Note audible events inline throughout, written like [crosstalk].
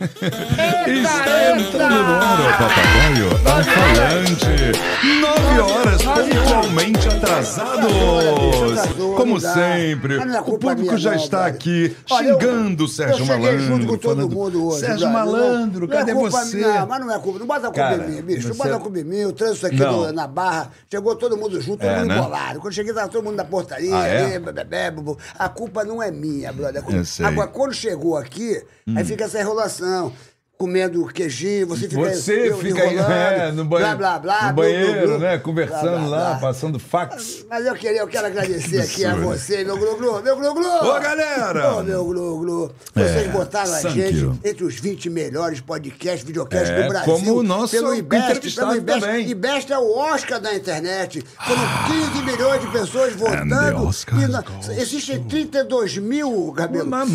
Está entrando no ar o Papagaio Falante. Nove horas, pontualmente atrasados. Como sempre, o público já está aqui xingando o Sérgio cheguei junto Malandro. com todo mundo hoje. Sérgio. Malandro, Não é cadê você? minha, mas não é culpa. Não bota a culpa em mim, bicho. Não bota a culpa em mim. O trânsito aqui Não. na Barra, chegou todo mundo junto, todo É, mundo né? bolado. Quando cheguei, tava todo mundo na portaria. Ah, é? A culpa não é minha, brother. Hum. Agora, quando chegou aqui, aí fica essa enrolação não Comendo queijinho, você fica. Você eu- fica aí é, no, banho, blá, blá, blá, no banheiro, blu, né? blá, Conversando lá, passando fax. Mas eu, queria, eu quero agradecer aqui a você, meu Glu-Glu, meu Glu-Glu! Ô, galera! Ô, meu Glu-Glu! Vocês É, botaram a gente you. entre os 20 melhores podcasts, videocasts É, do Brasil. como o nosso pelo IBEST, pelo IBEST. também. IBEST é o Oscar da internet. Foram 15 milhões de pessoas votando. E na- existem 32 mil. Mas,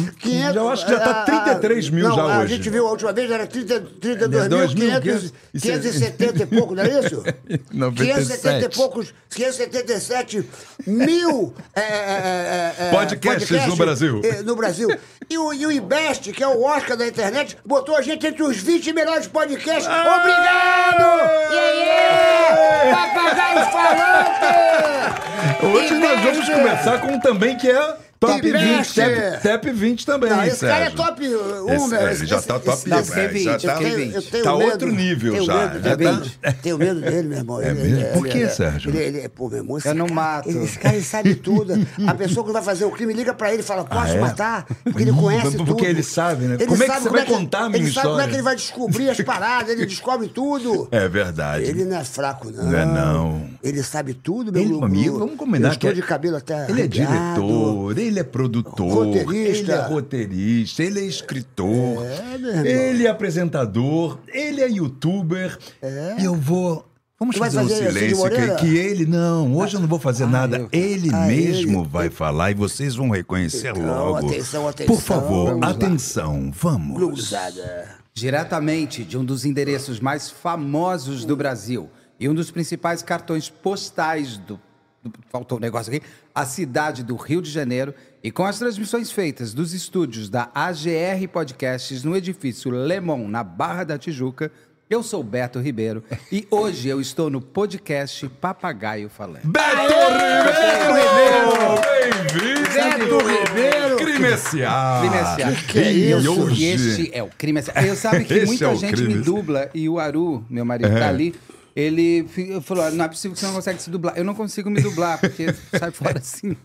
já acho que já tá ah, ah, 33 mil já A hoje. gente viu a última vez, era 30, 32 2 mil, mil, 500, 570 e pouco, não é isso? [laughs] 570 e poucos, 577 mil é, é, é, é, Podcasts no Brasil. é, no Brasil. E o, e o IBEST, que é o Oscar da internet, botou a gente entre os 20 melhores podcasts. Obrigado! E aí? Papagaio falante! Hoje nós vamos começar com um também que é Top Que 20, mexe. Tap, Tap 20 também, Não, esse cara é Sérgio. top 1, Esse- velho. é, ele já tá top esse- Não, esse- fiquei eu 20, eu tenho- fiquei eu tenho Tá medo, outro nível tenho já, Medo, já tenho, tá- medo, tenho medo dele, meu irmão. É Ele- mesmo? ele- Por quê, ele- Sérgio? Ele, ele, pô, meu irmão, esse Eu não mato. esse cara ele sabe tudo. A pessoa que vai fazer o crime liga pra ele e fala: Posso é? matar? Porque ele conhece Porque tudo. ele sabe, né? Como é que você vai contar a minha Ele sabe como é história? que ele vai descobrir as paradas, ele descobre tudo. [laughs] É verdade. Ele não é fraco, não. Não é, não. Ele sabe tudo, meu Gugu. amigo, vamos combinar Eu estou que de cabelo até Ele é diretor, ele é produtor, Roteirista. ele é roteirista, ele é escritor, É, irmão. ele é apresentador, ele é youtuber. E eu vou. Vamos fazer um silêncio que, que ele. Não, hoje eu não vou fazer nada. Ele Ah, mesmo ele. vai falar e vocês vão reconhecer Então, logo. atenção, atenção. Por favor, Vamos lá. atenção, vamos. Cruzada. Diretamente de um dos endereços mais famosos do Brasil e um dos principais cartões postais do, do- Faltou um negócio aqui. A cidade do Rio de Janeiro. E com as transmissões feitas dos estúdios da AGR Podcasts no edifício Lemon, na Barra da Tijuca, eu sou Beto Ribeiro e hoje eu estou no podcast Papagaio Falante. Beto Ribeiro! Bem-vindo! Beto Ribeiro! Crime S.A. Crime S.A. que é E isso? hoje- E este é o crime. Eu sabe que Esse muita é gente crime. me dubla e o Aru, meu marido, É. tá ali. Ele falou: "Ah, não é possível que você não consegue se dublar. Eu não consigo me dublar, porque [laughs] sai fora assim.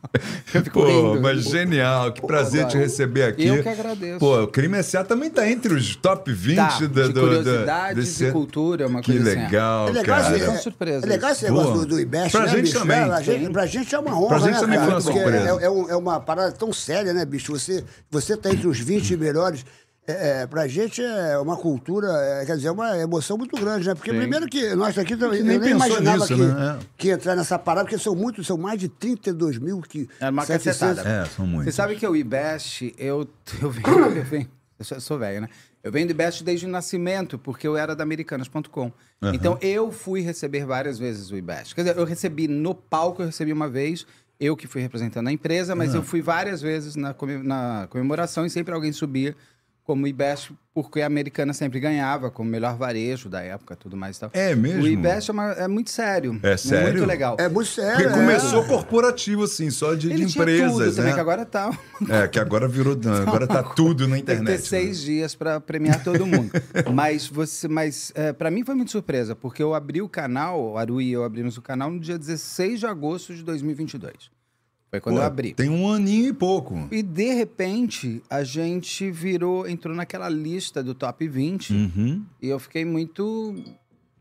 Pô, rindo. mas genial, que prazer te adoro. receber aqui. Eu que agradeço. Pô, o Crime S.A. também tá entre os top 20 Tá, da, de do, da- curiosidades desse- e cultura, uma Que coisa assim. legal, É legal, cara. é- surpresas. é legal esse negócio Pô, do, do IBEST, pra né, gente bicho? também. É, a gente, pra gente é uma honra, Pra gente né, também cara? foi uma Porque surpresa. É, é é uma parada tão séria, né, bicho? Você, você tá entre os 20 melhores. É, é, pra gente é uma cultura, é, quer dizer, é uma emoção muito grande, né? Porque primeiro que nós aqui eu nem nem imaginava nisso, que, né? É. que ia entrar nessa parada, porque são muitos, são mais de 32 mil que. É uma 700. cacetada. É, são muitos. Você sabe que o IBEST, eu, [laughs] eu venho, eu venho, eu sou, sou velho, né? Eu venho do IBEST desde o nascimento, porque eu era da Americanas.com. Então eu fui receber várias vezes o IBEST. Quer dizer, eu recebi no palco, eu recebi uma vez, eu que fui representando a empresa, mas eu fui várias vezes na, na comemoração e sempre alguém subia como IBEST, porque a Americana sempre ganhava, como melhor varejo da época, tudo mais e tal. É mesmo? O IBEST é, uma- é muito sério. É sério? muito legal. É muito sério. Porque é. começou corporativo, assim, só de, de Ele tinha empresas, tudo também, né? que agora tá [laughs] É, que agora virou. Agora tá tudo na Tem que internet. ter seis dias para premiar todo mundo. [laughs] mas você, mas é, para mim foi muito surpresa, porque eu abri o canal, o Aru e eu abrimos o canal no dia 16 de agosto de 2022. Foi quando Pô, eu abri. Tem um aninho e pouco. E de repente a gente virou, entrou naquela lista do top 20 Uhum. e eu fiquei muito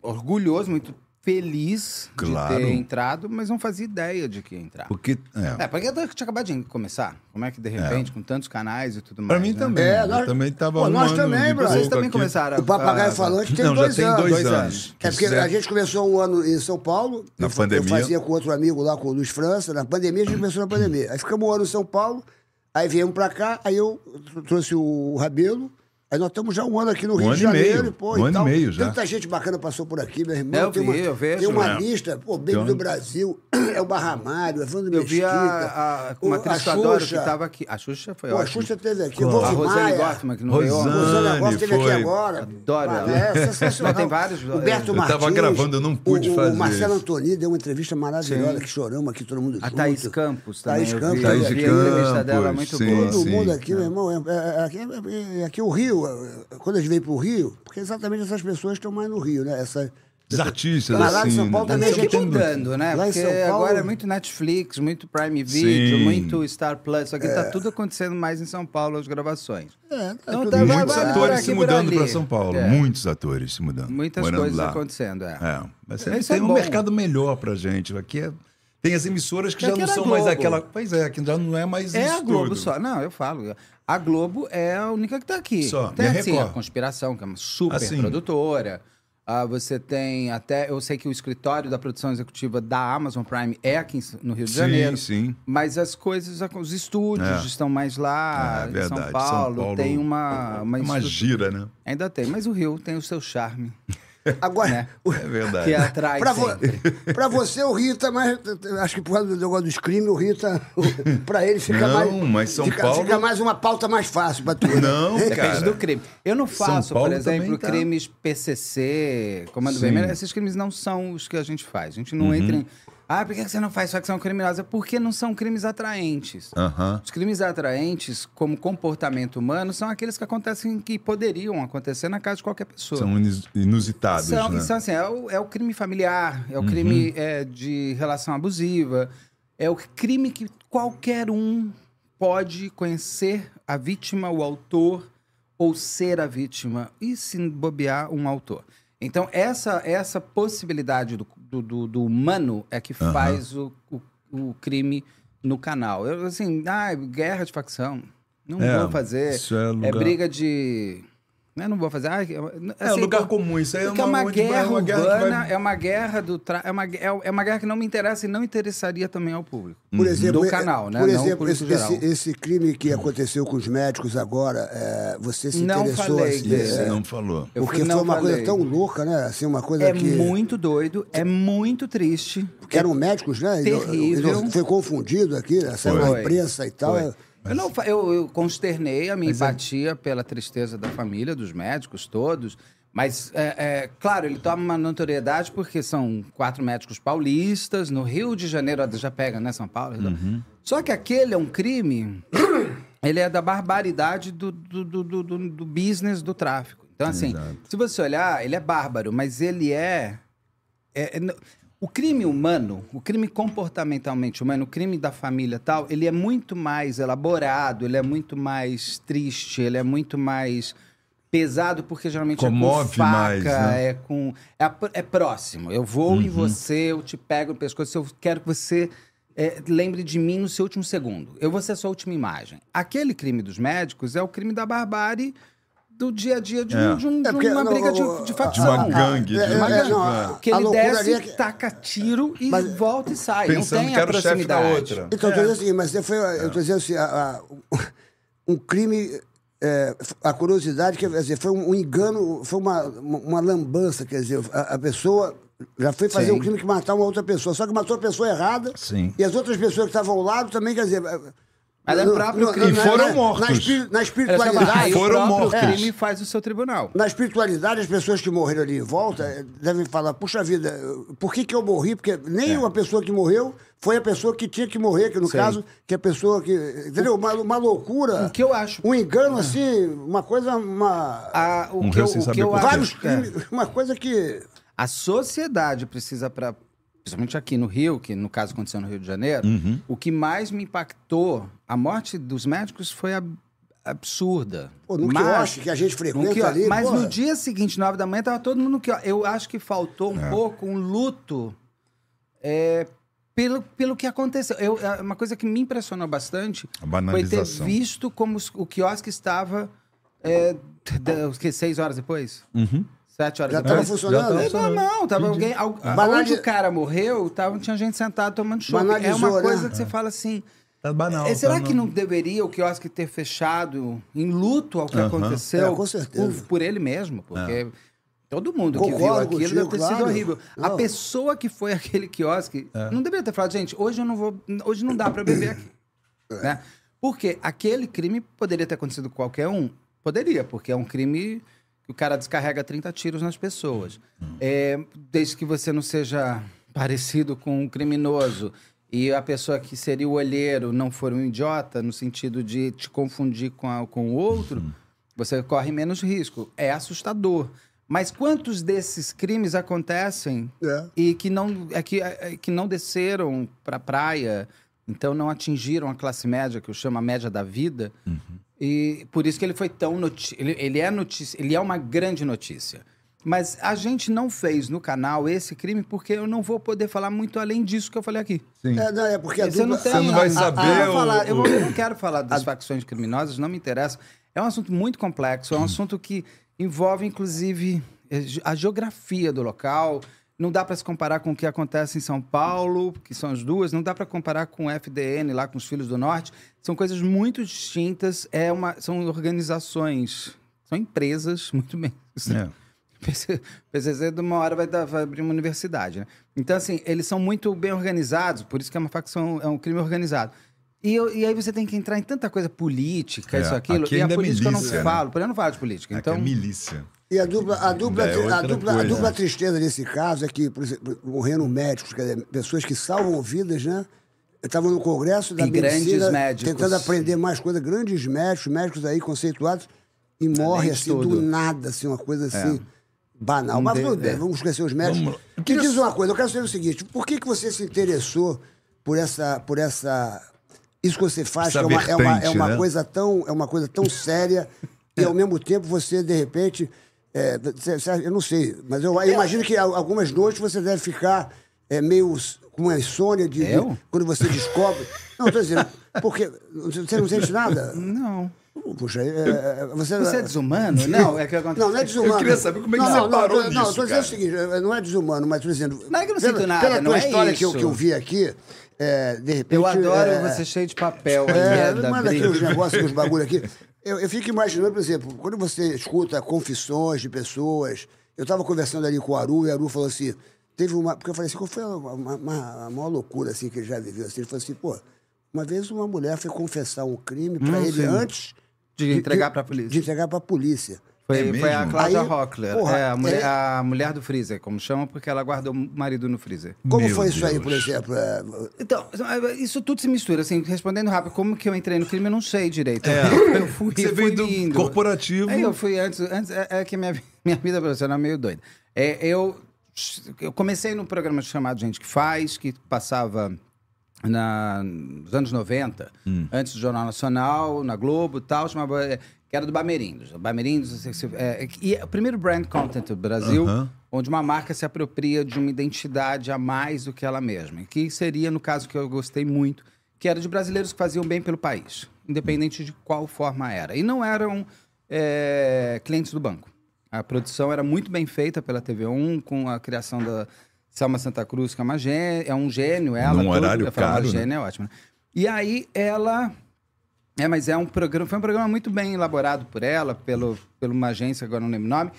orgulhoso, muito feliz Claro. de ter entrado, mas não fazia ideia de que ia entrar. Porque. É. É, porque eu tinha acabado de começar. Como é que de repente, com tantos canais e tudo mais. Pra mim né? também. É, eu nós- também tava Pô, nós também, bro. Vocês também aqui. começaram. O Papagaio a- Falante tem Não, dois já tem anos. dois, dois anos. anos. É porque a gente começou um ano em São Paulo. Na eu, eu pandemia. fazia com outro amigo lá, com o Luiz França. Na pandemia, a gente começou na pandemia. Aí ficamos um ano em São Paulo, aí viemos pra cá, aí eu trouxe o Rabelo. Aí nós estamos já um ano aqui no Um Rio de e Janeiro. meio. pô, Um ano e tal. meio já. Tanta gente bacana passou por aqui, meu irmão. Eu tem vi, uma, eu vejo, Tem uma é. lista, pô, Baby Então- do Brasil, é o Barramário, Evandro Eu Mesquita. vi a, a, uma atriz que eu a adoro que Xuxa. tava aqui. A Xuxa foi Pô, a ótima. Xuxa teve aqui. Qual? O A Rosane. Gottman, que não veio Rosane. Gosta teve aqui foi. agora. Adoro Ah, ela. É, sensacional. Tem vários- O Beto Eu Martins. tava gravando, eu não pude o, fazer O Marcelo isso. Antoni deu uma entrevista maravilhosa, Sim. que choramos aqui, todo mundo A junto. Thaís Campos também. Thaís eu Campos. Thaís eu vi a entrevista dela, Campos, muito boa. Todo mundo aqui, meu irmão, é, é- é aqui, é- é aqui o Rio, é- quando a gente veio pro Rio, porque exatamente essas pessoas estão mais no Rio, né? Essa, Os artistas, Lá- lá em assim. São Paulo Mas também já mudando, né? Lá em Porque São Paulo- agora é muito Netflix, muito Prime Video, Sim. muito Star Plus. Isso aqui tá tudo acontecendo mais em São Paulo, as gravações. é, tá Então tudo tá- Muitos vai- atores se mudando para São Paulo. É. Muitos atores se mudando. Muitas coisas lá. acontecendo, é. É, mas Isso tem é um bom. mercado melhor pra gente. Aqui é- tem as emissoras que Aqui já não são mais aquela. Pois é, que já não é mais É isso a Globo tudo. só. Não, eu falo. A Globo é a única que tá aqui. Só. Tem E a assim, a? Conspiração, que é uma super Assim. produtora. Ah, você tem até. Eu sei que o escritório da produção executiva da Amazon Prime é aqui no Rio de Sim, Janeiro. sim. Mas as coisas, os estúdios É. estão mais lá. É, em verdade. São São Paulo, Paulo tem uma. Uma, É uma estrutura- gira, né? Ainda tem, mas o Rio tem o seu charme. [laughs] [laughs] Agora, né? o- É verdade. Que atrai pra, vo- [laughs] pra você, o Rio tá mais. Acho que por causa do negócio dos crimes, o Rio tá. pra ele fica Não, mais. mas São fica, Paulo- Fica mais uma pauta mais fácil pra tu. né? Não, [laughs] Depende cara. do crime. Eu não faço, por exemplo, tá. crimes PCC, Comando. Vermelho. Esses crimes não são os que a gente faz. A gente não Uhum. entra em. Ah, por que você não faz facção criminosa? Porque não são crimes atraentes. Aham. Os crimes atraentes, como comportamento humano, são aqueles que acontecem que poderiam acontecer na casa de qualquer pessoa. São inusitados, São, né? são assim, é o, é o crime familiar, é o Uhum. crime é, de relação abusiva, é o crime que qualquer um pode conhecer a vítima, o autor, ou ser a vítima, e se bobear um autor. Então, essa, essa possibilidade do, do, do- humano é que faz o, o, o crime no canal. Eu, assim, ah, guerra de facção. Não É, vou fazer. isso é É lugar- briga de. Eu não vou fazer. Ah, É, lugar comum, isso aí é porque é uma- uma guerra uma guerra urbana, vai- é uma guerra do tra... é, uma, é é uma guerra que não me interessa e não interessaria também ao público. Por exemplo, do é- canal, né? Por exemplo, esse, geral. esse, esse crime que aconteceu com os médicos agora, é, você se Não interessou falei assim, desse, é, Não falou. Porque não foi uma coisa falei. tão louca, né? Assim, uma coisa É que. muito doido, é muito triste. que eram médicos, né? Terrível. e Foi confundido aqui, né? saiu na Foi. imprensa e tal. Foi. É- Eu, não, eu, eu consternei a minha empatia pela tristeza da família, dos médicos todos. Mas, é, é, claro, ele toma uma notoriedade porque são quatro médicos paulistas. No Rio de Janeiro, já pega, né, São Paulo? Só que aquele é um crime, [coughs] ele é da barbaridade do, do, do, do, do- business do tráfico. Então, assim, Exato. se você olhar, ele é bárbaro, mas ele é é, é, o crime humano, o crime comportamentalmente humano, o crime da família tal, ele é muito mais elaborado, ele é muito mais triste, ele é muito mais pesado, porque geralmente é Comove com faca, mais, né? é com... É, é próximo. Eu vou em você, eu te pego no pescoço, eu quero que você é, lembre de mim no seu último segundo. Eu vou ser a sua última imagem. Aquele crime dos médicos é o crime da barbárie do dia a dia de, um- É. de um- de É porque, uma não, briga de, o- de facção. De uma gangue. É, de é, uma- é, não, é. Que ele desce, é que- taca tiro e Mas- volta e sai. Pensando não tem que a era o chefe da proximidade. outra. Então, eu tô dizendo assim, mas foi, eu tô dizendo assim, a- a- [laughs] um crime, é, a curiosidade, quer dizer, foi um engano, foi uma, uma, uma lambança, quer dizer, a, a pessoa já foi fazer Sim. um crime que matar uma outra pessoa, só que matou a pessoa errada, Sim. e as outras pessoas que estavam ao lado também, quer dizer... Mas é próprio crime. E foram na- mortos. Na, espiri- na espiritualidade... Foram o próprio mortos. crime faz o seu tribunal. Na espiritualidade, as pessoas que morreram ali em volta eh, devem falar: puxa vida, por que, que eu morri? Porque nem uma pessoa que morreu foi a pessoa que tinha que morrer, que no Sim. caso, que a pessoa que. Entendeu? Uma, uma loucura. O que eu acho. Um engano assim, uma coisa. Uma, A, o Um que eu, o que eu acho. vários é, crimes. Uma coisa que. a sociedade precisa para. Principalmente aqui no Rio, que no caso aconteceu no Rio de Janeiro, Uhum. o que mais me impactou, a morte dos médicos foi a, absurda. Pô, no Mas- quiosque que a gente no frequenta quiosque. ali, Mas porra. no dia seguinte, nove da manhã, tava todo mundo no quiosque. Eu acho que faltou um pouco um luto é, pelo, pelo que aconteceu. Eu, é, uma coisa que me impressionou bastante A foi ter visto como o quiosque estava é, da- o quê, seis horas depois? Sete horas Já depois? tava funcionando? É normal, tava alguém. al- Banali- Onde o cara morreu, tava, tinha gente sentada tomando chopp. É Banalizou, uma né? coisa que você fala assim. Tá banal. é, será tá que no- não deveria o quiosque ter fechado em luto ao que aconteceu? É, com certeza. Por, por ele mesmo, porque todo mundo que viu Concordo aquilo contigo, deve ter sido claro. horrível. A Não. pessoa que foi [laughs] aquele quiosque não deveria ter falado, gente, hoje eu não vou. Hoje não dá pra beber aqui. né? Porque aquele crime poderia ter acontecido com qualquer um? Poderia, porque é um crime o cara descarrega 30 tiros nas pessoas. É, desde que você não seja parecido com um criminoso e a pessoa que seria o olheiro não for um idiota, no sentido de te confundir com, a- com o outro, você corre menos risco. É assustador. Mas quantos desses crimes acontecem É. e que não, é que, é que não desceram para a praia, então não atingiram a classe média, que eu chamo a média da vida. E por isso que ele foi tão noti ele, ele é notícia, ele é uma grande notícia. Mas a gente não fez no canal esse crime porque eu não vou poder falar muito além disso que eu falei aqui. Sim. É, não, é porque a Você não, tem, Você não vai a- a- saber eu, vou o- falar- eu, eu não quero falar das facções criminosas, não me interessa. É um assunto muito complexo, é um assunto que envolve, inclusive, eh, a geografia do local. Não dá para se comparar com o que acontece em São Paulo, que são as duas. Não dá para comparar com o FDN lá com os Filhos do Norte. São coisas muito distintas. É uma, são organizações, são empresas [laughs] muito bem. É. PC PCC de uma hora vai, dar- vai abrir uma universidade, né? Então, assim, eles são muito bem organizados, por isso que é uma facção, é um crime organizado. E, eu- e aí você tem que entrar em tanta coisa política, É, isso, aquilo. aqui E a é política eu milícia, não né? falo, porque eu não falo de política. Aqui Então, é milícia. E a dupla, a dupla, É a dupla, a dupla tristeza nesse caso é que, por exemplo, morrendo médicos, quer dizer, pessoas que salvam vidas, né? Eu estava no Congresso da E grandes Medicina, médicos. tentando aprender mais coisas, grandes médicos, médicos aí conceituados, e morre assim tudo. do nada, assim, uma coisa assim, banal. Um Mas tudo bem, é. vamos esquecer os médicos. Vamos- Me diz uma coisa, eu quero saber o seguinte, por que, que você se interessou por essa, por essa... Isso que você faz, Essa que é uma, é uma, é vertente, uma né? coisa tão, é uma coisa tão séria e ao mesmo tempo você de repente é, eu não sei mas eu, eu imagino que al- algumas noites você deve ficar é, meio com uma insônia de, de- quando você descobre não estou dizendo porque você não sente nada não. puxa é, é, você Você é desumano? Não, é que acontece. não, não é desumano. Eu queria saber como é que não, você não, parou não, Não, nisso, eu tô dizendo o seguinte, é, não é desumano, mas tô dizendo... Não é que eu não pela, sinto nada, Pela não tua é história que eu, isso. que eu vi aqui, é, de repente... Eu adoro é, você cheio de papel. é, da manda aqui os negócios, os bagulho aqui. Eu, eu fico imaginando, por exemplo, quando você escuta confissões de pessoas. Eu estava conversando ali com o Aru, e o Aru falou assim: teve uma. Porque eu falei assim, qual foi a, uma, uma- a maior loucura assim, que ele já viveu? Assim, ele falou assim, pô, uma vez uma mulher foi confessar um crime para Hum, ele sim. antes. De entregar pra polícia. De entregar para a polícia. Foi, É foi a? Cláudia Aí, Rockler. porra, é, a mulher, é- a mulher do freezer, como chamam, porque ela guardou o marido no freezer. Como Meu foi isso aí, Deus. por exemplo? É, Então, isso tudo se mistura, assim, respondendo rápido, como que eu entrei no crime, eu não sei direito. É. [laughs] Eu fui, Você fui veio do indo. corporativo. É, eu fui antes, antes é, é que minha, [laughs] minha vida profissional é meio doida. É, eu, eu comecei num programa chamado Gente que Faz, que passava na, nos anos 90, Hum. antes do Jornal Nacional, na Globo e tal, chamava, é, que era do Bamerindos. Bamerindos, é, e é o primeiro brand content do Brasil, Aham. onde uma marca se apropria de uma identidade a mais do que ela mesma. Que seria, no caso que eu gostei muito, que era de brasileiros que faziam bem pelo país, independente de qual forma era. E não eram é, clientes do banco. A produção era muito bem feita pela TV1, com a criação da Selma Santa Cruz, que é, uma gê- é um gênio, ela. Num horário falava, caro, né? Gênio é ótimo. né? E aí ela é, mas é um programa, foi um programa muito bem elaborado por ela, pelo, pela uma agência, agora não lembro o nome,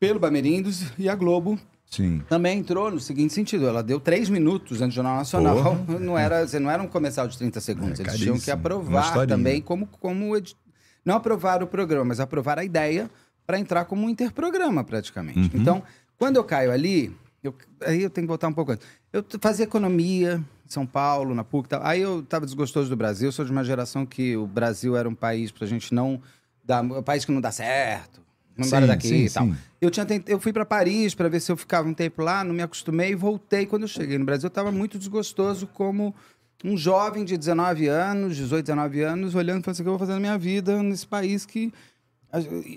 pelo Bamerindos e a Globo Sim. também entrou no seguinte sentido. Ela deu três minutos antes do Jornal Nacional. [laughs] Não era, não era um comercial de 30 segundos. É, Eles tinham que aprovar também como, como não aprovar o programa, mas aprovar a ideia para entrar como um interprograma praticamente. Uhum. Então, quando eu caio ali, eu- aí eu tenho que voltar um pouco antes. Eu fazia economia em São Paulo, na PUC tal. Aí eu estava desgostoso do Brasil. Eu sou de uma geração que o Brasil era um país para a gente não dar... Um país que não dá certo. Não embora daqui sim, e tal. sim. Eu, tinha tent- eu fui para Paris para ver se eu ficava um tempo lá, não me acostumei e voltei. Quando eu cheguei no Brasil, eu estava muito desgostoso como um jovem de 19 anos, 18, 19 anos, olhando e falando assim, o que eu vou fazer na minha vida nesse país que...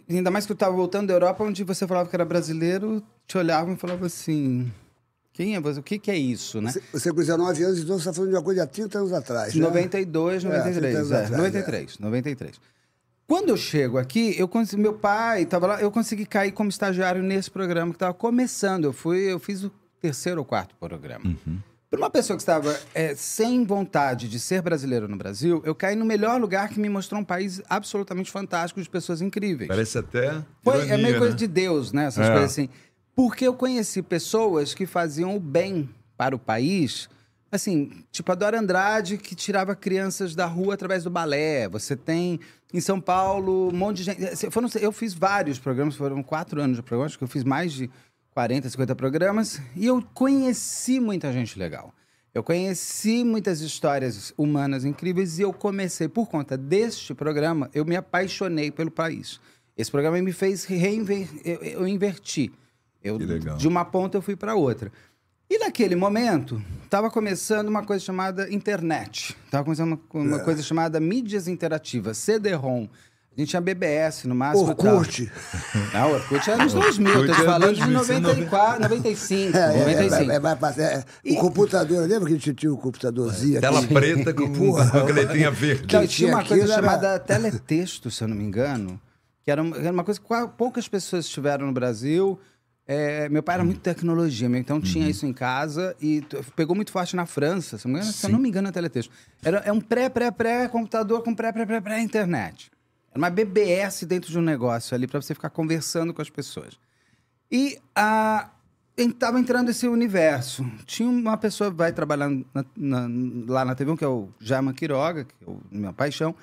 Ainda mais que eu estava voltando da Europa, onde você falava que era brasileiro, te olhavam e falavam assim... Quem é você? O que, que é isso, né? Você, com 19 anos, então você está falando de uma coisa há 30 anos atrás. Né? 92, 93. 30 anos É, atrás, 93, 93. Quando eu chego aqui, eu consegui, meu pai estava lá, eu consegui cair como estagiário nesse programa que estava começando. Eu fui, eu fiz o terceiro ou quarto programa. Para uma pessoa que estava é, sem vontade de ser brasileiro no Brasil, eu caí no melhor lugar que me mostrou um país absolutamente fantástico de pessoas incríveis. Parece até. Foi, é ironia, meio coisa né? de Deus, né? Essas É. coisas assim. Porque eu conheci pessoas que faziam o bem para o país. Assim, tipo a Dora Andrade, que tirava crianças da rua através do balé. Você tem em São Paulo um monte de gente. assim, Foram, eu fiz vários programas, foram quatro anos de programa, acho que eu fiz mais de 40, 50 programas. E eu conheci muita gente legal. Eu conheci muitas histórias humanas incríveis e eu comecei, por conta deste programa, eu me apaixonei pelo país. Esse programa me fez reinver... eu, eu inverti. Eu, Que legal. De uma ponta eu fui para outra. E naquele momento, estava começando uma coisa chamada internet. Estava começando uma, uma coisa chamada mídias interativas, CD-ROM. A gente tinha BBS no máximo. e. Orkut. [laughs] Não, Orkut era nos 2000, tô Orkut te falando 2000, de 94, 95, [laughs] É, é, 95. é, passar- é, O computador, lembra que a gente tinha o computadorzinho Tela aqui? preta com, Porra. [laughs] com a letrinha verde. Então, tinha tinha uma coisa era- chamada teletexto, se eu não me engano, que era uma, era uma coisa que poucas pessoas tiveram no Brasil. É, meu pai era muito tecnologia, então tinha isso em casa e pegou muito forte na França. Se eu não me engano, se eu não me engano é teletexto. Era, é um pré, pré, pré computador com pré, pré, pré, pré internet. Era uma BBS dentro de um negócio ali para você ficar conversando com as pessoas. E a, estava entrando esse universo. Tinha uma pessoa que vai trabalhar na- na- lá na TV1, que é o Jaima Quiroga, que é o minha paixão,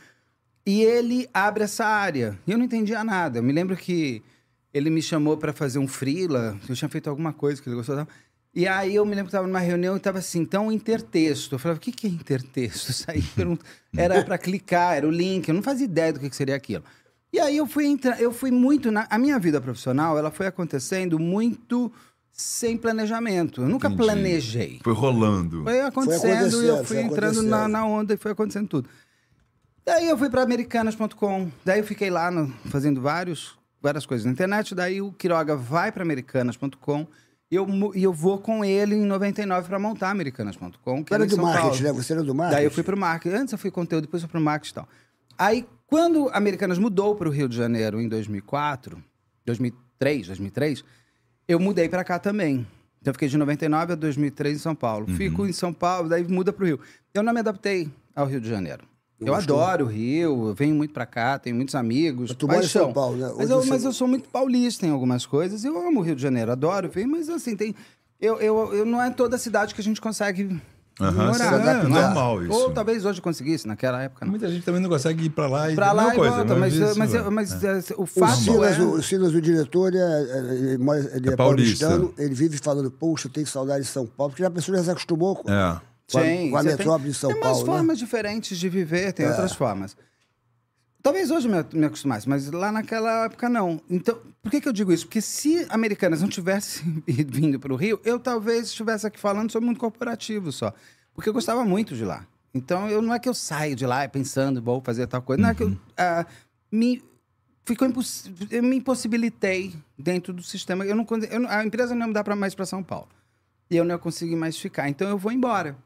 e ele abre essa área. E eu não entendia nada. Eu me lembro que ele me chamou para fazer um freela, eu tinha feito alguma coisa que ele gostou. tal. E aí eu me lembro que estava numa reunião e estava assim, então intertexto. Eu falava, o que, que é intertexto? [laughs] Isso aí era para clicar, era o link, eu não fazia ideia do que, que seria aquilo. E aí eu fui entrar, eu fui muito na a minha vida profissional, ela foi acontecendo muito sem planejamento. Eu nunca Entendi. planejei. Foi rolando. Foi acontecendo, e acontecendo, eu fui foi entrando na, acontecendo. na onda e foi acontecendo tudo. Daí eu fui para americanas.com. Daí eu fiquei lá no- fazendo vários, várias coisas na internet. Daí o Quiroga vai para americanas.com e eu, e eu vou com ele em 99 para montar americanas.com. Era em do marketing, né? Você era do marketing? Daí eu fui pro marketing. Antes eu fui conteúdo, depois eu fui pro marketing e tal. Aí, quando a Americanas mudou para o Rio de Janeiro em 2004, 2003, 2003, eu mudei para cá também. Então eu fiquei de 99 a 2003 em São Paulo. Uhum. Fico em São Paulo, daí muda pro Rio. Eu não me adaptei ao Rio de Janeiro. Eu adoro o Rio, eu venho muito pra cá, tenho muitos amigos. Mas tu mora em. São Paulo, né? Mas eu, você- mas eu sou muito paulista em algumas coisas. Eu amo o Rio de Janeiro, adoro, venho, mas assim, tem. Eu, eu, eu não é toda cidade que a gente consegue morar. né? é? normal isso. Ou talvez hoje conseguisse, naquela época não. Muita gente também não consegue ir pra lá e Pra lá e coisa, volta, mas, isso, mas, é. mas, eh, o O fato Silas, é... o, o Silas, o diretor, ele é, ele mora- ele é, É paulista. paulistano, ele vive falando, poxa, eu tenho saudade de São Paulo, porque já a pessoa já se acostumou com, É. com a, Sim, com a metrópole de São tem, Paulo. Tem né? umas formas diferentes de viver, tem outras formas. Talvez hoje me, me acostumasse, mas lá naquela época não. Então, por que, que eu digo isso? Porque se Americanas não tivesse [laughs] vindo para o Rio, eu talvez estivesse aqui falando sobre mundo corporativo só. Porque eu gostava muito de lá. Então, eu, não é que eu saio de lá pensando, vou fazer tal coisa. Não é que eu. ah, me, ficou imposs... eu me impossibilitei dentro do sistema. Eu não, eu a empresa não me dá pra, mais para São Paulo. E eu não consegui mais ficar. Então eu vou embora.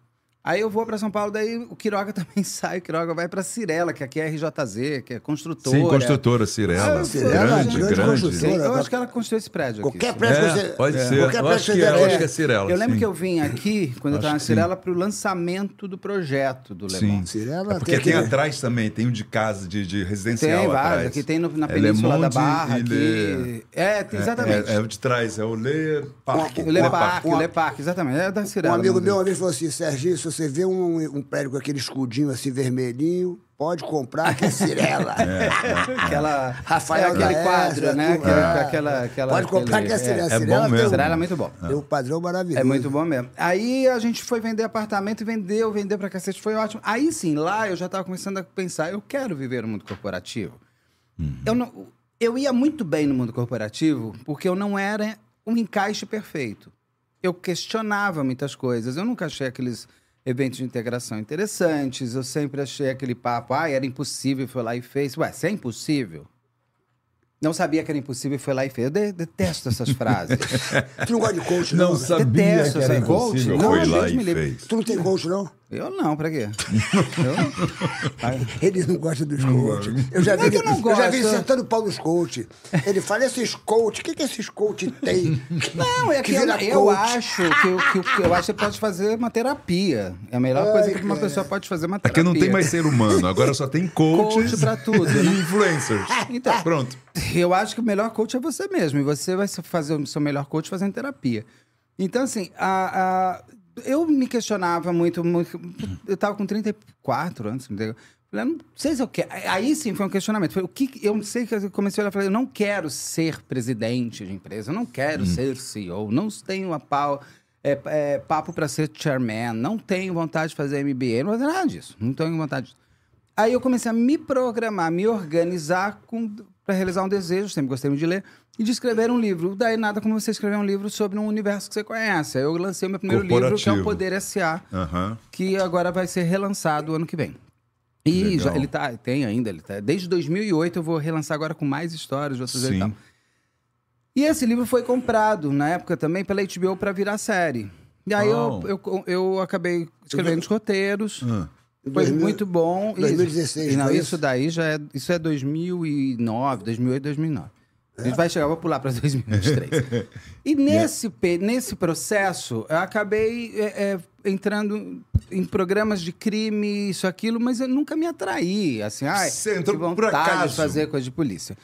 Aí eu vou para São Paulo, daí o Quiroga [laughs] também sai. O Quiroga vai para Cirela, que aqui é RJZ, que é construtora. Sim, construtora, Cirela. Ah, Cirela, grande, grande grande. Sim, eu acho que ela construiu esse prédio aqui. Qualquer prédio que É, você... pode ser. Qualquer Eu prédio acho que é, eu acho que é Cirela. Eu lembro sim. que eu vim aqui, quando eu estava na Cirela, para o lançamento do projeto do Le Sim. Cirela É porque tem tem aquele- atrás também, tem um de casa, de, de residencial Tem atrás. vários, aqui tem no- na É Península da Barra. Aqui. Le- É, tem- exatamente. É, é o de trás, é o Le Parque. o Le Parque, o Le Parque, exatamente. É da Um Cirela. amigo vamos meu uma vez falou assim, Serginho, você vê um, um prédio com aquele escudinho assim vermelhinho, pode comprar que é Cirela. [laughs] Aquela, Rafael é aquele Daes, quadro, né? é, Aquela, aquela, aquela, Pode comprar aquele- que é Cirela. é Cirela bom mesmo. Cirela é muito bom. Tem um padrão maravilhoso. É muito bom mesmo. Aí a gente foi vender apartamento e vendeu, vendeu pra cacete, foi ótimo. Aí sim, lá eu já tava começando a pensar, eu quero viver no mundo corporativo. Eu, não, eu ia muito bem no mundo corporativo porque eu não era um encaixe perfeito. Eu questionava muitas coisas. Eu nunca achei aqueles eventos de integração interessantes. Eu sempre achei aquele papo, ah, era impossível, foi lá e fez. Ué, se é impossível, não sabia que era impossível e foi lá e fez. Eu de- detesto essas frases. [laughs] Tu não gosta de coach, não? Não sabia Detesto que era essa coach. impossível. Não, Foi lá e fez. Tu não tem coach, não? Eu não, pra quê? Eu- [laughs] Ele não gosta dos coach. Eu já vi é que eu não eu já vi ele sentando o pau nos coach. Ele fala, esses coach, o que, que esses coach tem? Não, é que, eu, vira eu coach? acho que, o- que, que eu acho que você pode fazer uma terapia. É a melhor coisa que uma pessoa pode fazer uma terapia. Aqui não tem mais ser humano, agora só tem coaches Coach pra tudo, e né? influencers. Então. Pronto. Eu acho que o melhor coach é você mesmo. E você vai fazer o seu melhor coach fazendo terapia. Então, assim, a, a- eu me questionava muito, muito- Eu tava com 34 anos, entendeu? Falei, não sei se eu quero. Aí sim foi um questionamento. Foi o que eu sei que eu comecei a olhar e falei, eu não quero ser presidente de empresa, eu não quero ser CEO, não tenho a pau. é, é, papo para ser chairman, não tenho vontade de fazer MBA, não vou fazer nada disso, não tenho vontade disso. Aí eu comecei a me programar, me organizar para realizar um desejo, sempre gostei muito de ler, e de escrever um livro. Daí nada como você escrever um livro sobre um universo que você conhece. Eu lancei o meu primeiro livro, que é o. Poder S.A., Aham. que agora vai ser relançado ano que vem. E Legal. já, ele tá, tem ainda, ele tá. Desde 2008 eu vou relançar agora com mais histórias, outras e tal. E esse livro foi comprado na época também pela HBO para virar série. E aí Oh. eu, eu, eu acabei escrevendo os roteiros. Ah. Foi 2000 muito bom. E- 2016, E não, foi isso daí já é. Isso é 2009, 2008, 2009. A gente vai chegar, vou pular para 2023. e [laughs] nesse, pe- nesse processo, eu acabei é, é, entrando em programas de crime, isso, aquilo, mas eu nunca me atraí. Assim, ai, Você entrou por acaso. de fazer coisa de polícia.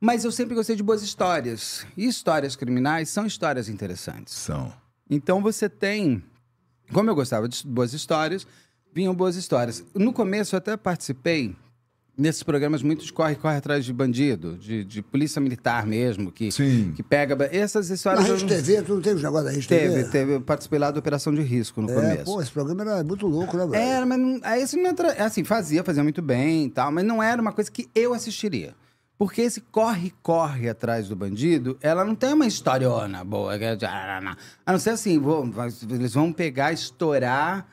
Mas eu sempre gostei de boas histórias. E histórias criminais são histórias interessantes. São. Então você tem. Como eu gostava de boas histórias, vinham boas histórias. No começo eu até participei nesses programas muito de corre, corre atrás de bandido, de, de polícia militar mesmo, que, Sim. que pega. Essas Na histórias. eu Rede não- TV, tu não teve os negócios da Rede Teve, TV? teve. Eu participei lá da Operação de Risco no É, começo. pô, esse programa era muito louco, né? Era, mas não, aí esse não entra, assim, fazia, fazia muito bem e tal, mas não era uma coisa que eu assistiria. Porque esse corre-corre atrás do bandido, ela não tem uma historiona boa. é de- A não ser assim, eles vão pegar, estourar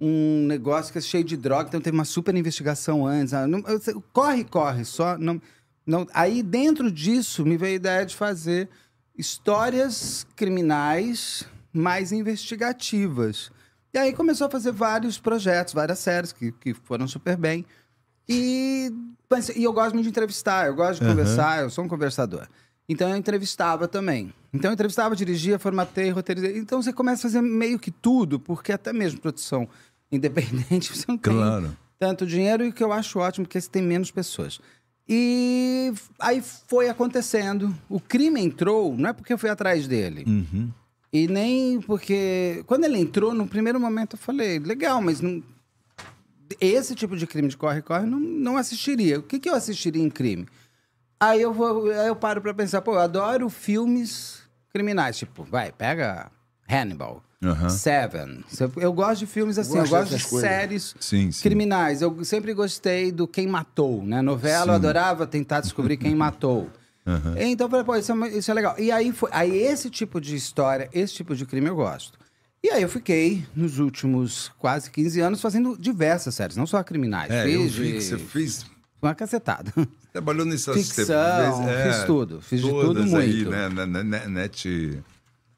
um negócio que é cheio de droga, então teve uma super investigação antes. ah, não- eu sei, Corre-corre, só. Não, não, aí dentro disso me veio a ideia de fazer histórias criminais mais investigativas. E aí começou a fazer vários projetos, várias séries que, que foram super bem. E, mas- e eu gosto muito de entrevistar, eu gosto de conversar, eu sou um conversador. Então eu entrevistava também. Então eu entrevistava, dirigia, formatei, roteirizei. Então você começa a fazer meio que tudo, porque até mesmo produção independente [laughs] você não tem Claro. tanto dinheiro e o que eu acho ótimo, porque você tem menos pessoas. E aí foi acontecendo. O crime entrou, não é porque eu fui atrás dele. Uhum. E nem porque. Quando ele entrou, no primeiro momento eu falei, legal, mas não. Esse tipo de crime de corre-corre não, não assistiria. O que, que eu assistiria em crime? Aí eu, vou, aí eu paro pra pensar, pô, eu adoro filmes criminais. Tipo, vai, pega Hannibal, Aham. Seven. Eu gosto de filmes assim, eu Gosto gosto de coisas. séries Sim, sim. criminais. Eu sempre gostei do Quem Matou, né? Novela, eu Sim. adorava tentar descobrir quem [laughs] matou. Então eu falei, pô, isso é, isso é legal. E aí, foi, aí esse tipo de história, esse tipo de crime eu gosto. E aí eu fiquei, nos últimos quase 15 anos, fazendo diversas séries, não só criminais. É, fiz eu vi que você fez. Uma cacetada. Trabalhou nessas Ficção, fez- fiz tudo, fiz de tudo aí, muito. né? Na- na- net.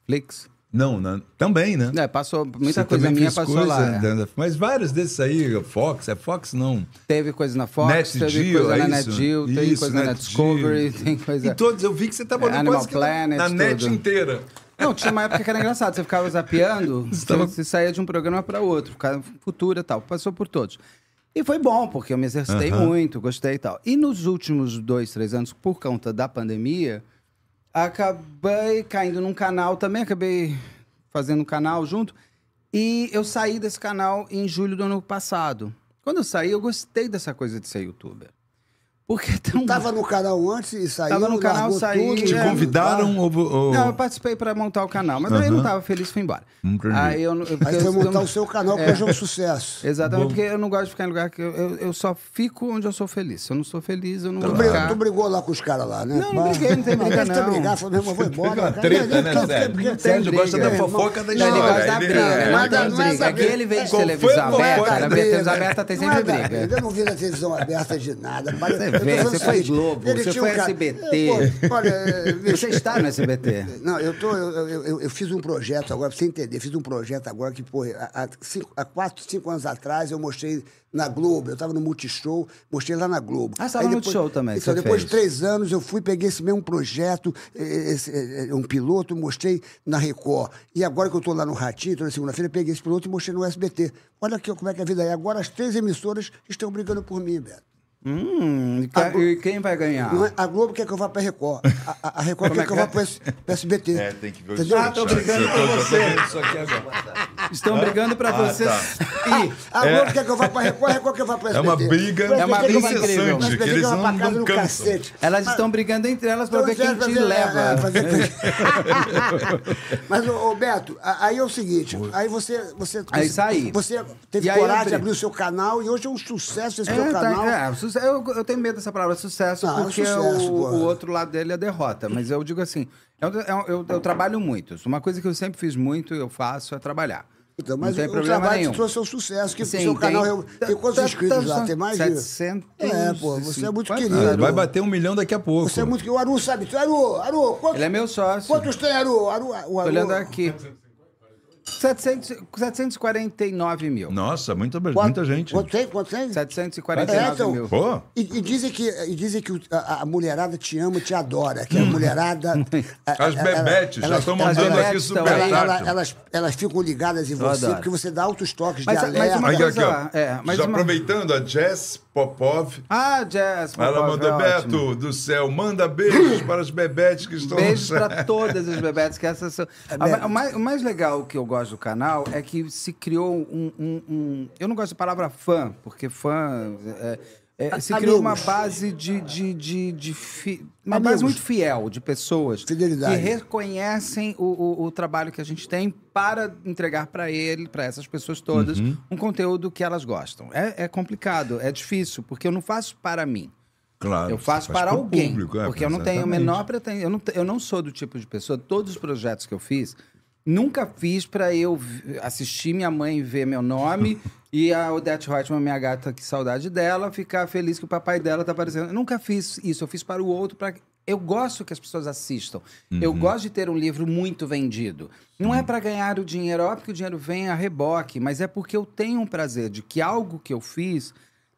Flix. Não, na- também, né? É, passou, muita Você coisa minha passou coisa lá. é. da- Mas vários desses aí, Fox, é Fox não. Teve coisa na Fox, Net teve Geo, coisa é na isso? NetGeo, tem Isso, coisa na Net Discovery, Geo. tem coisa... E todos, eu vi que você trabalhou É, Animal que na- Planet, na net inteira. Não, tinha uma época que era engraçado. Você ficava zapeando, [laughs] você, tava- você saía de um programa para outro, ficava futura e tal. Passou por todos. E foi bom, porque eu me exercitei Aham. muito, gostei e tal. E nos últimos dois, três anos, por conta da pandemia, acabei caindo num canal também, acabei fazendo um canal junto. E eu saí desse canal em julho do ano passado. Quando eu saí, eu gostei dessa coisa de ser youtuber. Porque tão... Tava no canal antes e saiu. Tava no canal, saí, tudo, Te é, convidaram ou... ou- Não, eu participei pra montar o canal, mas aí eu não tava feliz, fui embora. Entendi. Aí eu, não- eu, Aí foi eu- montar eu- o seu canal, que hoje é um sucesso. Exatamente, porque eu não gosto de ficar em lugar que eu, eu, eu só fico onde eu sou feliz. Se eu não sou feliz, eu não Tu, vou brigou, ficar. tu brigou lá com os caras lá, né? Não, não briguei, não tem briga, tu não. brigar, falou, meu irmão, vou embora. Treta, né, Não, Sérgio? Sérgio gosta briga, da fofoca da Não, ele história. gosta da briga, é, não Mas tem não é briga. da Aqui ele veio de televisão aberta, briga? televisão aberta tem Não sempre é briga. Eu não vi na televisão aberta de nada. Você você foi Globo, você foi SBT. olha, [laughs] Você está no SBT. Não, eu, tô, eu, eu, eu- eu fiz um projeto agora, pra você entender, fiz um projeto agora que, pô, há, cinco, há quatro, cinco anos atrás eu mostrei na Globo, eu estava no Multishow, mostrei lá na Globo. Ah, você tava Aí no Multishow também, Então, depois fez. de três anos eu fui, peguei esse mesmo projeto, eh, esse, eh, um piloto, mostrei na Record. E agora que eu estou lá no Ratinho, toda segunda-feira, eu peguei esse piloto e mostrei no SBT. Olha aqui como é que é a vida é. Agora as três emissoras estão brigando por mim, Beto. Hum, e quem vai ganhar? É- a Globo quer que eu vá para Record. A, a- a Record Como quer é que eu que vá é? para o SBT. É, tem que ver o Entendeu? Ah, tô brigando você. Isso aqui agora. Estão brigando pra você. A Globo quer que eu vá para Record, a Record quer que eu vá para É SBT. uma briga É uma briga incrível. Mas que eles não- não no cansam. cacete. Elas estão brigando entre elas pra ver Então, quem pra te ver- leva. é, ver- [laughs] Mas, ô, Beto, a- aí é o seguinte, aí você... você Aí você, saí. Você teve coragem de abri. abrir o seu canal e hoje é um sucesso esse É, seu tá, canal. é, eu, eu tenho medo dessa palavra sucesso, Não, é porque sucesso, o, o outro lado dele é derrota. Mas eu digo assim, eu, eu, eu- eu trabalho muito. Uma coisa que eu sempre fiz muito e eu faço é trabalhar. Então, Não mas tem o problema trabalho nenhum. te trouxe o sucesso, que o Sim, seu canal... tem- eu- Tem quantos tá- inscritos tá- lá? Tem mais de... 700 É, pô, você é muito 50. querido. Ah, Vai bater um milhão daqui a pouco. Você é muito... O Aru sabe... Aru, Aru, quantos, Ele é meu sócio. quantos tem, Aru? Aru, Tô Aru olhando aqui. 700, 749 mil. Nossa, muita, Quanto- muita gente. Quanto tem? Quanto tem? 749 É, então, mil. Pô, E, e dizem que, e dizem que a, a mulherada te ama, te adora. Que a mulherada. [laughs] a- As bebetes já elas- estão elas- mandando aqui super ela- ela- elas, elas ficam ligadas em você, adoro. porque você dá altos toques Mas- de mas alerta. uma Aqui, aqui, ó. coisa- é, mas Já uma- aproveitando, a Jess Popov. Ah, Jess. Ela Popov, mandou, é ótimo. Beto do céu, manda beijos para os bebetes que estão Beijos pra todas as bebetes que essas são. A- o, mais, o mais legal que eu gosto do canal é que se criou um. um- um- eu não gosto da palavra fã, porque fã. é, é, se criou uma base de. de, de, de fi- uma Amigos. base muito fiel de pessoas Fidelidade. que reconhecem o, o- o trabalho que a gente tem para entregar para ele, para essas pessoas todas, Uhum. um conteúdo que elas gostam. É, é complicado, é difícil, porque eu não faço para mim. Claro, Eu faço você faz para alguém. público, é, porque eu não tenho a exatamente. menor pretensão. Eu não, eu não sou do tipo de pessoa. Todos os projetos que eu fiz, nunca fiz para eu assistir minha mãe ver meu nome [laughs] e a Odete Reutemann, minha gata, que saudade dela, ficar feliz que o papai dela tá aparecendo. Eu nunca fiz isso. Eu fiz para o outro. Pra... Eu gosto que as pessoas assistam. Eu Uhum. gosto de ter um livro muito vendido. Não é para ganhar o dinheiro, óbvio que o dinheiro vem a reboque, mas é porque eu tenho um prazer de que algo que eu fiz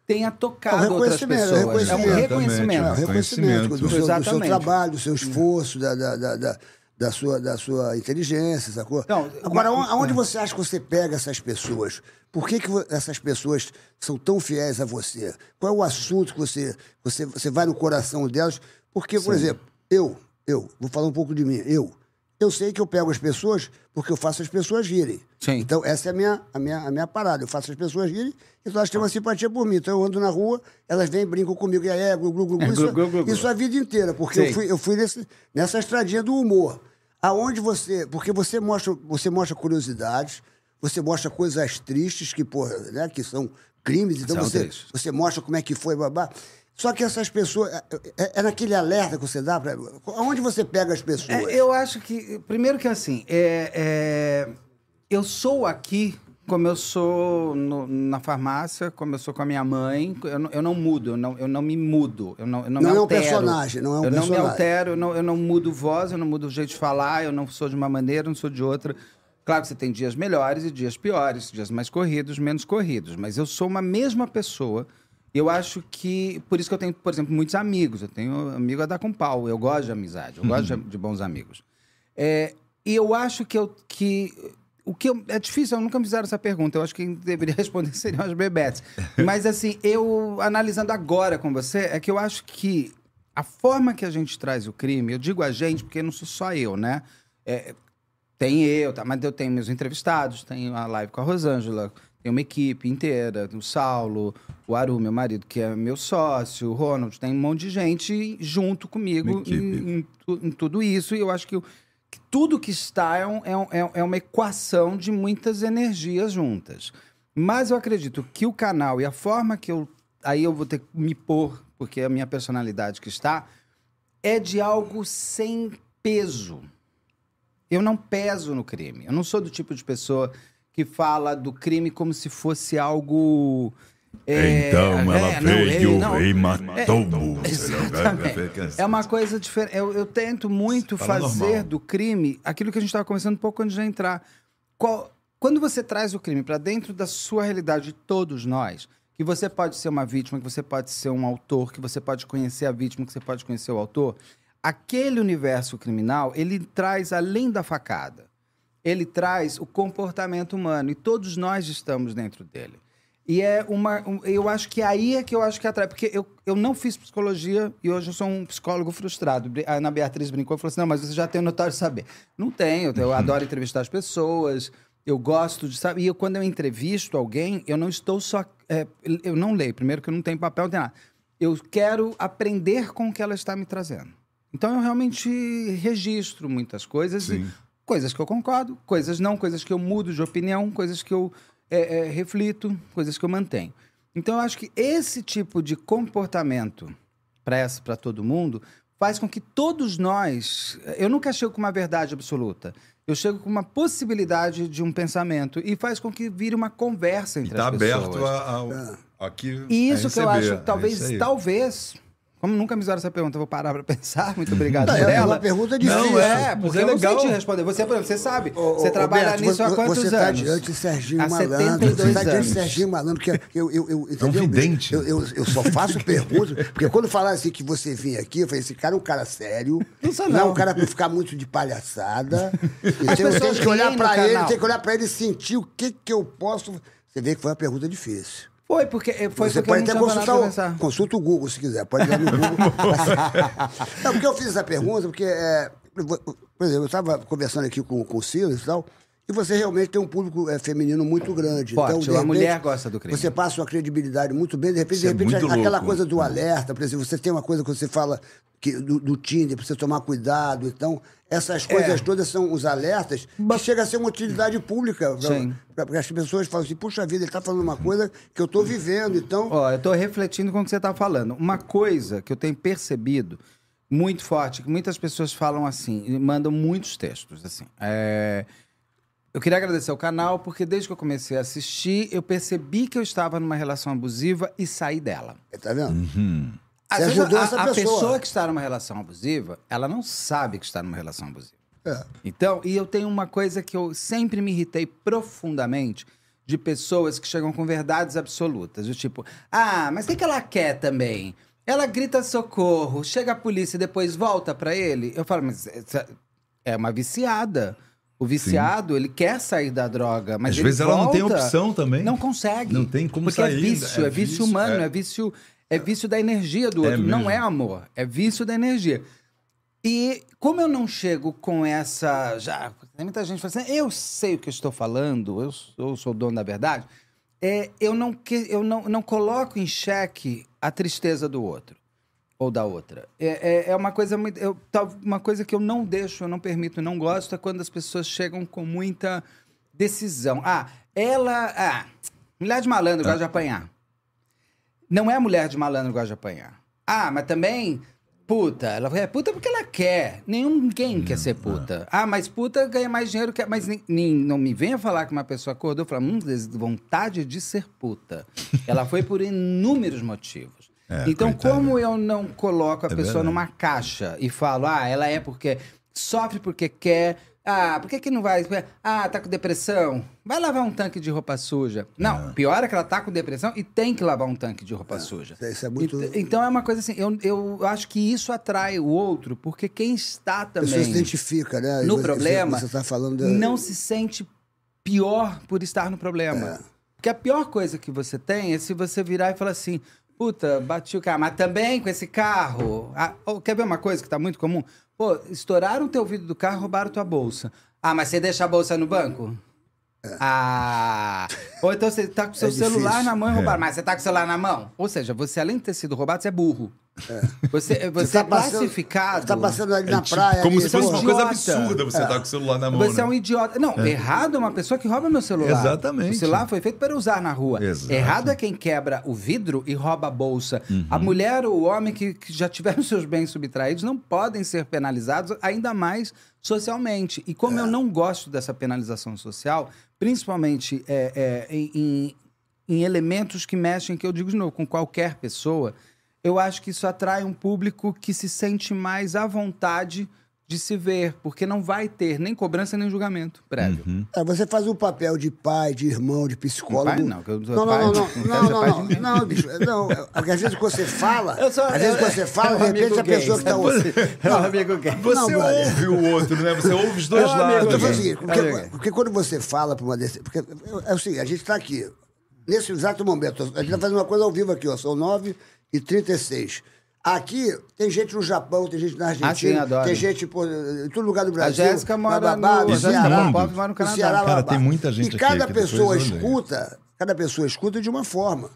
tenha tocado É um outras reconhecimento, pessoas. é um É um reconhecimento. reconhecimento. É, o reconhecimento do seu, do seu trabalho, do seu esforço, da, da, da, da- sua, da sua inteligência, sacou? Então, Agora, uma- aonde aonde você acha que você pega essas pessoas? Por que, que essas pessoas são tão fiéis a você? Qual é o assunto que você, você, você vai no coração delas? Porque, por exemplo, eu, eu, vou falar um pouco de mim, eu. Eu sei que eu pego as pessoas porque eu faço as pessoas rirem. Sim. Então, essa é a minha, a, minha, a minha parada. Eu faço as pessoas rirem, então elas têm uma simpatia por mim. Então, eu ando na rua, elas vêm, brincam comigo, e aí, é, glu, glu, glu, glu, Isso, glu, glu, glu. isso a vida inteira, porque eu Sim. fui, eu fui nesse, nessa estradinha do humor. Aonde você. Porque você mostra, você mostra curiosidades, você mostra coisas tristes que, porra, né, que são crimes, então São você, tristes. você mostra como é que foi, babá. Só que essas pessoas. É, é- é naquele alerta que você dá para. Aonde você pega as pessoas? É, eu acho que, primeiro que assim, é, é, eu sou aqui como eu sou no- na farmácia, como eu sou com a minha mãe. Eu não, eu não mudo, eu não, eu não me mudo. Eu não, eu não, Não me é um altero. personagem, não é um eu não me personagem. altero, eu não, eu não mudo voz, eu não mudo o jeito de falar, eu não sou de uma maneira, eu não sou de outra. Claro que você tem dias melhores e dias piores, dias mais corridos, menos corridos, mas eu sou uma mesma pessoa. Eu acho que. Por isso que eu tenho, por exemplo, muitos amigos. Eu tenho amigo a dar com pau. Eu gosto de amizade, eu gosto de, de bons amigos. É, e eu acho que eu. Que, o que eu- é difícil, eu nunca me fizeram essa pergunta. Eu acho que quem deveria [laughs] responder seriam as bebetes. Mas, assim, eu, analisando agora com você, é que eu acho que a forma que a gente traz o crime, eu digo a gente, porque não sou só eu, né? É, tem eu, tá? mas eu tenho meus entrevistados, tenho a live com a Rosângela, tem uma equipe inteira, o Saulo, o Aru, meu marido, que é meu sócio, o Ronald, tem um monte de gente junto comigo em, em em tudo isso. E eu acho que, que tudo que está é, um- é é é uma equação de muitas energias juntas. Mas eu acredito que o canal e a forma que eu. Aí eu vou ter que me pôr, porque é a minha personalidade que está, é de algo sem peso. Eu não peso no crime. Eu não sou do tipo de pessoa que fala do crime como se fosse algo. é, então ela é, não, veio é, não, e matou você. Exatamente. É uma coisa diferente. Eu, eu tento muito Fala fazer normal. do crime aquilo que a gente estava conversando um pouco antes de entrar. Qual- quando você traz o crime para dentro da sua realidade, de todos nós, que você pode ser uma vítima, que você pode ser um autor, que você pode conhecer a vítima, que você pode conhecer o autor, aquele universo criminal, ele traz além da facada. Ele traz o comportamento humano e todos nós estamos dentro dele. E é uma. um- eu acho que aí é que eu acho que atrai. Porque eu, eu não fiz psicologia e hoje eu sou um psicólogo frustrado. A Ana Beatriz brincou e falou assim: não, mas você já tem o notório saber. Não tenho, eu [laughs] adoro entrevistar as pessoas, eu gosto de saber. E eu, quando eu entrevisto alguém, eu não estou só. é, eu não leio, primeiro que eu não tenho papel, não tenho nada. Eu quero aprender com o que ela está me trazendo. Então eu realmente registro muitas coisas Sim. e coisas que eu concordo, coisas não, coisas que eu mudo de opinião, coisas que eu é, é, reflito, coisas que eu mantenho. Então eu acho que esse tipo de comportamento para todo mundo faz com que todos nós. Eu nunca chego com uma verdade absoluta. Eu chego com uma possibilidade de um pensamento e faz com que vire uma conversa E entre tá as pessoas. aberto a, a, aqui. E isso a que eu receber. acho, que talvez, É talvez. Como nunca me fizeram essa pergunta, eu vou parar para [laughs] pensar. Muito obrigado Não, por é ela. uma pergunta difícil. Não é, porque é eu não legal. sei te responder. Você, exemplo, você sabe. Ô, você ô, trabalha Beto, nisso há quantos você anos? tá diante de Serginho há Malandro. 72 você tá diante anos. de Serginho Malandro, porque eu, eu, eu, entendeu? vidente. Eu, eu, eu só faço [laughs] perguntas, porque quando falaram assim que você vinha aqui, eu falei, esse cara é um cara sério. Não sou, é não. um cara pra ficar muito de palhaçada. As eu pessoas tenho que olhar pra ele, canal. tenho que olhar pra ele e sentir o que que eu posso... Você vê que foi uma pergunta difícil. Foi, porque, foi você porque pode até consultar o, consulta o Google se quiser. Pode ir no Google. [laughs] não, porque eu fiz essa pergunta, porque, é, por exemplo, eu estava conversando aqui com, com o Silas e tal, e você realmente tem um público é, feminino muito grande. Forte, então, de a repente, mulher gosta do crime. Você passa uma credibilidade muito bem, de repente, Isso é de repente muito aquela louco. coisa do alerta, por exemplo, você tem uma coisa que você fala que, do, do Tinder, pra você tomar cuidado. Então, essas coisas É. todas são os alertas que chega a ser uma utilidade pública. Porque as pessoas falam assim, puxa vida, ele está falando uma coisa que eu estou vivendo, então... Ó, eu tô refletindo com o que você tá falando. Uma coisa que eu tenho percebido muito forte, que muitas pessoas falam assim, e mandam muitos textos, assim. É, Eu queria agradecer ao canal, porque desde que eu comecei a assistir, eu percebi que eu estava numa relação abusiva e saí dela. Tá vendo? Às Você vezes, ajudou a, essa a pessoa. pessoa que está numa relação abusiva, ela não sabe que está numa relação abusiva. É. Então, e eu tenho uma coisa que eu sempre me irritei profundamente de pessoas que chegam com verdades absolutas. Do tipo, ah, mas o que, que ela quer também? Ela grita socorro, chega a polícia e depois volta pra ele. Eu falo, mas é uma viciada. O viciado, ele quer sair da droga, mas Às vezes ela não tem opção também. Não consegue. Não tem como porque sair é ainda. vício, é, É vício, vício, humano, é. é vício, é vício da energia do É outro. não mesmo. é amor, é vício da energia. E como eu não chego com essa. Já, tem muita gente fala assim, eu sei o que eu estou falando, eu sou, eu sou o dono da verdade. É, eu não, que- eu não, não coloco em xeque a tristeza do outro ou da outra. É, é, é uma coisa muito. Eu, uma coisa que eu não deixo, eu não permito, não gosto, é quando as pessoas chegam com muita decisão. Ah, ela. Ah, mulher de malandro gosta de apanhar. Não é mulher de malandro gosta de apanhar. Ah, mas também. Puta, ela é puta porque ela quer. Nenhum, ninguém quer ser puta. Ah, mas puta ganha mais dinheiro que. Mas nem, nem- não me venha falar que uma pessoa acordou e falou: hum, vontade de ser puta. Ela foi por inúmeros motivos. É, então, coitada. como eu não coloco a É pessoa verdade. numa caixa e falo, ah, ela é porque sofre porque quer. Ah, por que, que não vai? Ah, tá com depressão. Vai lavar um tanque de roupa suja. Não, pior é que ela tá com depressão e tem que lavar um tanque de roupa suja. isso é muito- Ent- Então é uma coisa assim, eu, eu acho que isso atrai o outro, porque quem está A pessoa se também identifica, né? E no você- problema Você está falando da... não se sente pior por estar no problema. Porque a pior coisa que você tem é se você virar e falar assim, puta, bati o carro, mas também com esse carro. Ah, ou quer ver uma coisa que tá muito comum? Pô, estouraram o teu vidro do carro, roubaram tua bolsa. Ah, mas você deixa a bolsa no banco? Ah! Ou então você tá com o seu É celular difícil. na mão e roubaram. Mas você tá com o celular na mão? Ou seja, você, além de ter sido roubado, você é burro. Você, você, tá é passando- classificado. Tá passando ali É na tipo, praia. como ali, se fosse uma coisa absurda você estar com o celular na mão. Você é né? um idiota. Não, errado é uma pessoa que rouba meu celular. Exatamente. O celular foi feito para usar na rua. Exato. Errado é quem quebra o vidro e rouba a bolsa. Uhum. A mulher ou o homem que, que já tiveram [laughs] seus bens subtraídos não podem ser penalizados, ainda mais socialmente. E como eu não gosto dessa penalização social, principalmente é, é, em, em- em elementos que mexem, que eu digo de novo, com qualquer pessoa, eu acho que isso atrai um público que se sente mais à vontade de se ver, porque não vai ter nem cobrança nem julgamento prévio. Uhum. É, você faz um papel de pai, de irmão, de psicólogo. Pai não, que eu sou não, pai, não, não, [laughs] não não, não, não, não, não, bicho, não, é- porque às vezes você fala, sou- às vezes você fala, é de repente a pessoa que gay, tá ouvindo... É um amigo gay. Você Não, ouve o outro, né? Você ouve os dois É um amigo Eu tô lados. falando o gay. seguinte, porque, porque quando você fala para uma desse, porque é o seguinte, a gente está aqui, nesse exato momento, a gente está fazendo uma coisa ao vivo aqui, ó, são 9 e 36 Aqui tem gente no Japão, tem gente na Argentina, Ah, sim, adoro. tem gente pô, em todo lugar do Brasil. Jéssica mora no- a Ceará, mora no Canadá. Ceará, Cara, tem muita gente E aqui cada depois pessoa escuta, cada pessoa escuta de uma forma.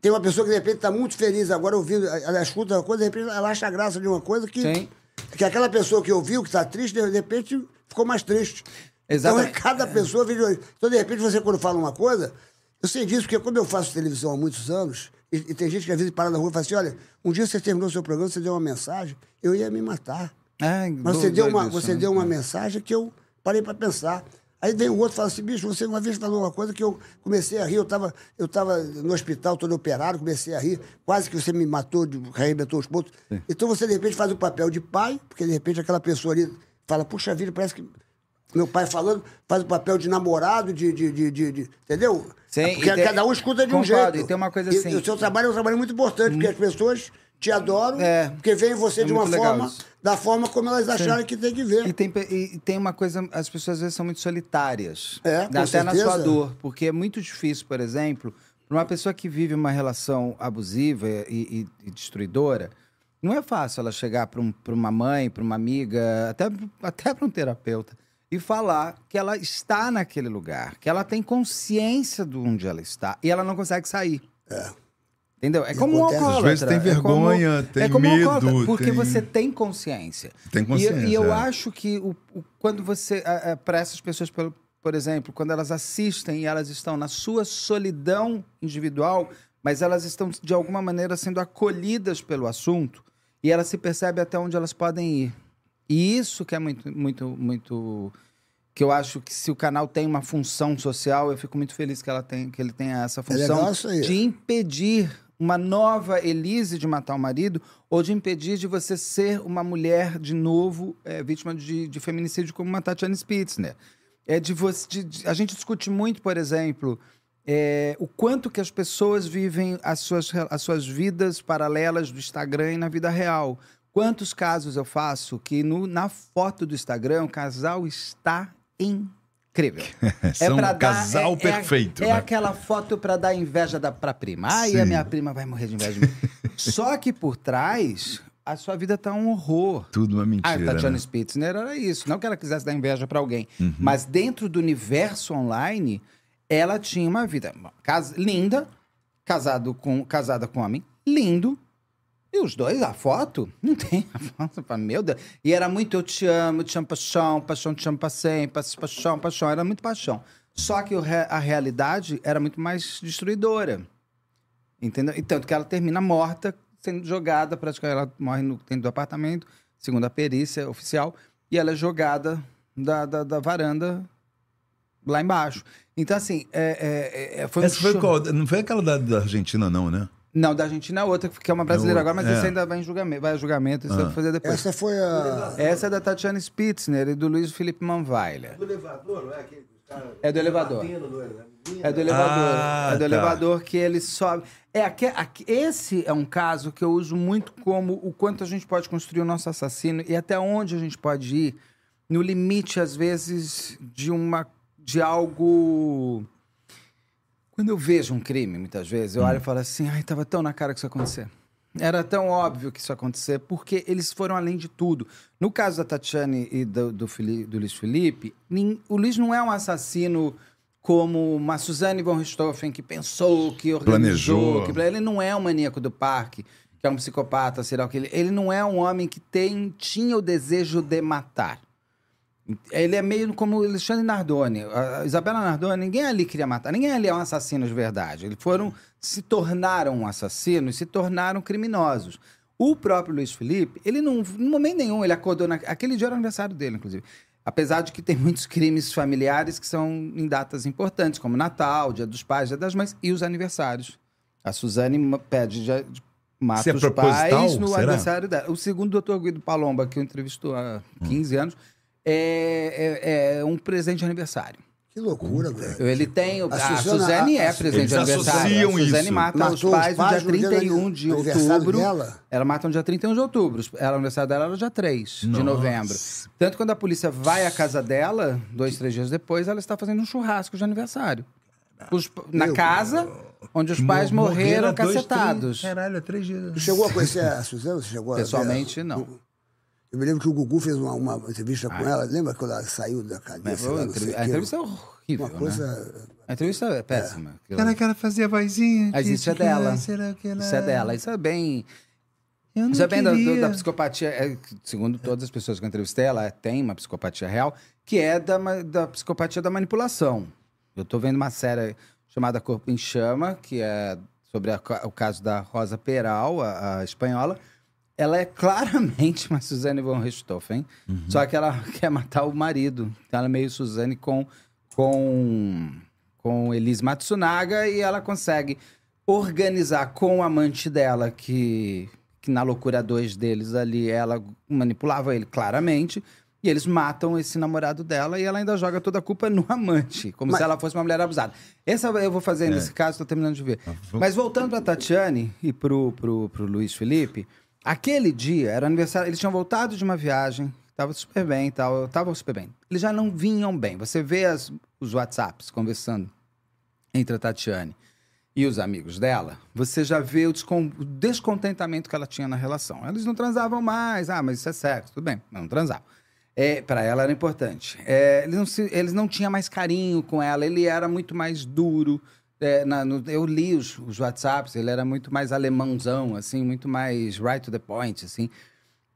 Tem uma pessoa que de repente está muito feliz agora ouvindo, ela escuta uma coisa, de repente ela acha graça de uma coisa que, Sim. que aquela pessoa que ouviu, que está triste, de repente ficou mais triste. Exatamente. Então, é cada pessoa vive. Então, de repente, você, quando fala uma coisa, eu sei disso, porque como eu faço televisão há muitos anos, e, e tem gente que às vezes para na rua e fala assim: olha, um dia você terminou o seu programa, você deu uma mensagem, eu ia me matar. Ai, Mas você doido deu uma, você né? deu uma mensagem que eu parei para pensar. Aí vem o outro e fala assim, bicho, você uma vez falou uma coisa que eu comecei a rir, eu estava eu tava no hospital, todo operado, comecei a rir, quase que você me matou, de- arrebentou os pontos. Então você, de repente, faz o papel de pai, porque de repente aquela pessoa ali fala, puxa vida, parece que meu pai falando, faz o papel de namorado, de. de, de, de- de- entendeu? Sim, É porque tem- cada um escuta de um concordo, jeito. e tem uma coisa assim- E o seu trabalho é um trabalho muito importante, porque as pessoas te adoram, É. porque veem você É de uma forma, isso. da forma como elas acharem que tem que ver. E tem, e tem uma coisa, as pessoas às vezes são muito solitárias. É, Até na certeza. sua dor. Porque é muito difícil, por exemplo, para uma pessoa que vive uma relação abusiva e, e- e destruidora, não é fácil ela chegar para um, uma mãe, para uma amiga, até, até para um terapeuta, e falar que ela está naquele lugar, que ela tem consciência de onde ela está e ela não consegue sair. Entendeu? É E como um alcoólatra. Às vezes tem é como- vergonha, tem é como um medo, alcoólatra, Porque tem- você tem consciência. Tem E- consciência, E, eu é. acho que o, o- quando você. para essas pessoas, por, por exemplo, quando elas assistem e elas estão na sua solidão individual, mas elas estão, de alguma maneira, sendo acolhidas pelo assunto, e elas se percebem até onde elas podem ir. E isso que é muito, muito, muito. Que eu acho que se o canal tem uma função social, eu fico muito feliz que, ela tem, que ele tenha essa função legal isso aí. de impedir uma nova Elise de matar o marido ou de impedir de você ser uma mulher de novo é, vítima de, de feminicídio como uma Tatiana Spitzner. É de você, de- de- a gente discute muito, por exemplo, é, o quanto que as pessoas vivem as suas, as suas vidas paralelas do Instagram e na vida real. Quantos casos eu faço que no- na foto do Instagram o casal está incrível. [laughs] São pra um casal perfeito, É, né? aquela foto pra dar inveja da, pra prima. Ai, a minha prima vai morrer de inveja de mim. [laughs] Só que por trás, a sua vida tá um horror. Tudo uma Ah, mentira. a Tatiana né? Spitzner era isso. Não que ela quisesse dar inveja pra alguém. Uhum. Mas dentro do universo online, ela tinha uma vida linda, casado com, casada com um homem lindo. E os dois, a foto, não tem a foto, meu Deus. E era muito eu te amo, te amo paixão, paixão te amo pra sempre, pa- paixão, paixão, era muito paixão. Só que a realidade era muito mais destruidora. Entendeu? E tanto que ela termina morta, sendo jogada, praticamente ela morre no, dentro do apartamento, segundo a perícia oficial, e ela é jogada da, da, da varanda lá embaixo. Então, assim, é, é, é, foi um Essa foi cho- qual? Não foi aquela da, da Argentina, não, né? Não, da Argentina é outra, que é uma brasileira É agora, mas outra, isso é. ainda vai em julgamento, vai a julgamento, isso eu vou fazer depois. Essa foi a. Essa é da Tatiana Spitzner e do Luiz Felipe Manweiler. Do elevador, não é? Aquele cara É do elevador. elevador. É do elevador. Ah, é do tá. elevador que ele sobe. É, aque- aque- esse é um caso que eu uso muito como o quanto a gente pode construir o nosso assassino e até onde a gente pode ir no limite, às vezes, de uma. de algo. Quando eu vejo um crime, muitas vezes, eu olho e falo assim, ai, tava tão na cara que isso ia acontecer. Era tão óbvio que isso ia acontecer, porque eles foram além de tudo. No caso da Tatiane e do, do, Fili- do Luiz Felipe, nin- o Luiz não é um assassino como uma Suzane von Richthofen que pensou, que organizou, Planejou. que ele não é um maníaco do parque, que é um psicopata, será que ele, ele não é um homem que tem tinha o desejo de matar. Ele é meio como o Alexandre Nardoni. A Isabela Nardoni, ninguém ali queria matar, ninguém ali é um assassino de verdade. Eles foram, se tornaram assassinos, se tornaram criminosos. O próprio Luiz Felipe, ele não, no momento nenhum, ele acordou. Na, aquele dia era o aniversário dele, inclusive. Apesar de que tem muitos crimes familiares que são em datas importantes, como Natal, Dia dos Pais, Dia das Mães e os aniversários. A Suzane pede, já, mata é os pais no Será? aniversário dela. O segundo doutor Guido Palomba, que eu entrevistou há 15 anos, é, é- é um presente de aniversário. Que loucura, velho. Ele tem. o- A A, Suzana- Suzane a- é a- presente de aniversário. associam A Suzane isso. mata Matou os os pais no dia pais no dia 31 do de aniversário outubro. dela? Ela mata no dia 31 de outubro. Ela, o aniversário dela era no dia 3 de novembro. Tanto quando a polícia vai à casa dela, dois, três dias depois, ela está fazendo um churrasco de aniversário. Os- na Meu casa, onde os pais morreram cacetados. Caralho, é três dias. Tu chegou a conhecer a Suzana? Você chegou a? Pessoalmente, não. Eu me lembro que o Gugu fez uma, uma entrevista com ela. Lembra quando ela saiu da cadeia? sei lá, A entrevista é horrível, Uma coisa... né? A entrevista é péssima. Cara, que ela fazia vozinha. Mas isso é dela. ela- Isso é dela. Isso é bem. Eu não Isso é bem da, da psicopatia. é, segundo todas as pessoas que eu entrevistei, ela tem uma psicopatia real, que é da, da psicopatia da manipulação. Eu tô vendo uma série chamada Corpo em Chama, que é sobre a o caso da Rosa Peral, a, a espanhola. Ela é claramente uma Suzane von Richthofen, só que ela [laughs] quer matar o marido. Então ela é meio Suzane com, com, com Elise Matsunaga e ela consegue organizar com o amante dela, que, que na loucura 2 deles ali, ela manipulava ele claramente, e eles matam esse namorado dela e ela ainda joga toda a culpa no amante, como se ela fosse uma mulher abusada. Essa eu vou fazer nesse caso, tô terminando de ver. Mas voltando pra Tatiane e pro, pro, pro Luiz Felipe, aquele dia era aniversário, eles tinham voltado de uma viagem, tava super bem e tal, tava super bem. Eles já não vinham bem. Você vê as- os WhatsApps conversando entre a Tatiane e os amigos dela, você já vê o, o descontentamento que ela tinha na relação. Eles não transavam mais, ah, mas isso é sexo, tudo bem, não transavam. É, para ela era importante. É, eles, não se- eles não tinham mais carinho com ela, ele era muito mais duro. É, na- no- eu li os, os WhatsApps, ele era muito mais alemãozão, assim, muito mais right to the point, assim.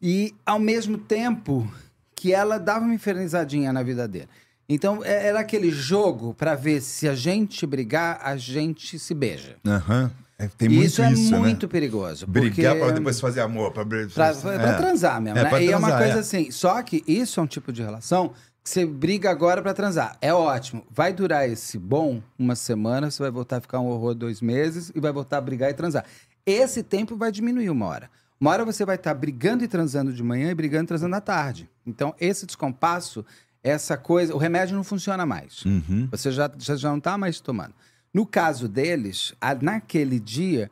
E, ao mesmo tempo, que ela dava uma infernizadinha na vida dele. Então, é- era aquele jogo para ver se a gente brigar, a gente se beija. Aham. É, tem muito isso é isso, né? muito perigoso. Brigar pra depois fazer amor. Pra, Pra, pra- pra É. transar mesmo, É, né? pra e é uma transar, coisa é. assim. Só que isso é um tipo de relação você briga agora pra transar. É ótimo. Vai durar esse bom uma semana, você vai voltar a ficar um horror dois meses e vai voltar a brigar e transar. Esse tempo vai diminuir uma hora. Uma hora você vai estar brigando e transando de manhã e brigando e transando à tarde. Então, esse descompasso, essa coisa, o remédio não funciona mais. Uhum. Você já, já, já não está mais tomando. No caso deles, a- naquele dia,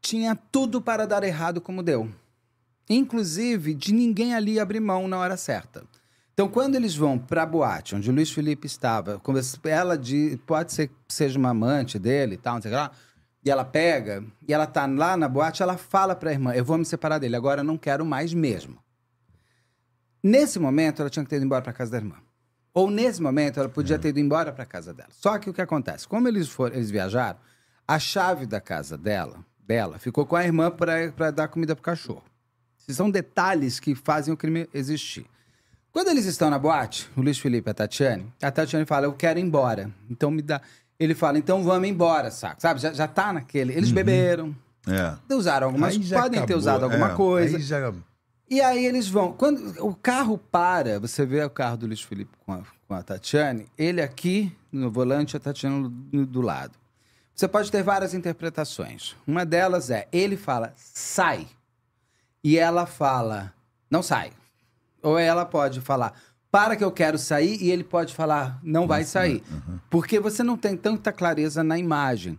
tinha tudo para dar errado como deu. Inclusive, de ninguém ali abrir mão na hora certa. Então, quando eles vão para a boate, onde o Luiz Felipe estava, ela de, pode ser que seja uma amante dele e tal, não sei o que lá, e ela pega, e ela tá lá na boate, ela fala para a irmã, eu vou me separar dele, agora não quero mais mesmo. Nesse momento, ela tinha que ter ido embora para casa da irmã. Ou nesse momento, ela podia ter ido embora para casa dela. Só que o que acontece? Como eles foram, eles viajaram, a chave da casa dela, dela ficou com a irmã para dar comida pro cachorro. Esses são detalhes que fazem o crime existir. Quando eles estão na boate, o Luiz Felipe e a Tatiane, a Tatiane fala, eu quero ir embora. Então me dá. Ele fala, então vamos embora, saco? Sabe? Já, já tá naquele. Eles beberam, É. usaram algumas. Podem ter acabou, usado alguma é, coisa. Aí já... E aí eles vão. Quando o carro para, você vê o carro do Luiz Felipe com a, com a Tatiane, ele aqui no volante a Tatiane no- do lado. Você pode ter várias interpretações. Uma delas é, ele fala, sai. E ela fala, não sai. Ou ela pode falar, para que eu quero sair, e ele pode falar, não vai sair. Porque você não tem tanta clareza na imagem.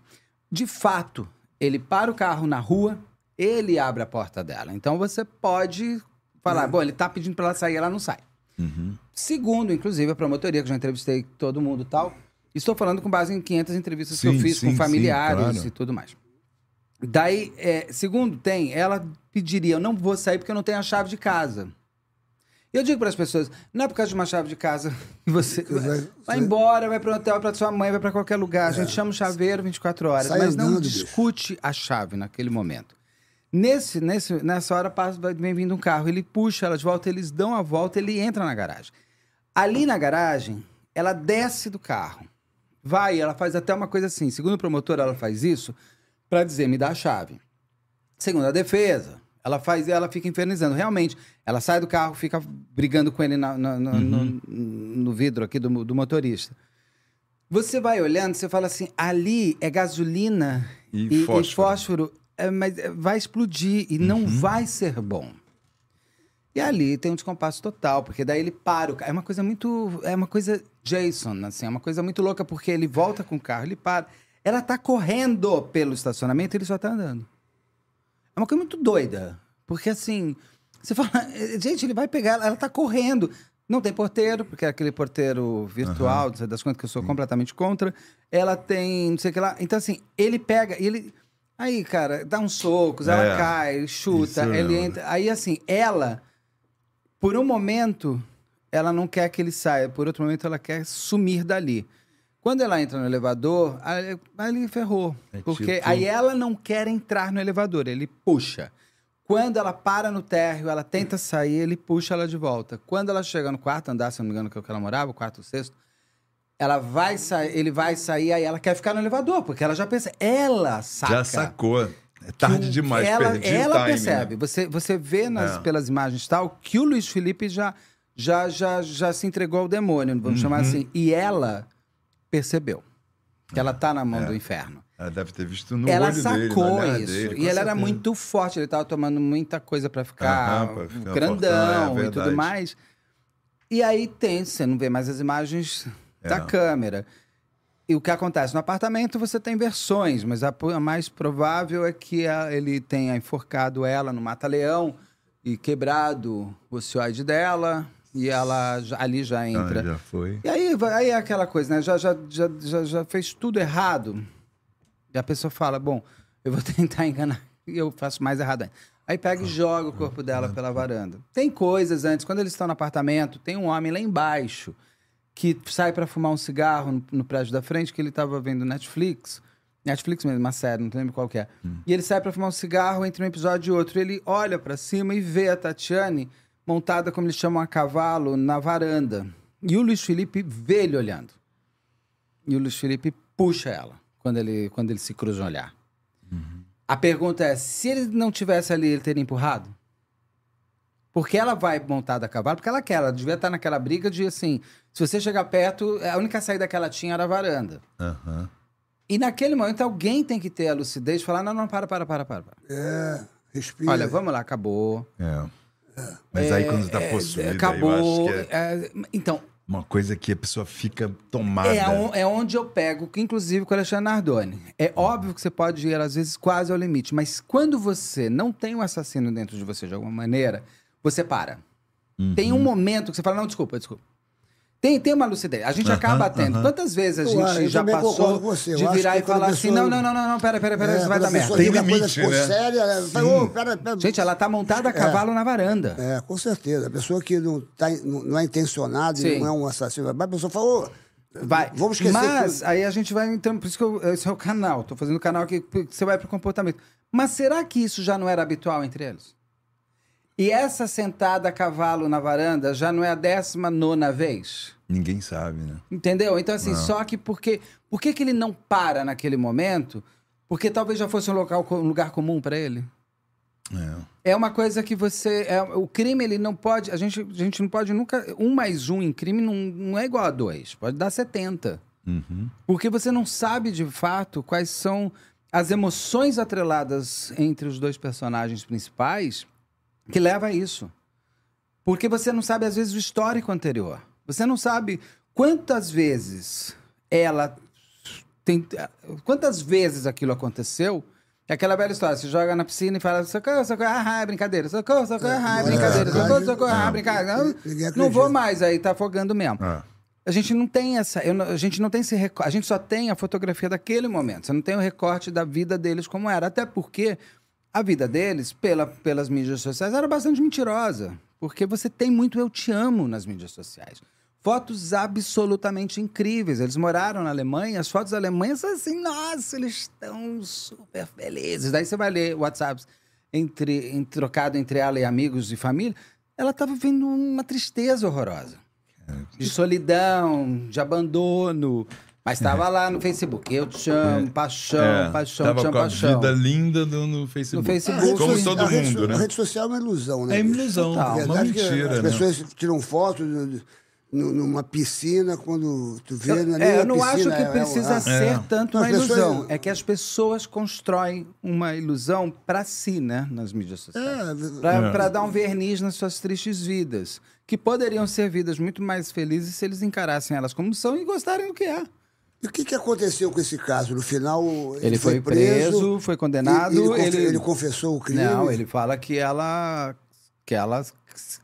De fato, ele para o carro na rua, ele abre a porta dela. Então você pode falar, bom, ele tá pedindo para ela sair, ela não sai. Segundo, inclusive, a promotoria, que eu já entrevistei todo mundo e tal, estou falando com base em 500 entrevistas que Sim, eu fiz sim, com sim, familiares claro. e tudo mais. Daí, é, segundo tem, ela pediria, eu não vou sair porque eu não tenho a chave de casa. Eu digo para as pessoas, não é por causa de uma chave de casa que você vai- vai embora, vai para um hotel, para sua mãe, vai para qualquer lugar. A gente chama o chaveiro 24 horas, Sai mas não andando, bicho. discute a chave naquele momento. Nesse, nesse, nessa hora passa, vem vindo um carro, ele puxa ela de volta, eles dão a volta, ele entra na garagem. Ali na garagem, ela desce do carro, vai, ela faz até uma coisa assim. Segundo o promotor, ela faz isso para dizer, me dá a chave. Segundo a defesa, ela faz, ela fica infernizando. Realmente, ela sai do carro, fica brigando com ele na- na- na- no, no vidro aqui do, do motorista. Você vai olhando, você fala assim, ali é gasolina E e, e fósforo. fósforo, é, mas é, vai explodir e não vai ser bom. E ali tem um descompasso total, porque daí ele para o carro. É uma coisa muito. É uma coisa Jason, assim, é uma coisa muito louca, porque ele volta com o carro, ele para. Ela tá correndo pelo estacionamento e ele só tá andando. É uma coisa muito doida. Porque assim, você fala, "Eh, [laughs] gente, ele vai pegar, ela ela tá correndo. Não tem porteiro, porque é aquele porteiro virtual, sei das contas que eu sou completamente contra. Ela tem, não sei o que lá. Então, assim, ele pega ele. Aí, cara, dá uns socos, ela É, cai, chuta, isso ele mesmo. entra. Aí, assim, ela, por um momento, ela não quer que ele saia, por outro momento, ela quer sumir dali. Quando ela entra no elevador, aí ali ferrou. É porque tipo- aí ela não quer entrar no elevador, ele puxa. Quando ela para no térreo, ela tenta sair, ele puxa ela de volta. Quando ela chega no quarto andar, se não me engano, que é o que ela morava, o quarto ou sexto, ela vai sair, ele vai sair, aí ela quer ficar no elevador, porque ela já pensa, ela saca. Já sacou. É tarde demais, ela, perdi ela time. percebe. né? Você, você vê nas, É. pelas imagens tal que o Luiz Felipe já, já, já, já se entregou ao demônio, vamos chamar Uhum. assim. E ela percebeu que ela tá na mão É. do inferno. Ela deve ter visto no ela olho dele, sacou isso. dele, e ela era muito forte, ele tava tomando muita coisa pra ficar pra ficar grandão fortão, é e tudo mais. E aí tem, você não vê mais as imagens da É. câmera. E o que acontece? No apartamento você tem versões, mas a, mais provável é que a- ele tenha enforcado ela no mata-leão e quebrado o ocioide dela, e ela já- ali já Ah, entra. já foi. E aí, aí é aquela coisa, né? Já, já, já, já, já fez tudo errado. E a pessoa fala: bom, eu vou [laughs] tentar enganar e eu faço mais errado ainda. Aí pega e joga o corpo dela pela varanda. Tem coisas antes, quando eles estão no apartamento, tem um homem lá embaixo que sai pra fumar um cigarro no, no prédio da frente, que ele tava vendo Netflix. Netflix mesmo, uma série, não lembro qual que é. E ele sai pra fumar um cigarro entre um episódio e outro. Ele olha pra cima e vê a Tatiane montada, como eles chamam, a cavalo, na varanda. E o Luiz Felipe vê ele olhando. E o Luiz Felipe puxa ela quando ele, quando ele se cruza um olhar. A pergunta é: se ele não tivesse ali, ele teria empurrado? Porque ela vai montada a cavalo, porque ela quer, ela devia estar naquela briga de assim: se você chegar perto, a única saída que ela tinha era a varanda. Aham. E naquele momento alguém tem que ter a lucidez de falar: não, não, para, para, para, para. para. É, respira. Olha, vamos lá, acabou. É. Mas aí quando tá É, possuída, acabou. é É, então, uma coisa que a pessoa fica tomada. É, é onde eu pego, inclusive com o Alexandre Nardoni. É óbvio que você pode ir, às vezes, quase ao limite, mas quando você não tem um assassino dentro de você de alguma maneira, você para. Tem Uhum. um momento que você fala, não, desculpa, desculpa. Tem, tem uma lucidez. A gente Aham, acaba tendo. aham. Quantas vezes a Eu gente eu já passou com você. De virar e falar assim, não, não, não, não, não, pera, pera, pera, É, isso vai dar merda. Tem coisa limite, ficou né? séria, ela fala, pera, pera. Gente, ela tá montada a cavalo na varanda. É, com certeza. A pessoa que não, tá, não não é intencionada Sim. e não é um assassino, a pessoa fala, ô, Vai. vamos esquecer Mas tudo. aí a gente vai entrando, por isso que eu, esse é o canal. Tô fazendo o canal aqui, que você vai pro comportamento. Mas será que isso já não era habitual entre eles? E essa sentada a cavalo na varanda já não é a décima nona vez? Ninguém sabe, né? Entendeu? Então, assim, só que porque. Por que, que ele não para naquele momento? Porque talvez já fosse um, local, um lugar comum para ele. É. É uma coisa que você. É, o crime, ele não pode. A gente, a gente não pode nunca. Um mais um em crime não, não é igual a dois. Pode dar 70. Uhum. Porque você não sabe de fato quais são as emoções atreladas entre os dois personagens principais que leva a isso. Porque você não sabe, às vezes, o histórico anterior. Você não sabe quantas vezes ela tem. Quantas vezes aquilo aconteceu. É aquela velha história, você joga na piscina e fala, socorro, socorro, ah, é brincadeira, socorro, socorro, ah, é brincadeira, socorro, socorro, ah, brincadeira. Não, vou mais, aí tá afogando mesmo. Ah. A gente não tem essa. eu a gente não tem esse recorte. A gente só tem a fotografia daquele momento. Você não tem o recorte da vida deles como era. Até porque a vida deles, pela, pelas mídias sociais, era bastante mentirosa. Porque você tem muito eu te amo nas mídias sociais. Fotos absolutamente incríveis. Eles moraram na Alemanha, as fotos alemãs são assim, nossa, eles estão super felizes. Daí você vai ler WhatsApps entre, em- trocado entre ela e amigos e família. Ela estava vivendo uma tristeza horrorosa. De solidão, de abandono. Mas estava lá no Facebook. Eu te amo, paixão, É, paixão, tava te amo, com a paixão. vida linda do- no Facebook. No Facebook. A rede Como todo a rede mundo, A né? rede social é uma ilusão, né? É ilusão, A uma verdade é mentira, As né? pessoas tiram fotos numa piscina, quando tu vê... não é nem É, eu não acho piscina, que é- é- precisa é- ser tanto uma ilusão. É que as pessoas constroem uma ilusão para si, né? Nas mídias sociais. É, Para dar um verniz nas suas tristes vidas. Que poderiam ser vidas muito mais felizes se eles encarassem elas como são e gostarem do que é. E o que, que aconteceu com esse caso? No final, ele, Ele foi preso, foi condenado, e- Ele, ele- ele confessou o crime. Não, ele fala que ela. que ela.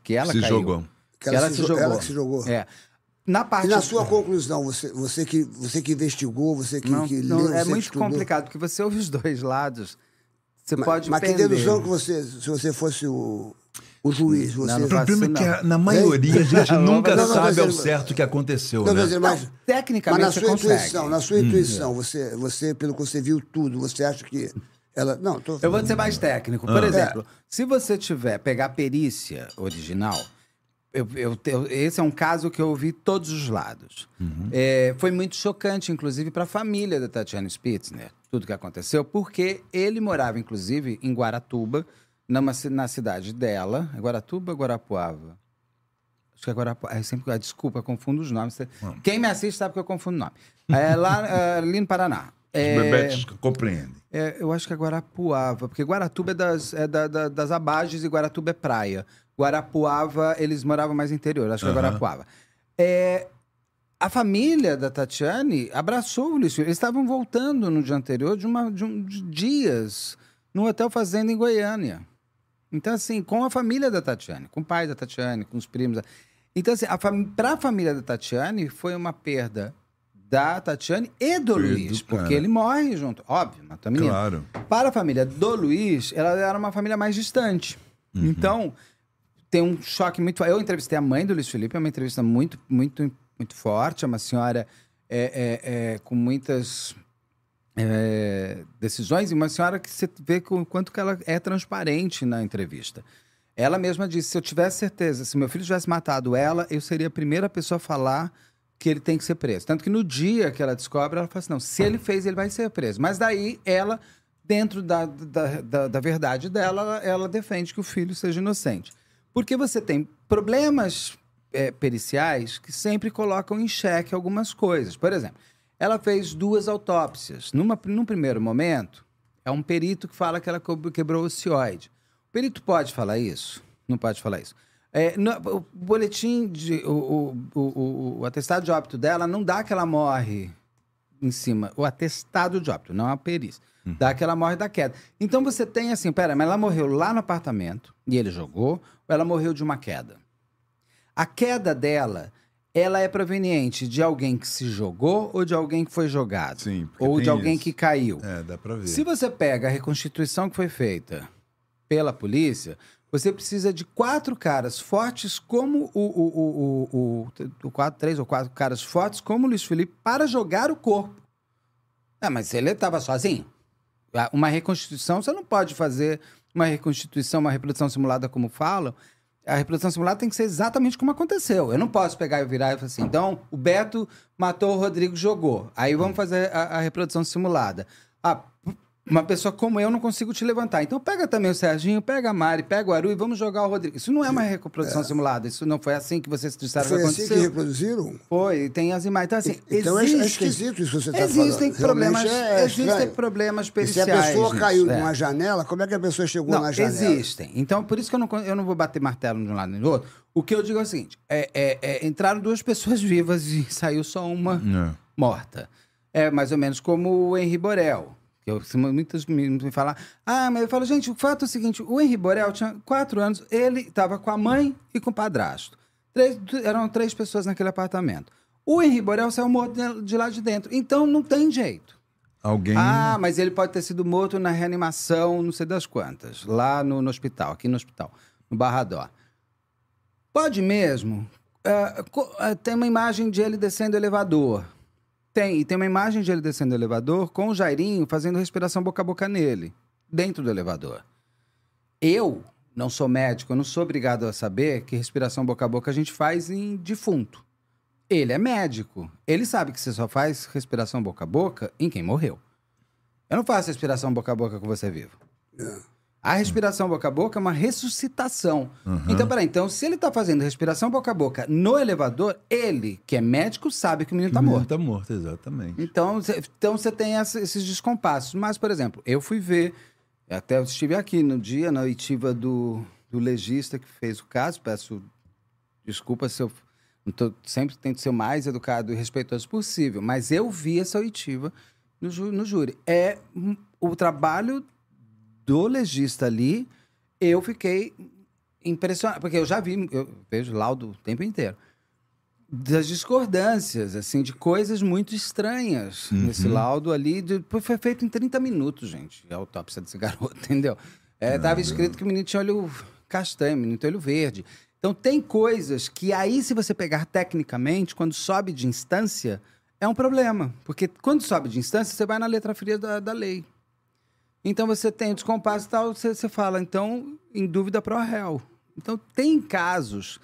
que ela Se caiu. jogou. Que ela se jo- ela que se jogou. É. Na parte. E na sua conclusão, você, você, que, você que investigou, você que, Não, que não, leu, é você que muito estudou, complicado, porque você ouve os dois lados. Você Mas, pode mas que pender. dedução que você, se você fosse o, o juiz, você... Não, não O problema é Faço que na maioria a gente [laughs] nunca não, não, sabe mas ao certo o que aconteceu, Não, né? quer dizer, mas, tecnicamente mas na você sua consegue. intuição, na sua intuição, você, você, pelo que você viu tudo, você acha que ela... Não, tô... Eu vou ser mais técnico. Ah. Por exemplo, se você tiver, pegar a perícia original, eu, eu- eu- esse é um caso que eu ouvi todos os lados. Uhum. É, foi muito chocante, inclusive, para a família da Tatiana Spitzner, tudo que aconteceu, porque ele morava, inclusive, em Guaratuba, numa, na cidade dela. É Guaratuba ou Guarapuava? Acho que é Guarapuava. É sempre, ah, desculpa, eu confundo os nomes. Quem me assiste sabe que eu confundo o nome. É lá é, ali no Paraná. Os É, bebetes compreendem. é, eu acho que é Guarapuava, porque Guaratuba é das, é da- da- das abages e Guaratuba é praia. Guarapuava, eles moravam mais interior, acho que é. Guarapuava. É, a família da Tatiane abraçou o Luiz. Eles estavam voltando no dia anterior de, uma, de, um, de dias no Hotel Fazenda em Goiânia. Então, assim, com a família da Tatiane, com o pai da Tatiane, com os primos. da- Então, assim, para a família da Tatiane, foi uma perda da Tatiane e do Luiz, porque ele morre junto. Óbvio, matou a menina. Claro. Para a família do Luiz, ela era uma família mais distante. Uhum. Então, tem um choque muito. Eu entrevistei a mãe do Luiz Felipe, é uma entrevista muito, muito, muito forte. É uma senhora é, é, é, com muitas é, decisões e uma senhora que você vê com o quanto que ela é transparente na entrevista. Ela mesma disse: se eu tivesse certeza, se meu filho tivesse matado ela, eu seria a primeira pessoa a falar que ele tem que ser preso. Tanto que no dia que ela descobre, ela fala assim: não, se ele fez, ele vai ser preso. Mas daí ela, dentro da, da, da, da verdade dela, ela, ela defende que o filho seja inocente. Porque você tem problemas é, periciais que sempre colocam em xeque algumas coisas. Por exemplo, ela fez duas autópsias. Numa, num primeiro momento, é um perito que fala que ela quebrou o cioide. O perito pode falar isso? Não pode falar isso. É, no- o boletim, de, o, o, o, o- atestado de óbito dela não dá que ela morre em cima. O atestado de óbito, não a perícia. Dá que ela morre da queda. Então você tem assim, pera, mas ela morreu lá no apartamento e ele jogou, ou ela morreu de uma queda? A queda dela, ela é proveniente de alguém que se jogou ou de alguém que foi jogado? Sim, Ou de alguém isso. que caiu? É, dá pra ver. Se você pega a reconstituição que foi feita pela polícia, você precisa de quatro caras fortes como o, o, o, o, o- o quatro, três ou quatro caras fortes como o Luiz Felipe para jogar o corpo. Ah, mas ele estava sozinho. Ah, Uma reconstituição, você não pode fazer uma reconstituição, uma reprodução simulada como falam. A reprodução simulada tem que ser exatamente como aconteceu. Eu não posso pegar e virar e falar assim, então, o Beto matou o Rodrigo, jogou. Aí vamos fazer a, a reprodução simulada. Ah, uma pessoa como eu não consigo te levantar. Então pega também o Serginho, pega a Mari, pega o Aru e vamos jogar o Rodrigo. Isso não é uma reprodução simulada. Isso não foi assim que vocês disseram Foi que assim que aconteceu. reproduziram? Foi, tem as imagens. Então, assim, Então é- é existem, esquisito isso que você tá falando. Existem problemas, é existem problemas E se periciais. a pessoa caiu é. numa janela, como é que a pessoa chegou Não, na janela? existem. Então, por isso que eu não, eu não vou bater martelo de um lado nem do outro. O que eu digo é o seguinte: é, é- é, entraram duas [laughs] pessoas vivas e saiu só uma É. morta. É mais ou menos como o Henri Borel. Eu, se muitos me, falam, ah, mas eu falo, gente, o fato é o seguinte: o Henri Borel tinha quatro anos, ele estava com a mãe e com o padrasto. Três, eram três pessoas naquele apartamento. O Henri Borel saiu morto de- lá de dentro. Então não tem jeito. Alguém. Ah, mas ele pode ter sido morto na reanimação, não sei das quantas, lá no, no hospital, aqui no hospital, no Barradó. Pode mesmo. Ah, tem uma imagem de ele descendo o elevador. Tem, e tem uma imagem de ele descendo o elevador com o Jairinho fazendo respiração boca a boca nele, dentro do elevador. Eu não sou médico, eu não sou obrigado a saber que respiração boca a boca a gente faz em defunto. Ele é médico. Ele sabe que você só faz respiração boca a boca em quem morreu. Eu não faço respiração boca a boca com você vivo. A respiração boca a boca é uma ressuscitação. Então, peraí, então, se ele tá fazendo respiração boca a boca no elevador, ele, que é médico, sabe que o menino tá O menino morto. Tá morto, exatamente. Então, cê- então você tem essa- esses descompassos. Mas, por exemplo, eu fui ver, até eu estive aqui no dia, na oitiva do, do legista que fez o caso, peço desculpa se eu tô- sempre tento ser o mais educado e respeitoso possível, mas eu vi essa oitiva no, no júri. É o trabalho do legista ali, eu fiquei impressionado, porque eu já vi, eu vejo laudo o tempo inteiro das discordâncias, assim, de coisas muito estranhas nesse laudo ali. de- foi feito em 30 minutos, gente, a autópsia desse [laughs] garoto, entendeu? É, tava escrito que o menino tinha olho castanho, o menino tem olho verde. Então tem coisas que aí, se você pegar tecnicamente, quando sobe de instância, é um problema. Porque quando sobe de instância, você vai na letra fria da, da lei. Então você tem o descompasso e tal, você, você fala, então, em dúvida pro réu. Então tem casos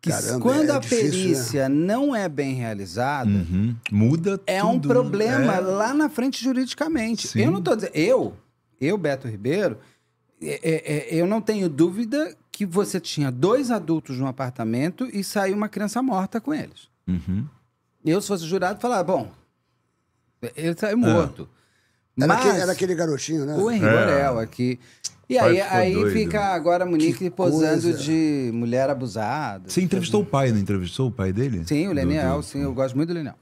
que Caramba, quando é a difícil, perícia não é bem realizada, Uhum. Muda é um tudo, problema é. lá na frente juridicamente. Sim. Eu não tô dizendo. Eu, eu, Beto Ribeiro, é- é- é- eu não tenho dúvida que você tinha dois adultos num apartamento e saiu uma criança morta com eles. Uhum. Eu, se fosse jurado, falava, bom, ele saiu morto. Era, Mas aquele, era aquele garotinho, né? o Henri É. Borel aqui. E aí, aí doido. fica agora a Monique Que posando coisa. de mulher abusada. Você entrevistou o pai, não entrevistou o pai dele? Sim, o Leniel, do- sim, eu gosto muito do Leniel.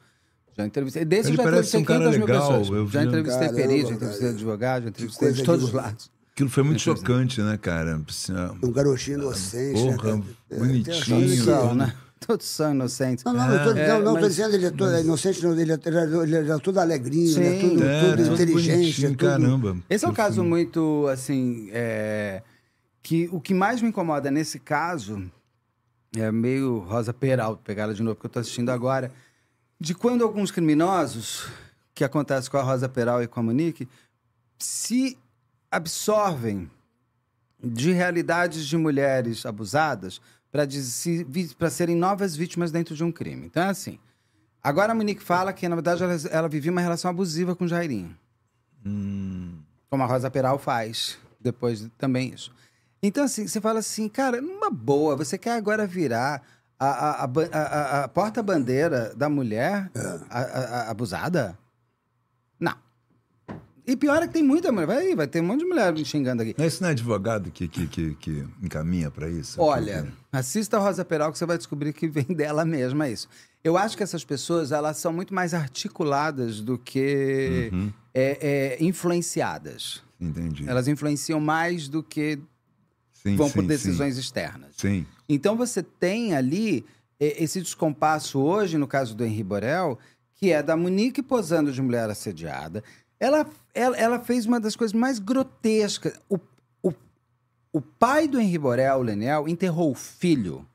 Já entrevistei. Desse Ele eu já parece entrevistei um cara 500 mil legal, pessoas. eu Já vi- entrevistei Caramba, perito, já entrevistei cara. advogado, já entrevistei de todos os lados. Aquilo foi muito chocante, né, cara? Assim, Um garotinho inocente. né, Porra, cara? É, bonitinho. que- né? Todos são inocentes. Não, não, não, tô, É, não, não tô mas- dizendo ele é todo inocente, não, ele, é, ele, é, ele é tudo alegrinho, ele é tudo, É, tudo inteligente. É tudo... caramba. Esse é um caso muito, assim, é, que o que mais me incomoda nesse caso é meio Rosa Peralta, pegar ela de novo, porque eu tô assistindo agora, de quando alguns criminosos, que acontece com a Rosa Peralta e com a Monique, se absorvem de realidades de mulheres abusadas para serem novas vítimas dentro de um crime. Então é assim. Agora a Monique fala que, na verdade, ela, ela vivia uma relação abusiva com o Jairinho. Como a Rosa Peral faz. Depois também isso. Então, assim, você fala assim, cara, numa boa, você quer agora virar a, a, a, a- porta-bandeira da mulher a- abusada? E pior é que tem muita mulher. Vai, vai ter um monte de mulher me xingando aqui. Esse não é advogado que, que, que, que encaminha pra isso? Olha, Que- assista a Rosa Peral que você vai descobrir que vem [laughs] dela mesma isso. Eu acho que essas pessoas, elas são muito mais articuladas do que Uhum. é, é, influenciadas. Entendi. Elas influenciam mais do que Sim, vão sim, por sim. decisões externas. Sim. Então você tem ali é, esse descompasso hoje, no caso do Henri Borel, que é da Monique posando de mulher assediada. Ela, ela, ela fez uma das coisas mais grotescas. O, o, o pai do Henri Borel, o Lenel, enterrou o filho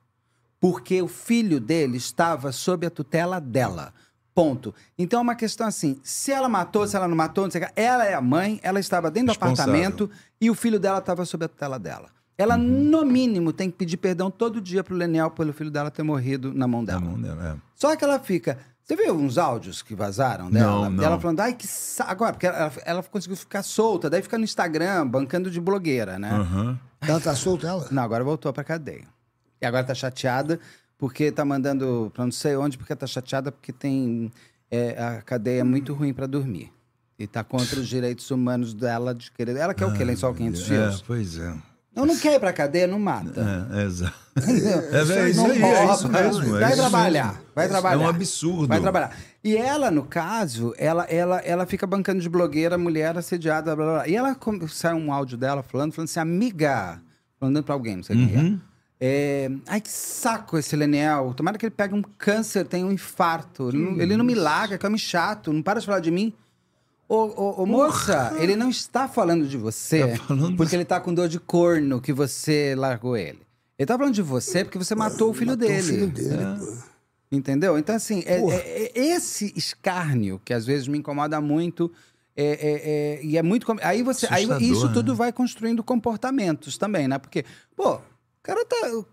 porque o filho dele estava sob a tutela dela. Ponto. Então é uma questão assim: se ela matou, se ela não matou, não sei o que, ela é a mãe, ela estava dentro do apartamento e o filho dela estava sob a tutela dela. Ela, Uhum. no mínimo, tem que pedir perdão todo dia pro Lenel pelo filho dela ter morrido na mão Na dela. mão dela, é. Só que ela fica. Você viu uns áudios que vazaram dela? Não, não. Ela falando, ai, que sa... Agora, porque ela, ela conseguiu ficar solta, daí fica no Instagram, bancando de blogueira, né? Aham. Ela tá solta, ela? Não, agora voltou pra cadeia. E agora tá chateada porque tá mandando pra não sei onde, porque tá chateada porque tem. é, a cadeia é muito ruim pra dormir. E tá contra os direitos humanos dela de querer. Ela quer o quê? Lençol 500 É, fios? pois é. Não, não quer ir pra cadeia, não mata. É, é exato. É, é isso aí, é isso mesmo. é Vai trabalhar, vai trabalhar. É um absurdo. Vai trabalhar. E ela, no caso, ela, ela, ela fica bancando de blogueira, mulher assediada, blá, blá, blá. E ela sai um áudio dela falando, falando assim, amiga, falando pra alguém, não sei quem Uhum. é. É, Ai, que saco esse Leniel. Tomara que ele pegue um câncer, tenha um infarto. Ele não, ele não me larga, que é me chato. Não para de falar de mim. Ô, ô, ô, moça, ele não está falando de você Tá falando- porque ele tá com dor de corno que você largou ele. Ele tá falando de você porque você matou o filho Matou dele. O filho dele, É. pô. Entendeu? Então, assim, é- é- é esse escárnio que às vezes me incomoda muito. é- é- é- e é muito. Aí você. Aí isso né? tudo vai construindo comportamentos também, né? Porque, pô, o cara tá. O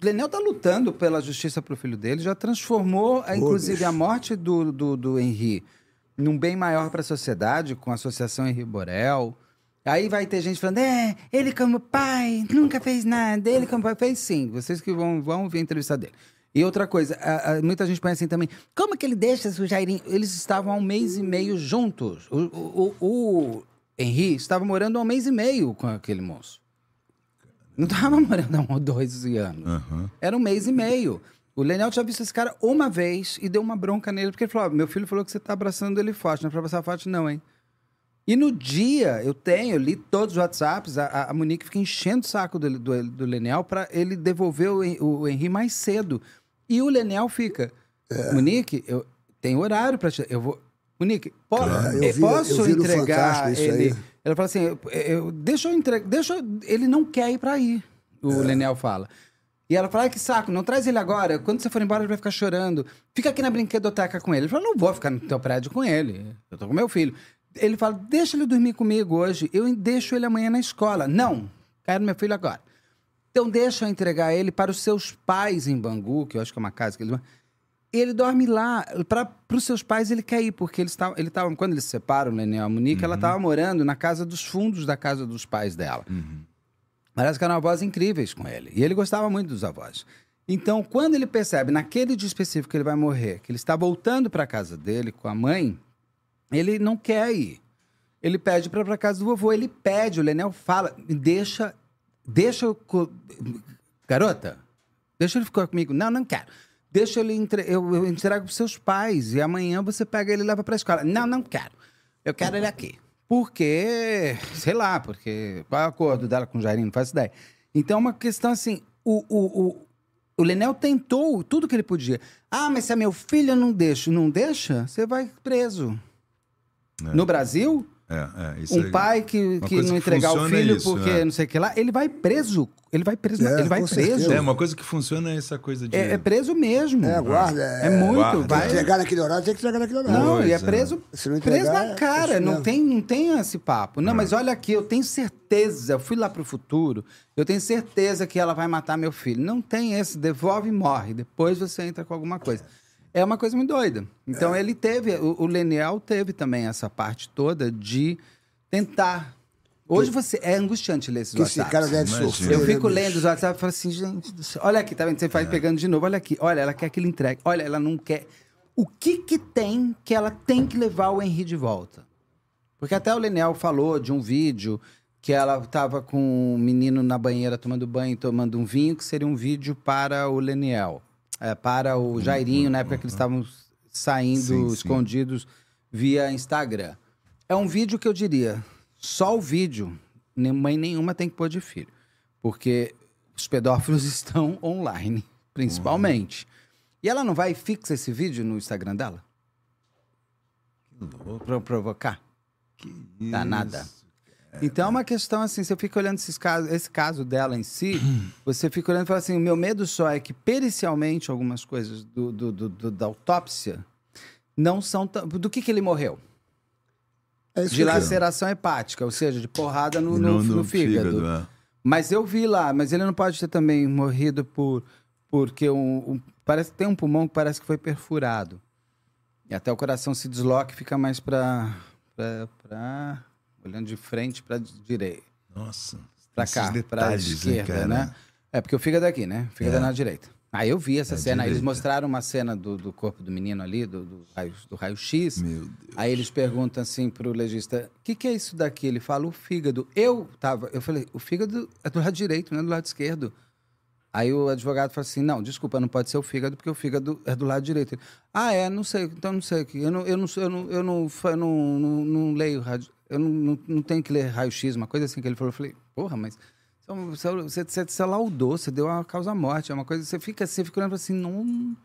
Lenel tá lutando pela justiça pro filho dele, já transformou, eh, inclusive, bicho. a morte do, do, do Henri num bem maior para a sociedade, com a Associação Henri Borel. Aí vai ter gente falando, é, ele como pai nunca fez nada, ele como pai fez sim. Vocês que vão, vão ver a entrevista dele. E outra coisa, a- a- muita gente pensa assim também, como que ele deixa o Jairinho? Eles estavam há um mês e meio juntos. O, o, o, o Henri estava morando há um mês e meio com aquele moço. Não estava morando há um, dois anos. Aham. Era um mês e meio. O Lenel tinha visto esse cara uma vez e deu uma bronca nele, porque ele falou: "Ó, meu filho falou que você tá abraçando ele forte, não é pra abraçar forte, não, hein? E no dia, eu tenho, eu li todos os WhatsApps, a, a- Monique fica enchendo o saco do, do, do Lenel pra ele devolver o, o Henri mais cedo. E o Lenel fica: É. Monique, eu tenho horário pra te. Eu vou. Monique, po- eu eh, vi- posso eu entregar ele? aí. Ela fala assim: eu, eu- deixa eu entregar. Deixa ele não quer ir pra ir, o É. Lenel fala. E ela fala: ai, que saco, não traz ele agora. Quando você for embora, ele vai ficar chorando. Fica aqui na brinquedoteca com ele. Ele fala: não vou ficar no teu prédio com ele. Eu tô com meu filho. Ele fala: deixa ele dormir comigo hoje. Eu deixo ele amanhã na escola. Não, quero meu filho agora. Então deixa eu entregar ele para os seus pais em Bangu, que eu acho que é uma casa que ele ele dorme lá. Para os seus pais ele quer ir, porque ele estava, ele estava quando eles se separam, e a Monique, ela estava morando na casa dos fundos da casa dos pais dela. Parece que eram avós incríveis com ele. E ele gostava muito dos avós. Então, quando ele percebe, naquele dia específico que ele vai morrer, que ele está voltando para a casa dele com a mãe, ele não quer ir. Ele pede para ir para casa do vovô. Ele pede, o Lenel fala, deixa, deixa eu... Garota, deixa ele ficar comigo. Não, não quero. Deixa ele, entre... eu, eu entrego para seus pais e amanhã você pega ele e leva para a escola. Não, não quero. Eu quero ele aqui. Porque, sei lá, porque qual é o acordo dela com o Jairinho? Não faço ideia. Então é uma questão assim, o, o, o, o Lenel tentou tudo que ele podia. Ah, mas se é meu filho, eu não deixo. Não deixa, você vai preso. No Brasil, É, é, isso um aí. pai que, que não que entregar o funciona é filho isso, porque né? não sei o que lá, ele vai preso. Ele vai preso. É, ele vai preso. certeza. É, uma coisa que funciona é essa coisa de. É, é preso mesmo. É, guarda. É muito. Guarda. Tem que Vai, entregar naquele horário, tem que entregar naquele horário. Não, e é é. preso, Se não preso entregar, na é cara. isso não, tem, não tem esse papo. Não, mas olha aqui, eu tenho certeza, eu fui lá pro futuro, eu tenho certeza que ela vai matar meu filho. Não tem esse, devolve e morre. Depois você entra com alguma coisa. É uma coisa muito doida. Então ele teve, o, o Leniel teve também essa parte toda de tentar. Hoje você. É angustiante ler esses Que esse WhatsApps. cara deve sofrer. Eu fico lendo os WhatsApp e falo assim, gente, olha aqui, tá vendo? Você vai pegando de novo, olha aqui. Olha, ela quer que ele entregue. Olha, ela não quer. O que que tem que ela tem que levar o Henri de volta? Porque até o Lenel falou de um vídeo que ela tava com um menino na banheira tomando banho e tomando um vinho, que seria um vídeo para o Leniel. É, para o Jairinho, na época que eles estavam saindo Sim, sim. escondidos via Instagram. É um vídeo que eu diria, só o vídeo, nem mãe nenhuma tem que pôr de filho. Porque os pedófilos [laughs] estão online, principalmente. E ela não vai e fixa esse vídeo no Instagram dela? Pra provocar? Dá nada. Então é uma questão assim, você fica olhando esses casos, esse caso dela em si, [clears throat] você fica olhando e fala assim, o meu medo só é que pericialmente algumas coisas do, do- do- do- da autópsia não são tão... Do que que ele morreu? É De laceração hepática, ou seja, de porrada no, no- no fígado. é. Mas eu vi lá, mas ele não pode ter também morrido por porque um, um- parece que tem um pulmão que parece que foi perfurado. E até o coração se desloca e fica mais para para olhando de frente para direita, Nossa. para cá, para detalhes, esquerda, cara? né? É porque o fígado é aqui, né? O fígado é, É. na direita. Aí eu vi essa É cena, eles direita. mostraram uma cena do, do corpo do menino ali, do, do raio, do raio-x. Meu Deus. Aí eles perguntam assim pro legista: o que, que é isso daqui? Ele fala: o fígado. Eu tava, eu falei: o fígado é do lado direito, não é do lado esquerdo. Aí o advogado falou assim: não, desculpa, não pode ser o fígado, porque o fígado é do lado direito. Ele, ah, é, não sei, então não sei. Eu não, eu não, eu não, eu não, eu não, não, não leio rádio, eu não, não, não tenho que ler raio-x, uma coisa assim que ele falou. Eu falei: porra, mas. Você, você, você, você laudou, você deu a causa-morte, é uma coisa. Você fica, você fica olhando assim, não.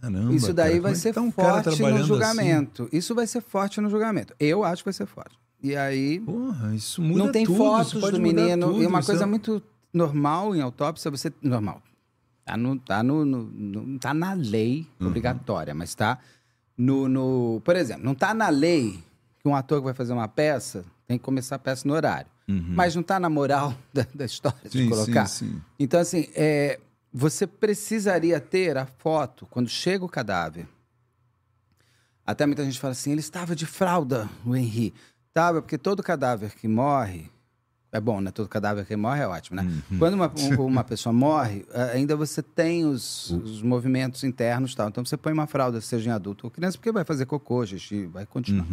Caramba, Isso daí cara, vai é ser tá um forte no assim? julgamento. Isso vai ser forte no julgamento. Eu acho que vai ser forte. E aí Porra, isso muda não tem tudo, fotos do menino. tudo, e uma coisa é- muito normal em autópsia, você. Normal. Tá, no, tá, no, no- no- tá na lei obrigatória, mas tá no, no. Por exemplo, não tá na lei que um ator que vai fazer uma peça tem que começar a peça no horário. Mas não tá na moral [laughs] da, da história de Sim, colocar. sim, sim. Então, assim, é, você precisaria ter a foto quando chega o cadáver. Até muita gente fala assim, ele estava de fralda, o Henri. Estava, porque todo cadáver que morre. É bom, né? Todo cadáver que morre é ótimo, né? Quando uma, um- uma [laughs] pessoa morre, ainda você tem os, os movimentos internos e tal. Então você põe uma fralda, seja em adulto ou criança, porque vai fazer cocô, xixi, vai continuar.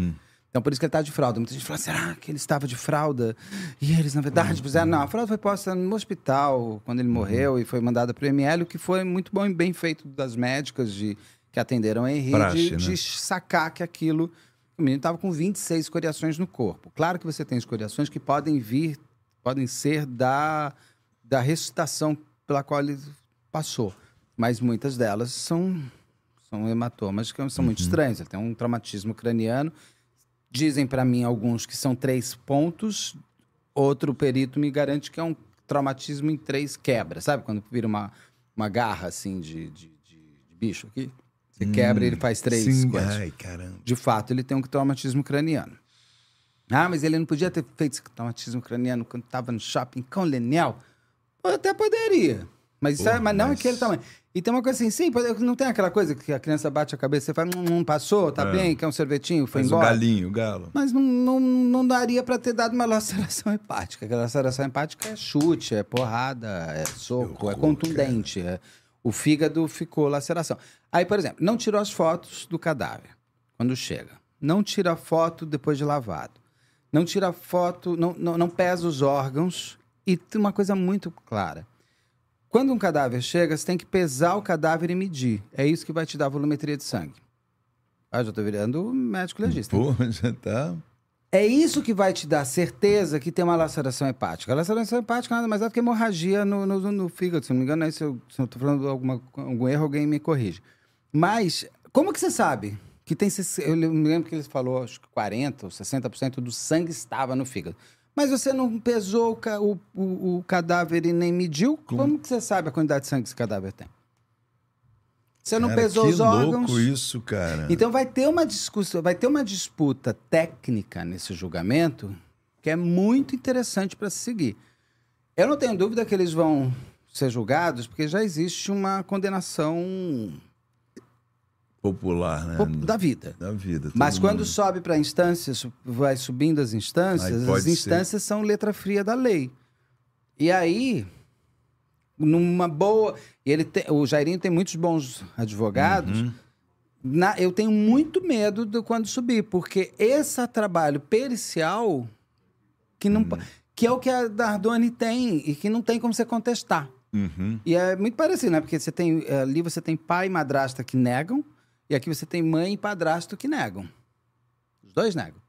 Então por isso que ele está de fralda. Muita gente fala, será que ele estava de fralda? E eles, na verdade, fizeram. Não, a fralda foi posta no hospital quando ele morreu e foi mandada para o ML, o que foi muito bom e bem feito das médicas de, que atenderam o Henri, Praxe, de, né? de sacar que aquilo. O menino estava com 26 escoriações no corpo. Claro que você tem escoriações que podem vir, podem ser da, da ressuscitação pela qual ele passou. Mas muitas delas são, são hematomas que são muito estranhos. Ele tem um traumatismo craniano. Dizem para mim alguns que são três pontos. Outro perito me garante que é um traumatismo em três quebras. Sabe quando vira uma, uma garra assim de, de, de- de bicho aqui? Você quebra e ele faz três Sim, ai, caramba. De fato, ele tem um traumatismo craniano. Ah, mas ele não podia ter feito esse traumatismo craniano quando estava no shopping com o Leniel? Pô, até poderia. Mas, isso é- Porra, mas não mas- aquele tamanho. E tem uma coisa assim, sim, não tem aquela coisa que a criança bate a cabeça e você fala, hum, hum, passou, tá É. bem, quer um sorvetinho, foi o embora. galinho, o galo. Mas não, não, não daria pra ter dado uma laceração [laughs] hepática. Aquela laceração hepática é chute, é porrada, é soco, é contundente. é- O fígado ficou laceração. Aí, por exemplo, não tirou as fotos do cadáver quando chega. Não tira foto depois de lavado. Não tira foto, não, não, não pesa os órgãos. E tem uma coisa muito clara. Quando um cadáver chega, você tem que pesar o cadáver e medir. É isso que vai te dar a volumetria de sangue. Ah, já tô virando médico legista. Pô, já tá. É isso que vai te dar certeza que tem uma laceração hepática. A laceração hepática nada mais é do que hemorragia no, no, no fígado. Se não me engano, aí se eu estou falando alguma, algum erro, alguém me corrige. Mas, como que você sabe que tem... Eu me lembro que ele falou, acho que 40% ou 60% do sangue estava no fígado. Mas você não pesou o, o, o- cadáver e nem mediu? Como que você sabe a quantidade de sangue que esse cadáver tem? Você não Cara, pesou os órgãos? louco isso, cara. Então vai ter uma discussão, vai ter uma disputa técnica nesse julgamento que é muito interessante para se seguir. Eu não tenho dúvida que eles vão ser julgados, porque já existe uma condenação Popular, né? da vida. Da vida. Mas quando mundo. sobe para instâncias, vai subindo as instâncias, as pode ser. instâncias são letra fria da lei. E aí, numa boa. Ele tem- o Jairinho tem muitos bons advogados. Uhum. Na- eu tenho muito medo de quando subir, porque esse trabalho pericial que, não, po- que é o que a Dardone tem e que não tem como você contestar. Uhum. E é muito parecido, né? Porque você tem, ali você tem pai e madrasta que negam, e aqui você tem mãe e padrasto que negam. Os dois negam.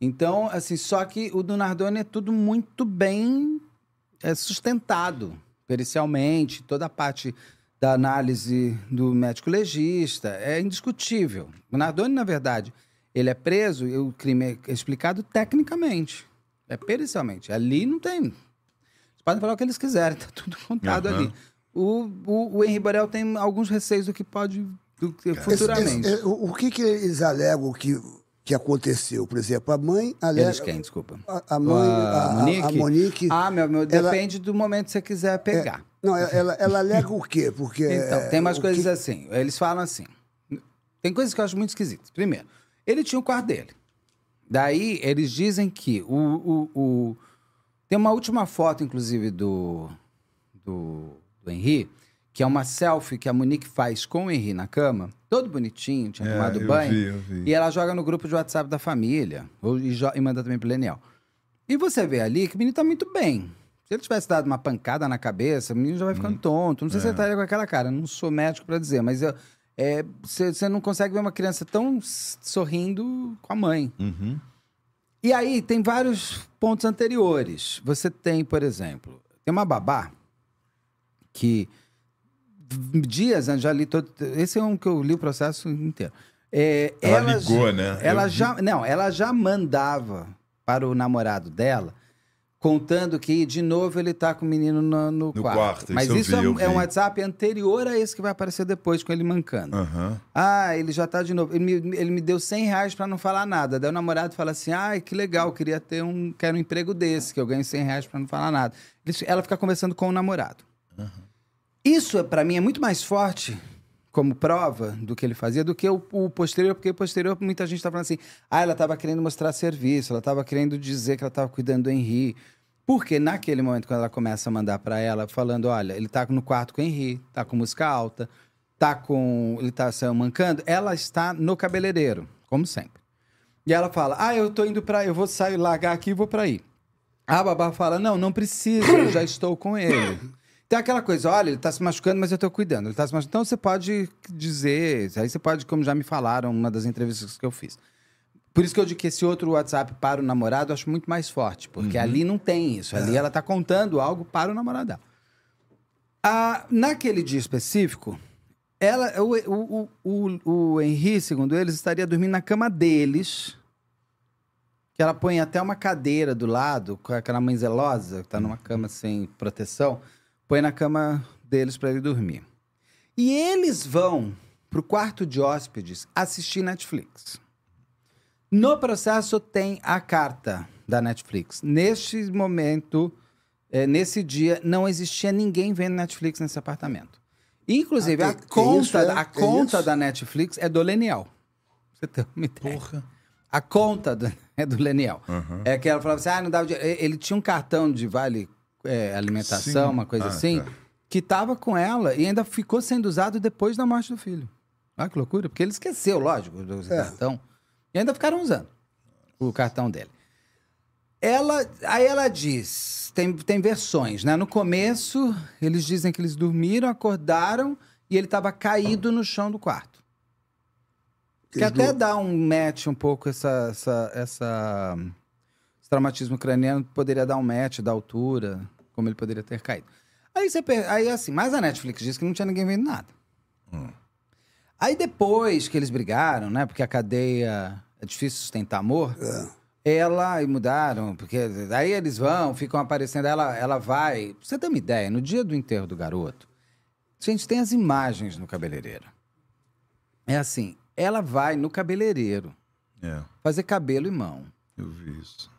Então, assim, só que o do Nardoni é tudo muito bem é, sustentado, pericialmente, toda a parte da análise do médico legista é indiscutível. O Nardoni, na verdade, ele é preso e o crime é explicado tecnicamente, é pericialmente. Ali não tem. Eles podem falar o que eles quiserem, tá tudo contado Aham. ali. O, o, o Henri Borel tem alguns receios do que pode Esse- futuramente. esse- o, o que, que eles alegam que, que aconteceu? Por exemplo, a mãe alega. Eles quem, desculpa? A, a mãe, a, a- a Monique. Ah, meu, meu, ela- depende do momento que você quiser pegar. Não, ela, ela, alega o quê? Porque. Então, tem umas coisas que- assim. Eles falam assim. Tem coisas que eu acho muito esquisitas. Primeiro, ele tinha o quarto dele. Daí, eles dizem que o, o, o- Tem uma última foto, inclusive, do, do, do Henri, que é uma selfie que a Monique faz com o Henri na cama, todo bonitinho, tinha É, tomado eu banho. vi, eu vi. E ela joga no grupo de WhatsApp da família. Ou, e, e manda também pro Leniel. E você vê ali que o menino tá muito bem. Se ele tivesse dado uma pancada na cabeça, o menino já vai Hum. ficando tonto. Não sei É. se ele estaria com aquela cara. Não sou médico pra dizer, mas é, você você não consegue ver uma criança tão sorrindo com a mãe. Uhum. E aí tem vários pontos anteriores. Você tem, por exemplo, tem uma babá que dias antes já li todo. Esse é um que eu li o processo inteiro. É, Ela já- ligou, né? Ela Eu já, não, ela já mandava para o namorado dela contando que, de novo, ele tá com o menino no, no No quarto. quarto, Mas isso isso vi, é, um- é um. WhatsApp anterior a esse que vai aparecer depois, com ele mancando. Aham. Ah, ele já tá de novo. Ele me, ele me deu 100 reais pra não falar nada. Daí o namorado fala assim: ai, que legal, queria ter um, quero um emprego desse, que eu ganho 100 reais pra não falar nada. Ela fica conversando com o namorado. Isso, pra mim, é muito mais forte como prova do que ele fazia do que o, o posterior, porque o posterior, muita gente tá falando assim: ah, ela tava querendo mostrar serviço, ela tava querendo dizer que ela tava cuidando do Henri. Porque naquele momento, quando ela começa a mandar pra ela, falando: olha, ele tá no quarto com o Henri, tá com música alta, tá com. ele tá saiu mancando, ela está no cabeleireiro, como sempre. E ela fala: Ah, eu tô indo pra. Eu vou sair, largar aqui e vou pra aí. A babá fala: Não, não precisa, eu já [laughs] estou com ele. Tem aquela coisa, olha, ele tá se machucando, mas eu tô cuidando. Ele tá se machucando. Então você pode dizer, aí você pode, como já me falaram, uma das entrevistas que eu fiz. Por isso que eu digo que esse outro WhatsApp para o namorado eu acho muito mais forte, porque ali não tem isso. Ali ela tá contando algo para o namorado dela. Ah, naquele dia específico, ela, o, o, o, o, Henri, segundo eles, estaria dormindo na cama deles. Que ela põe até uma cadeira do lado, com aquela mãe zelosa, que tá numa cama sem proteção, põe na cama deles para ele dormir. E eles vão pro quarto de hóspedes assistir Netflix. No processo tem a carta da Netflix. Neste momento, eh, nesse dia, não existia ninguém vendo Netflix nesse apartamento. Inclusive, Ah, a tem- conta, isso, é? a conta isso? da Netflix é do Leniel. Pra Você tem uma ideia. A conta do- [laughs] é do Leniel. É que ela falava assim: ah, não dava dinheiro. Ele tinha um cartão de vale eh, alimentação, Sim. uma coisa Ah, assim, tá. que tava com ela e ainda ficou sendo usado depois da morte do filho. Olha que loucura, porque ele esqueceu, lógico, do É. cartão. E ainda ficaram usando o cartão dele. Ela, aí ela diz, tem, tem versões, né? No começo, eles dizem que eles dormiram, acordaram e ele estava caído no chão do quarto. Que Eles até não- dá um match um pouco essa, essa, essa esse traumatismo craniano poderia dar um match da altura, como ele poderia ter caído. Aí você per- aí assim, mas a Netflix disse que não tinha ninguém vendo nada. Aí depois que eles brigaram, né? Porque a cadeia é difícil sustentar amor. Ela e mudaram, porque aí eles vão, ficam aparecendo, ela, ela vai. Pra você ter uma ideia, no dia do enterro do garoto, gente, tem as imagens no cabeleireiro. É assim, ela vai no cabeleireiro É, fazer cabelo e mão. eu vi isso.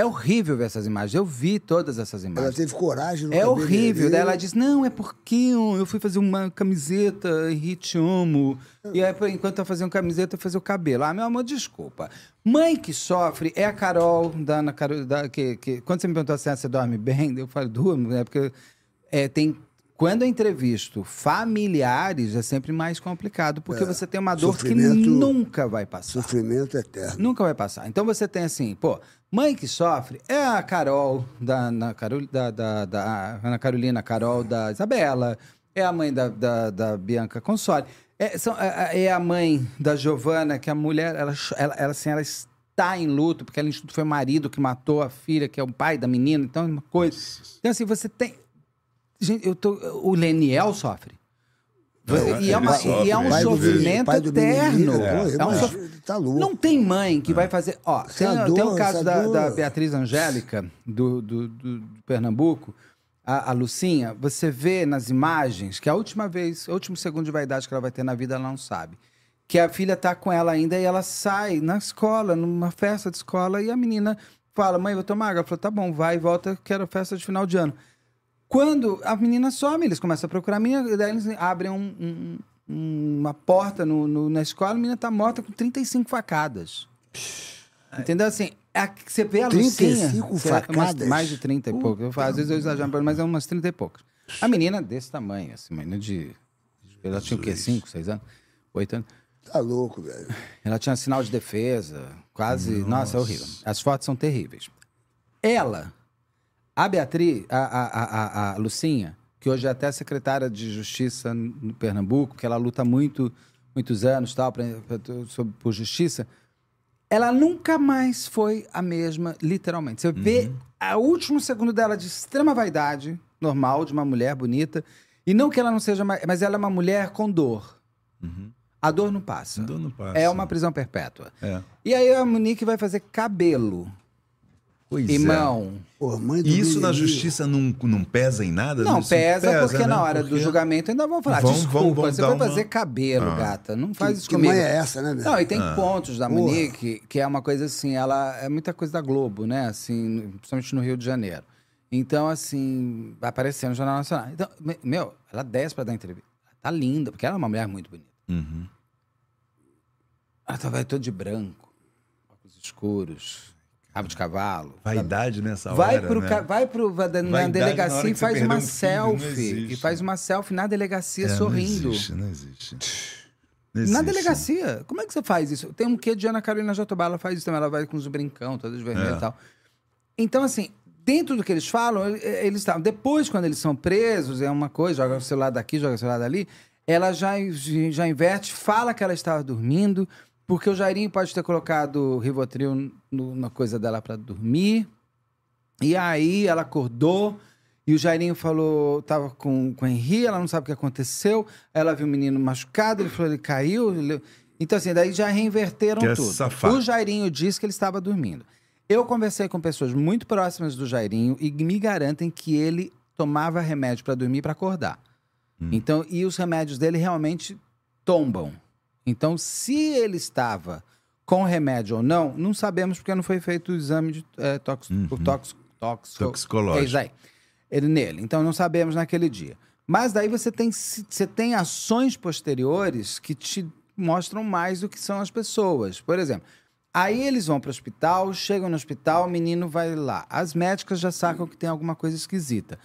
É horrível ver essas imagens. Eu vi todas essas Ela imagens. teve coragem no É horrível. Daí ela diz: Não, é porque eu fui fazer uma camiseta e te amo. E aí, enquanto eu fazia uma camiseta, eu fazia o cabelo. Ah, meu amor, desculpa. Mãe que sofre é a Carol, da Ana Carol. Da, que, que, quando você me perguntou assim, ah, você dorme bem? Eu falo, durmo, né? Porque é, tem. Quando eu entrevisto familiares, é sempre mais complicado, porque você tem uma dor que nunca vai passar. Sofrimento eterno. Nunca vai passar. Então você tem assim, pô, mãe que sofre é a Carol da Ana, Carol, da, da, da Ana Carolina, Carol da Isabela, é a mãe da, da, da Bianca Console, é, são- é- é a mãe da Giovana, que a mulher, ela, ela, ela, assim, ela está em luto, porque ela foi o marido que matou a filha, que é o pai da menina, então é uma coisa. Então assim, você tem... Gente, eu tô, o Leniel sofre. E, é uma- ele e é um sofre, sofrimento eterno. pô, É, um sof- tá louco. Não tem mãe que vai fazer. Ó, tem, Essa tem o dor, caso da, dor. da Beatriz Angélica, do, do, do- Pernambuco, a, a Lucinha. Você vê nas imagens que a última vez, o último segundo de vaidade que ela vai ter na vida, ela não sabe. Que a filha tá com ela ainda e ela sai na escola, numa festa de escola, e a menina fala: Mãe, vou tomar água. Ela falou: Tá bom, vai e volta, quero festa de final de ano. Quando a menina some, eles começam a procurar a menina, daí eles abrem um- um- uma porta no- no- na escola, a menina tá morta com 35 facadas. Entendeu? Assim, a- você vê a 35 Lucinha... facadas? umas- Mais de 30 e pouco. Eu, falo, às vezes eu exagero, mas é umas 30 e poucas. A menina desse tamanho, assim, menina de... Ela tinha o quê? 5, 6 anos? 8 anos? Tá louco, velho. Ela tinha sinal de defesa, quase. Nossa, é horrível. As fotos são terríveis. Ela, a Beatriz, a, a, a, a- Lucinha, que hoje é até secretária de Justiça no Pernambuco, que ela luta muito, muitos anos tal, pra, pra- sobre- por justiça, ela nunca mais foi a mesma, literalmente. Você vê o último segundo dela de extrema vaidade, normal, de uma mulher bonita, e não que ela não seja mais, mas ela é uma mulher com dor. A dor não passa. A dor não passa. É uma prisão perpétua. É. E aí a Monique vai fazer cabelo. Pois é. Irmão, Pô, mãe do E isso na justiça não, não pesa em nada? não Isso pesa, porque né? na hora do Porque- julgamento ainda vão falar, Vão- desculpa, vão- vão você vai uma- fazer cabelo, gata, não faz Que, isso que comigo. mãe é essa, né? Não, e tem Ah. pontos da Porra. Monique, que é uma coisa assim, ela é muita coisa da Globo, né? Assim, principalmente no Rio de Janeiro. Então, assim, vai aparecer no Jornal Nacional. Então, me- meu, ela desce pra dar entrevista. Ela tá linda, porque ela é uma mulher muito bonita. Uhum. Ela tá vai toda de branco, óculos escuros, rabo de cavalo. Vaidade nessa Vai hora, pro, né? vai pro va- na na delegacia e faz uma um selfie. E faz uma selfie na delegacia É, sorrindo. Não existe, não existe. Não Na existe. delegacia. Como é que você faz isso? Tem um quê de Ana Carolina Jatobá, ela faz isso também. Ela vai com os brincão, todas de vermelho É. e tal. Então, assim, dentro do que eles falam, eles estavam. Depois, quando eles são presos, é uma coisa, joga o celular daqui, joga o celular dali. Ela já, já inverte, fala que ela estava dormindo, porque o Jairinho pode ter colocado Rivotril no- na coisa dela para dormir. E aí ela acordou e o Jairinho falou, tava com, com o Henri, ela não sabe o que aconteceu. Ela viu o menino machucado, ele falou, ele caiu. ele- Então, assim, daí já reinverteram Que é tudo. safado. O Jairinho disse que ele estava dormindo. Eu conversei com pessoas muito próximas do Jairinho e me garantem que ele tomava remédio para dormir e para acordar. Então, e os remédios dele realmente tombam. Então, se ele estava com remédio ou não, não sabemos porque não foi feito o exame de é, tox, o tox, toxo- Toxicológico. É aí. Ele nele. Então, não sabemos naquele dia. Mas daí você tem, você tem ações posteriores que te mostram mais do que são as pessoas. Por exemplo, aí eles vão para o hospital, chegam no hospital, o menino vai lá. As médicas já sacam que tem alguma coisa esquisita.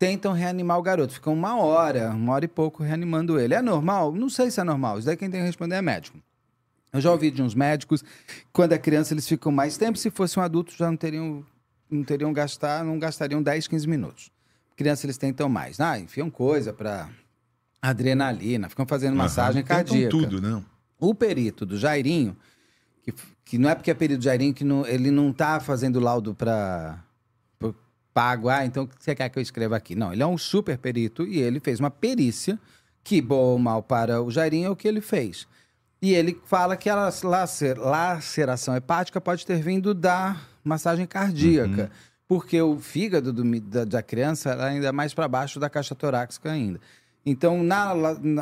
Tentam reanimar o garoto. Ficam uma hora, uma hora e pouco reanimando ele. É normal? Não sei se é normal. Isso daí quem tem que responder é médico. Eu já ouvi de uns médicos, quando é criança eles ficam mais tempo, se fosse um adulto já não teriam, não teriam gastar, não gastariam 10, 15 minutos. Criança eles tentam mais. Ah, enfiam coisa para adrenalina, ficam fazendo massagem Tentam cardíaca. tudo, né? O perito do Jairinho, que, que não é porque é perito do Jairinho que não- ele não tá fazendo laudo para pago, ah, então o que você quer que eu escreva aqui? Não, ele é um super perito e ele fez uma perícia que, bom ou mal para o Jairinho, é o que ele fez. E ele fala que a lacer- laceração hepática pode ter vindo da massagem cardíaca, porque o fígado do da, da criança era ainda mais para baixo da caixa torácica ainda. Então, na,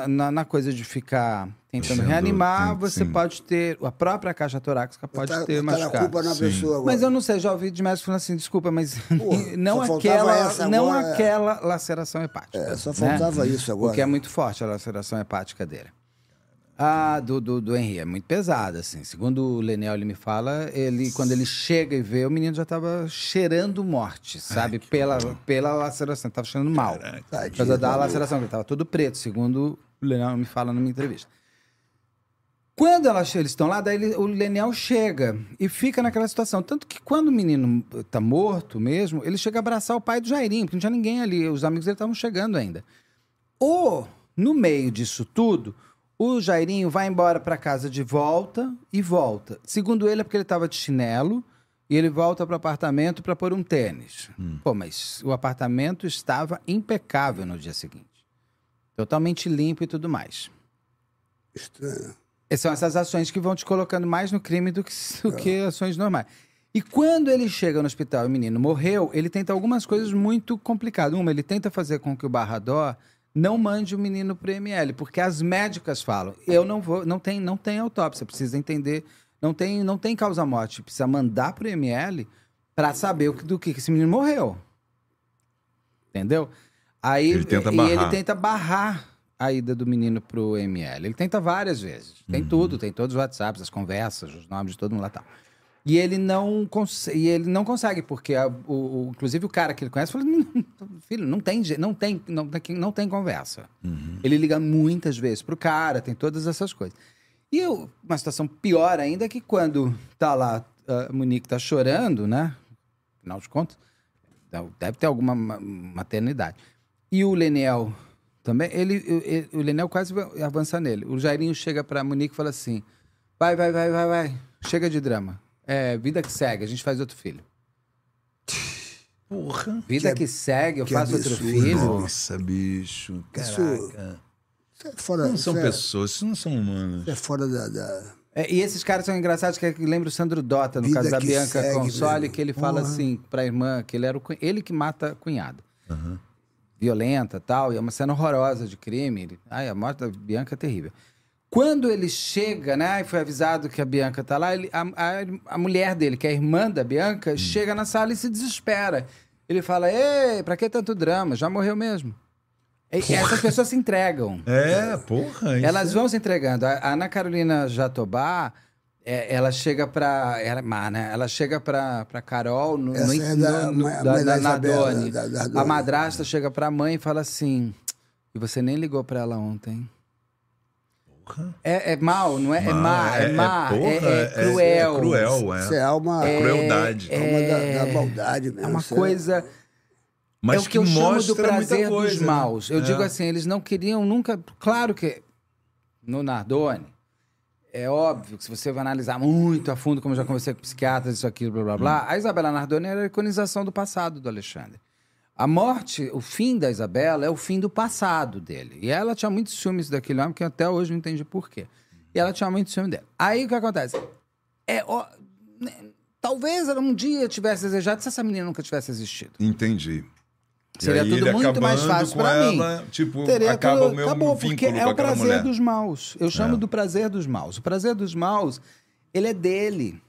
na, na coisa de ficar tentando Sendo- reanimar, sim, você sim. pode ter. A própria caixa torácica pode Botar- ter a machucado. culpa na Sim. pessoa agora. Mas eu não sei, já ouvi de médicos falando assim, desculpa, mas [laughs] Porra, não aquela, essa não agora, é. aquela laceração hepática. É, só né? faltava isso agora. Porque é muito forte a laceração hepática dele. A do, do, do Henry é muito pesada, assim. Segundo o Lenel, ele me fala, ele, quando ele chega e vê, o menino já tava cheirando morte, sabe? pela, pela laceração, tava cheirando mal. Por Tadinho, causa da laceração, que ele tava todo preto, segundo o Lenel me fala numa entrevista. Quando ela- eles estão lá, daí ele- o Leniel chega e fica naquela situação. Tanto que quando o menino tá morto mesmo, ele chega a abraçar o pai do Jairinho, porque não tinha ninguém ali, os amigos dele estavam chegando ainda. Ou, no meio disso tudo, o Jairinho vai embora para casa de volta e volta. Segundo ele, é porque ele estava de chinelo e ele volta para o apartamento para pôr um tênis. Pô, mas o apartamento estava impecável no dia seguinte. Totalmente limpo e tudo mais. Estranho. Essas São essas ações que vão te colocando mais no crime do que, [laughs] do que ações normais. E quando ele chega no hospital e o menino morreu, ele tenta algumas coisas muito complicadas. Uma, ele tenta fazer com que o Barradó não mande o menino pro ML, porque as médicas falam, eu não vou, não tem, não tem autópsia, precisa entender, não tem, não tem causa morte, precisa mandar pro ML para saber o do que que esse menino morreu. Entendeu? Aí Ele tenta e barrar. ele tenta barrar a ida do menino pro ML. Ele tenta várias vezes. Tem Uhum. tudo, tem todos os WhatsApps, as conversas, os nomes de todo mundo lá tal. E ele não consegue, e ele não consegue porque a- o, o- inclusive o cara que ele conhece falou: "Não, filho, não tem, não tem, não não tem conversa. Uhum. Ele liga muitas vezes pro cara, tem todas essas coisas. E eu- uma situação pior ainda é que quando tá lá, a Monique tá chorando, né? Afinal de contas, deve ter alguma ma- maternidade. E o Leniel também, ele, ele- o Leniel quase vai avançar nele. O Jairinho chega pra Monique e fala assim: vai, vai, vai, vai, vai, chega de drama. É, vida que segue, a gente faz outro filho. [laughs] Porra. Vida Que que, segue, eu que faço outro filho. Nossa, bicho. Isso- Caraca. Isso é fora, Não são isso é- pessoas, isso não são humanos. isso é fora da. da- É, e esses caras são engraçados, que é lembra o Sandro Dota, no Vida caso da Bianca segue, Console, velho. que ele fala Porra. assim pra irmã, que ele era o, ele que mata a cunhada. Violenta tal, e é uma cena horrorosa de crime. Ele, ai, a morte da Bianca é terrível. Quando ele chega, né, e foi avisado que a Bianca tá lá, ele- a, a- a mulher dele, que é a irmã da Bianca, chega na sala e se desespera. Ele fala, ei, pra que tanto drama? Já morreu mesmo. E, essas pessoas se entregam. É, porra. Elas é- vão se entregando. A a Ana Carolina Jatobá, é, ela chega pra. Ela, má, né? ela chega pra, pra Carol no, Essa no, é da no- Nadone. A madrasta chega pra mãe e fala assim: E você nem ligou pra ela ontem. É, é mal, não é? É má, é, má, é, porra, é cruel. É cruel, é. Isso é alma, É crueldade. alma da, da maldade mesmo. É uma coisa. Mas é o que, eu chamo do prazer coisa, dos né? maus. Eu É. digo assim, eles não queriam nunca. Claro que no Nardone, é óbvio que se você vai analisar muito a fundo, como eu já conversei com psiquiatras, isso aqui, blá blá blá, a Isabela Nardoni era a iconização do passado do Alexandre. A morte, o fim da Isabela é o fim do passado dele. E ela tinha muitos ciúmes daquele homem, que até hoje não entendi por quê. E ela tinha muito ciúme dele. Aí o que acontece? É, ó, né, talvez ela um dia tivesse desejado se essa menina nunca tivesse existido. Entendi. Seria tudo muito mais fácil pra mim. Tipo, Teria acaba tudo- o meu acabou, porque é o prazer mulher. dos maus. Eu chamo É. do prazer dos maus. O prazer dos maus, ele é dele.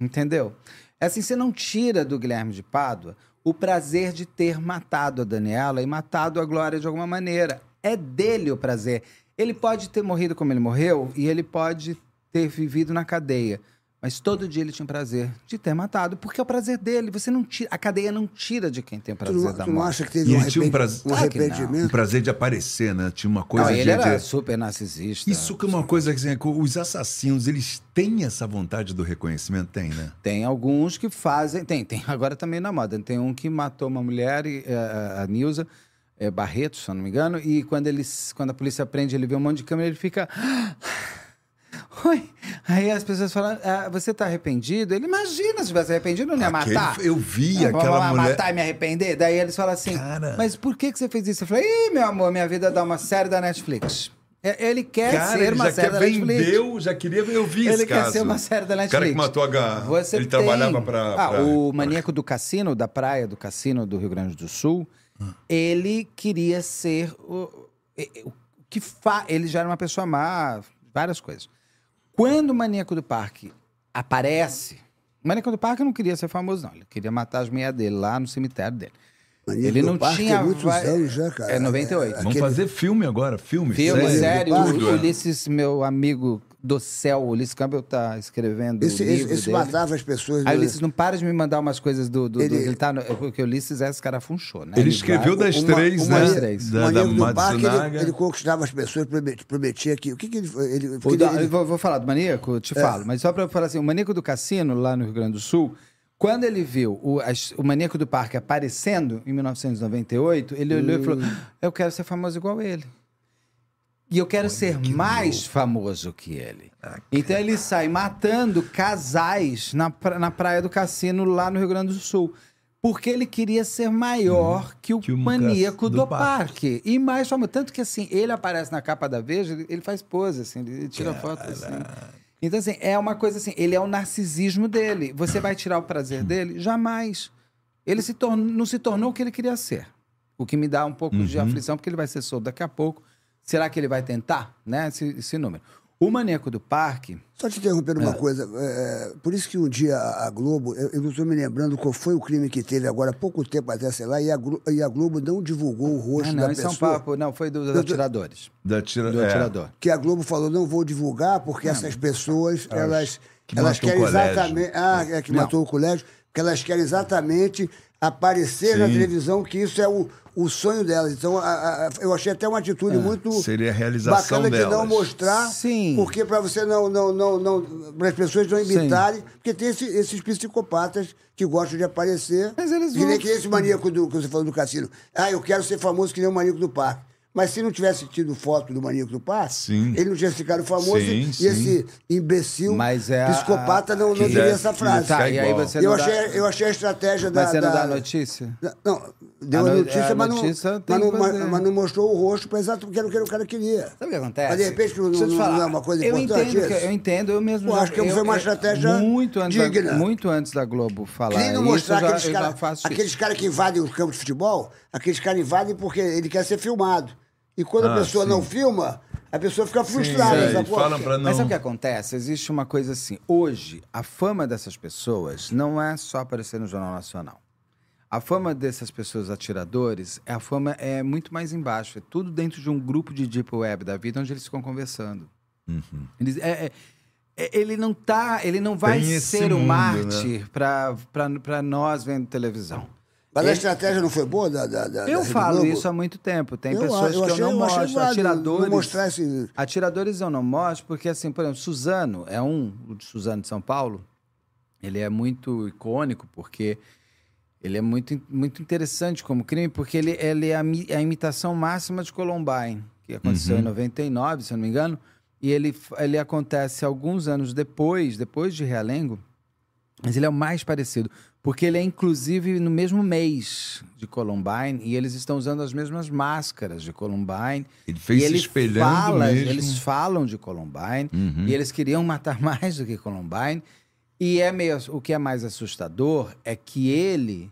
Entendeu? É assim, você não tira do Guilherme de Pádua o prazer de ter matado a Daniela e matado a Glória de alguma maneira. É dele o prazer. Ele pode ter morrido como ele morreu e ele pode ter vivido na cadeia. Mas todo dia ele tinha o prazer de ter matado, porque é o prazer dele. Você não tira, a cadeia não tira de quem tem o Tu prazer não, da tu não morte. acha que teve E um, ele tinha um prazer- um não. Um arrependimento? prazer de aparecer, né? Tinha uma coisa Não, de... ele era de- super narcisista. Isso que é uma coisa que assim, é que os assassinos, eles têm essa vontade do reconhecimento? Tem, né? Tem alguns que fazem. Tem, tem agora também na moda. Tem um que matou uma mulher, e, eh, a Nilza eh, Barreto, se eu não me engano, e quando, ele, quando a polícia prende, ele vê um monte de câmera, ele fica. Oi. Aí as pessoas falam: "Ah, Você tá arrependido? Ele imagina se tivesse arrependido, não ia Aquele- matar. eu vi Ah, aquela vamos mulher- matar e me arrepender? Daí eles falam assim: Cara. Mas por que, que você fez isso? Eu falei: Ih, meu amor, minha vida dá uma série da Netflix. Ele quer Cara, ser ele uma série da Netflix. vendeu, já queria... Eu vi Ele quer caso. ser uma série da O cara que Netflix. matou a... H... Você ele tem- trabalhava pra... Ah, pra- o maníaco do cassino, da praia do cassino do Rio Grande do Sul, ele queria ser o- o que fa... Ele já era uma pessoa má, várias coisas. Quando o maníaco do parque aparece, o maníaco do parque não queria ser famoso, não. Ele queria matar as mulheres dele lá no cemitério dele. Maníaco ele do não Parque tinha. é muitos vai- anos já, cara. É 98. Vamos Aquele- fazer filme agora, filme. Filme, sério, tudo, o é. Ulisses, meu amigo do céu, o Ulisses Campbell tá escrevendo Esse, o esse dele. matava as pessoas. Aí né? Ulisses, não para de me mandar umas coisas do. do, do- Ele- ele tá no, porque o Ulisses é esse cara funchou, né? Ele escreveu vai- das Uma- três, uma- né? das três. Da, o da Maníaco do Parque, ele, ele conquistava as pessoas, promet- prometia que... O que que ele... ele, O da- ele- É. eu vou, vou falar do maníaco, te falo, mas só pra falar assim: o maníaco do cassino, lá no Rio Grande do Sul, quando ele viu o, as- o maníaco do parque aparecendo em 1998, ele olhou e falou: Hum. Eu quero ser famoso igual ele. E eu quero ser mais famoso que ele. Ah, então ele sai matando casais na, pra- na praia do cassino lá no Rio Grande do Sul. Porque ele queria ser maior que o Hum. que o maníaco do do, parque. parque. E mais famoso. Tanto que assim, ele aparece na capa da Veja, ele, ele faz pose, assim, ele tira foto assim. Então, assim, é uma coisa assim, ele é o narcisismo dele. Você vai tirar o prazer dele? Jamais. Ele se tornou, não se tornou o que ele queria ser. O que me dá um pouco de aflição, porque ele vai ser solto daqui a pouco. Será que ele vai tentar, né? Esse, esse número. O maníaco do parque. Só te interrompendo uma coisa. é, por isso que um dia a Globo, eu, eu não estou me lembrando qual foi o crime que teve agora, há pouco tempo até, sei lá, e a, e a Globo não divulgou o rosto Ah, da não, isso é um pessoa. papo. Não, foi do- dos Do- atiradores. Da tira... Do é. atirador. Que a Globo falou, não vou divulgar, porque essas pessoas, elas, que elas matou o querem colégio. exatamente. Ah, é que Não. matou o colégio, porque elas querem exatamente aparecer na Sim. televisão, que isso é o, o sonho delas. Então, a- a- a- eu achei até uma atitude muito É, Seria a realização bacana de não delas. mostrar, Sim. porque para você não, não, não, não para as pessoas não imitarem, porque tem esse- esses psicopatas que gostam de aparecer. Mas eles que vão- nem que esse maníaco do, que você falou do cassino. Ah, eu quero ser famoso que nem o maníaco do parque. Mas se não tivesse tido foto do Maníaco do Passe, Sim. ele não tinha ficado famoso Sim, e sim. esse imbecil Mas é a- psicopata não, não que diria é- essa que frase. Tá, e você eu, não dá- achei, eu achei a estratégia da. Mas você não da- dá notícia? Não, deu A a no- notícia, a mas, não, notícia mas, não, mas, fazer. mas não mostrou o rosto para exato porque era o que o cara queria. Sabe o que acontece? Mas de repente não, eu não- falar. não é uma coisa eu importante entendo? Eu entendo, eu mesmo Eu já- acho que foi uma eu- estratégia muito antes digna. Da, muito antes da Globo falar Queria não isso, mostrar eu já, aqueles eu caras aqueles cara que invadem o campo de futebol, aqueles caras invadem porque ele quer ser filmado. E quando a Ah, pessoa sim. não filma, a pessoa fica frustrada. Sim, sabe? Pô, falam pra não... Mas sabe o que acontece? Existe uma coisa assim. Hoje, a fama dessas pessoas não é só aparecer no Jornal Nacional. A fama dessas pessoas atiradores, a fama é muito mais embaixo. É tudo dentro de um grupo de deep web da vida onde eles ficam conversando. Uhum. Eles- é- é- é- ele não tá, ele não vai ser um mundo, mártir pra para nós vendo televisão. Mas a estratégia não foi boa da, da, da Eu da falo Globo? isso há muito tempo. Tem Eu- pessoas eu que achei- eu não eu mostro. Atiradores. não mostrar esse- Atiradores eu não mostro, porque, assim, por exemplo, Suzano é um, o de Suzano de São Paulo. Ele é muito icônico, porque ele é muito, muito interessante como crime, porque ele, ele é a, mi- a imitação máxima de Columbine, que aconteceu em 99, se eu não me engano. E ele, ele acontece alguns anos depois, depois de Realengo, mas ele é o mais parecido, porque ele é inclusive no mesmo mês de Columbine e eles estão usando as mesmas máscaras de Columbine. Ele fez e ele espelhando fala. Eles falam de Columbine Uhum. e eles queriam matar [laughs] mais do que Columbine. E é meio, o que é mais assustador é que ele,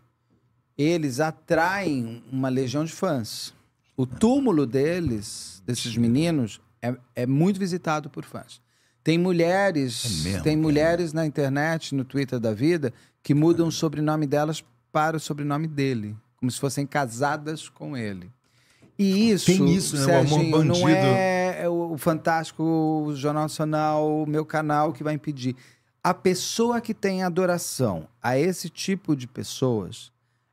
eles atraem uma legião de fãs. O túmulo deles, desses meninos, é, é muito visitado por fãs. Tem mulheres, É mesmo, tem mulheres na internet, no Twitter da vida, que mudam o sobrenome delas para o sobrenome dele, como se fossem casadas com ele. E isso, Tem isso, né? Amor não é o Fantástico, o Jornal Nacional, o meu canal que vai impedir. A pessoa que tem adoração a esse tipo de pessoas,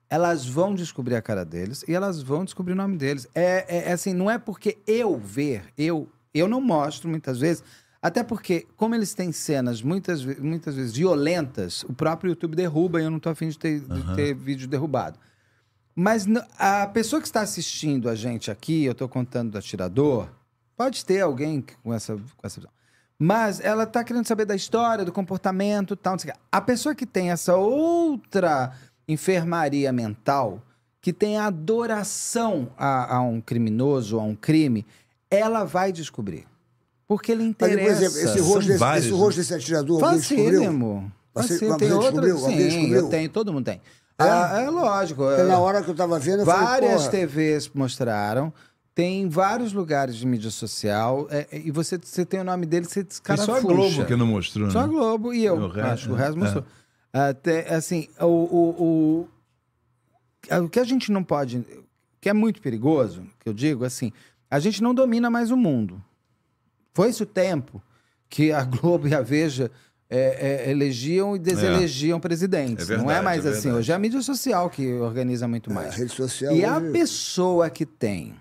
elas vão descobrir a cara deles e elas vão descobrir o nome deles. É, é- é assim, não é porque eu ver, eu, eu não mostro muitas vezes, até porque, como eles têm cenas muitas, muitas vezes violentas, o próprio YouTube derruba e eu não tô afim de ter, de ter vídeo derrubado. Mas a pessoa que está assistindo a gente aqui, eu estou contando do atirador, pode ter alguém com essa, com essa visão. Mas ela está querendo saber da história, do comportamento tal. Não sei o quê. A pessoa que tem essa outra enfermaria mental, que tem a adoração a, a um criminoso, a um crime, ela vai descobrir. Porque ele Mas, interessa. por exemplo, esse rosto, desse, vários, esse né? rosto desse atirador, alguém descobriu? Facílimo. Você- Facílimo. mas Tem? Alguém Sim, descobriu? eu tenho, todo mundo tem. É? Ah, é lógico. Porque é- na hora que eu tava vendo, eu falei, Várias porra, TVs mostraram. Tem vários lugares de mídia social. é, é, e você, você tem o nome dele, você Foi descarafuxa. só a Globo que não mostrou, Só a né? Globo e eu. O resto- acho que o resto é. mostrou. Até, assim, o, o, o, o que a gente não pode... que é muito perigoso, que eu digo, assim, a gente não domina mais o mundo. Foi-se o tempo que a Globo e a Veja é, é, elegiam e deselegiam presidentes. É não é verdade, mais é assim. verdade. Hoje é a mídia social que organiza muito a mais. rede social... E a hoje- pessoa que tem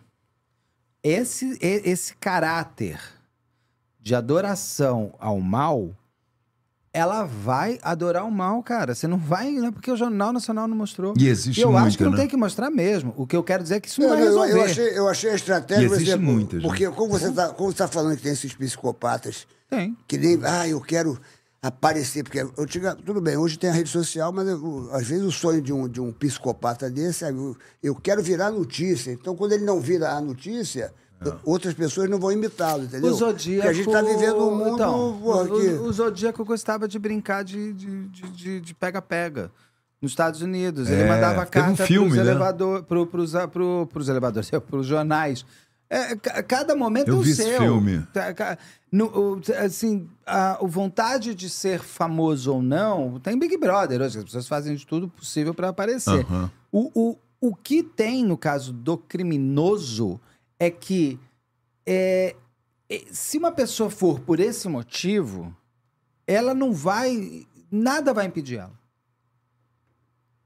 esse, esse caráter de adoração ao mal, ela vai adorar o mal, cara. Você não vai, não é porque o Jornal Nacional não mostrou. E existe E eu acho muita, que não né? tem que mostrar mesmo. O que eu quero dizer é que isso não Eu, vai eu- resolver. eu achei, eu achei a estratégia, E existe exemplo, muitas, né? porque como você está como você tá falando que tem esses psicopatas Tem. que nem, ah, eu quero aparecer, porque eu tinha, tudo bem, hoje tem a rede social, mas eu- às vezes o sonho de um, de um psicopata desse é, eu, eu quero virar notícia. Então, quando ele não vira a notícia, outras pessoas não vão imitá-lo, entendeu? O Zodíaco... Porque a gente está vivendo um mundo Então, porra, o, que- o- Zodíaco gostava de brincar de de- de- de- de pega-pega. Nos Estados Unidos. Ele É, mandava teve um carta filme, pros, né? elevador, pro, pros, pro, pros elevadores, [laughs] pros jornais. É, ca- cada momento Eu é o vi esse seu. filme. Tá, no- o- assim, a, vontade de ser famoso ou não, tem Big Brother hoje, as pessoas fazem de tudo possível para aparecer. O, o, o que tem no caso do criminoso é que é, é, se uma pessoa for por esse motivo, ela não vai. Nada vai impedir ela.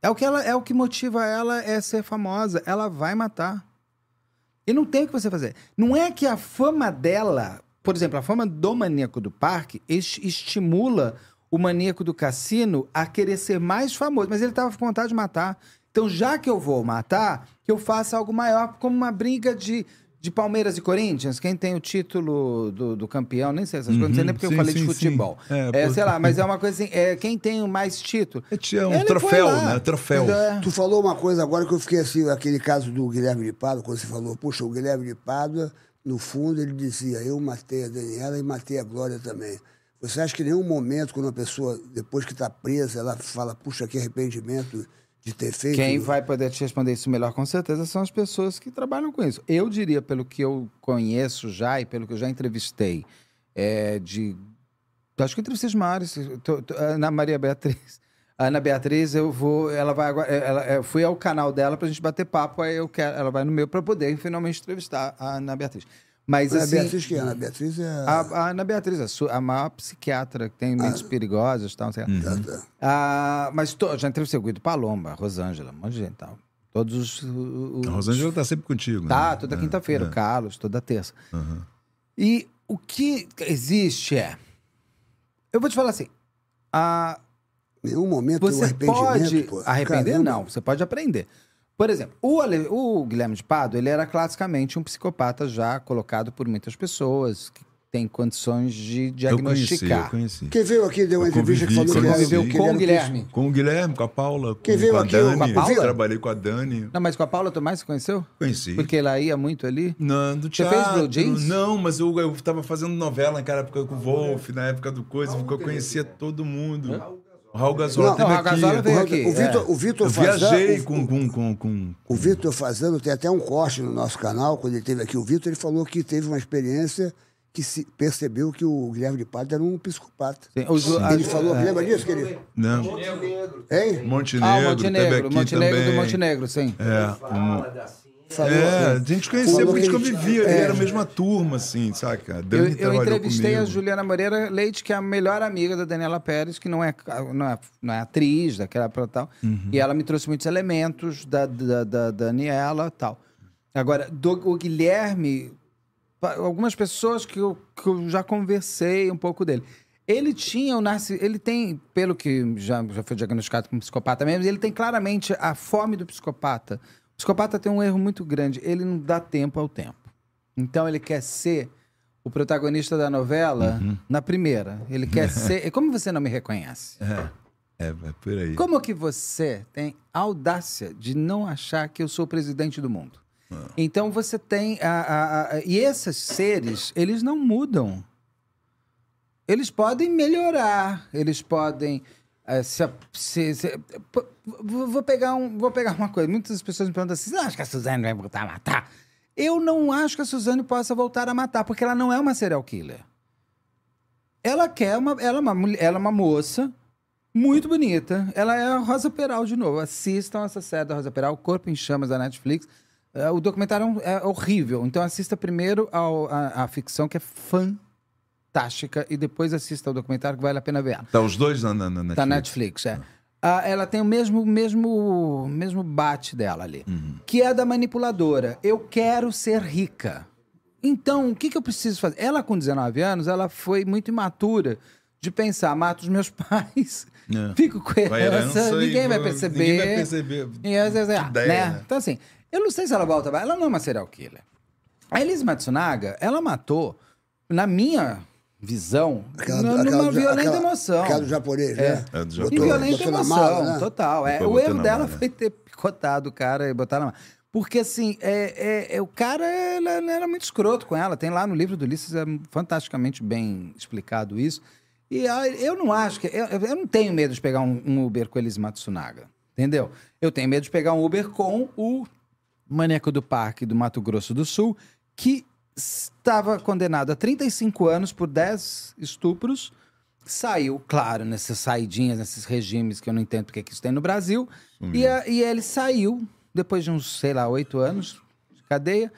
É o que, ela, é o que motiva ela é ser famosa. Ela vai matar. E não tem o que você fazer. Não é que a fama dela, por exemplo, a fama do maníaco do parque es- estimula o maníaco do cassino a querer ser mais famoso. Mas ele estava com vontade de matar. Então, já que eu vou matar, que eu faça algo maior, como uma briga de de Palmeiras e Corinthians, quem tem o título do, do campeão, nem sei essas coisas, não sei nem porque sim, eu falei de sim, futebol. sim. É, É, sei lá, mas é uma coisa assim, é, quem tem mais título. É, um Ele troféu, né? Troféu. É. Tu falou uma coisa agora que eu fiquei assim, aquele caso do Guilherme de Pádua, quando você falou, puxa, o Guilherme de Pádua, no fundo, ele dizia, eu matei a Daniela e matei a Glória também. Você acha que em nenhum momento, quando uma pessoa, depois que está presa, ela fala, puxa, que arrependimento de ter feito... Quem vai poder te responder isso melhor, com certeza, são as pessoas que trabalham com isso. Eu diria, pelo que eu conheço já e pelo que eu já entrevistei, é, de. Acho que eu entrevistei os maiores. Ana Maria Beatriz. A Ana Beatriz, eu vou. Ela vai agora. Ela, eu fui ao canal dela pra gente bater papo, aí eu quero. Ela vai no meu pra poder finalmente entrevistar a Ana Beatriz. Mas Ana assim. Beatriz que é? Ana Beatriz é... A, a Ana Beatriz, a, a maior psiquiatra que tem mentes perigosas e tal, não sei lá. Tá, tá. Ah, mas to, já entrevistei o Guido Palomba, a Rosângela, um monte de gente tal. Todos os. o- o- A Rosângela tá sempre contigo. Tá, né? toda É, quinta-feira, é. o Carlos, toda terça. Aham. E o que existe é. Eu vou te falar assim. A, Em nenhum momento você arrependimento, pode pô. arrepender? Caramba. Não, você pode aprender. Por exemplo, o, Ale- o Guilherme de Pado, ele era classicamente um psicopata já colocado por muitas pessoas que têm condições de Eu conheci, diagnosticar. eu conheci. Quem veio aqui deu uma Eu entrevista que convivi, falou que convivi que com o Guilherme. Com o Guilherme, com a Paula, com, Quem veio com a aqui, Dani. com a Paula? Eu trabalhei com a Dani. Não, mas com a Paula Tomás você conheceu? Conheci. Porque ela ia muito ali. Não, do Você teatro. fez Blue Jeans? Não, mas eu, eu tava fazendo novela naquela época com o Wolf, na época do Coisa, porque eu conhecia todo mundo. O Raul Gazola Não, o aqui. Gazola veio aqui. o Vitor, é. o Vitor Eu Fazan- viajei o- com, com, com, com... O Vitor Fazano tem até um corte no nosso canal, quando ele teve aqui o Vitor, ele falou que teve uma experiência que se percebeu que o Guilherme de Pádua era um psicopata. Sim, o Ju- a- Ele falou, é. lembra disso, querido? Não, Hein? Montenegro, Ah, Montenegro, Montenegro também. do Montenegro, sim. É, um- Falou, é, a assim. gente conhecia porque a gente convivia, é. era a mesma turma, assim, saca? A Eu, Dani eu trabalhou entrevistei a comigo. Juliana Moreira Leite, que é a melhor amiga da Daniela Pérez, que não é, não é, não é atriz daquela pra tal. Uhum. E ela me trouxe muitos elementos da, da, da Daniela e tal. Agora, do, o Guilherme, algumas pessoas que eu, que eu já conversei um pouco dele. Ele tinha o narci... ele tem, pelo que já, já foi diagnosticado como psicopata mesmo, ele tem claramente a fome do psicopata. Psicopata tem um erro muito grande, ele não dá tempo ao tempo. Então ele quer ser o protagonista da novela Uhum. na primeira. Ele quer [laughs] ser. E como você não me reconhece? É, é por aí. Como que você tem audácia de não achar que eu sou o presidente do mundo? Ah. Então você tem. A, a- a- e esses seres, eles não mudam. Eles podem melhorar, eles podem. Eh, se, se- se- vou pegar, um, vou pegar uma coisa. Muitas pessoas me perguntam assim: você acha que a Suzane vai voltar a matar? Eu não acho que a Suzane possa voltar a matar, porque ela não é uma serial killer. Ela quer uma. Ela é uma, ela é uma moça muito bonita. Ela é a Rosa Peral de novo. Assistam essa série da Rosa Peral, Corpo em Chamas da Netflix. É, o documentário é um- é horrível. Então assista primeiro ao- a, a ficção, que é fantástica, e depois assista ao documentário, que vale a pena ver. Tá os dois na, na, na Netflix. Tá na Netflix, é. Ah, ela tem o mesmo, mesmo, mesmo bate dela ali, que é da manipuladora. Eu quero ser rica. Então, o que, que eu preciso fazer? Ela, com 19 anos, ela foi muito imatura de pensar, mato os meus [laughs] pais, É. fico com herança, herança ninguém vai perceber. ninguém vai perceber. E às vezes, Que ah, ideia, né? né? Então, assim, eu não sei se ela volta, ela não é uma serial killer. A Elise Matsunaga, ela matou, na minha visão, Aquela- numa aquela violenta aquela- emoção. Aquela do japonês, né? É, do Em japonês. violenta emoção, mala, né? total. É, o erro dela mala. foi ter picotado o cara e botar na mala. Porque, assim, é, é- é- o cara ela- ele era muito escroto com ela. Tem lá no livro do Ulisses, é fantasticamente bem explicado isso. E ah, eu não acho que. Eu, eu não tenho medo de pegar um, um Uber com eles Matsunaga. Entendeu? Eu tenho medo de pegar um Uber com o maníaco do parque do Mato Grosso do Sul, que estava condenado a 35 anos por 10 estupros. Saiu, claro, nessas saidinhas, nesses regimes que eu não entendo porque que isso tem no Brasil. E, a- e ele saiu, depois de uns, sei lá, oito anos de cadeia.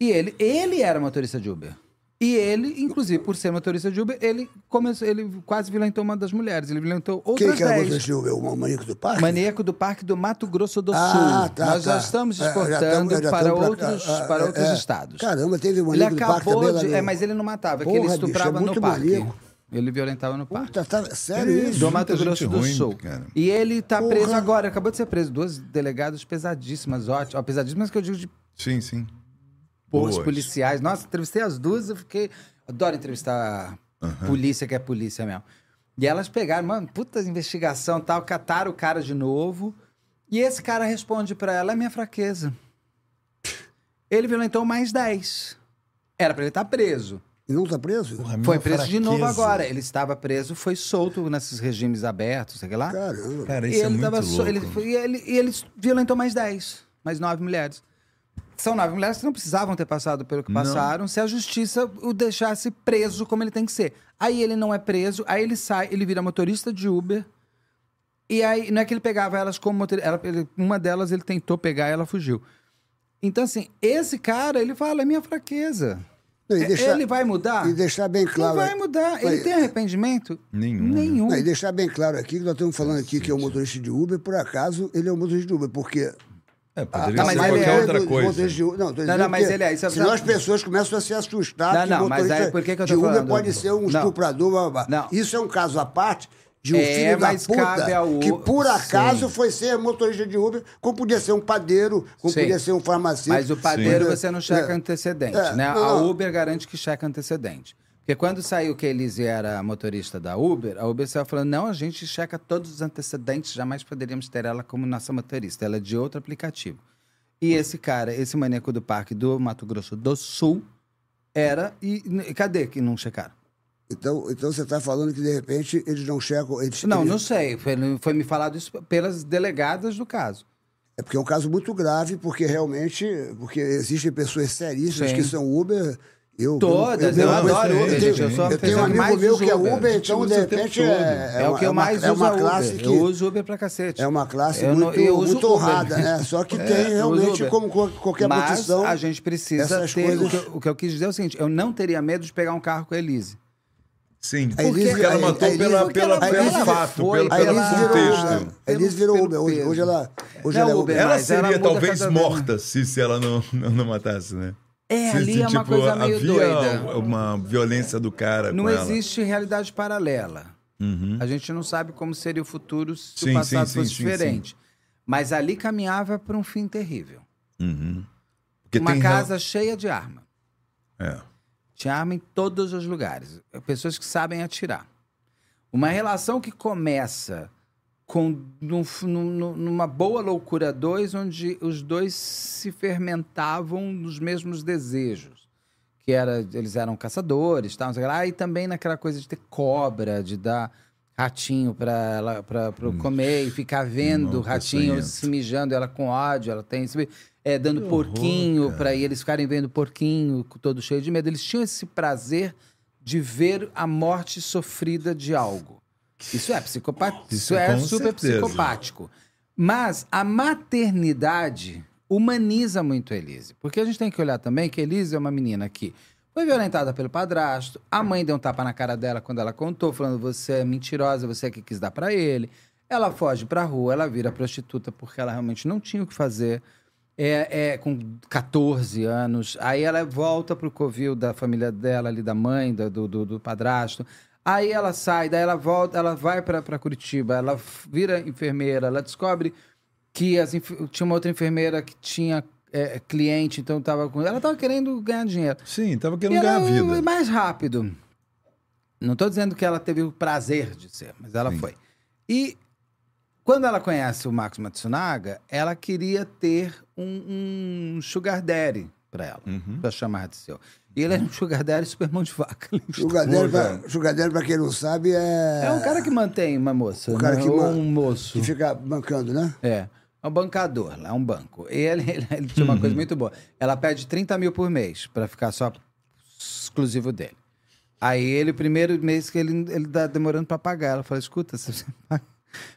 E ele, ele era motorista de Uber. E ele, inclusive, por ser motorista de Uber, ele começou, ele quase violentou uma das mulheres. Ele violentou Quem outras que era dez. você, Silvio? O maníaco do parque? Maníaco do Parque do Mato Grosso do Ah, Sul. tá, Nós já tá. estamos É, já exportando tamo- já para, pra outros. Ah, para é, outros é. estados. Caramba, teve um Ele maníaco do parque acabou também de. É, mas ele não matava, é que ele Porra, estuprava bicho, é no parque. maníaco. Ele violentava no parque. Puta, tá, sério isso? Do Mato Grosso do ruim, Sul. cara. E ele tá Porra. preso agora, acabou de ser preso. Duas delegadas pesadíssimas, ótimas. Ó, Pesadíssimas que eu digo de Sim, sim. Os Boas. policiais. Nossa, entrevistei as duas, eu fiquei. Adoro entrevistar polícia que é polícia mesmo. E elas pegaram, mano, puta investigação tal, cataram o cara de novo. E esse cara responde pra ela: é minha fraqueza. Ele violentou mais 10. Era pra ele estar preso. E não tá preso? Foi preso de novo agora. Ele estava preso, foi solto nesses regimes abertos, sei lá. Caramba. Cara, E isso é ele, muito tava louco. so- ele, foi- e ele, e ele violentou mais 10, mais 9 mulheres. São nove mulheres que não precisavam ter passado pelo que Não. passaram se a justiça o deixasse preso como ele tem que ser. Aí ele não é preso, aí ele sai, ele vira motorista de Uber. E aí, não é que ele pegava elas como motorista. ela- ele- uma delas ele tentou pegar e ela fugiu. Então, assim, esse cara, ele fala, é minha fraqueza. Não, e É- deixar- ele vai mudar? E deixar bem claro. Não vai mudar. Ele tem arrependimento? Nenhum, né? Nenhum. Não, e deixar bem claro aqui que nós estamos falando aqui que é o motorista de Uber, por acaso ele é o motorista de Uber, porque. É, a- poderia Ah, mas ser ele qualquer é outra do- coisa. motorista de Uber- Não, tô dizendo não, mas ele é, isso é- Senão as pessoas começam a se assustar Não, que não, o mas motorista aí por que que eu tô de Uber falando? pode ser um Não. estuprador. blá, blá. Não. Isso é um caso à parte de um É, filho da mas puta ao- que por acaso Sim. foi ser motorista de Uber, como podia ser um padeiro, como Sim. podia ser um farmacêutico. Mas o padeiro Sim. você não checa É. antecedente, É, né? não, A não. Uber garante que checa antecedente. Porque quando saiu que a Elise era motorista da Uber, a Uber saiu falando, não, a gente checa todos os antecedentes, jamais poderíamos ter ela como nossa motorista. Ela é de outro aplicativo. E esse cara, esse maníaco do parque do Mato Grosso do Sul, era... E, e cadê que não checaram? Então, então você está falando que de repente eles não checam. Eles, Não, eles- não sei. Foi, foi me falado isso pelas delegadas do caso. É porque é um caso muito grave, porque realmente. Porque existem pessoas seríssimas Sim. que são Uber. Eu, Todas, eu, eu mesmo adoro Uber, eu tenho, gente, eu eu tenho um amigo meu que é Uber. Uber, A gente então de repente todo. é, É, o que eu uma- mais é uso uma é Uber. classe que Eu uso Uber pra cacete. é uma classe Eu não- muito, eu uso muito Uber. honrada, né? Só que [laughs] tem É, eu uso realmente Uber. como co- qualquer Mas profissão. a gente precisa ter... coisas- O, que eu, o que eu quis dizer é o seguinte, eu não teria medo de pegar um carro com a Elise. Sim, A Elise- porque ela a- matou a Elise- pela, porque pela, ela- a pelo Elise fato, foi pelo, pelo Elise virou, contexto. Uber. a Elise virou Pelo Uber. Hoje, hoje ela, hoje Não, ela é Uber, Uber. Ela ela seria talvez morta se, se ela não, não, não matasse, né? É, Se- ali se, é uma tipo, coisa meio havia doida. uma violência do cara Não com ela. existe realidade paralela. A gente não sabe como seria o futuro se Sim, o passado sim, fosse sim, diferente. Mas ali caminhava para um fim terrível. Uhum. Uma casa cheia de arma. É. Tinha arma em todos os lugares. Pessoas que sabem atirar. Uma relação que começa com num- num- numa boa loucura dois, onde os dois se fermentavam nos mesmos desejos. Que era, eles eram caçadores, tal, lá, e também naquela coisa de ter cobra, de dar ratinho para ela para comer e ficar vendo o Nossa, ratinho se mijando, ela com ódio, ela tem é, dando porquinho para eles ficarem vendo porquinho todo cheio de medo. Eles tinham esse prazer de ver a morte sofrida de algo. Isso é psicopata, isso, é com super certeza. psicopático. Mas a maternidade humaniza muito a Elise. Porque a gente tem que olhar também que a Elise é uma menina que foi violentada pelo padrasto, a mãe deu um tapa na cara dela quando ela contou, falando: você é mentirosa, você é que quis dar pra ele. Ela foge pra rua, ela vira prostituta porque ela realmente não tinha o que fazer. É, é, com 14 anos. Aí ela volta pro covil da família dela, ali da mãe, do, do, do padrasto. Aí ela sai, daí ela volta, ela vai pra Curitiba, ela vira enfermeira, ela descobre que as tinha uma outra enfermeira que tinha é, cliente, então tava com. Ela tava querendo ganhar dinheiro. Sim, tava E querendo ganhar ela vida. é mais rápido. Não estou dizendo que ela teve o prazer de ser, mas ela foi. E quando ela conhece o Max Matsunaga, ela queria ter um, um sugar daddy para ela, Uhum. para chamar de seu. E ele é um sugar daddy super mão de vaca. Sugar Daddy, pra, Sugar Daddy, pra quem não sabe, é. É um cara que mantém uma moça, O cara né? que ou um moço. que fica bancando, né? É. É um bancador, lá é um banco. E ele, ele, ele tinha uma coisa muito boa. Ela pede 30 mil por mês para ficar só exclusivo dele. Aí ele, primeiro mês que ele, ele tá demorando para pagar. Ela fala, escuta, você. [laughs]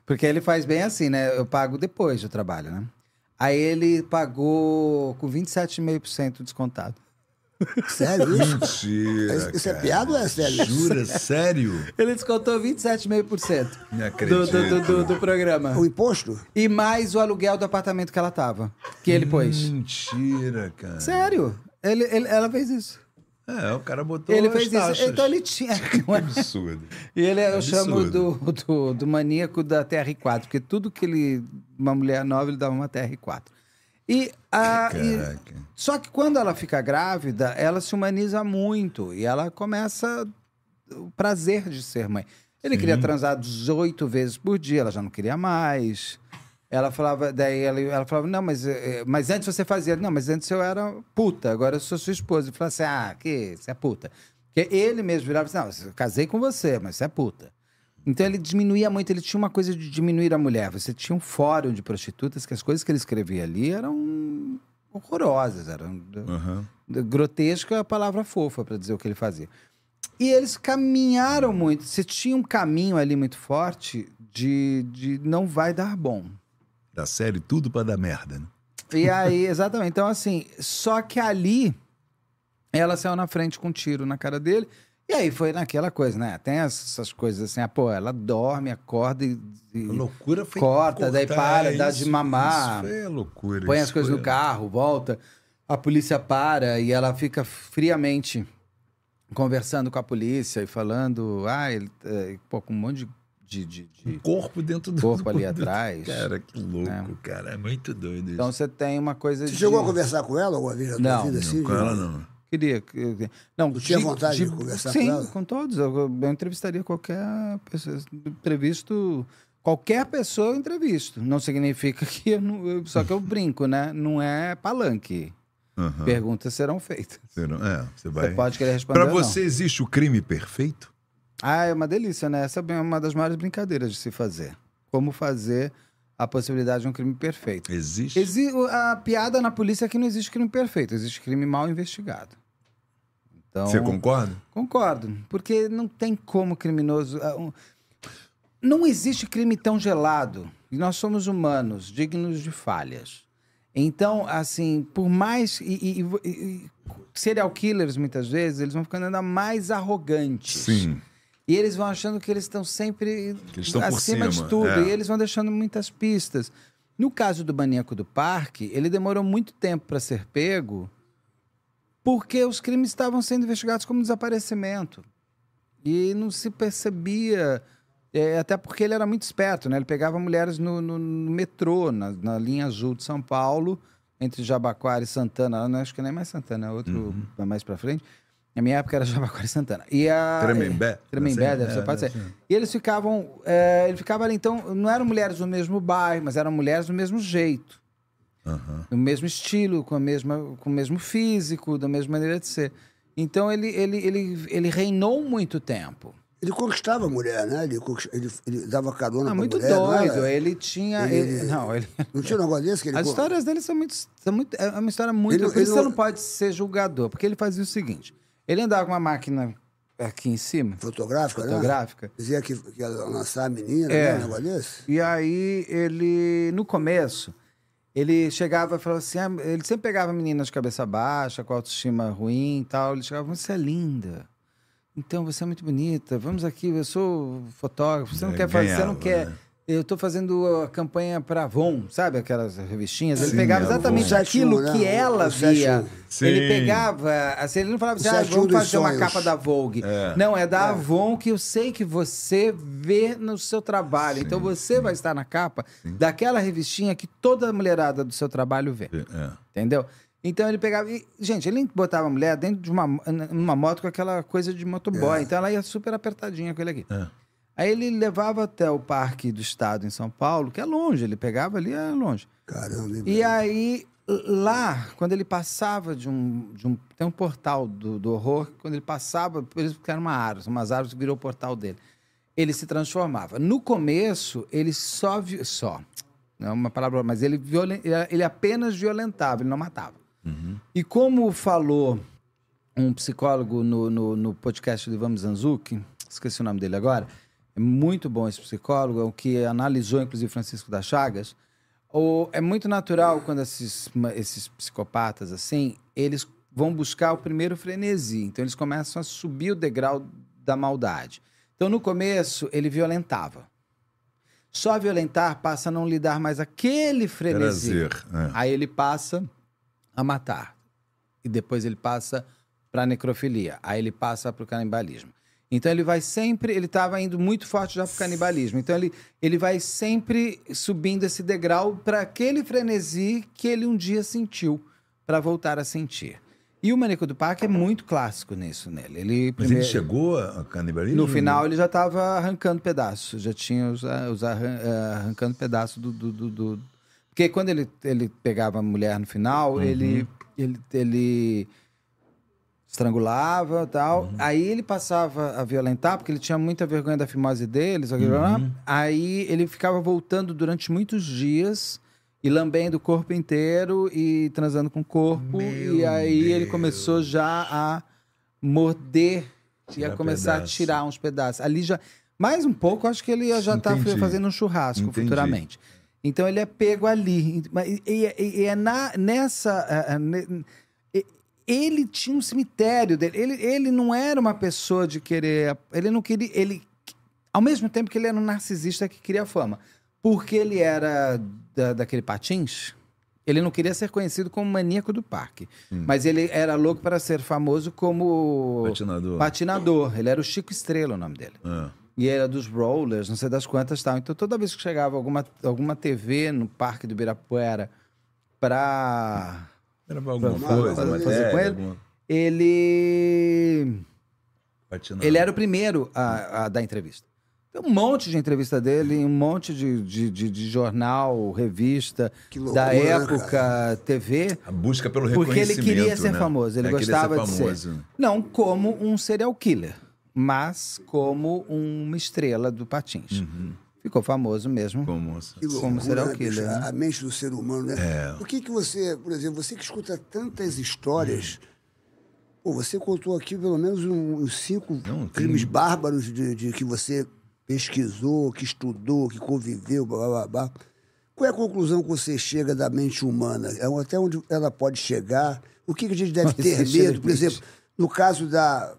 Porque ele faz bem assim, né? Eu pago depois do trabalho, né? Aí ele pagou com 27,5% descontado. Sério isso? Mentira. Isso, isso é cara. piada ou é sério? Jura? Sério? Ele descontou 27,5% Não do, acredito. do, do, do, do programa. O imposto? E mais o aluguel do apartamento que ela tava. Que ele pôs. Mentira, cara. Sério? Ele, ele- ela fez isso. É, o cara botou Ele fez taxas. isso. Então ele tinha. [laughs] Que absurdo. E ele, eu chamo Absurdo. do, do, do maníaco da TR4, porque tudo que ele. Uma mulher nova, ele dava uma TR4. E, a, e- só que quando ela fica grávida, ela se humaniza muito e ela começa o prazer de ser mãe. Ele queria transar 18 vezes por dia, ela já não queria mais. Ela falava, daí ela, ela falava, não, mas, eh, mas antes você fazia, não, mas antes eu era puta, agora eu sou sua esposa. Ele falava assim, ah, que você é puta. Porque ele mesmo virava assim, não, eu casei com você, mas você é puta. Então ele diminuía muito, ele tinha uma coisa de diminuir a mulher. Você tinha um fórum de prostitutas que as coisas que ele escrevia ali eram horrorosas, eram grotesca é a palavra fofa para dizer o que ele fazia. E eles caminharam muito. Você tinha um caminho ali muito forte de, de não vai dar bom. Da série Tudo pra dar merda, né? E aí, [laughs] exatamente. Então, assim, só que ali ela saiu na frente com um tiro na cara dele. E aí foi naquela coisa, né? Tem essas coisas assim, ah, pô, ela dorme, acorda e. e A loucura foi. Corta, daí para, dá de mamar. Isso a loucura. põe isso as coisas foi- no carro, volta, a polícia para e ela fica friamente conversando com a polícia e falando, ah, ele, é, pô, com um monte de, de, de- Um de corpo dentro do. corpo ali [laughs] atrás. Cara, que louco, cara. É muito doido isso. Então você tem uma coisa Você de... chegou a conversar com ela alguma vez na tua Não, vida não, assim? com ela não. Queria. que- Não, Tu tinha vontade de conversar sim, com ela? com todos. Eu, eu entrevistaria qualquer pessoa. Entrevisto. Qualquer pessoa eu entrevisto. Não significa que eu não. eu- só que eu brinco, né? Não é palanque. Aham. Perguntas serão feitas. Você não- É, você vai. Você pode querer responder. Pra ou não. você existe o crime perfeito? Ah, é uma delícia, né? Essa é uma das maiores brincadeiras de se fazer. Como fazer a possibilidade de um crime perfeito. Existe? Exi- a piada na polícia é que não existe crime perfeito, existe crime mal investigado. Então, Você concorda? Concordo, porque não tem como criminoso. ah, Não existe crime tão gelado. E nós somos humanos, dignos de falhas. Então, assim, por mais. E- e- e- serial killers, muitas vezes, eles vão ficando ainda mais arrogantes. Sim. E eles vão achando que eles estão sempre eles acima de tudo. é. E eles vão deixando muitas pistas. No caso do maníaco do parque, ele demorou muito tempo para ser pego porque os crimes estavam sendo investigados como desaparecimento. E não se percebia. é, até porque ele era muito esperto, né? Ele pegava mulheres no, no- no metrô, na, na linha azul de São Paulo, entre Jabaquara e Santana. Não, acho que nem mais Santana, é outro mais para frente. Na minha época era [laughs] Jabaquara e Santana. E a, Tremembé? Tremembé, Assim? deve ser, É, pode ser. E eles ficavam, é, ele ficava ali, então, não eram mulheres do mesmo bairro, mas eram mulheres do mesmo jeito, Aham. do mesmo estilo, com, a mesma, com o mesmo físico, da mesma maneira de ser. Então ele, ele, ele, ele reinou muito tempo. Ele conquistava a mulher, né? Ele, ele, ele dava carona Ah, pra muito mulher. era? doido. Ele tinha. Ele- ele- não, ele. Não tinha um negócio desse que ele... As histórias dele são muito, são muito. É uma história muito. Ele- por isso você não pode ser julgador, porque ele fazia o seguinte: ele andava com uma máquina aqui em cima, Fotográfica, né? fotográfica. Dizia que, que ia lançar a menina, É. né? Um negócio desse. E aí ele, no começo, ele chegava e falava assim, ah, ele sempre pegava meninas de cabeça baixa, com autoestima ruim e tal. Ele chegava, você é linda. Então você é muito bonita. Vamos aqui, eu sou fotógrafo. Você não É, quer fazer, você não ganhava, quer. Né? Eu tô fazendo a campanha pra Avon, sabe aquelas revistinhas? Ele Sim, pegava Avon. exatamente aquilo 71, que né? ela O 71. via. Sim. Ele pegava, assim, ele não falava assim, ah, 71 vamos fazer uma sonhos. capa da Vogue. É. Não, é da Avon que eu sei que você vê no seu trabalho. então você vai estar na capa daquela revistinha que toda a mulherada do seu trabalho vê. É. Entendeu? Então ele pegava. e, gente, ele botava a mulher dentro de uma, uma moto com aquela coisa de motoboy. Então ela ia super apertadinha com ele aqui. É. Aí ele levava até o Parque do Estado em São Paulo, que é longe, ele pegava ali, é longe. Caramba, E velho? aí, lá, quando ele passava de um. De um tem um portal do, do horror, quando ele passava, eles ficaram uma árvore, umas árvores que virou o portal dele. Ele se transformava. No começo, ele só. vi- Só. Não é uma palavra, mas ele, violen, ele apenas violentava, ele não matava. E como falou um psicólogo no, no, no podcast do Ivan Zanzuki, esqueci o nome dele agora, é muito bom esse psicólogo, é o que analisou, inclusive, Francisco das Chagas. O, é muito natural quando esses, esses psicopatas, assim, eles vão buscar o primeiro frenesi. Então, eles começam a subir o degrau da maldade. Então, no começo, ele violentava. Só violentar passa a não lhe dar mais aquele frenesi. Prazer. É. Aí ele passa a matar. E depois ele passa para necrofilia. Aí ele passa para o canibalismo. Então ele vai sempre, ele estava indo muito forte já pro canibalismo. Então ele, ele vai sempre subindo esse degrau para aquele frenesi que ele um dia sentiu, para voltar a sentir. E o Maníaco do Parque é muito clássico nisso nele. Ele Mas primeiro- ele chegou a canibalismo? no final ele já estava arrancando pedaços, já tinha os, ah, os arran- ah, arrancando pedaços do, do, do- do- Porque quando ele, ele pegava a mulher no final, Uhum. ele, ele, ele estrangulava e tal. Uhum. Aí ele passava a violentar, porque ele tinha muita vergonha da fimose deles. Uhum. Aí ele ficava voltando durante muitos dias e lambendo o corpo inteiro e transando com o corpo. e aí ele começou já a morder, ia começar pedaço. a tirar uns pedaços. Ali já. Mais um pouco, acho que ele ia já estar Entendi. fazendo um churrasco Entendi. futuramente. Então ele é pego ali. E, e- e é na, nessa. ne- e- Ele tinha um cemitério dele. Ele, ele não era uma pessoa de querer. Ele não queria. Ele, ao mesmo tempo que ele era um narcisista que queria fama. Porque ele era da, daquele patins, ele não queria ser conhecido como maníaco do parque. Mas ele era louco para ser famoso como Patinador. patinador. Ele era o Chico Estrela, o nome dele. Ah. E era dos rollers, não sei das quantas tal. Então toda vez que chegava alguma, alguma TV no Parque do Ibirapuera pra Era pra alguma Pra coisa, fazer- matéria, fazer com ele? alguma- ele patinador. ele era o primeiro a, a dar entrevista. Tem um monte de entrevista dele, um monte de, de, de- de jornal, revista, Que loucura, da né, época, TV. A busca pelo Porque ele reconhecimento, queria ser né? famoso, ele É, gostava de famoso. ser. Não como um serial killer, mas como uma estrela do patins. Uhum. Ficou famoso mesmo. Como Como né, bicho? killer, né? A mente do ser humano, né? É. Por que que você, por exemplo, você que escuta tantas histórias, pô, você contou aqui pelo menos um- uns cinco Não, tem- crimes bárbaros de, de que você pesquisou, que estudou, que conviveu, blá, blá, blá, blá. Qual é a conclusão que você chega da mente humana? É Até onde ela pode chegar? O que, que a gente deve [laughs] ter medo? Por exemplo, no caso da,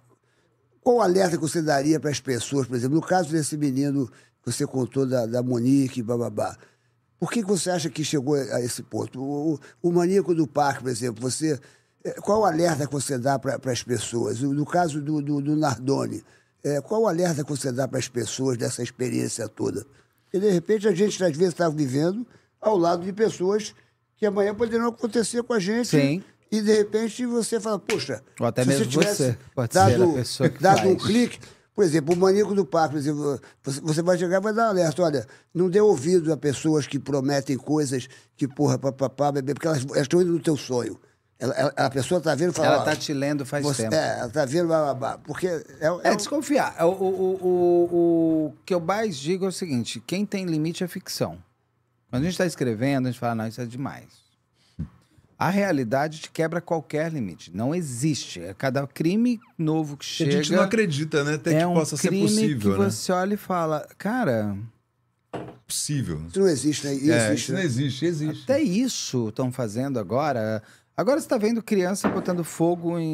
qual o alerta que você daria para as pessoas, por exemplo, no caso desse menino você contou da, da Monique, bababá, por que, que você acha que chegou a esse ponto? O, o, o maníaco do parque, por exemplo, você, qual o alerta que você dá para as pessoas? No caso do, do, do Nardoni, eh, qual o alerta que você dá para as pessoas dessa experiência toda? E, de repente, a gente, às vezes, está vivendo ao lado de pessoas que amanhã poderão acontecer com a gente. Sim. E, de repente, você fala, poxa... Ou até se mesmo tivesse você pode ser dado, a pessoa que dado um faz. clique, por exemplo, o maníaco do parque, por exemplo, você, vai chegar e vai dar um alerta. Olha, não dê ouvido a pessoas que prometem coisas que, porra, papapá, bebê, porque elas, elas estão indo no teu sonho. Ela, ela- a pessoa está vendo e fala. Ela ó, tá te lendo faz você- tempo. É, ela está vendo, blá, blá, blá, porque é, é, É desconfiar. O, o, o, o, o que eu mais digo é o seguinte: quem tem limite é ficção. Quando a gente está escrevendo, a gente fala, não, isso é demais. A realidade te quebra qualquer limite. Não existe. É Cada crime novo que A chega. gente não acredita, né? Até é que um possa ser crime possível, que né? você olha e fala, cara, Possível. isso não existe, né? Isso é, existe, isso não né? existe, existe. até isso estão fazendo agora. Agora você está vendo criança botando fogo em,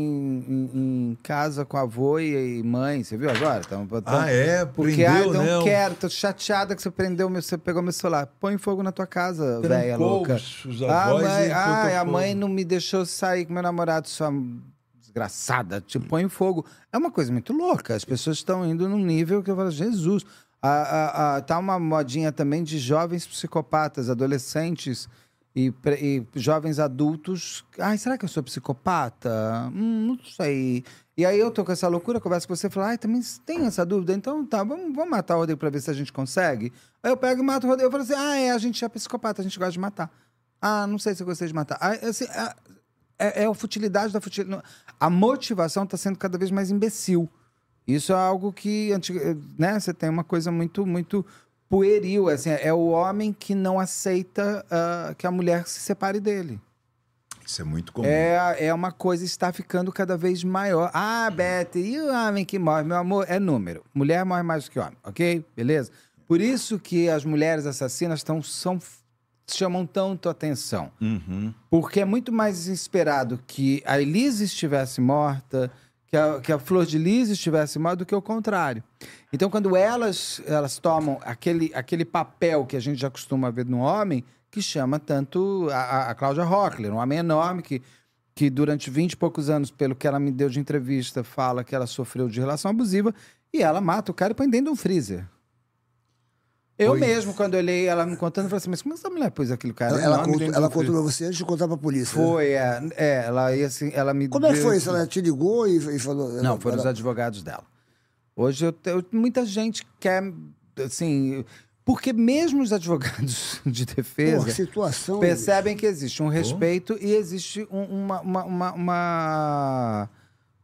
em- em casa com avô e, mãe. Você viu agora? Tão botando... Ah, é? Porque, Prendeu, ah, não né? quero, tô chateada que você prendeu meu, você pegou meu celular. Põe fogo na tua casa, velha louca. os- os ah, avós mãe, ah, a mãe não me deixou sair com meu namorado, sua desgraçada. Tipo, põe fogo. É uma coisa muito louca. As pessoas estão indo num nível que eu falo, Jesus. Ah, ah, ah, tá uma modinha também de jovens psicopatas, adolescentes e, e jovens adultos. Ai, será que eu sou psicopata? Hum, não sei. E aí eu tô com essa loucura, converso com você e falo, ai, também tem essa dúvida? Então tá, vamos, vamos matar o Rodrigo pra ver se a gente consegue. Aí eu pego e mato o Rodrigo. Eu falo assim, ah, é, a gente é psicopata, a gente gosta de matar. Ah, não sei se eu gostei de matar. Ah, assim, é, é a futilidade da futilidade. A motivação está sendo cada vez mais imbecil. Isso é algo que, né, você tem uma coisa muito, muito pueril. Assim, é o homem que não aceita ah, que a mulher se separe dele. Isso é muito comum. É, é uma coisa que está ficando cada vez maior. Ah, Beth, e o homem que morre? Meu amor, é número. Mulher morre mais do que homem, ok? Beleza? Por isso que as mulheres assassinas tão, são, chamam tanto atenção. Uhum. Porque é muito mais esperado que a Elise estivesse morta, que a, que a Flor de Lis estivesse morta, do que o contrário. Então, quando elas, elas tomam aquele, aquele papel que a gente já costuma ver no homem, que chama tanto a, a, a Cláudia Rockler, um homem enorme que, que durante 20 e poucos anos, pelo que ela me deu de entrevista, fala que ela sofreu de relação abusiva E ela mata o cara e põe dentro de um freezer. Eu Pois. mesmo, quando eu olhei ela me contando, eu falei assim, mas como essa mulher pôs aquele cara? Ela, ela ela contou pra você antes de contar pra polícia. né? Foi, é, é, ela ia assim, ela me Como é que foi isso? Ela te ligou e, e falou. Não, ela- foram os ela- advogados dela. Hoje eu tenho, muita gente quer, assim, porque mesmo os advogados [laughs] de defesa Pô, situação. percebem que existe um respeito e existe um- uma, uma, uma, uma,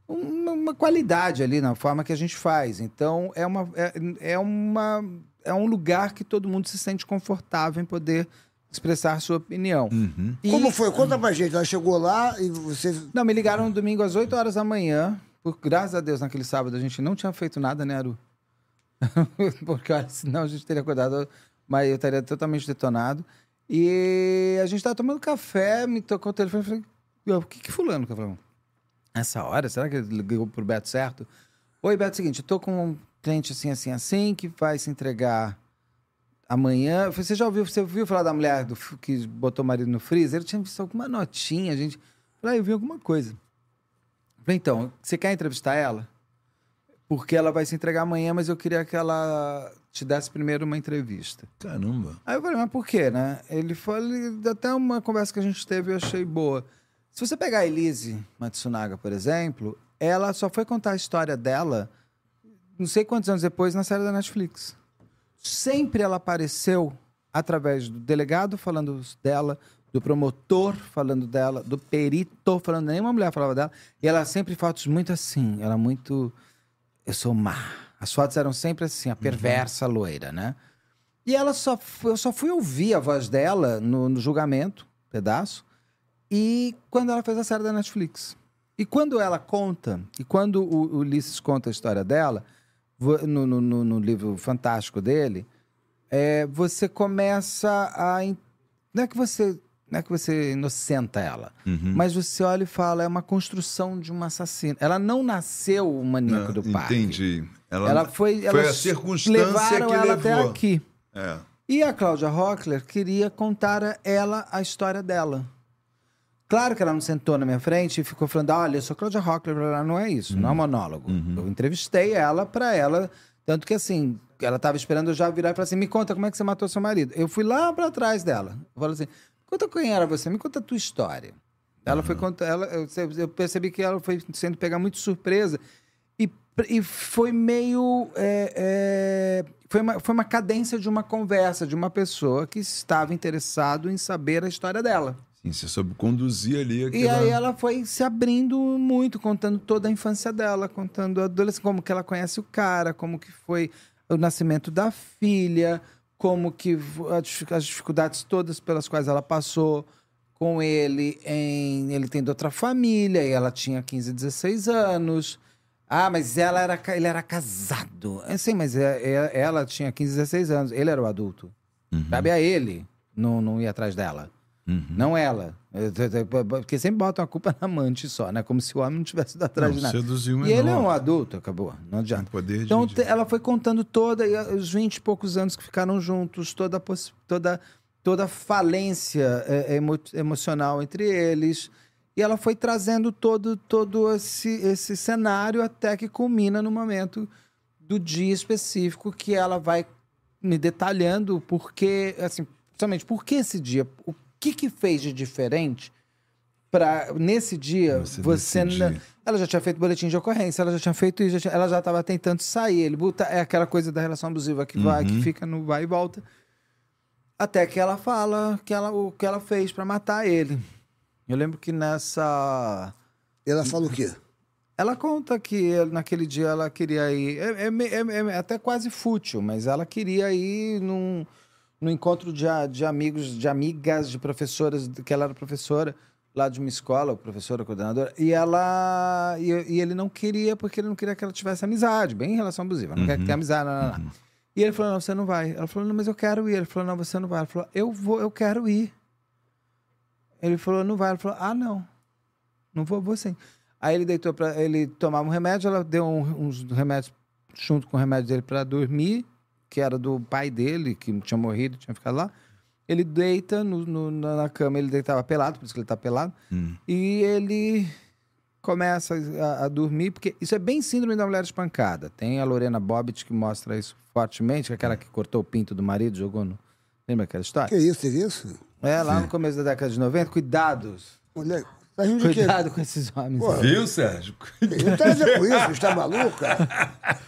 uma- uma qualidade ali na forma que a gente faz. Então, é, uma, é, é, uma, é um lugar que todo mundo se sente confortável em poder expressar sua opinião. E- Como foi? Conta pra gente. Ela chegou lá e você. Não, me ligaram no domingo às 8 horas da manhã. Por, graças a Deus, naquele sábado a gente não tinha feito nada, né, Aru? [laughs] Porque olha, senão a gente teria acordado, mas eu estaria totalmente detonado. E a gente tava tomando café, me tocou o telefone e falei, "Ô, o que que fulano? que eu falei, Essa hora? Será que ele ligou pro Beto certo? Oi, Beto, é o seguinte, eu tô com cliente assim, assim, assim, que vai se entregar amanhã. Você já ouviu, você ouviu falar da mulher do, que botou o marido no freezer? Eu tinha visto alguma notinha, a gente... Falei, ah, eu vi alguma coisa. Falei, então, você quer entrevistar ela? Porque ela vai se entregar amanhã, mas eu queria que ela te desse primeiro uma entrevista. Caramba. Aí eu falei, mas por quê, né? Ele falou, até uma conversa que a gente teve eu achei boa. Se você pegar a Elise Matsunaga, por exemplo, ela só foi contar a história dela não sei quantos anos depois na série da Netflix. Sempre ela apareceu através do delegado falando dela, do promotor falando dela, do perito falando, nenhuma mulher falava dela. E ela sempre fotos muito assim, ela muito eu sou má. As fotos eram sempre assim, a perversa loira, né? E ela só eu só fui ouvir a voz dela no, no julgamento, pedaço, e quando ela fez a série da Netflix. E quando ela conta, e quando o, o Ulisses conta a história dela, no, no- no- livro fantástico dele, é, você começa a. Não é que você. Não é que você inocenta ela, mas você olha e fala, é uma construção de um assassino. Ela não nasceu o maníaco do parque. Ah, Entendi. Ela, Ela foi. foi a circunstância levaram que ela levou. até aqui. É. E a Cláudia Rockler queria contar a ela a história dela. Claro que ela não sentou na minha frente e ficou falando, olha, eu sou Cláudia Rockler, blá, blá, não é isso, não é um monólogo. Eu entrevistei ela pra ela, tanto que assim, ela tava esperando eu já virar e falar assim, me conta como é que você matou seu marido. Eu fui lá pra trás dela. Eu falei assim, conta quem era você, me conta a tua história. Ela foi contar, ela, eu, eu percebi que ela foi sendo pegar muito surpresa e, e foi meio. é, é, foi, uma, foi uma cadência de uma conversa de uma pessoa que estava interessado em saber a história dela. Sim, você soube conduzir ali E aquela... aí ela foi se abrindo muito, contando toda a infância dela, contando a adolescência, como que ela conhece o cara, como que foi o nascimento da filha, como que as dificuldades todas pelas quais ela passou com ele em ele tem de outra família e ela tinha 15, 16 anos. Ah, mas ela era, ele era casado. É, sim, mas é- é- ela tinha 15, 16 anos. Ele era o adulto. Cabe a ele não, não ir atrás dela. Não ela. É, é, é, Porque sempre botam a culpa na amante só, né? Como se o homem não tivesse ido atrás Não, de nada. seduziu E ele é um adulto, acabou. Não adianta. De- então de- ela foi contando toda, ah, os 20 e poucos anos que ficaram juntos, toda toda, toda falência é, emo- emocional entre eles. E ela foi trazendo todo, todo esse, esse cenário até que culmina no momento do dia específico que ela vai me detalhando porque, assim, principalmente, por que esse dia? O que que fez de diferente para nesse dia Você você, ela já tinha feito boletim de ocorrência, ela já tinha feito isso, já tinha- ela já estava tentando sair. Ele bota, é aquela coisa da relação abusiva que vai, Uhum. que fica no vai e volta. Até que ela fala que ela, o que ela fez para matar ele. Eu lembro que nessa Ela fala o quê? ela conta que naquele dia ela queria ir. É, é é- é até quase fútil, mas ela queria ir num, num encontro de, de amigos, de amigas, de professoras, que ela era professora lá de uma escola, professora, coordenadora, e ela. E, e ele não queria, porque ele não queria que ela tivesse amizade, bem em relação abusiva, não quer que tenha amizade, não, não, não. E ele falou: não, você não vai. Ela falou: não, mas eu quero ir. Ele falou: não, você não vai. Ela falou: eu vou, eu quero ir. Ele falou: não vai. Ela falou: ah, não. Não vou, vou sim. Aí ele deitou para ele tomava um remédio, ela deu um- uns remédios junto com o remédio dele para dormir, que era do pai dele, que tinha morrido, tinha ficado lá. Ele deita no, no- na cama, ele deitava pelado, por isso que ele tá pelado. E ele começa a, a dormir, porque isso é bem síndrome da mulher espancada. Tem a Lorena Bobbitt que mostra isso fortemente, que é aquela que cortou o pinto do marido, jogou no. Lembra aquela história? Que isso, teve isso? É, lá no começo da década de 90, cuidados. Mulher, tá rindo de quê? Cuidado com esses homens. Pô, Viu, Sérgio? Não tem a ver com isso, está maluca?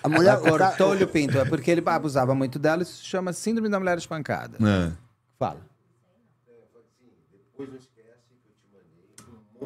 A mulher. Cara- cortou-lhe o pinto. É porque ele abusava muito dela, isso se chama síndrome da mulher espancada. É. Fala. Um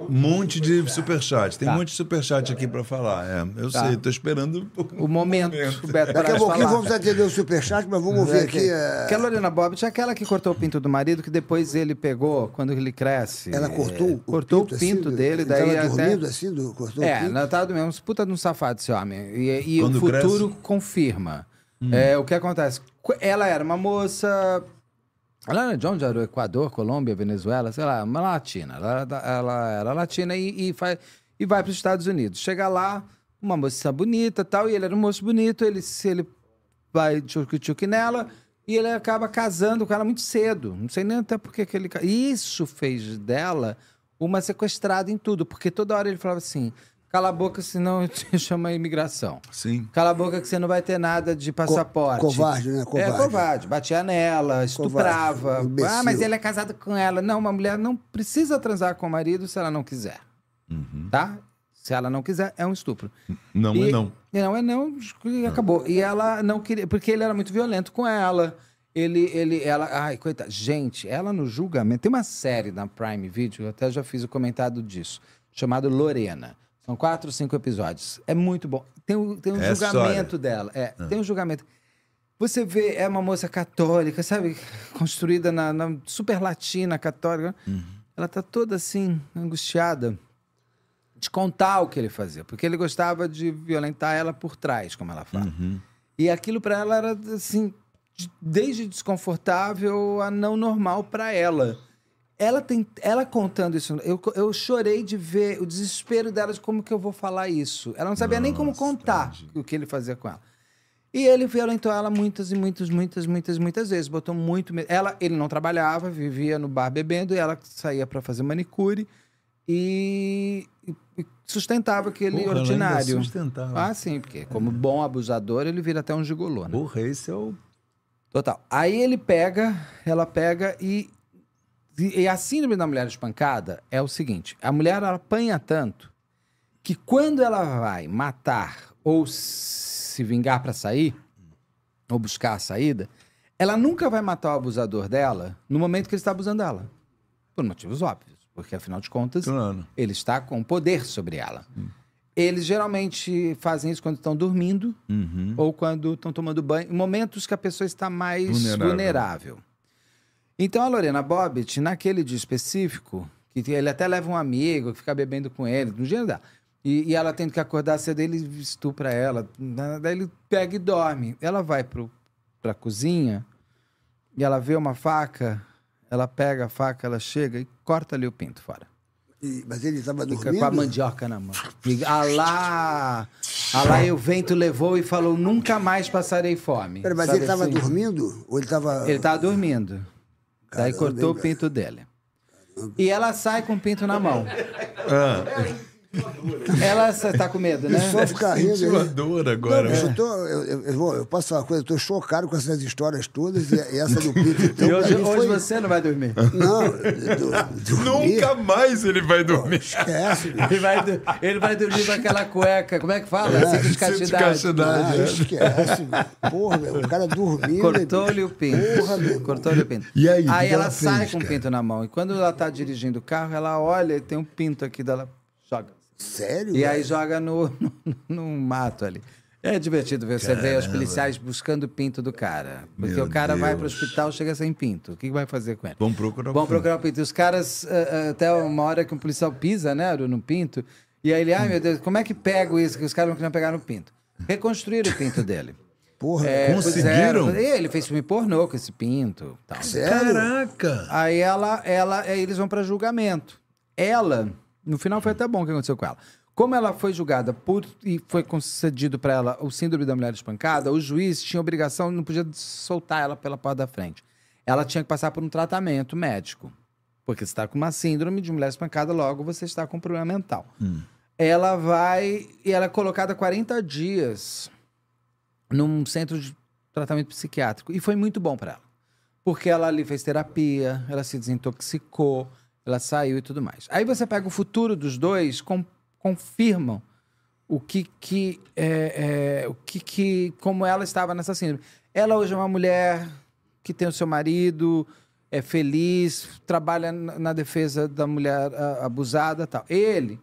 monte de superchat. Tem Tá. um monte de superchat aqui pra falar. É, eu Tá. sei, tô esperando O momento. O Beto Daqui a pouquinho falar. vamos atender o superchat, mas vamos ver aqui. é, Que a Lorena Bobbitt é aquela que cortou o pinto do marido, que depois ele pegou, quando ele cresce. Ela cortou é, o cortou o pinto, pinto assim, dele, ele daí tava até... dormindo assim, do- cortou o É, pinto? ela tava dormindo, puta de um safado esse homem. E, e o futuro cresce? confirma. É, o que acontece? Ela era uma moça... Ela era de onde era? O Equador, Colômbia, Venezuela, sei lá, uma latina. Ela ela era latina e, e, faz, e vai para os Estados Unidos. Chega lá, uma moça bonita tal, e ele era um moço bonito, ele, ele vai tchuc-tchuc nela e ele acaba casando com ela muito cedo. Não sei nem até porque que ele... Isso fez dela uma sequestrada em tudo, porque toda hora ele falava assim, cala a boca senão eu te [laughs] chamo a imigração. Sim. Cala a boca que você não vai ter nada de passaporte. covarde, né? Covarde. É, covarde. Batia nela, estuprava. Imbecil. Ah, mas ele é casado com ela. Não, uma mulher não precisa transar com o marido se ela não quiser. Tá? Se ela não quiser, é um estupro. Não E- é não. Não é não, e acabou. E ela não queria, porque ele era muito violento com ela. Ele, ele, ela, ai, coitada. Gente, ela no julgamento, tem uma série na Prime Video, eu até já fiz o comentário disso, chamado Lorena. São quatro, cinco episódios. É muito bom. Tem, o- tem um É julgamento dela. É, tem um julgamento. Você vê, é uma moça católica, sabe? [laughs] Construída na, na super latina católica. Ela tá toda assim, angustiada de contar o que ele fazia, porque ele gostava de violentar ela por trás, como ela fala. E aquilo para ela era assim, de- desde desconfortável a não normal para ela. Ela tem, ela contando isso, eu, eu chorei de ver o desespero dela de como que eu vou falar isso. Ela não sabia nem como contar o que ele fazia com ela. E ele violentou ela muitas e muitas, muitas, muitas, muitas vezes. Botou muito. Ela, ele não trabalhava, vivia no bar bebendo e ela saía para fazer manicure e, e- sustentava aquele Porra, ordinário. sustentava. Ah, sim, porque como bom abusador, ele vira até um gigolô, né? Porra, esse é o. Total. Aí ele pega, ela pega e, e a síndrome da mulher espancada é o seguinte: a mulher apanha tanto que quando ela vai matar ou se vingar pra sair ou buscar a saída, ela nunca vai matar o abusador dela no momento que ele está abusando dela, por motivos óbvios, porque afinal de contas Claro. ele está com poder sobre ela. Eles geralmente fazem isso quando estão dormindo Uhum. ou quando estão tomando banho, em momentos que a pessoa está mais Vulnerável. vulnerável. Então a Lorena Bobbitt, naquele dia específico, que ele até leva um amigo que fica bebendo com ele, no dia dela. E, e ela tendo que acordar cedo, ele estupra ela. né? Daí ele pega e dorme. Ela vai pro, pra cozinha e ela vê uma faca, ela pega a faca, ela chega e corta ali o pinto fora. E- mas ele estava Fica dormindo? com a mandioca na mão. E Alá, Alá, e o vento levou e falou: nunca mais passarei fome. Pera, mas Sabe ele estava assim? dormindo? Ou ele estava... Ele tava dormindo. Daí Caramba, cortou o pinto dele. E ela sai com o pinto na mão. Ela sa- tá com medo, né? Só ficar rindo. Aí. Não, agora. bicho, né? eu, tô, eu, eu, eu posso falar uma coisa, eu tô chocado com essas histórias todas e, e essa do Pinto. Então, E hoje, hoje foi- você não vai dormir. Não, do, [laughs] dormir, Nunca mais ele vai dormir. esquece. Ele vai, do- ele vai dormir com aquela cueca. Como é que fala? Cinto de Cinto de castidade. castidade. Ah, é. esquece. Porra, meu, o cara dormindo. Cortou-lhe o pinto. Porra. Cortou-lhe o pinto. E aí, que ela, ela sai com o pinto na mão. E quando ela tá dirigindo o carro, ela olha e tem um pinto aqui dela. Joga. Sério? E aí velho? joga [laughs] no, no, no mato ali. É divertido ver você ver os policiais buscando o pinto do cara. Porque Meu o cara vai pro Deus. hospital chega sem pinto. O que que vai fazer com ele? Vamos procurar o Vão pinto. procurar o pinto. E os caras, ah, ah, até uma hora que um policial pisa, né, no pinto, e aí ele, ai meu Deus, como é que pego isso? Que os caras não queriam pegar no pinto. Reconstruíram o pinto dele. Porra, É, Conseguiram? puseram- Ele fez filme pornô com esse pinto. Tal. sério? Caraca! Aí ela, ela, aí eles vão para julgamento. Ela, no final foi até bom o que aconteceu com ela. Como ela foi julgada por e foi concedido para ela o síndrome da mulher espancada, o juiz tinha obrigação, não podia soltar ela pela porta da frente. Ela tinha que passar por um tratamento médico. Porque você está com uma síndrome de mulher espancada, logo você está com um problema mental. ela vai e ela é colocada 40 dias num centro de tratamento psiquiátrico. E foi muito bom para ela. Porque ela ali fez terapia, ela se desintoxicou, ela saiu e tudo mais. Aí você pega o futuro dos dois, com- confirmam o que que, é, é, o que que, como ela estava nessa síndrome. Ela hoje é uma mulher que tem o seu marido, é feliz, trabalha na defesa da mulher abusada, tal. Ele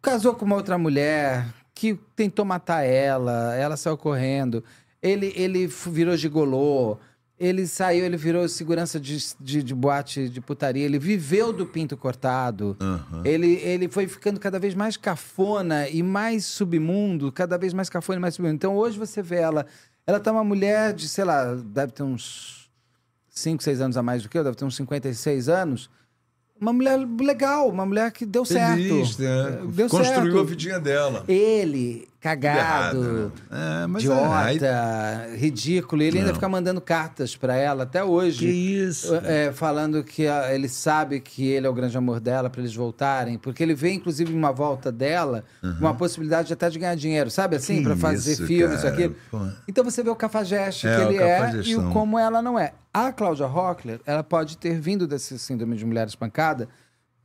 casou com uma outra mulher que tentou matar ela, ela saiu correndo. Ele, ele virou gigolô. Ele saiu, ele virou segurança de, de, de boate de putaria. Ele viveu do pinto cortado. Ele, ele foi ficando cada vez mais cafona e mais submundo, cada vez mais cafona e mais submundo. Então hoje você vê ela. Ela tá uma mulher de, sei lá, deve ter uns 5, 6 anos a mais do que eu, deve ter uns 56 anos. Uma mulher legal, uma mulher que deu Feliz, certo. né? Deu Construiu certo. a vidinha dela. Ele, cagado, né? É, mas idiota, é, ridículo. Ele ainda Não. fica mandando cartas pra ela até hoje. Que isso? É, falando que a- ele sabe que ele é o grande amor dela pra eles voltarem. Porque ele vê, inclusive, uma volta dela, uma possibilidade até de ganhar dinheiro, sabe assim? Pra fazer isso, filme, isso aquilo. pô. Então você vê o cafajeste É, que ele é e o como ela não é. A Cláudia Rockler, ela pode ter vindo desse síndrome de mulher espancada,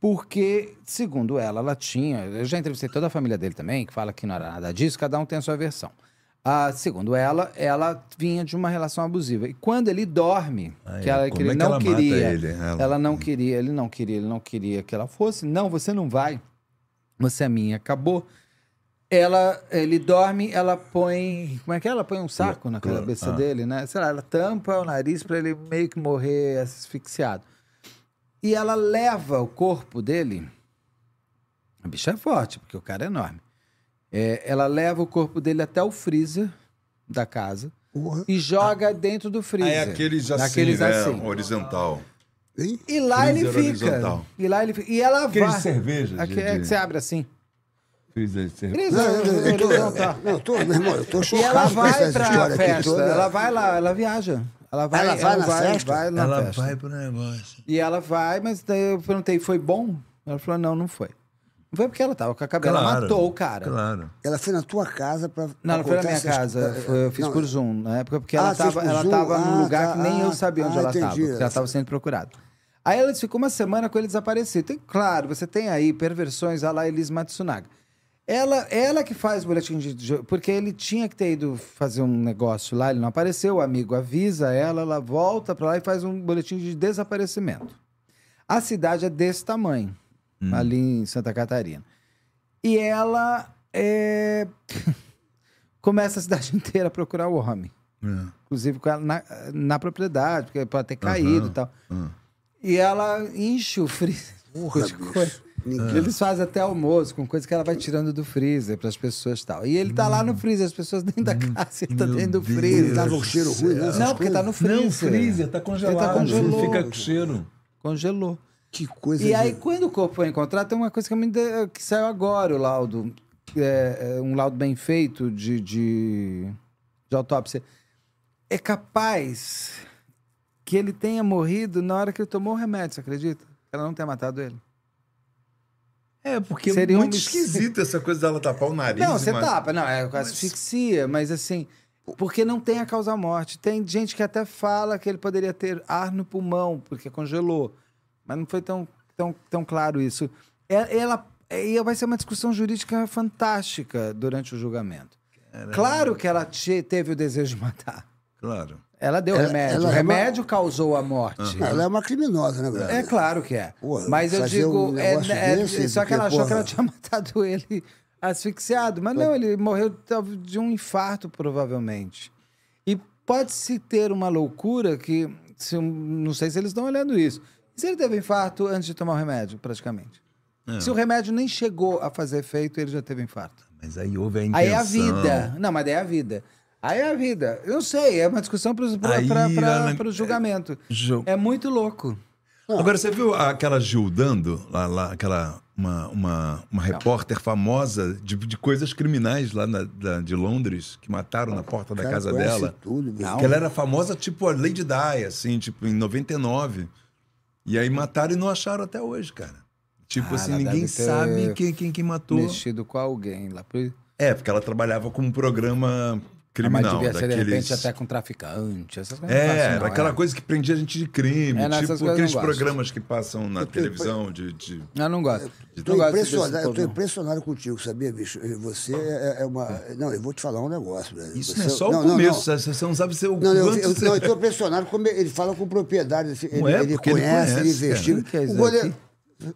porque, segundo ela, ela tinha. Eu já entrevistei toda a família dele também, que fala que não era nada disso, cada um tem a sua versão. Ah, segundo ela, ela vinha de uma relação abusiva. E quando ele dorme, que, ela, que ele é que não ela queria. ele? Ela- ela não queria, ele não queria, ele não queria que ela fosse. Não, você não vai. Você é minha, acabou. Ela, ele dorme, ela põe. Como é que é? Ela põe um saco na cabeça ah. dele, né? Sei lá, ela tampa o nariz pra ele meio que morrer asfixiado. E ela leva o corpo dele. A bicha é forte, porque o cara é enorme. É, ela leva o corpo dele até o freezer da casa Porra. e joga dentro do Ah, freezer. é aqueles assim, Naqueles né? assim. Horizontal. E lá ele Freezer fica. horizontal. E lá ele fica. E ela Aqueles vai. de cerveja, de- Aqui, é que você abre assim. Cerveja. Freezer Não, eu, eu tô, horizontal. não, eu tô, meu irmão, eu tô E chocado ela com vai essa pra história aqui festa. toda. Ela vai lá, ela viaja. Ela vai, Ela vai na festa? vai na Ela festa. vai pro negócio. E ela vai, mas daí eu perguntei, foi bom? Ela falou, não, não foi. Não foi porque ela tava com a cabeça. Ela Claro, matou o cara. Claro. Ela foi na tua casa pra. Não, pra não foi na minha essas- casa. Foi- eu fiz Não, por Zoom na época, porque Ah, ela tava, ela Zoom? tava num Ah, lugar tá. que nem eu Ah, sabia onde ah, ela estava, entendi. porque ela estava sendo procurada. Aí ela ficou uma semana com ele desaparecido. Tem, claro, você tem aí perversões a lá Elis Matsunaga. Ela, ela que faz boletim de. Porque ele tinha que ter ido fazer um negócio lá, ele não apareceu, o amigo avisa ela, ela volta pra lá e faz um boletim de desaparecimento. A cidade é desse tamanho, ali em Santa Catarina. E ela é, [laughs] começa a cidade [laughs] inteira a procurar o homem. É. Inclusive com ela na, na propriedade, porque pode ter caído e tal. E ela enche o freezer Porra, [laughs] de coisa. Ninguém- Eles fazem até almoço com coisa que ela vai tirando do freezer para as pessoas e tal. E ele tá lá no freezer, as pessoas dentro da casa, ele tá Meu dentro do Deus. freezer. Tava um cheiro ruim, né? Não, porque tá no freezer. Não, freezer, tá congelado. Ele tá congelou. Fica com cheiro. Congelou. Que coisa. E de- aí, quando o corpo foi encontrado, tem uma coisa que, me de- que saiu agora, o laudo. É, é um laudo bem feito de, de, de autópsia. É capaz que ele tenha morrido na hora que ele tomou o remédio, você acredita? Ela não tenha matado ele. É, porque Seria é um muito mis- esquisito essa coisa dela tapar o nariz. Não, você mas- tapa, não, é asfixia, mas assim, porque não tem a causa morte. Tem gente que até fala que ele poderia ter ar no pulmão, porque congelou. Mas não foi tão, tão, tão claro isso. É- Ela, e vai ser uma discussão jurídica fantástica durante o julgamento. Claro que ela te- teve o desejo de matar. Claro. Ela deu Ela- remédio. ela o é uma- remédio causou a morte. Ela é uma criminosa, né, Brad? É claro que é. Porra, Mas eu digo, um é- negócio é- desse, só que ela achou que ela tinha [laughs] matado ele asfixiado. Mas não, ele morreu de um infarto, provavelmente. E pode-se ter uma loucura que. se não sei se eles estão olhando isso. Se ele teve infarto antes de tomar o remédio, praticamente. É. Se o remédio nem chegou a fazer efeito, ele já teve infarto. Mas aí houve a intenção. Aí é a vida. Não, mas daí é a vida. Aí é a vida. Eu não sei, é uma discussão para o julgamento. Ju- É muito louco. Agora, você viu aquela Gildando, lá, lá, aquela, uma, uma, uma repórter famosa de, de coisas criminais lá na- da- de Londres, que mataram na porta da casa dela? Tudo. Que ela era famosa tipo a Lady Di, assim, tipo, em 99. E aí mataram e não acharam até hoje, cara. Tipo Ah, assim, ninguém sabe quem, quem que matou. Mexido com alguém lá. É, porque ela trabalhava com um programa criminal. Mas devia ser, de daqueles... repente, até com traficante, essas coisas. não É, faço, não, era aquela é. coisa que prendia a gente de crime. É, tipo eu aqueles não programas que passam na televisão de. de- Eu não gosto. Tô não gosto desse impressionado, eu tô não. impressionado contigo, sabia, bicho? Você é, é uma. Não, eu vou te falar um negócio, velho. Isso Você- não é só o começo, Você, você não sabe se o Não, eu, quanto eu, você- não, eu tô impressionado como ele fala com propriedade. assim, Ele, Não é, ele conhece, ele investiga. O é o goleiro.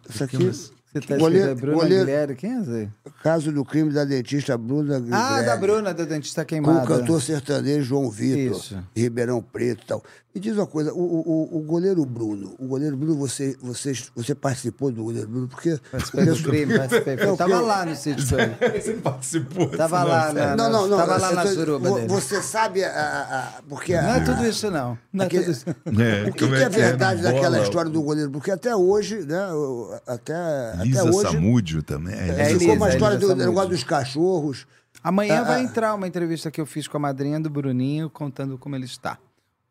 Isso aqui. Você tá goleiro, escrito, é Bruna goleiro- Guilherme? Quem é esse? Caso do crime da dentista Bruna Ah, Guilherme, da Bruna, da dentista Com o queimada. cantor sertanejo João Vitor, Isso. Ribeirão Preto e tal. Me diz uma coisa, o, o, o- goleiro Bruno, o goleiro Bruno, você, você, você participou do goleiro Bruno, porque. Participei do crime, participei. [laughs] É Tava lá no sítio. Você [laughs] participou. Tava senão- lá, né? Não, não, não. Tava lá na tô- suruba dele. Você sabe a. porque Não é tudo isso, não. Não é Aquele- tudo isso. É, O que, é verdade daquela história do goleiro? Porque até hoje, né? Até, Lisa até hoje. Samúdio também. É, É, ficou Elisa, uma história Elisa do Samúdio. negócio dos cachorros. Amanhã Ah, vai ah. entrar uma entrevista que eu fiz com a madrinha do Bruninho, contando como ele está.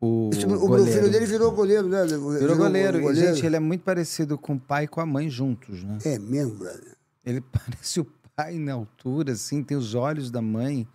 O, Esse- o meu goleiro. filho dele virou goleiro, né? Virou goleiro. E, gente, ele é muito parecido com o pai e com a mãe juntos, né? É mesmo, brother. Ele [laughs] parece o pai na altura, assim, tem os olhos da mãe.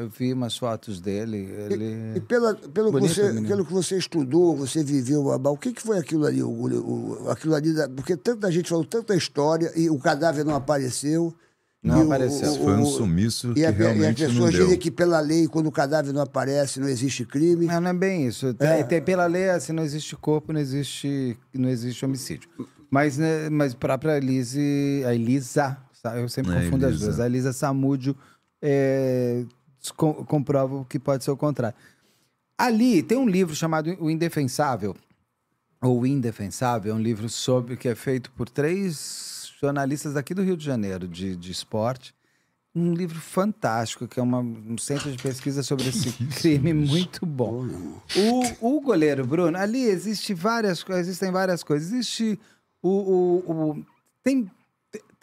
Eu vi umas fotos dele. E Ele... pela, pelo, que Bonito, você, menino. pelo que você estudou, você viveu, o que, que foi aquilo ali? O, o- aquilo ali da- porque tanta gente falou tanta história e o cadáver não apareceu. Não E o- apareceu. Foi um sumiço e, que a- e as realmente não pessoas deu. dizem que pela lei, quando o cadáver não aparece, não existe crime. Não, não é bem isso. Tem, É. tem- pela lei, assim, não existe corpo, não existe, não existe homicídio. Mas, né, mas própria Elise, a Elisa, sa- eu sempre É, confundo as Elisa. duas. A Elisa Samúdio é, com- comprova que pode ser o contrário. Ali tem um livro chamado O Indefensável, ou Indefensável, é um livro sobre que é feito por três jornalistas daqui do Rio de Janeiro, de, de esporte. Um livro fantástico, que é uma- um centro de pesquisa sobre esse crime muito bom. O, o goleiro Bruno, ali existe várias coisas, existem várias coisas. Existe o. o- o- tem.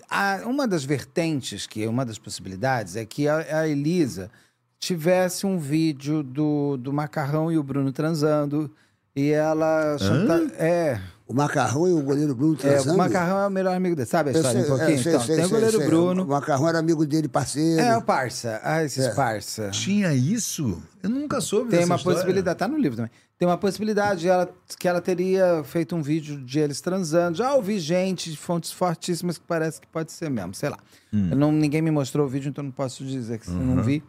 a- uma das vertentes, que é uma das possibilidades, é que a, a Elisa tivesse um vídeo do, do Macarrão e o Bruno transando. E ela. chanta- é. O Macarrão e o goleiro Bruno É, transando. o Macarrão é o melhor amigo dele. Sabe a história sei, um pouquinho? é, sei, então, sei, tem o goleiro sei. Bruno. O Macarrão era amigo dele, parceiro. É, o Parça. Ah, esses É. Parça. Tinha isso? Eu nunca soube Tem dessa uma história. possibilidade, tá no livro também. Tem uma possibilidade de ela, que ela teria feito um vídeo de eles transando. Já ouvi gente de fontes fortíssimas que parece que pode ser mesmo, sei lá. Hum. Eu não, ninguém me mostrou o vídeo, então não posso dizer que Uhum. não vi.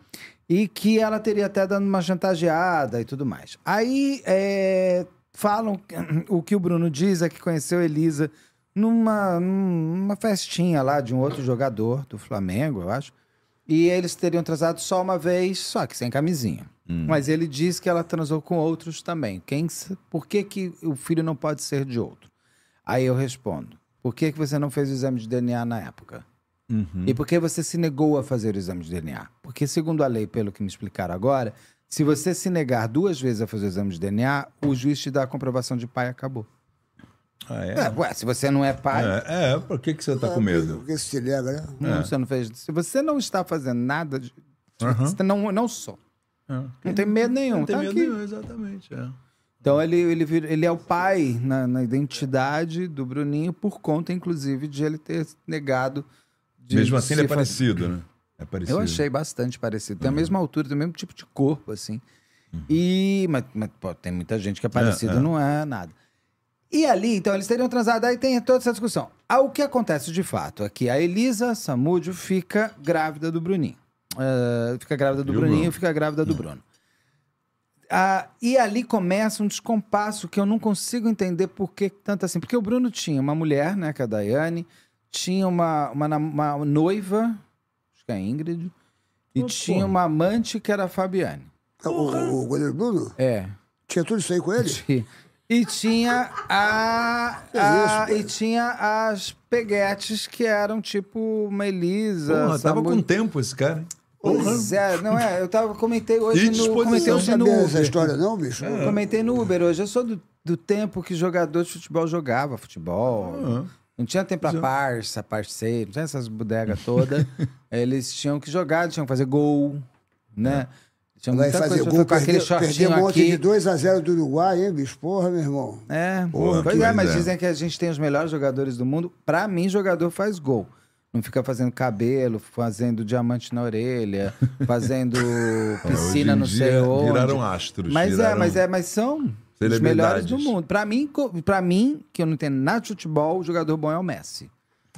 E que ela teria até dando uma chantageada e tudo mais. Aí é, falam, [clears throat] o que o Bruno diz é que conheceu a Elisa numa, numa festinha lá de um outro jogador do Flamengo, eu acho. E eles teriam transado só uma vez, só que sem camisinha. Mas ele diz que ela transou com outros também. Quem, por que, que o filho não pode ser de outro? Aí eu respondo: por que, que você não fez o exame de DNA na época? E por que você se negou a fazer o exame de DNA? Porque, segundo a lei, pelo que me explicaram agora, se você se negar duas vezes a fazer o exame de DNA, o juiz te dá a comprovação de pai e acabou. Ah, é? É, ué, se você não é pai, É, é, por que, que você tá com medo? Porque se nega, né? não, você não fez. Se você não está fazendo nada, de, você não, não sou. Não tem medo nenhum. Não tem tá medo aqui. nenhum, exatamente. É. Então ele, ele, ele é o pai na, na identidade do Bruninho, por conta, inclusive, de ele ter negado. De Mesmo assim, ele é parecido, né? É parecido. Eu achei bastante parecido. Tem a mesma altura, tem o mesmo tipo de corpo, assim. E. Mas, mas, pô, tem muita gente que é parecido, é. não é nada. E ali, então, eles teriam transado, aí tem toda essa discussão. Ah, o que acontece de fato é que a Elisa Samúdio fica grávida do Bruninho. Ah, fica grávida do E Bruninho, Bruno? fica grávida do Bruno. Ah, e ali começa um descompasso que eu não consigo entender por que tanto assim. Porque o Bruno tinha uma mulher, né, que é a Daiane, tinha uma, uma, uma noiva, acho que é a Ingrid, e tinha uma amante que era a Fabiane. O, o- o goleiro Bruno? É. Tinha tudo isso aí com ele? Tinha. E tinha a, [laughs] a- isso, e tinha as peguetes que eram tipo uma Elisa. Porra, tava Samu- com tempo esse cara. hein? Pois é, não é? Eu tava, comentei hoje no. Comentei Não hoje no sabia essa Uber. história, não, bicho? Eu Comentei no Uber hoje. Eu sou do, do tempo que jogador de futebol jogava futebol. Não tinha tempo pra parça, parceiro, não tinha essas bodegas [laughs] todas. Eles tinham que jogar, tinham que fazer gol, né? Tinha Vai muita fazer coisa. gol, com aquele shortinho um monte aqui. de 2x0 do Uruguai, hein, bicho? Porra, meu irmão. É, Porra, pois é, mas coisa. dizem que a gente tem os melhores jogadores do mundo. Pra mim, jogador faz gol. Não fica fazendo cabelo, fazendo diamante na orelha, [laughs] fazendo piscina É, dia onde. Viraram astros. Mas é, viraram- mas é, mas são os melhores do mundo. Pra mim, pra mim, que eu não entendo nada de futebol, o jogador bom é o Messi.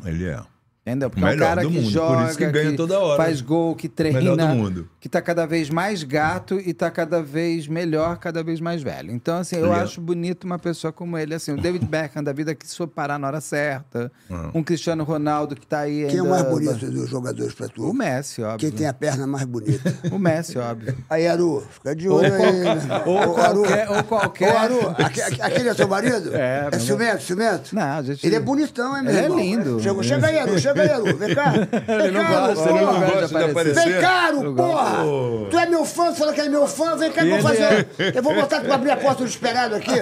Ele é. Entendeu? Porque é um Melhor cara que mundo, joga, isso que ganha toda hora. faz gol, que treina, Melhor do mundo. Que tá cada vez mais gato e tá cada vez melhor, cada vez mais velho. Então, assim, eu é- acho bonito uma pessoa como ele, assim, o David [laughs] Beckham da vida que soube parar na hora certa, Ah. um Cristiano Ronaldo que tá aí Quem é o ainda- mais bonito dos jogadores pra tu? O Messi, óbvio. Quem tem a perna mais bonita? [laughs] O Messi, óbvio. Aí, Aru, fica de Ou, olho aí. qual- meu irmão. ou Ô, Aru, qualquer, ou qualquer... Ô, Aru, aque- aque- aquele é teu marido? É, É ciumento, ciumento? Não, a gente... Ele é bonitão, hein, meu Ele é lindo. Chega, chega aí, Aru, chega aí, Aru. Vem cá. [laughs] Vem não cá, gosta, Aru, ele não porra. gosta de aparecer. Vem cá, Aru, Eu porra! Tu é meu fã, tu fala que é meu fã, vem cá que eu vou fazer. Eu vou botar pra abrir a porta do esperado aqui.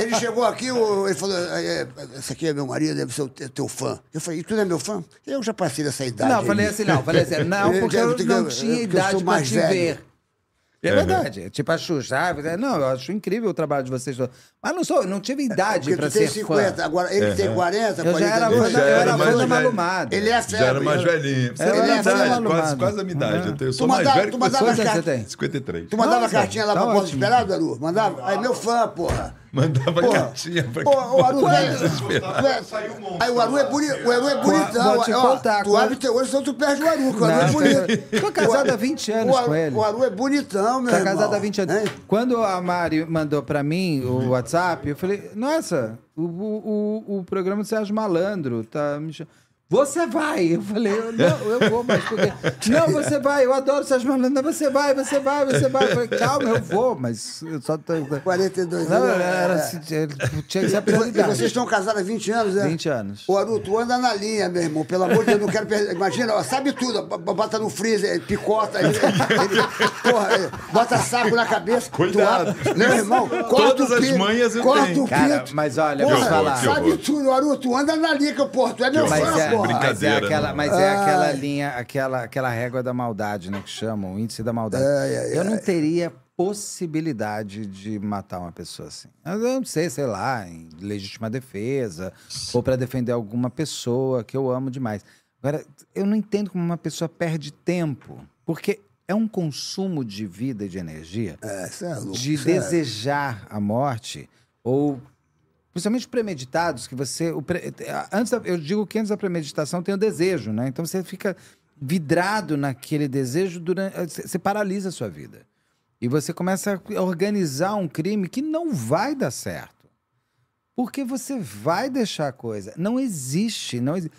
Ele chegou aqui, ele falou: "É, é, esse aqui é meu marido, deve ser o te- teu fã. Eu falei, e tu não é meu fã? Eu já passei dessa idade. Não, aí. falei assim, não, falei assim, não, porque eu não tinha idade pra mais te ver. É verdade. Tipo a Xuxa. Ah, é, não, eu acho incrível o trabalho de vocês. Mas não sou, não tive idade Porque pra tu tem ser 50, fã. agora ele tem 40, Eu já era 42. fã, já da- eu era fã da velho. Malumada. Ele é Já era mais velhinho. Você É, era idade, malumado. quase, quase a minha idade. Eu, tenho, eu sou Tu mais mandava- velho tu que você. mandava carta- você tem? 53. Tu mandava Nossa, cartinha lá tá pra porta esperado, Aru? Mandava? Aí meu fã, porra. Mandava Pô, cartinha pra Pô, o Aru, tu é, Desesperado. tu é- Aí o Aru é, boni, o Aru é bonitão. vou te Ó, contar, tu abre teu olho, senão tu perde o Aru, o Aru é bonito. tô casado há 20 anos com ele. O Aru é bonitão, meu Tá irmão. casado há 20 anos. Hein? Quando a Mari mandou pra mim o WhatsApp, eu falei, nossa, o, o, o, o programa do Sérgio Malandro tá me chamando. Você vai! Eu falei, eu, não, eu vou, mas por quê? Não, você vai, eu adoro o Malandro. Não, você vai, você vai, você vai. Eu falei, calma, eu vou, mas eu só tô. 42 Não, anos. era, é. assim, tinha que ser a E prioridade. vocês estão casados há 20 anos, né? 20 anos. Ô, Aru, tu anda na linha, meu irmão. Pelo amor de Deus, não quero perder. Imagina, ó, sabe tudo. Bota no freezer, picota. Ele, ele- porra, ele bota saco na cabeça. Cuidado. Meu irmão, corta Todas o as pinto, manhas eu corta tenho. o Cara, pinto. mas olha, Porra, vou falar. sabe tudo, Aru. Tu anda na linha que eu, porra, tu é meu fã, porra. mas é Brincadeira, aquela, né? mas é aquela linha, aquela, aquela régua da maldade, né? Que chamam, o índice da maldade. Ai, ai, eu não teria possibilidade de matar uma pessoa assim. Eu não sei, sei lá, em legítima defesa, ou para defender alguma pessoa que eu amo demais. Agora, eu não entendo como uma pessoa perde tempo, porque é um consumo de vida e de energia É, é louco. de é- desejar a morte ou principalmente premeditados que você o pre- antes da- eu digo que antes da premeditação tem o desejo né? Então você fica vidrado naquele desejo durante você paralisa a sua vida. E você começa a organizar um crime que não vai dar certo. Porque você vai deixar a coisa. Não existe não existe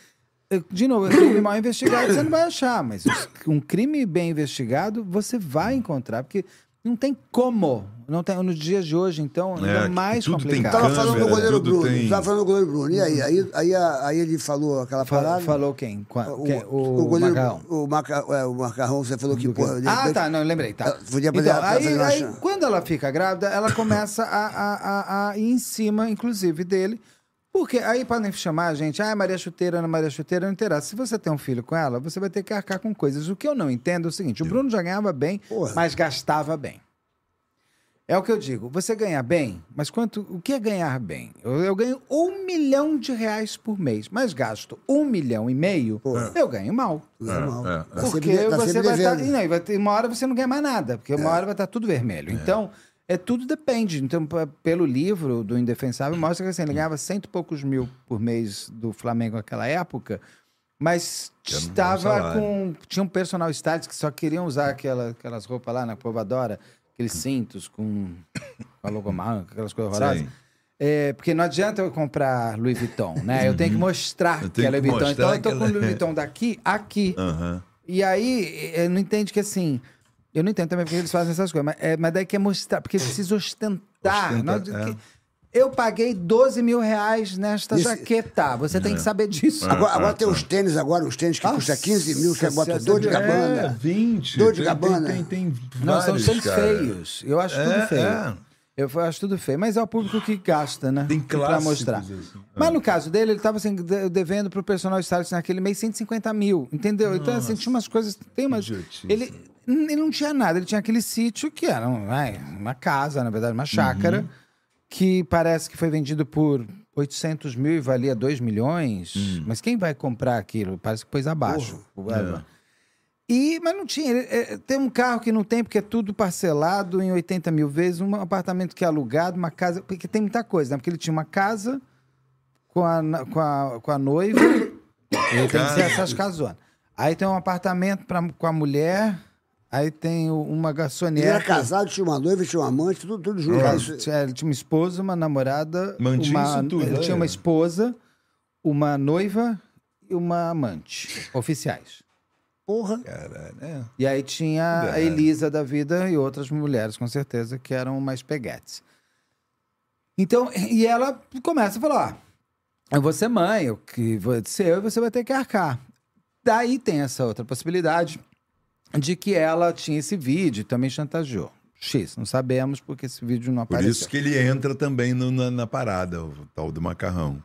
de novo, crime mal investigado você não vai achar, mas um crime bem investigado você vai encontrar, porque não tem como. Não tem, nos dias de hoje, então, ainda É, mais tudo tem complicado. Tava falando do câmera, goleiro tudo Bruno. tem- Tava falando do goleiro Bruno. E aí? Aí, aí, aí ele falou aquela parada. falou quem? Qua- O, quem? o, O, goleiro. Macarrão. O, maca, é, o Macarrão, você falou que, porra. Ah, tá, não, eu lembrei. Tá. Podia fazer- então, aí, fazer uma aí, chan- quando ela fica grávida, ela começa a, a, a, a ir em cima, inclusive, dele. Porque aí podem chamar a gente, ah, Maria Chuteira, Ana Maria Chuteira, não interessa. Se você tem um filho com ela, você vai ter que arcar com coisas. O que eu não entendo é o seguinte: o Bruno já ganhava bem, Porra. mas gastava bem. É o que eu digo. Você ganha bem, mas quanto? O que é ganhar bem? Eu, eu ganho um milhão de reais por mês, mas gasto um milhão e meio, eu ganho mal. É, é. Tá Porque sempre- tá você vai estar. devendo. não, vai ter uma hora você não ganha mais nada, porque uma hora vai estar tudo vermelho. Então, é tudo depende. Então, pelo livro do Indefensável, mostra que assim, ele ganhava cento e poucos mil por mês do Flamengo naquela época, mas era um estava salário. com. Tinha um personal stylist que só queriam usar aquela, aquelas roupas lá na Povadora, aqueles cintos com, com a logomarca, aquelas coisas horrorosas. Sim. É, porque não adianta eu comprar Louis Vuitton, né? Eu tenho que mostrar Eu que tenho é Louis Vuitton. Então eu tô com o Louis Vuitton daqui, aqui. Aham. E aí, eu não entendo que assim. Eu não entendo também porque eles fazem essas coisas, mas, é, mas daí quer mostrar, porque precisa ostentar. Ostenta, Não, é. que- Eu paguei 12 mil reais nesta Isso- jaqueta. Você tem que saber disso. Agora, agora Ah, tem os tênis agora, os tênis que Nossa, custam 15 mil, você bota dor de é, É, cabana. 20. Dor de tem, Gabbana. Tem, tem, tem Não, são vários, tênis cara. feios. Eu acho tudo É, feio. é. Eu acho tudo feio. Mas é o público que gasta, né? Tem pra clássicos, mostrar. assim. Mas no caso dele, ele tava assim, de- devendo pro personal stylist naquele mês 150 mil, entendeu? Então, assim, tinha umas coisas. Tem umas. idiotice. Ele, ele não tinha nada, ele tinha aquele sítio que era um- uma casa, na verdade, uma chácara, Uhum. que parece que foi vendido por 800 mil e valia 2 milhões. Hum. Mas quem vai comprar aquilo? Parece que pôs abaixo. É. E, mas não tinha. é, tem um carro que não tem, porque é tudo parcelado em 80 mil vezes, um apartamento que é alugado, uma casa. Porque tem muita coisa, né? Porque ele tinha uma casa com a, com a, com a noiva. ele [coughs] tem que ser essas casonas. Aí tem um apartamento pra, com a mulher. Aí tem o- uma Ele garçonete. era casado, tinha uma noiva, tinha um amante, tudo, tudo junto. Isso- Tinha- Ele tinha uma esposa, uma namorada. Mantinha uma, isso tudo, Ele é. tinha uma esposa, uma noiva e uma amante. Oficiais. Porra. Caralho, é. E aí tinha a Verdade. Elisa da vida e outras mulheres, com certeza, que eram mais peguetes. Então, e ela começa a falar: ó, eu vou ser mãe, eu que vou ser eu e você vai ter que arcar. Daí tem essa outra possibilidade de que ela tinha esse vídeo e também chantageou. X, não sabemos porque esse vídeo não Por apareceu. isso que ele entra também no- na, na parada, o tal do macarrão.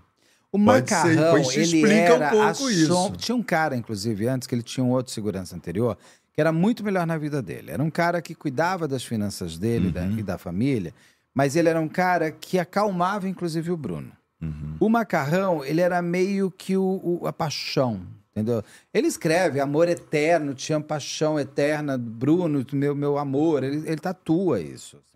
O Pode ser, macarrão, te ele explica um era pouco isso. Tinha um cara, inclusive, antes, que ele tinha um outro segurança anterior, que era muito melhor na vida dele. Era um cara que cuidava das finanças dele da- Uhum. e da família, mas ele era um cara que acalmava, inclusive, o Bruno. Uhum. O macarrão, ele era meio que o, o- a paixão, entendeu? Ele escreve amor eterno, te amo, paixão eterna, Bruno, meu, meu amor. Ele, ele tatua isso. assim.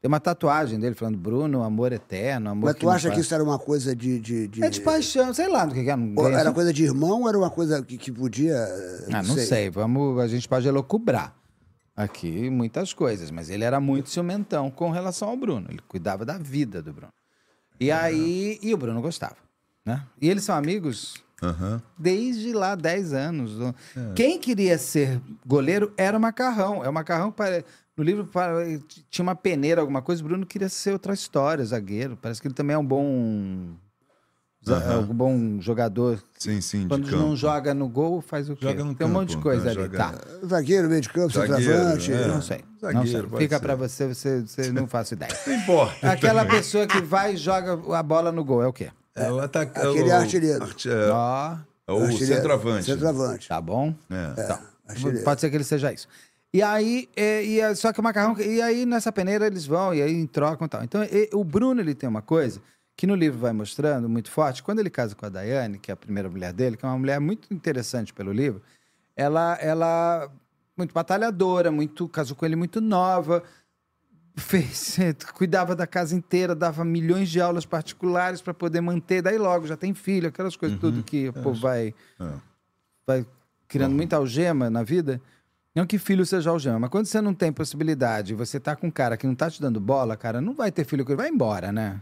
Tem uma tatuagem dele falando Bruno, amor eterno, amor Mas tu não acha que isso era uma coisa de. de, de- É de paixão, sei lá do que que é. não Ou ganha- Era coisa de irmão ou era uma coisa que, que podia. eh, Ah, não sei. Vamos, a gente pode elocubrar aqui muitas coisas, mas ele era muito ciumentão com relação ao Bruno. Ele cuidava da vida do Bruno. E aí, e o Bruno gostava, né? E eles são amigos Aham. desde lá 10 anos. Quem queria ser goleiro era o Macarrão. É o Macarrão que no livro tinha uma peneira, alguma coisa. O Bruno queria ser outra história, zagueiro. Parece que ele também é um bom za- um bom jogador. Sim, sim, de Quando campo. não joga no gol, faz o quê? Joga no Tem um monte de campo, coisa né? ali, Joga- tá? Zagueiro, meio de campo, centroavante. é. Não sei. não Zagueiro, sei. pode Fica ser. pra você, você, você não faço ideia. Não importa. Aquela pessoa que vai e joga a bola no gol, é o quê? É o ataque, Aquele é o- artilheiro. arti- é, Ó, é o Artilheiro. centroavante. Centroavante. tá bom? É. Então, artilheiro. pode ser que ele seja isso. E aí, é, e é- só que o macarrão. E aí, nessa peneira, eles vão, e aí trocam e tal. Então, e- o Bruno, ele tem uma coisa que no livro vai mostrando muito forte. Quando ele casa com a Daiane, que é a primeira mulher dele, que é uma mulher muito interessante pelo livro, ela, ela muito batalhadora, muito casou com ele muito nova, fez, cuidava da casa inteira, dava milhões de aulas particulares para poder manter. Daí logo já tem filho, aquelas coisas tudo que o povo vai É. vai criando muita algema na vida. Não que filho seja algema, mas quando você não tem possibilidade, você tá com um cara que não tá te dando bola, cara, não vai ter filho com ele, vai embora, né?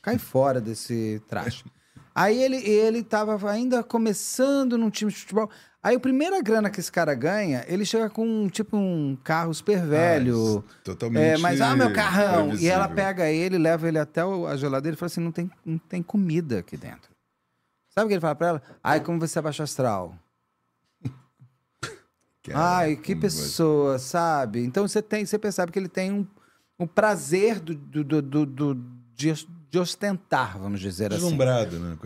Cai fora desse traste. [laughs] Aí ele, ele tava ainda começando num time de futebol. Aí a primeira grana que esse cara ganha, ele chega com um, tipo um carro super velho. Ah, totalmente É, mas, ah, meu carrão. E ela previsível. pega ele, leva ele até a geladeira e fala assim: não tem, não tem comida aqui dentro. Sabe o que ele fala pra ela? Ai, como você é baixo astral. [laughs] Ai, que pessoa, sabe? Então você tem, você percebe que ele tem um, um prazer do, do, do, do- do- de, de ostentar, vamos dizer assim. Deslumbrado, né?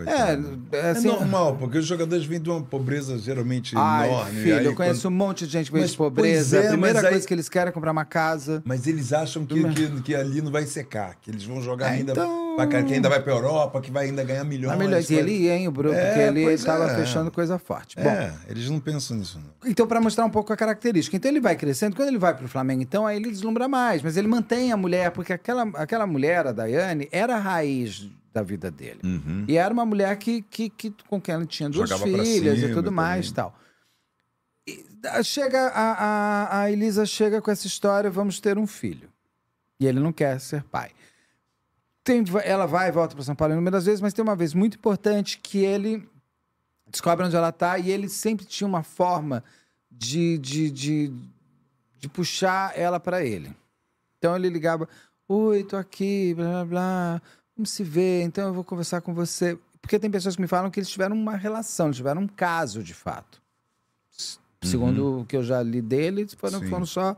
É, É assim. normal, porque os jogadores vêm de uma pobreza geralmente Ai, enorme. filho, aí eu conheço quando- um monte de gente que Mas, de pobreza. é, a primeira aí- coisa que eles querem é comprar uma casa. Mas eles acham que, que, que ali não vai secar, que eles vão jogar É, ainda então- pra que ainda vai pra Europa, que vai ainda ganhar milhões. A melhor, e ele ia, hein, o Bruno, É, porque ele estava é. fechando coisa forte. Bom, É, eles não pensam nisso, não. Então, para mostrar um pouco a característica. Então, ele vai crescendo. Quando ele vai para o Flamengo, então, aí ele deslumbra mais. Mas ele mantém a mulher, porque aquela, aquela mulher, a Daiane, era a raiz da vida dele. E era uma mulher que, que, que, com quem ele tinha duas Uhum. Jogava filhas e cima tudo mais também. e tal. E, ah, chega a, a, a Elisa chega com essa história, vamos ter um filho. E ele não quer ser pai. Tem, ela vai e volta para São Paulo inúmeras vezes, mas tem uma vez muito importante que ele descobre onde ela tá e ele sempre tinha uma forma de, de, de, de puxar ela para ele. Então ele ligava: Oi, tô aqui, blá blá blá, vamos se ver, então eu vou conversar com você. Porque tem pessoas que me falam que eles tiveram uma relação, eles tiveram um caso de fato. Segundo o que eu já li dele, foram, foram só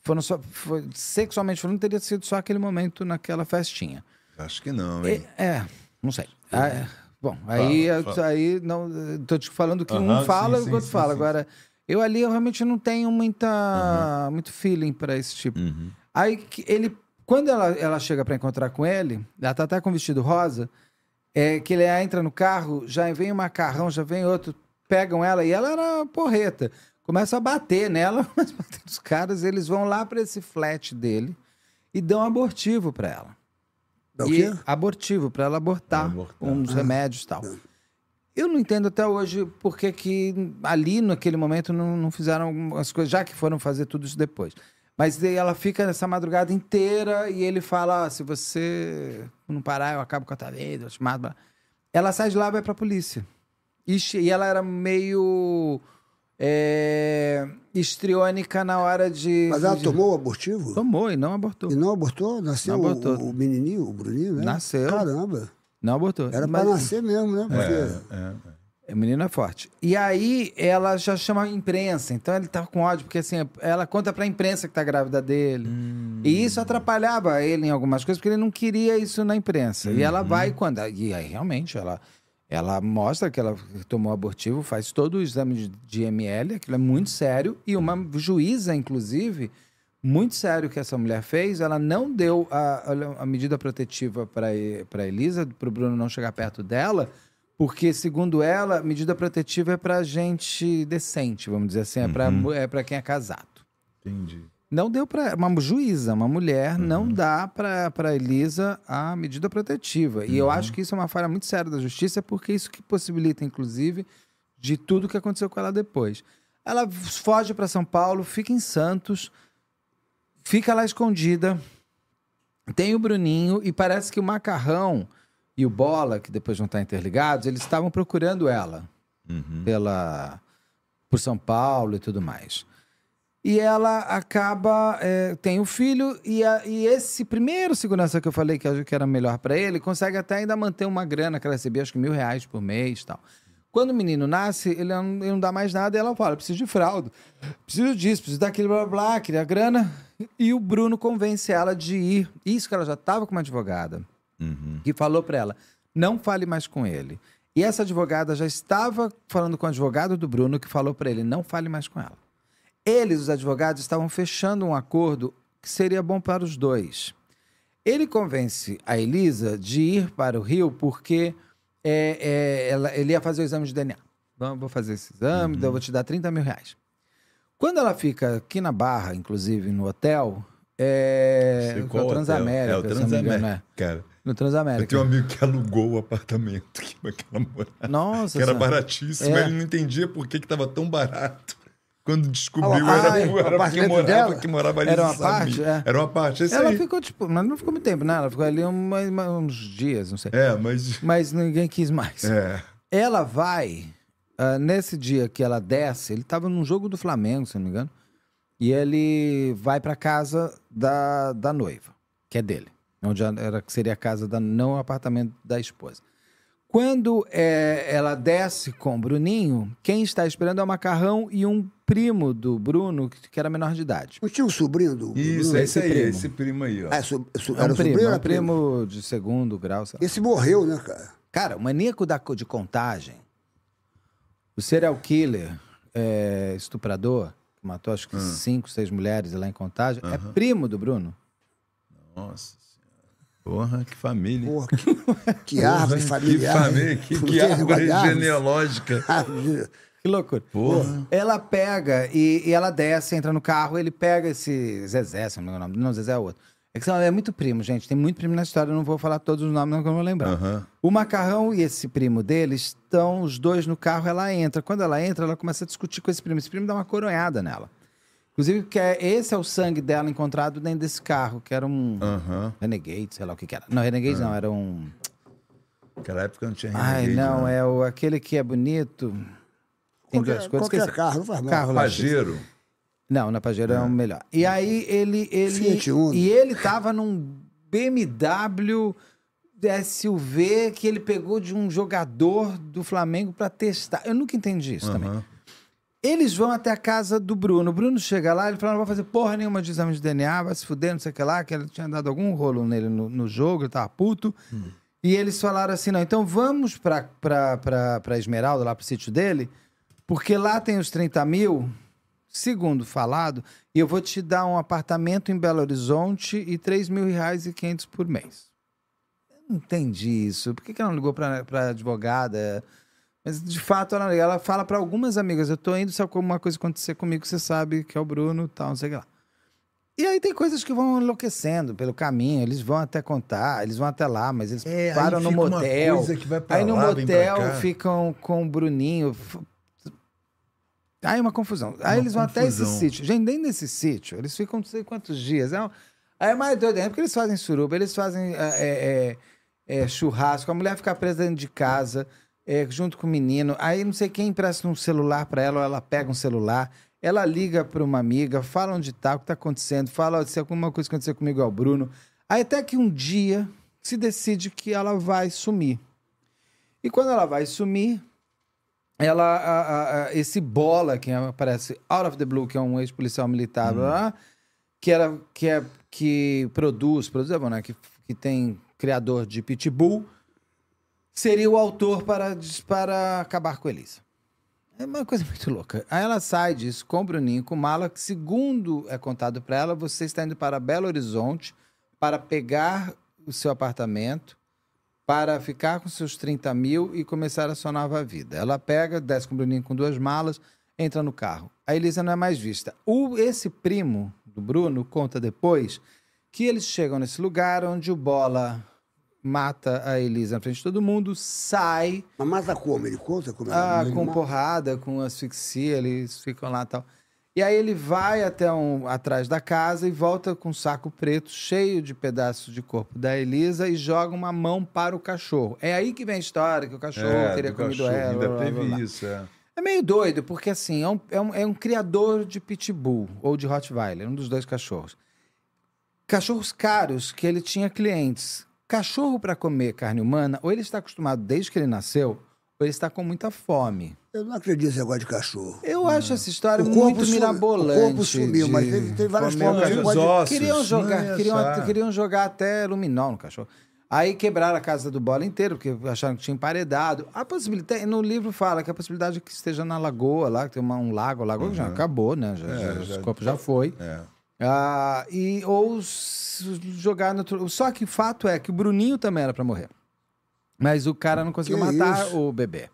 Foram só, foi, sexualmente falando, teria sido só aquele momento naquela festinha. Acho que não, hein? É, é, não sei. Ah, é. Bom, aí, fala. aí não, tô te falando que Aham, um fala e o outro fala. sim. Agora, eu ali eu realmente não tenho muita, muito feeling para esse tipo. Uhum. Aí ele, quando ela, ela chega para encontrar com ele, ela tá até com vestido rosa, é que ele entra no carro, já vem um macarrão, já vem outro, pegam ela e ela era porreta. Começa a bater nela, [laughs] mas bater nos caras, eles vão lá para esse flat dele e dão abortivo para ela. Dá o E- quê? Abortivo, para ela abortar, Abortar. uns remédios e tal. Eu não entendo até hoje por que que ali, naquele momento, não, não fizeram as coisas, já que foram fazer tudo isso depois. Mas daí ela fica nessa madrugada inteira e ele fala: "Ah, se você não parar, eu acabo com a tua vida, eu te mato. blá." Ela sai de lá e vai pra polícia. E ela era meio é, histriônica na hora de. Mas ela de- tomou o abortivo? Tomou e não abortou. E não abortou? Nasceu Não o- abortou. O, menininho, o Bruninho, né? Nasceu. Caramba. Não abortou. Era Mas- pra nascer mesmo, né? Porque... É, A menina é forte. E aí ela já chama a imprensa. Então ele tá com ódio, porque assim, ela conta pra imprensa que tá grávida dele. E isso atrapalhava ele em algumas coisas, porque ele não queria isso na imprensa. E ela vai quando. E aí realmente ela. Ela mostra que ela tomou abortivo, faz todo o exame de, ML, aquilo é muito sério. E uma juíza, inclusive, muito sério que essa mulher fez, ela não deu a, a- medida protetiva para Elisa, para o Bruno não chegar perto dela, porque, segundo ela, medida protetiva é para gente decente, vamos dizer assim, é para é pra quem é casado. entendi. Não deu para uma juíza, uma mulher, não dá para Elisa a medida protetiva. E eu acho que isso é uma falha muito séria da justiça, porque isso que possibilita, inclusive, de tudo que aconteceu com ela depois. Ela foge para São Paulo, fica em Santos, fica lá escondida. Tem o Bruninho e parece que o Macarrão e o Bola, que depois vão estar interligados, eles estavam procurando ela pela por São Paulo e tudo mais. E ela acaba, é, tem o filho, e, a- e esse primeiro segurança que eu falei que, eu- que era melhor para ele, consegue até ainda manter uma grana que ela recebia, acho que mil reais por mês e tal. Quando o menino nasce, ele não, ele não dá mais nada e ela fala: preciso de fralda, preciso disso, preciso daquilo, blá blá, blá queria grana. E o Bruno convence ela de ir. Isso que ela já estava com uma advogada que falou para ela: não fale mais com ele. E essa advogada já estava falando com o advogado do Bruno, que falou para ele: não fale mais com ela. Eles, os advogados, estavam fechando um acordo que seria bom para os dois. Ele convence a Elisa de ir para o Rio porque é, é, ela- ele ia fazer o exame de DNA. Então, eu vou fazer esse exame, então eu vou te dar 30 mil reais. Quando ela fica aqui na Barra, inclusive no hotel, é, Sei no qual hotel. Transamérica, É, o Transamérica. é. Cara, No eu Transamérica. tenho um amigo que alugou o apartamento que aquela morava. Nossa que era Senhora. baratíssimo. É. Ele não entendia por que, que tava tão barato. Quando descobriu, Ah, era, ah, era porque morava, dela? que morava ali. Era uma parte, é. Era uma parte, é Ela aí. ficou, tipo, mas não ficou muito tempo, né? Ela ficou ali uma- uma- uns dias, não sei. É, mas... Mas ninguém quis mais. É. Ela vai, ah, nesse dia que ela desce, ele tava num jogo do Flamengo, se não me engano, e ele vai pra casa da, da noiva, que é dele, onde era, seria a casa da, não o apartamento da esposa. Quando é, ela desce com o Bruninho, quem está esperando é o Macarrão e um primo do Bruno, que, era menor de idade. Não tinha um sobrinho do. do Isso, Bruno? é isso aí, primo. esse primo aí, ó. Ah, so, so, É era um primo, sobrinho ou é um era primo? primo de segundo grau. lá. Esse morreu, né, cara? Cara, o maníaco da, de contagem, o serial killer, é, estuprador, que matou acho que Hum. cinco, seis mulheres lá em contagem, é primo do Bruno. Nossa senhora. Porra, que família. Porra, que, que árvore familiar. Que família, que, que árvore. genealógica. Que loucura. Porra. Ela pega e, e ela desce, entra no carro, ele pega esse Zezé, se não me engano o nome. Não, Zezé é outro. É que são- é muito primo, gente. Tem muito primo na história, eu não vou falar todos os nomes, não, que eu não vou lembrar. Aham. O Macarrão e esse primo dele estão os dois no carro, ela entra. Quando ela entra, ela começa a discutir com esse primo. Esse primo dá uma coronhada nela. Inclusive, porque é- esse é o sangue dela encontrado dentro desse carro, que era um Aham. Renegade, sei lá o que que era. Não, Renegade não, era um... Naquela época não tinha Ai, Renegade, não, né? é o, aquele que é bonito. Tem Qualquer, duas coisas. qualquer carro, não faz mal. Carro lá. Pajero. Não, na Pajero é o melhor. E aí ele ele Fiat Uno. e ele tava num BMW SUV que ele pegou de um jogador do Flamengo pra testar. Eu nunca entendi isso também. Aham. Eles vão até a casa do Bruno. O Bruno chega lá, ele fala: não vou fazer porra nenhuma de exame de DNA, vai se fuder, não sei o que lá, que ele tinha dado algum rolo nele no, no jogo, ele tava puto. E eles falaram assim: não, então vamos pra, pra, pra, pra Esmeralda, lá pro sítio dele, porque lá tem os 30 mil, segundo falado, e eu vou te dar um apartamento em Belo Horizonte e 3 mil reais e 500 por mês. Eu não entendi isso. Por que, que ela não ligou pra, pra advogada? Mas de fato ela, ela fala pra algumas amigas: eu tô indo, se alguma coisa acontecer comigo, você sabe que é o Bruno tal, não sei o que lá. E aí tem coisas que vão enlouquecendo pelo caminho, eles vão até contar, eles vão até lá, mas eles É, param no motel. aí no lá, motel ficam com o Bruninho. Aí uma confusão. Aí Uma eles vão até esse confusão. sítio. Gente, dentro desse sítio, eles ficam não sei quantos dias. É Aí é mais doido ainda, porque eles fazem suruba, eles fazem é, é, é, é, churrasco, a mulher fica presa dentro de casa, é, junto com o menino. Aí não sei quem empresta um celular pra ela, ou ela pega um celular, ela liga pra uma amiga, fala onde tá, o que tá acontecendo, fala se alguma coisa acontecer comigo é o Bruno. Aí até que um dia se decide que ela vai sumir. E quando ela vai sumir, ela, a- a- esse bola que aparece out of the blue, que é um ex-policial militar, blá, blá, que era que é que produz, produz é bom, né? Que, que tem criador de Pitbull, seria o autor para para acabar com Elisa. É uma coisa muito louca. Aí ela sai disso com o Bruninho, com mala, que segundo é contado para ela, você está indo para Belo Horizonte para pegar o seu apartamento, para ficar com seus 30 mil e começar a sua nova vida. Ela pega, desce com o Bruninho com duas malas, entra no carro. A Elisa não é mais vista. O, esse primo do Bruno conta depois que eles chegam nesse lugar onde o Bola mata a Elisa na frente de todo mundo, sai Mas mata como? Ele conta como ah, ele com mata? porrada, com asfixia, eles ficam lá e tal. E aí ele vai até um, atrás da casa e volta com um saco preto cheio de pedaços de corpo da Elisa e joga uma mão para o cachorro. É aí que vem a história, que o cachorro É, teria do comido cachorro, ela. Ainda blá, teve blá. isso, é. É meio doido, porque assim, é um, é um, é um criador de pitbull ou de Rottweiler, um dos dois cachorros. Cachorros caros que ele tinha clientes. Cachorro para comer carne humana, ou ele está acostumado desde que ele nasceu, ele está com muita fome. Eu não acredito nesse negócio de cachorro. Eu acho essa história O muito sumi- mirabolante. o corpo sumiu, de mas teve- teve várias formas o. Os ossos, Queriam jogar, ia queriam, queriam jogar até luminol no cachorro. Aí quebraram a casa do bola inteiro, porque acharam que tinha emparedado. A possibilidade, no livro fala que a possibilidade é que esteja na lagoa lá, que tem uma- um lago, a lagoa já acabou, né? Já, É, já- já- o corpo já foi. É. Ah, e, ou jogar no. Só que o fato é que o Bruninho também era pra morrer. Mas o cara não conseguiu Que matar isso? o bebê.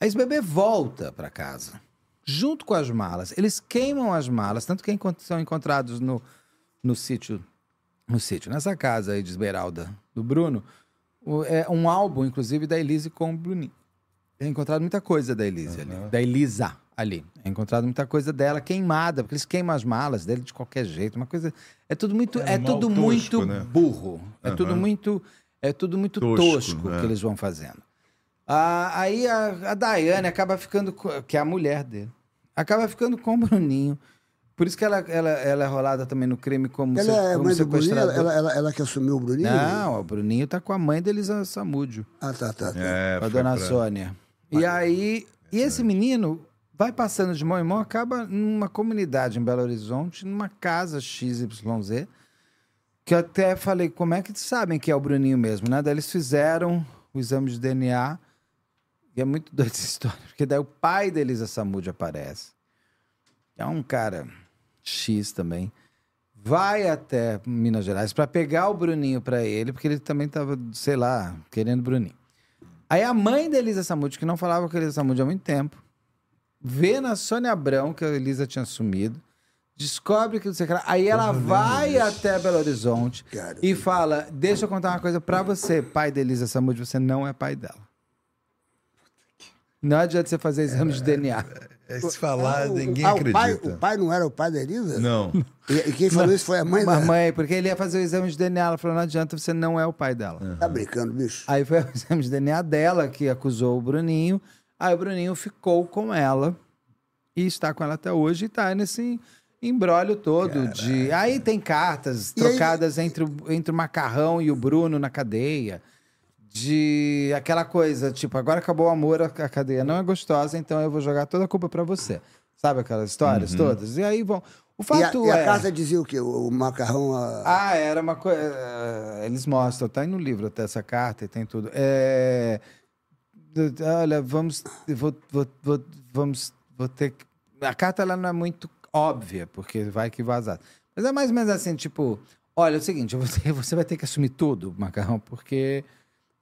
Aí esse bebê volta pra casa, junto com as malas. Eles queimam as malas, tanto que encont- são encontrados no, no sítio, no sítio, nessa casa aí de Esmeralda, do Bruno, o- é um álbum, inclusive, da Elise com o Bruninho. É encontrado muita coisa da Elise ali, da Elisa ali. É encontrado muita coisa dela queimada, porque eles queimam as malas dele de qualquer jeito, uma coisa é tudo muito É é, tudo tosco, muito né? burro. É tudo Aham. muito é tudo muito Tosco, tosco, é. que eles vão fazendo. Ah, aí a, a Daiane acaba ficando, co- que é a mulher dele, acaba ficando com o Bruninho. Por isso que ela, ela, ela é rolada também no crime como, Ela se- é como mãe do Bruninho? Ela, ela, ela que assumiu o Bruninho? Não, o Bruninho tá com a mãe da Elisa Samúdio, Ah, tá, tá. tá. É, com a dona pra- Sônia. E aí, e esse menino vai passando de mão em mão, acaba numa comunidade em Belo Horizonte, numa casa XYZ, que eu até falei, como é que sabem que é o Bruninho mesmo, né? Daí eles fizeram o exame de DNA, e é muito [laughs] doida essa história, porque daí o pai da Elisa Samúdio aparece. É um cara X também. Vai até Minas Gerais para pegar o Bruninho para ele, porque ele também tava, sei lá, querendo o Bruninho. Aí a mãe da Elisa Samúdio, que não falava com a Elisa Samúdio há muito tempo, vê na Sônia Abrão que a Elisa tinha sumido, descobre que não sei o que lá. Aí ela vai até Belo Horizonte Cara, e fala: Deixa eu contar uma coisa pra você, pai da Elisa Samúdio, você não é pai dela. Não adianta você fazer exame de DNA. É, se falar, ninguém ah, o pai, acredita. o pai não era o pai da Elisa? Não. E, e quem falou isso foi a mãe Mas da... mãe, porque ele ia fazer o exame de DNA. Ela falou: Não adianta, você não é o pai dela. Tá brincando, bicho? Aí foi o [laughs] exame de DNA dela que acusou o Bruninho. Aí o Bruninho ficou com ela e está com ela até hoje e tá nesse embrólio todo de. Aí tem cartas E aí- trocadas entre, o, entre o macarrão e o Bruno na cadeia. De aquela coisa, tipo, agora acabou o amor, a cadeia não é gostosa, então eu vou jogar toda a culpa pra você. Sabe aquelas histórias Uhum. todas? E aí vão. O E a, fato e a é. carta dizia o quê? O, o macarrão. a- Ah, era uma coisa. Eles mostram, tá aí no livro até essa carta e tem tudo. É, Olha, vamos. Vou, vou, vou- vamos. Vou ter que. A carta ela não é muito óbvia, porque vai que vazar. Mas é mais ou menos assim, tipo, olha, é o seguinte, [laughs] você, você vai ter que assumir tudo, Macarrão, porque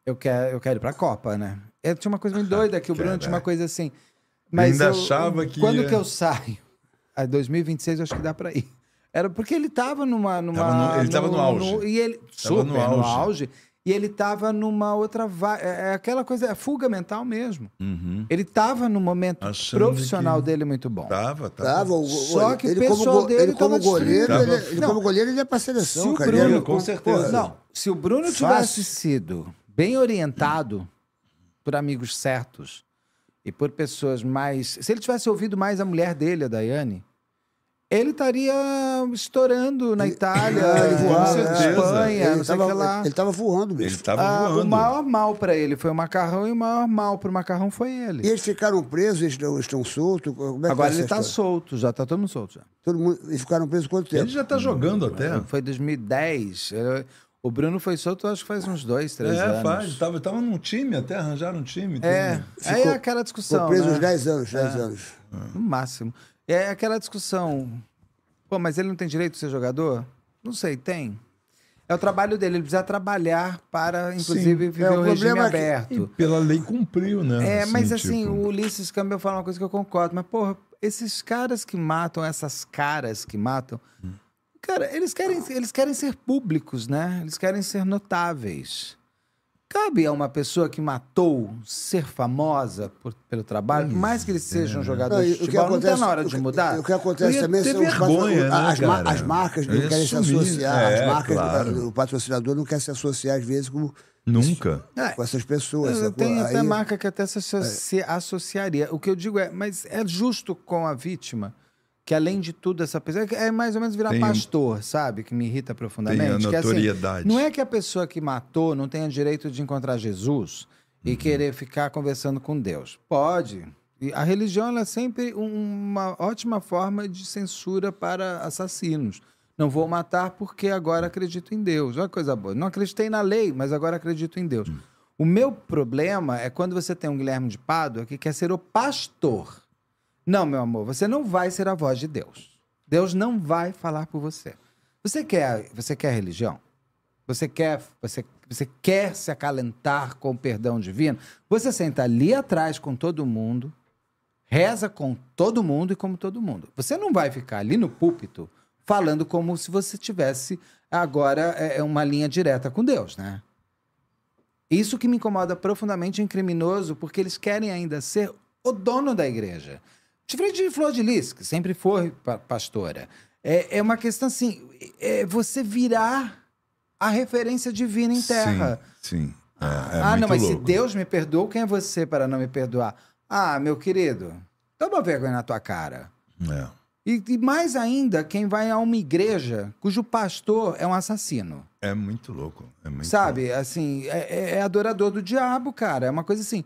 eu quero, eu quero ir pra Copa, né? É, tinha uma coisa muito doida que o Bruno tinha uma coisa assim. Mas ainda eu- achava que Quando ia- que eu saio? A 2026 eu acho que dá pra ir. Era porque ele tava numa. numa Tava no- ele tava no auge. e ele, Tava super no no auge. E ele tava numa outra. va- É é aquela coisa, é fuga mental mesmo. Uhum. Ele tava no momento Achando profissional que- dele muito bom. Tava, tava. Tava, o, Só que o ele como, pessoal go- dele ele como tava goleiro, destruído. ele, ele Não. como goleiro, ele é pra Se seleção, o cara. Bruno- Ele com certeza. Não, se o Bruno Fácil. tivesse sido bem orientado por amigos certos e por pessoas mais. Se ele tivesse ouvido mais a mulher dele, a Daiane, ele estaria estourando na Itália, ele na voava, certeza. Espanha, ele, não sei o que lá. ele tava voando Ele mesmo. tava Ah, o voando. maior mal pra ele foi o macarrão e o maior mal pro macarrão foi E ele. eles ficaram presos, eles estão, estão soltos. Como é que Agora ele tá história? solto, já tá todo mundo solto já. Todo mundo, eles ficaram presos quanto tempo? Ele já tá jogando até. Foi 2010. eh, O Bruno foi solto, acho que faz uns dois, três É, anos. faz. Tava, tava num time até, arranjaram um time. É, tudo. aí é aquela discussão. preso né? uns 10 anos, 10 anos. No máximo. É aquela discussão. Pô, mas ele não tem direito de ser jogador? Não sei, tem. É o trabalho dele, ele precisa trabalhar para, inclusive, viver É, o o regime é que- aberto. pela lei cumpriu, né? É, mas assim, tipo, o Ulisses Campbell fala uma coisa que eu concordo. Mas, porra, esses caras que matam, essas caras que matam, cara, eles querem, eles querem ser públicos, né? Eles querem ser notáveis. Cabe a uma pessoa que matou ser famosa por- pelo trabalho, por mais que ele seja um jogador Não, de o que futebol, não tá acontece- na hora o de que- mudar? O que acontece Eu ia também são vergonha, né, as, ma- as marcas Eu não querem se associar. É, as marcas, claro. o patrocinador não quer se associar, às vezes, com, Nunca. com essas pessoas. Eu sacou? tenho até Aí- marca que até se associa- associaria. O que eu digo é, mas é justo com a vítima que, além de tudo, essa pessoa. É mais ou menos virar Tem pastor, sabe? Que me irrita profundamente. Tem a que, assim, notoriedade. não é que a pessoa que matou não tenha direito de encontrar Jesus Uhum. e querer ficar conversando com Deus. Pode. E a religião é sempre um- uma ótima forma de censura para assassinos. Não vou matar porque agora acredito em Deus. Olha que coisa boa. Não acreditei na lei, mas agora acredito em Deus. O meu problema é quando você tem um Guilherme de Pádua que quer ser o pastor. Não, meu amor, você não vai ser a voz de Deus. Deus não vai falar por você. Você quer, você quer religião? Você quer, você, você quer se acalentar com o perdão divino? Você senta ali atrás com todo mundo, reza com todo mundo e como todo mundo. Você não vai ficar ali no púlpito falando como se você tivesse agora é, é uma linha direta com Deus, né? Isso que me incomoda profundamente em criminoso, porque eles querem ainda ser o dono da igreja. Diferente de Flor de Lis, que sempre foi pa- pastora. É, é uma questão assim, é você virar a referência divina em terra. Sim, sim. É, é ah, não, mas louco. se Deus me perdoou, quem é você para não me perdoar? Ah, meu querido, toma vergonha na tua cara. É. E, e mais ainda, quem vai a uma igreja cujo pastor é um assassino. É muito louco. É muito Sabe, assim, é, é- é adorador do diabo, cara. É uma coisa assim.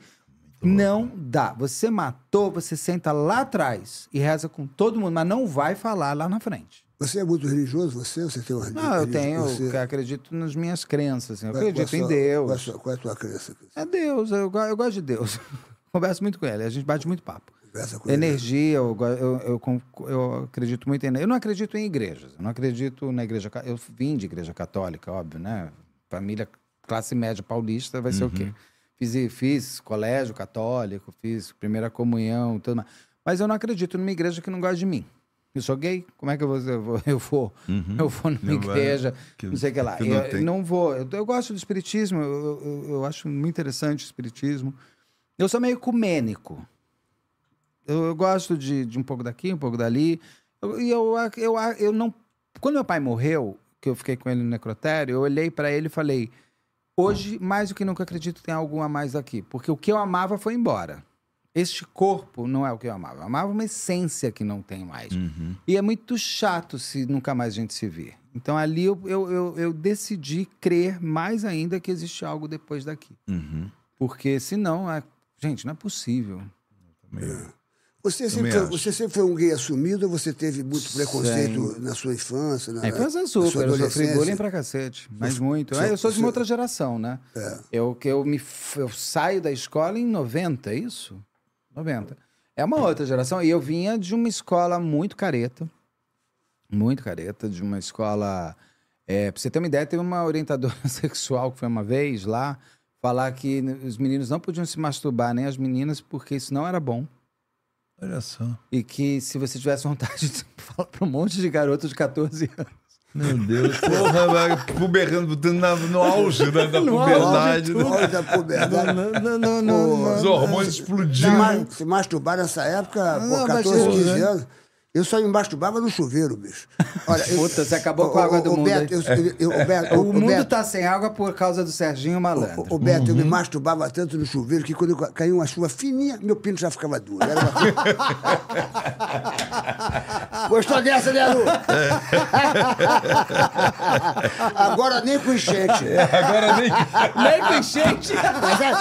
Não dá. Você matou, você senta lá atrás e reza com todo mundo, mas não vai falar lá na frente. Você é muito religioso, você? Você tem uma Não, eu tenho, você- eu acredito nas minhas crenças. assim, eu qual- é acredito em sua- Deus. Qual é, a sua, qual é a tua crença? É Deus, eu, eu gosto de Deus. [laughs] Converso muito com ele, a gente bate muito papo. Conversa com ele. Energia, eu, eu, eu, eu acredito muito em. Eu não acredito em igrejas. Eu não acredito na igreja. Eu vim de igreja católica, óbvio, né? Família classe média paulista vai ser o quê? Fiz, fiz colégio católico, fiz primeira comunhão, tudo mais. Mas eu não acredito numa igreja que não gosta de mim. Eu sou gay, como é que eu vou? Eu vou, [laughs] eu vou, eu vou numa Não vai- igreja, que- não sei o que lá. que não eu não vou. Eu, eu gosto do espiritismo, eu, acho muito interessante o espiritismo. Eu sou meio ecumênico. Eu, gosto de, de um pouco daqui, um pouco dali. E eu, eu, eu, não. Quando meu pai morreu, que eu fiquei com ele no necrotério, eu olhei pra ele e falei: hoje, mais do que nunca acredito, tem algo a mais aqui. Porque o que eu amava foi embora. Este corpo não é o que eu amava. Eu amava uma essência que não tem mais. E é muito chato se nunca mais a gente se ver. Então ali eu, eu, eu, eu decidi crer mais ainda que existe algo depois daqui. Uhum. Porque senão, é... gente, não é possível. Você sempre, foi, você sempre foi um gay assumido ou você teve muito preconceito na sua infância? Na, É, sua açúcar, eu sofri adolescência? bullying pra cacete. Mas muito. Só- Ah, eu sou de uma outra geração, né? É. Eu, que eu, me, eu saio da escola em 90, é isso? 90. É uma outra geração. E eu vinha de uma escola muito careta. Muito careta, de uma escola. É, pra você ter uma ideia, teve uma orientadora [laughs] sexual que foi uma vez lá falar que os meninos não podiam se masturbar, nem as meninas, porque isso não era bom. Olha só. E que se você tivesse vontade [laughs] de falar pra um monte de garoto de 14 anos. Meu Deus. Porra, vai puberando na- no auge da, da No auge puberdade. de né? Olha da puberdade. não, não, não, Os hormônios explodindo. se masturbar nessa época, Não, por mas 14, eu- 15 anos, eu só me masturbava no chuveiro, bicho. Olha, eu- [laughs] Puta, você acabou com a água ô, do mundo, Beto, eu- eu- Beto, [laughs] O mundo Beto, tá sem água por causa do Serginho Malandro. Ô, ô, Beto, eu me Uhum. masturbava tanto no chuveiro que quando caía uma chuva fininha, meu pinto já ficava duro. Era uma- [laughs] Gostou dessa, né, Lu? Agora nem com enchente. Agora nem. Nem com enchente. Mas é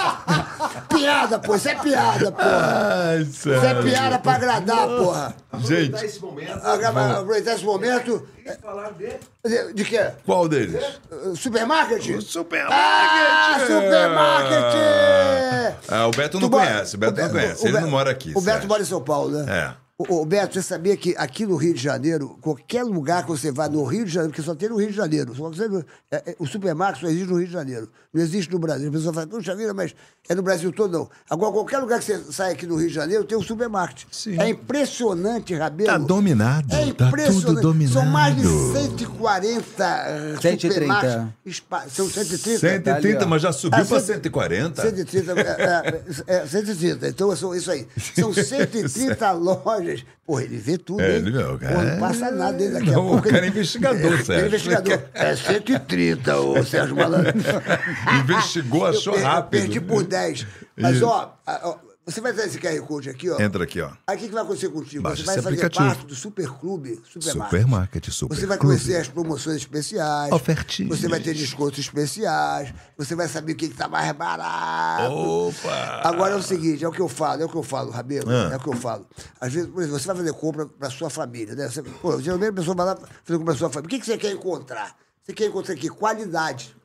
piada, pô. Isso é piada, porra. Ai, Isso é piada pra agradar, porra. Gente, esse momento. Agora, Aproveitar esse momento. Dele. De, de quê? qual deles? Uh, Supermarket? O supermarket. Ah, supermarket! Ah, o Beto não conhece, o Beto não Be- conhece. o Ele não mora aqui. O Beto Sérgio. mora em São Paulo, né? É. Ô, Beto, você sabia que aqui no Rio de Janeiro, qualquer lugar que você vá no Rio de Janeiro, porque só tem no Rio de Janeiro, só você não- é- é- o supermercado só existe no Rio de Janeiro, não existe no Brasil. A pessoa fala, puxa vida, mas é no Brasil todo, não. Agora, qualquer lugar que você sai aqui no Rio de Janeiro, tem um supermarket. Sim. É impressionante, Rabelo. Tá dominado, É tá impressionante. tudo dominado. São mais de 140 eh, 130. supermarkets. espa- São 130. 130, ali, ó. mas já subiu Ah, cento- 140? 130, é, é, é, 130. Então, são isso aí. São [laughs] 130 lojas. Porra, ele vê tudo, É, ele o cara Pô, é- não passa nada dele daqui a Não, [laughs] o pouco. cara ele- é investigador, Ele [laughs] Sérgio. É investigador. É 130, ô [laughs] Sérgio Malandro. Investigou, achou Eu rápido. Perdi por 10. Mas, ó, você vai ter esse QR Code aqui, ó. Entra aqui, ó. Aí o que, que vai acontecer contigo? Baixa você vai fazer aplicativo. parte do Superclube Supermarket. Supermarket, super Você vai clube. conhecer as promoções especiais. Ofertinhas. Você vai ter descontos especiais. Você vai saber o que está mais barato. Opa! Agora é o seguinte, é o que eu falo, é o que eu falo, Rabelo, Ah. é o que eu falo. Às vezes, por exemplo, você vai fazer compra para sua família, né? Você, pô, geralmente a pessoa vai lá fazer compra para sua família. O que, que você quer encontrar? Você quer encontrar aqui qualidade.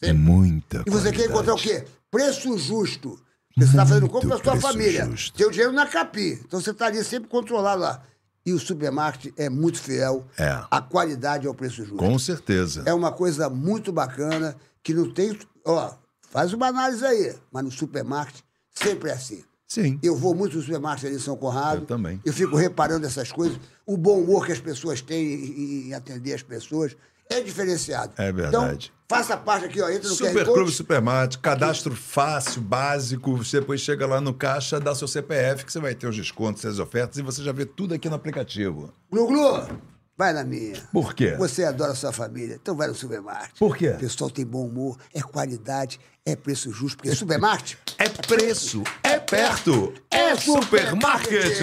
É muita E você quer qualidade. encontrar o quê? Preço justo. Porque você está fazendo compra para sua família. justo. Seu dinheiro na capi. Então você está ali sempre controlado lá. E o supermarket é muito fiel. É. A qualidade é o preço justo. Com certeza. É uma coisa muito bacana que não tem. Ó, faz uma análise aí. Mas no supermarket sempre é assim. Sim. Eu vou muito no supermarket ali em São Conrado. Eu também. Eu fico reparando essas coisas. O bom humor que as pessoas têm em, em atender as pessoas é diferenciado. É verdade. Então, faça parte aqui, ó. Entra no Super QR Code. Clube Supermarket, cadastro fácil, básico. Você depois chega lá no caixa, dá seu CPF, que você vai ter os descontos, as ofertas, e você já vê tudo aqui no aplicativo. Glu Glu, vai na minha. Por quê? Você adora a sua família, então vai no supermarket. Por quê? O pessoal tem bom humor, é qualidade, é preço justo, porque supermarket [laughs] É preço, é perto, é supermarket.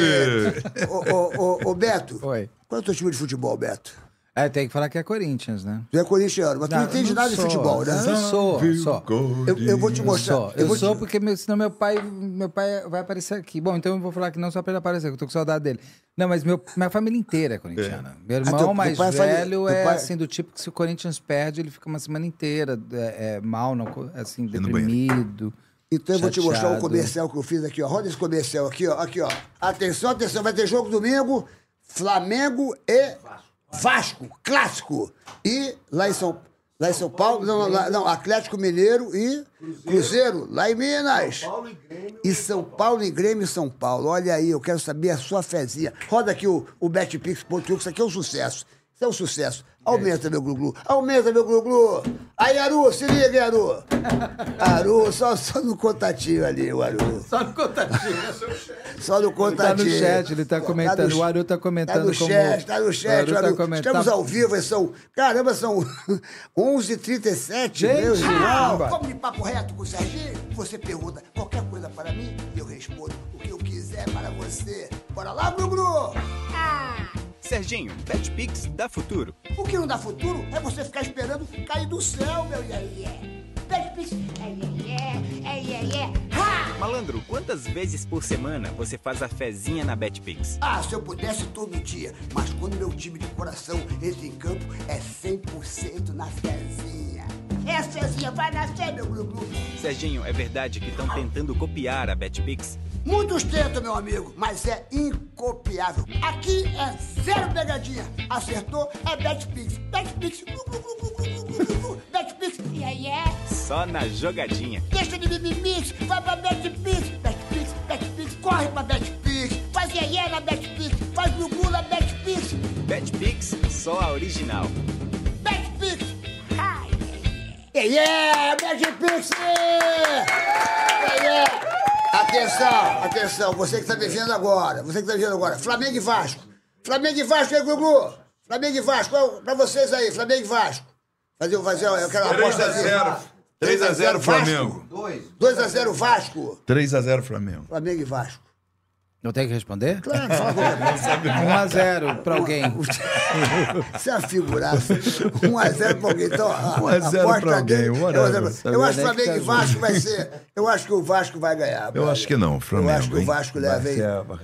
Ô, ô, ô, ô, Beto. Oi. Qual é o teu time de futebol, Beto? É, tem que falar que é Corinthians, né? Tu é corintiano, mas tu não, entende nada de futebol, né? Não sou, sou. Eu, eu vou te mostrar. Sou. Eu, te- sou porque meu- senão meu pai, meu pai vai aparecer aqui. Bom, então eu vou falar que não só pra ele aparecer, que eu tô com saudade dele. Não, mas meu, minha família inteira é corintiana. Meu Ah, irmão teu- teu mais é família- velho teu é pai- assim, do tipo que se o Corinthians perde, ele fica uma semana inteira é, é, mal, não, assim, deprimido. Então eu vou te mostrar o comercial que eu fiz aqui, ó. Roda esse comercial aqui, ó. Aqui, ó. Atenção, atenção, vai ter jogo domingo, Flamengo e Vasco, clássico. E lá em São, lá em São Paulo, não, lá- não, Atlético Mineiro e Cruzeiro, lá em Minas. E São Paulo e Grêmio e São Paulo. Olha aí, eu quero saber a sua fezinha. Roda aqui o, o betpix.com, que isso aqui é um sucesso. Isso é um sucesso. Aumenta, meu glu-glu. Aumenta, meu glu-glu. Aí, Aru, se liga, hein, Aru. [laughs] Aru, só, só no contatinho ali, o Aru. Só no contatinho. [laughs] Só no Ele tá contatinho. no chat, ele tá comentando. no- O Aru tá comentando Tá no como- chat, tá no o chat. Aru tá Aru. comentando. Estamos ao vivo, e são... Caramba, são [laughs] 11h37, Gente, meu irmão. caramba. Vamos de papo reto com o Serginho? Você pergunta qualquer coisa para mim e eu respondo o que eu quiser para você. Bora lá, Bruno! Serginho, BetPix dá futuro. O que não dá futuro é você ficar esperando cair do céu, meu iê, iê. Pede pix. É, é, é, é. Ha! Malandro, quantas vezes por semana você faz a fezinha na BetPix? Ah, se eu pudesse todo dia, mas quando meu time de coração entra em campo, é 100% na Cezinha. É, vai nascer, meu glu-glu. Serginho, é verdade que estão tentando copiar a Betpix? Muitos tentam, meu amigo, mas é incopiável. Aqui é zero pegadinha. Acertou, é Betpix. Betpix, glu-glu-glu-glu-glu-glu. Betpix. É? Só na jogadinha. Deixa de mimimix, vai pra Betpix. Betpix, Betpix, corre pra Betpix. Faz aí yeah na Betpix, faz glu-glu na Betpix. Betpix, só a original. Yeah, yeah, BetPix. Yeah, yeah. Atenção, atenção, você que está me vendo agora, você que está me vendo agora, Flamengo e Vasco. Flamengo e Vasco, hein, Gugu? Flamengo e Vasco, pra vocês aí, Flamengo e Vasco. Fazer, fazer, eu quero uma 3 aposta a 0. 3 a 0 Flamengo. 2x0 Vasco. 3 a 0 Flamengo. Flamengo e Vasco. Eu tenho que responder? Claro, fala qualquer 1x0 [laughs] pra alguém. Você é uma figuraça. 1x0 pra alguém. Então, a, 1 a 0 aposta pra alguém, dele é whatever. 1 a 0. Eu acho Flamengo e tá Vasco vai ser. Eu acho que o Vasco vai ganhar. Eu acho que não, Flamengo. Eu acho que o? Vasco Vai leva, hein?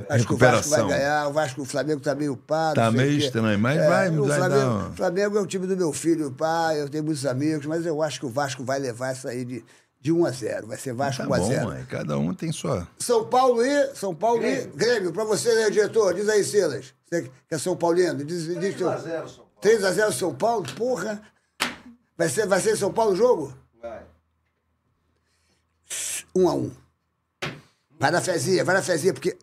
Acho que o Vasco vai ganhar. O Vasco, o Flamengo tá meio pá. não Tá meio estranho, mas vai- o vai Flamengo, Flamengo é o time do meu filho, pai. Eu tenho muitos amigos, mas eu acho que o Vasco vai levar essa aí de, de 1 a 0. Vai ser Vasco Tá 1 a bom, 0. mãe. Cada um tem sua. São Paulo e. São Paulo e. Grêmio, pra você, né, diretor? Diz aí, Silas. Você que é São Paulino. Diz, diz 3x0 São Paulo. 3x0 São Paulo? Porra. Vai ser, vai ser São Paulo o jogo? Vai. 1x1. Vai na fezinha, vai na fezinha, porque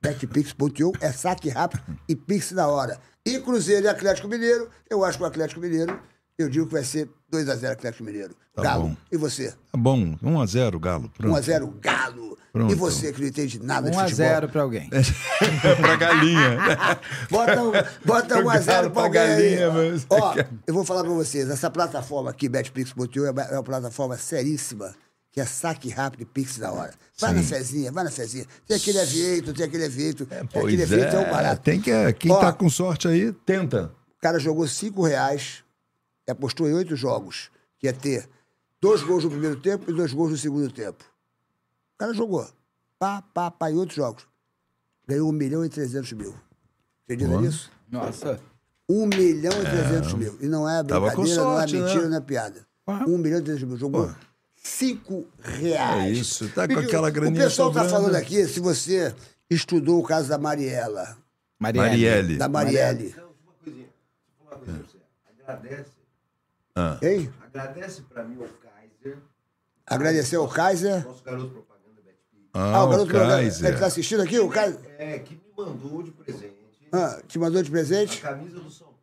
betpix.io é saque rápido e pix na hora. E Cruzeiro e Atlético Mineiro, eu acho que o Atlético Mineiro, eu digo que vai ser 2x0 Atlético Mineiro. Tá Galo. bom. E você? Tá bom, 1 a 0 Galo. Pronto. 1x0 Galo. Pronto. E você que não entende nada de futebol? 1x0 pra alguém. [laughs] É pra galinha. [laughs] Bota, um, bota um a zero Galo pra pra alguém aí. galinha, mas- Ó, eu vou falar pra vocês, essa plataforma aqui, BetPix.io, é uma- é uma plataforma seríssima, que é saque rápido e Pix da hora. Vai na fezinha, vai na fezinha. Tem aquele aviento, tem aquele aviento, tem aquele Pois aviento, é, um é, barato. tem que. Quem Ó, tá com sorte aí, tenta. O cara jogou cinco reais apostou em oito jogos, que ia ter dois gols no primeiro tempo e dois gols no segundo tempo. O cara jogou. Pá, pá, pá, em oito jogos. Ganhou um milhão e trezentos mil. Acredita nisso? Nossa. Um milhão e trezentos mil. E não é brincadeira, sorte, não é né? mentira, não é piada. Um milhão e trezentos mil. Jogou cinco reais. É isso, tá com aquela O graninha pessoal tá sobrando. falando aqui, se você estudou o caso da Mariela, Marielle. Marielle. da Marielle, Então, uma coisinha. Deixa eu falar uma coisa pra você. Agradece. Ah. hein? Agradece pra mim o Kaiser, Agradecer ao Kaiser. nosso garoto propaganda Betpic. Ah, Ah, o garoto ele Kaiser. tá assistindo aqui? O Kaiser É, que me mandou de presente ah, te mandou de a presente? camisa do São Paulo.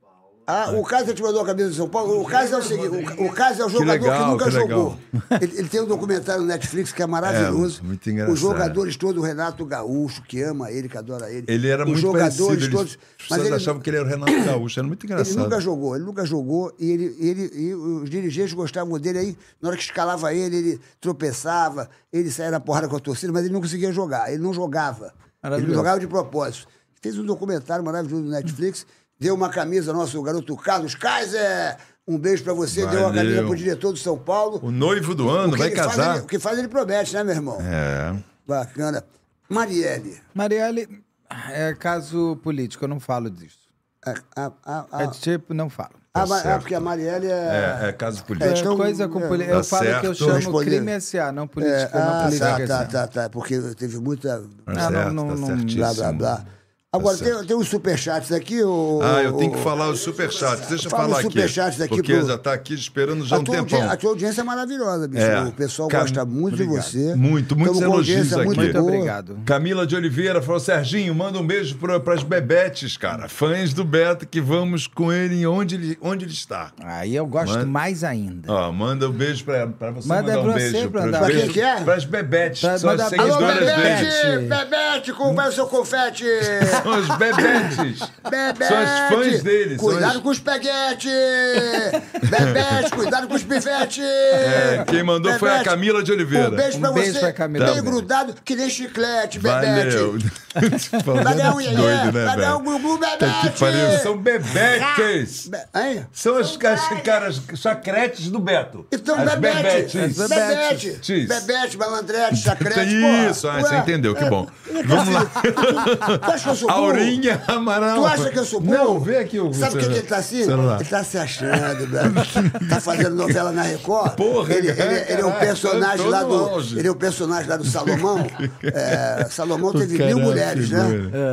Ah, o Kaiser te mandou a camisa de São Paulo. O Kaiser é o seguinte: o, é o jogador que, legal, nunca que jogou. Ele, ele tem um documentário no Netflix que é maravilhoso. É, muito engraçado. Os jogadores todos, o Renato Gaúcho, que ama ele, que adora ele. Ele era Os muito jogadores parecido. todos. Eles, as Mas pessoas ele, achavam que ele era o Renato [coughs] Gaúcho. Era muito ele engraçado. nunca jogou, ele nunca jogou. E, ele, ele, e os dirigentes gostavam dele. Aí, na hora que escalava ele, ele tropeçava, ele saía na porrada com a torcida, mas ele não conseguia jogar. Ele não jogava. Ele não jogava de propósito. Fez um documentário maravilhoso no Netflix. Deu uma camisa, nosso garoto Carlos Kaiser. Um beijo pra você. Deu uma Valeu. camisa pro diretor do São Paulo. O noivo do ano vai ele faz, casar. ele- o que faz, ele promete, né, meu irmão? É. Bacana. Marielle. Marielle é caso político, eu não falo disso. A, a, a, a, É de tipo, não falo. a- a- certo. porque a Marielle É, é. é caso É, político. então, coisa com é, política. tá eu falo que eu certo. chamo Respondendo. crime SA, não é, política, não ah, política tá, tá, tá, tá. Porque teve muita. Tá Ah, não, certo, não, tá não-. Blá, blá, blá. Agora, Tá tem, certo. tem uns superchats aqui. O, Ah, eu tenho que falar os superchats. Deixa eu Fala falar os aqui. superchats aqui Porque pro- já tá aqui esperando já A um tempão. audi- a tua audiência é maravilhosa, bicho. É. O pessoal Cam- gosta muito de Obrigado. você. Muito, muitos Tamo elogios aqui. muito Muito obrigado. Camila de Oliveira falou: Serginho, manda um beijo para as bebetes, cara. Fãs do Beto, que vamos com ele onde ele, onde ele está. Aí eu gosto Manda- mais ainda. Ó, manda um beijo pra, pra você Manda um pra você, beijo. pra. Pra quem que é? Bebetes, Pra são as mandar- Alô, seguidoras Bebete! dele. Bebete! Bebete, como vai o seu confete? [laughs] São as bebetes. Bebete! São as fãs dele. são Cuidado as- com os peguete! Bebete, cuidado com os pivete! É, quem mandou foi a Bebete, Camila de Oliveira. Um beijo pra Um beijo você. pra Camila. Bem Tá grudado, que nem chiclete, Valeu. Bebete. [laughs] Um velho? glu-glu, Tá que Bebete! São bebetes. Be-? São as, as caras chacretes do Beto. Então, as Bebete! bebetes. Bebete! Tis. Bebete, malandrete, chacrete, Isso, ah, você entendeu, que é, bom. Vamos lá. Tu acha que? Aurinha Amaral. Tu acha que eu sou burro? Não, vê aqui o Sabe por que celular. ele tá assim? Celular. Ele tá se achando, velho. [laughs] Tá fazendo novela na Record. Porra, ele, ele, cara, ele é um personagem lá do. auge. Ele é um personagem lá do Salomão. [laughs] É, Salomão teve mil Caralho, mulheres, né?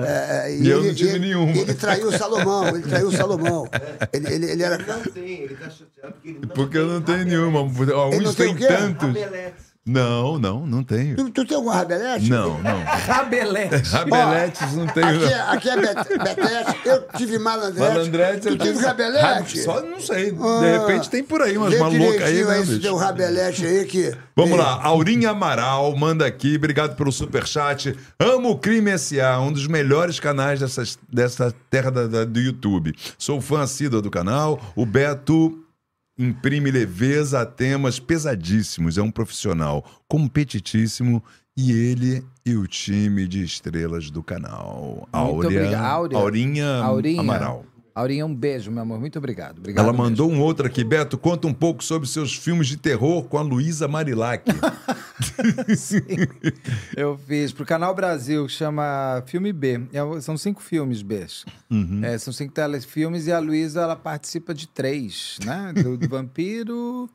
É, é, E eu não tive ele, nenhuma. Ele traiu o Salomão, ele traiu o Salomão. Ele, ele, ele era. Não tem, ele tá chateado porque ele não Porque eu não tenho nenhuma. Ele não Alguns tem o tantos. Rabeletes. Não, não, não tenho. Tu, tu tem algum rabelete? Não, não. [laughs] Rabelete. Rabeletes não tenho. Aqui, é- aqui é Bet- Betete, eu tive malandrete. Malandrete, tu eu tive tenho- rabelete? Rab- Só não sei. De Ah. repente tem por aí umas Vê malucas aí, direitinho né, esse bicho? teu rabelete aí que... Vamos lá, Aurinha Amaral manda aqui, obrigado pelo superchat. Amo o Crime S.A., um dos melhores canais dessas, dessa terra da- da- do YouTube. Sou fã assíduo do canal. O Beto imprime leveza a temas pesadíssimos. É um profissional competitíssimo e ele e o time de estrelas do canal. Muito Áurea-. Áurea. Aurinha, Aurinha. Amaral. Aurinha, um beijo, meu amor. Muito obrigado. obrigado Ela mesmo. mandou um outro aqui, Beto. Conta um pouco sobre seus filmes de terror com a Luísa Marilac. [laughs] Eu fiz pro Canal Brasil, que chama Filme B. É são cinco filmes B. Uhum. É, são cinco telefilmes e a Luísa, ela participa de três, né? Do, do Vampiro...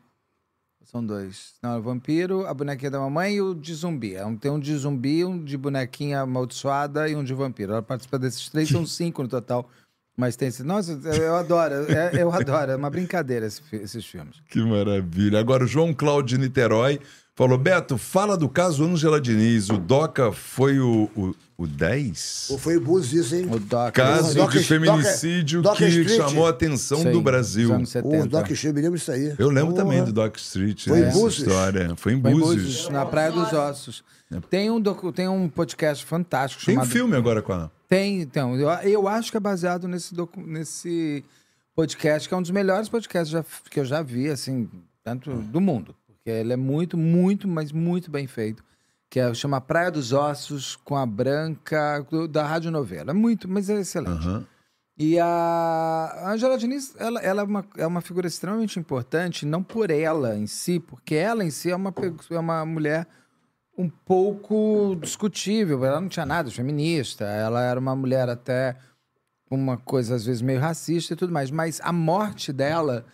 São dois. Não, o Vampiro, a bonequinha da mamãe e o de zumbi. É Tem um de zumbi, um de bonequinha amaldiçoada e um de vampiro. Ela participa desses três, são cinco no total. Mas tem esse... Nossa, eu adoro. é- Eu adoro. É uma brincadeira esse esses filmes. Que maravilha. Agora, o João Cláudio de Niterói falou: Beto, fala do caso Ângela Diniz. O Doca foi o, o, o 10? Pô, Foi Búzios isso, hein? O Doc... Caso Doca- de feminicídio Doca- Doca que Street. chamou a atenção Sim, do Brasil. O 70. Doc Street, me lembro disso aí. Eu lembro Porra. também do Doc Street. Foi em essa Búzios? história. Foi em em Búzios. Na Praia dos Ossos. Tem um, docu- tem um podcast fantástico Tem um chamado... filme agora com a. Tem, então. Eu, eu acho que é baseado nesse, nesse podcast, que é um dos melhores podcasts já- que eu já vi, assim, tanto do mundo. Porque ele é muito, muito, mas muito bem feito. Que é, chama Praia dos Ossos, com a Branca, do- da Rádio Novela. É muito, mas é excelente. Aham. E a Angela Diniz, ela, ela é, uma, é uma figura extremamente importante, não por ela em si, porque ela em si é uma, é uma mulher um pouco discutível. Ela não tinha nada de feminista, ela era uma mulher até uma coisa às vezes meio racista e tudo mais. Mas a morte dela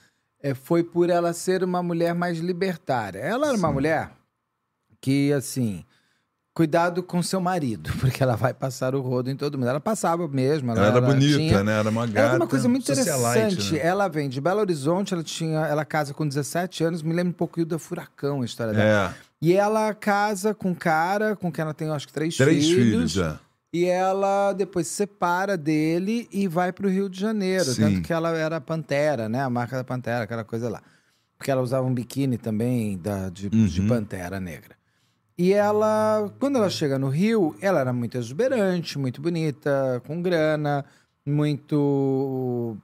eh, foi por ela ser uma mulher mais libertária. Ela era uma mulher que, assim, cuidado com seu marido, [laughs] porque ela vai passar o rodo em todo mundo. Ela passava mesmo. Ela, Ela era bonita, tinha- né? Era uma gata. tem uma coisa muito socialite, interessante. né? Ela vem de Belo Horizonte, ela tinha, ela casa com 17 anos, me lembra um pouco da Furacão a história dela. É, E ela casa com um cara com quem ela tem, acho que, três, três filhos. filhos, é. E ela depois se separa dele e vai para o Rio de Janeiro. Sim. Tanto que ela era Pantera, né? A marca da Pantera, aquela coisa lá. Porque ela usava um biquíni também da, de, de Uhum. Pantera Negra. E ela, quando ela chega no Rio, ela era muito exuberante, muito bonita, com grana, muito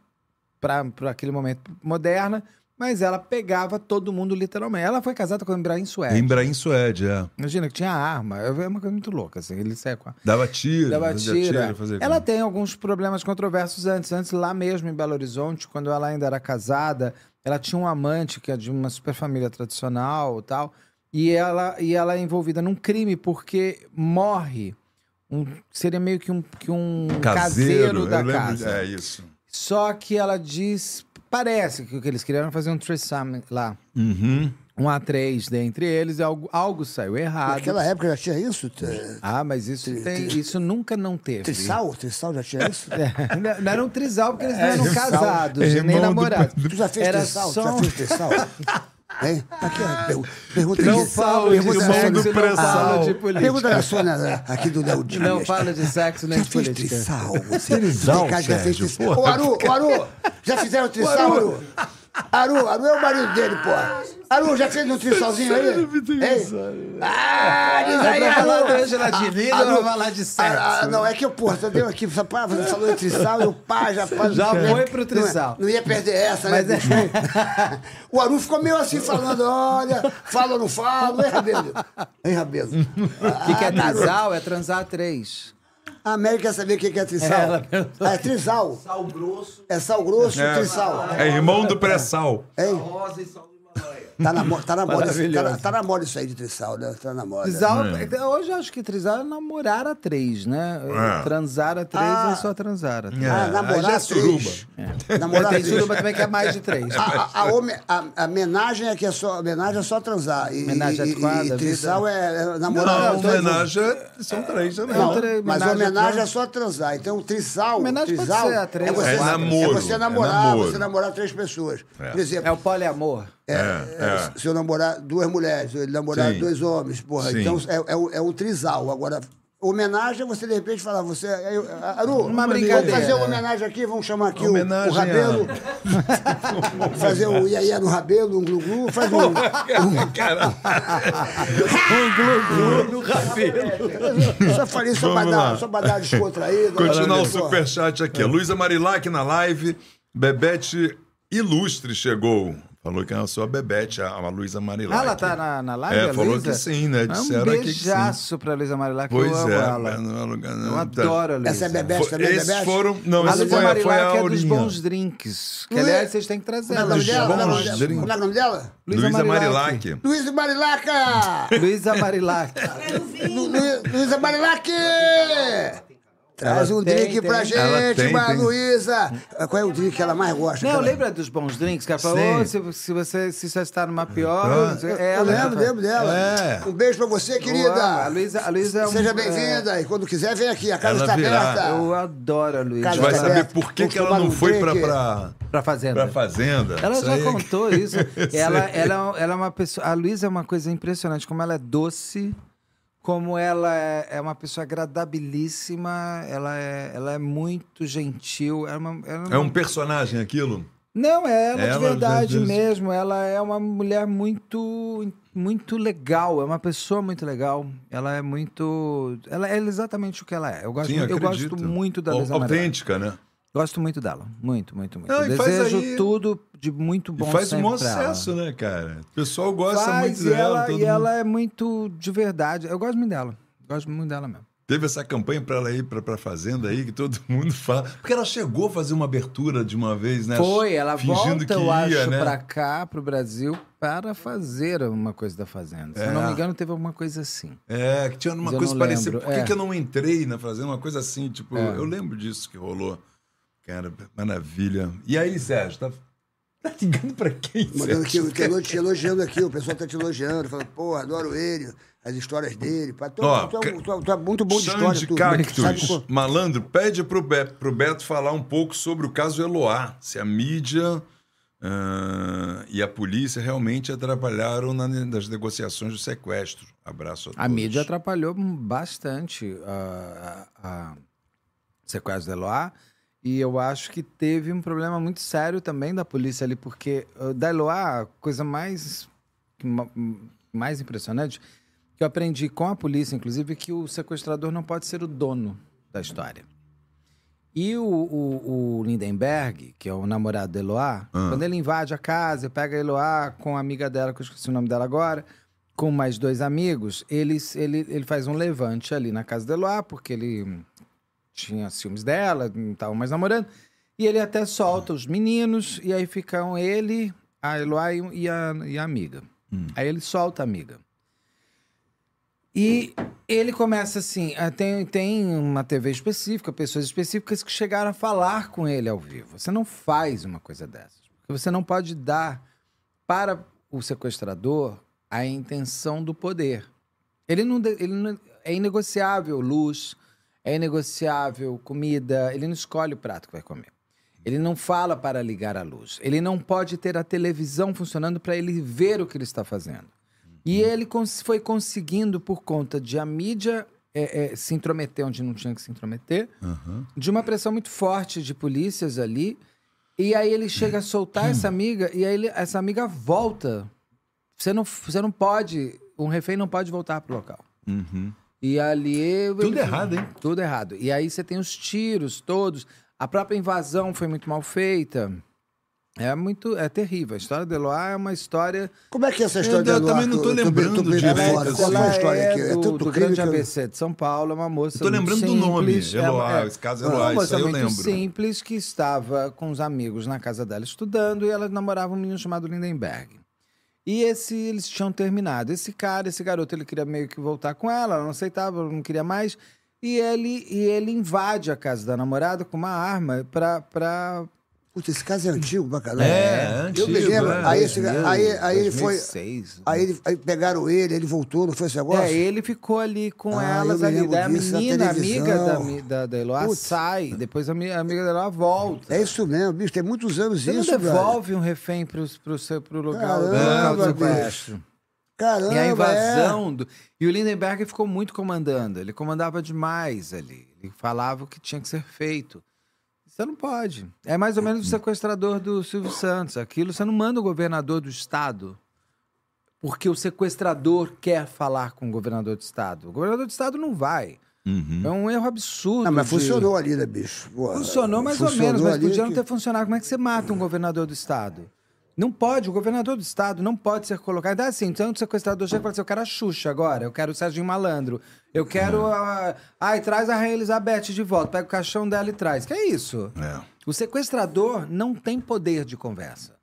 para aquele momento moderna, mas ela pegava todo mundo literalmente. Ela foi casada com o Ibrahim Suede. Embraim Suede, é. Imagina que tinha arma, é uma coisa muito louca, assim, ele saia com a... Dava tiro. Dava tiro. fazia Ela tem alguns problemas controversos antes. Antes, lá mesmo em Belo Horizonte, quando ela ainda era casada, ela tinha um amante que é de uma super família tradicional e tal. E ela, e ela é envolvida num crime porque morre. Um, seria meio que um, que um caseiro, eu da lembro- casa. É isso. Só que ela diz. Parece que o que eles queriam era fazer um threesome lá. Uhum. Um A3 dentre eles, e algo, algo saiu errado. Naquela época já tinha isso? Ah, mas isso, tem, isso nunca não teve. Trissal? Trissal já tinha isso? [laughs] É, não- não era um trisal porque eles não É, eram casados, é nem irmão do- namorados. Tu já fez Era trissal? Tu só já um- fez trissal? [laughs] Hein? Aqui, ó, pergu- pergunta Não aqui. falo de pergunta sexo, na não falo de política. Pergunta da Sônia aqui do Léo Dias. Não fala de sexo nem Já de fez política. trissal? Você Trissal, que já fez Sérgio, trissal. porra. Ô, Aru, ô, Aru, já fizeram trissal, Aru? Aru, Aru é o marido dele, porra. Aru, já fez um trissalzinho aí? Hein? Ah, diz aí, Vai falar Aru. Angela Diniz ou vai falar de sexo? Ah, ah, não, é que eu, porra, você deu aqui, você falou em trissal e o pá já faz. Já foi pro trissal. Não, ia- perder essa, né? Mas é- bicho? o Aru ficou meio assim falando: olha, fala ou não fala, hein, Rabelo? Hein, Rabelo? [laughs] O que, é Ah, garoto. trisal? É transar três. A América quer saber o que é trissal. Ela perguntou. Ah, é trisal. Sal grosso, É sal grosso, trissal. É irmão do pré-sal. Hein? rosa e sal do Himalaia. Tá na, tá, na moda, tá, na, tá na moda isso aí de trissal, né? Tá na moda. Trisal, hoje eu acho que trisal é namorar a três, né? É. Transar a três Ah. é só transar a três. É, Ah, namorar é suruba. três. Namorar Tem três. suruba também que é mais de três. A, a, a, a, a homenagem é que é só, homenagem é só transar. E, Homenagem e, adequada, e, vida. trissal é, é namorar. Não, homenagem é- são três também. Não, mas homenagem homenagem é é só transar. Então, trisal, Homenagem pode trisal ser a três. é você, É namoro, é você é namorar, namoro. você namorar três pessoas. Por exemplo, É o poliamor. É, é, se eu namorar duas mulheres, ele namorar Sim. dois homens, porra. Sim. Então é, é, o, é o trisal. Agora, homenagem é você de repente falar, você. Eu, Aru, Uma vamos fazer uma homenagem aqui, vamos chamar aqui o, o Rabelo. [laughs] fazer o Iaia no Rabelo, um glu-glu, faz um. [laughs] No rabelo. Só falei só dar, só dar descontraído. Continuar o superchat aqui. Luísa Marilac na live. Bebete Ilustre chegou. Falou que é a sua Bebete, a, a Luísa Marilac. Ah, ela tá na, na live? É, falou Luísa? que sim, né? Ah, Disseram um beijaço pra Luísa Marilac. Pois eu amo é. ela. não é lugar- Eu não, tá. adoro a Luísa. Essa é Bebete Foi- também, esses Bebete? foram. Não, A esse Luísa foi, foi a Marilac é dos bons drinks. Que, aliás, vocês têm que trazer. Como é o nome Luísa dela? Como é o nome Bons dela? drinks. Como é o nome dela? Luísa Luísa Marilac. Marilac. Luísa Marilac. Lu- Lu- Luísa Marilac! Traz Ela um tem, drink pra tem. Ela gente, tem. Luísa. Qual é o drink que ela mais gosta? Não, lembra dos bons drinks? Que ela falou. "Ô, se, se você se você está numa pior... É Eu ela lembro, faz." lembro dela. É. Um beijo pra você, Eu amo. A querida. Luísa, a Luísa é um- Seja é, bem-vinda. E quando quiser, vem aqui. A casa Ela está virá. aberta. Eu adoro a Luísa. Casa Vai tá saber por que, que ela não um foi pra, pra, Pra fazenda. pra fazenda. Ela Isso já aí- contou isso. [laughs] ela, ela, ela é uma pessoa. A Luísa é uma coisa impressionante, como ela é doce, como ela é, é uma pessoa agradabilíssima, ela é, ela é muito gentil. É, uma, ela É um personagem aquilo? Não, é ela, Ela, de verdade mesmo. Ela é uma mulher muito, muito legal. É uma pessoa muito legal. Ela é muito. Ela é exatamente o que ela é. Eu gosto, Sim, muito- eu gosto muito da Marilac. Autêntica, né? Gosto muito dela. Muito, muito, muito. Não, Desejo aí- tudo de muito bom E faz um bom sucesso, né, cara? O pessoal gosta Faz, muito e dela. ela, e mundo- ela é muito de verdade. Eu gosto muito dela. Gosto muito dela mesmo. Teve essa campanha pra ela ir pra, pra fazenda aí, que todo [laughs] mundo fala. Porque ela chegou a fazer uma abertura de uma vez, né? Foi, ela Fingindo volta, que eu ia, acho, né? pra cá, pro Brasil, para fazer uma coisa da Fazenda. Se eu É. não me engano, teve alguma coisa assim. É, que tinha uma Mas coisa parecida. Por que, é. que eu não entrei na fazenda? Uma coisa assim, tipo, É. eu lembro disso que rolou. Cara, maravilha. E aí, Sérgio, tá, tá ligando pra quem, Mandando aqui, Sérgio? te elo- te elogiando aqui, o pessoal tá te elogiando, falando, pô, adoro ele, as histórias dele. Pá, Tu, Ó, tu, ca- tu, tu, tu é muito bom de história. Sandy Tu, Cactus. sabe Malandro, pede pro, Be pro Beto falar um pouco sobre o caso Eloá. Se a mídia ah, e a polícia realmente atrapalharam na- nas negociações do sequestro. Abraço a todos. A mídia atrapalhou bastante a, a, a sequestro da Eloá. E eu acho que teve um problema muito sério também da polícia ali, porque uh, da Eloá, a coisa mais, mais impressionante que eu aprendi com a polícia, inclusive, é que o sequestrador não pode ser o dono da história. E o, o, o Lindenberg, que é o namorado da Eloá, quando ele invade a casa, pega a Eloá com a amiga dela, que eu esqueci o nome dela agora, com mais dois amigos, eles, ele, ele faz um levante ali na casa da Eloá, porque ele tinha ciúmes dela, não estavam mais namorando. E ele até solta os meninos, e aí ficam ele, a Eloá e, a, e a amiga. Aí ele solta a amiga. E ele começa assim: ah, tem, tem uma TV específica, pessoas específicas que chegaram a falar com ele ao vivo. Você não faz uma coisa dessas. Porque você não pode dar para o sequestrador a intenção do poder. Ele não, ele não- é inegociável luz, é inegociável comida, ele não escolhe o prato que vai comer. Ele não fala para ligar a luz. Ele não pode ter a televisão funcionando para ele ver o que ele está fazendo. E ele cons- foi conseguindo, por conta de a mídia é, é, se intrometer onde não tinha que se intrometer, de uma pressão muito forte de polícias ali, E aí ele chega a soltar essa amiga e aí ele- essa amiga volta. Você não, você não pode, um refém não pode voltar pro local. E ali... Tudo errado, hein? Tudo errado. E aí você tem os tiros todos. A própria invasão foi muito mal feita. É muito... É terrível. A história de Eloá é uma história... Como é que é essa história Eu de também Eloá? não tô Tu- tu- lembrando tu- direito. Qual foi a história é aqui? É do, tanto do grande que eu- ABC de São Paulo, é uma moça Eu tô lembrando muito do nome, simples, Eloá, é- esse caso é Eloá, uma isso moça aí eu lembro. simples que estava com os amigos na casa dela estudando e ela namorava um menino chamado Lindenberg. E esse, eles tinham terminado. Esse cara, esse garoto, ele queria meio que voltar com ela, ela não aceitava, não queria mais. E ele, e ele invade a casa da namorada com uma arma pra Putz, esse caso é antigo pra caralho. É, Eu me antigo, lembro. é. Aí, aí, aí ele foi. 2006. Aí, ele- aí pegaram ele, ele voltou, não foi esse negócio? É, ele ficou ali com Ah, elas ali. Daí a menina, amiga da, da, da Eloá, Putz. sai. Depois a a amiga da Eloá volta. É isso mesmo, bicho. Tem muitos anos Você não isso, brother. devolve um refém pro, pro, seu, pro lugar, Caramba, local do sequestro. Caramba, E a é. invasão. Do... E o Lindenberg ficou muito comandando. Ele comandava demais ali. Ele falava o que tinha que ser feito. Você não pode. É mais ou menos o sequestrador do Silvio Santos. Aquilo você não manda o governador do estado. Porque o sequestrador quer falar com o governador do estado. O governador do estado não vai. É um erro absurdo. Não, mas de- funcionou ali, né, bicho? Funcionou mais ou funcionou menos, mas podia não que- ter funcionado. Como é que você mata um governador do estado? Não pode, o governador do estado não pode ser colocado. É assim, então o sequestrador chega e fala assim: eu quero a Xuxa agora, eu quero o Serginho Malandro, eu quero a. Ai, traz a Rainha Elizabeth de volta, pega o caixão dela e traz. Que é isso? É. O sequestrador não tem poder de conversa.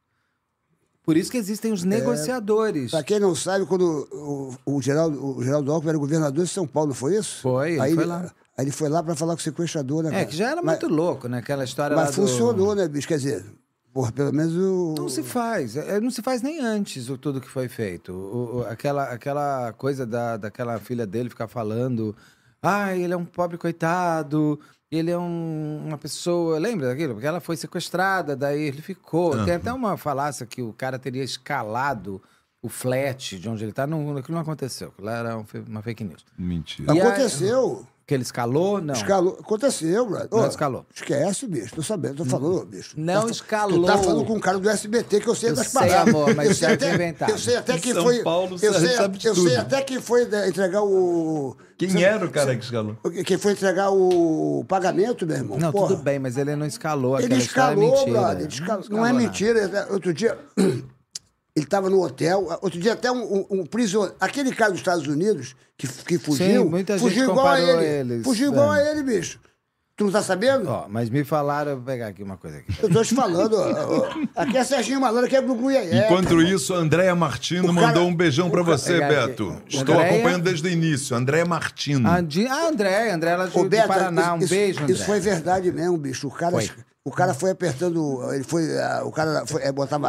Por isso que existem É. os negociadores. Pra quem não sabe, quando o, o, Geraldo, o Geraldo Alckmin era governador de São Paulo, foi isso? Foi, ele aí foi lá. Aí ele foi lá pra falar com o sequestrador, né? É, cara? que já era Mas- muito louco, né? Aquela história lá Mas do- funcionou, né, bicho? Quer dizer, porra, pelo menos o. Não se faz. É, Não se faz nem antes o tudo que foi feito. O- o- aquela, aquela coisa da, daquela filha dele ficar falando. Ah, ele é um pobre coitado. Ele é um- uma pessoa. Lembra daquilo? Porque ela foi sequestrada, daí ele ficou. Tem até uma falácia que o cara teria escalado o flat de onde ele tá. Não, aquilo não aconteceu. Aquilo era um uma fake news. Mentira. E Aconteceu. Que ele escalou? Não. Escalou. Aconteceu, brother. Não Ô, escalou. Esquece, bicho. Tô sabendo, tô falando, bicho. Não Tá- escalou. Tu tá falando com um cara do SBT que eu sei Eu das sei, paradas. amor, mas eu isso sei é até, inventado. Eu sei até que São foi. Paulo eu sei, sabe eu tudo. sei até que foi né, entregar o. Quem era o cara que escalou? Quem foi entregar o pagamento, meu irmão? Não, Porra. tudo bem, mas ele não escalou. Ele é escalou, mentira. brother. Ele escalou. Não, escalou é nada. mentira. Outro dia, [clears throat] ele estava no hotel. Outro dia, até um, um, um prisioneiro. Aquele cara dos Estados Unidos que, que fugiu. muita gente fugiu igual a ele. eles, Fugiu igual é. a ele, bicho. Tu não tá sabendo? Ó, mas me falaram, eu vou pegar aqui uma coisa aqui. Eu tô te falando. ó, ó. Aqui é Serginho Malandro, aqui é Gugu Iaié. Enquanto isso, a Andréia Martino cara- mandou um beijão pra você, cara- Beto. Estou Andréia? acompanhando desde o início. Andréia Martino. A Di- Ah, André, André lá de, Ô, do Beto, Paraná, um isso, beijo, André. Isso foi verdade mesmo, bicho. O cara, Foi. O cara foi apertando. Ele foi. O cara foi, é, botava.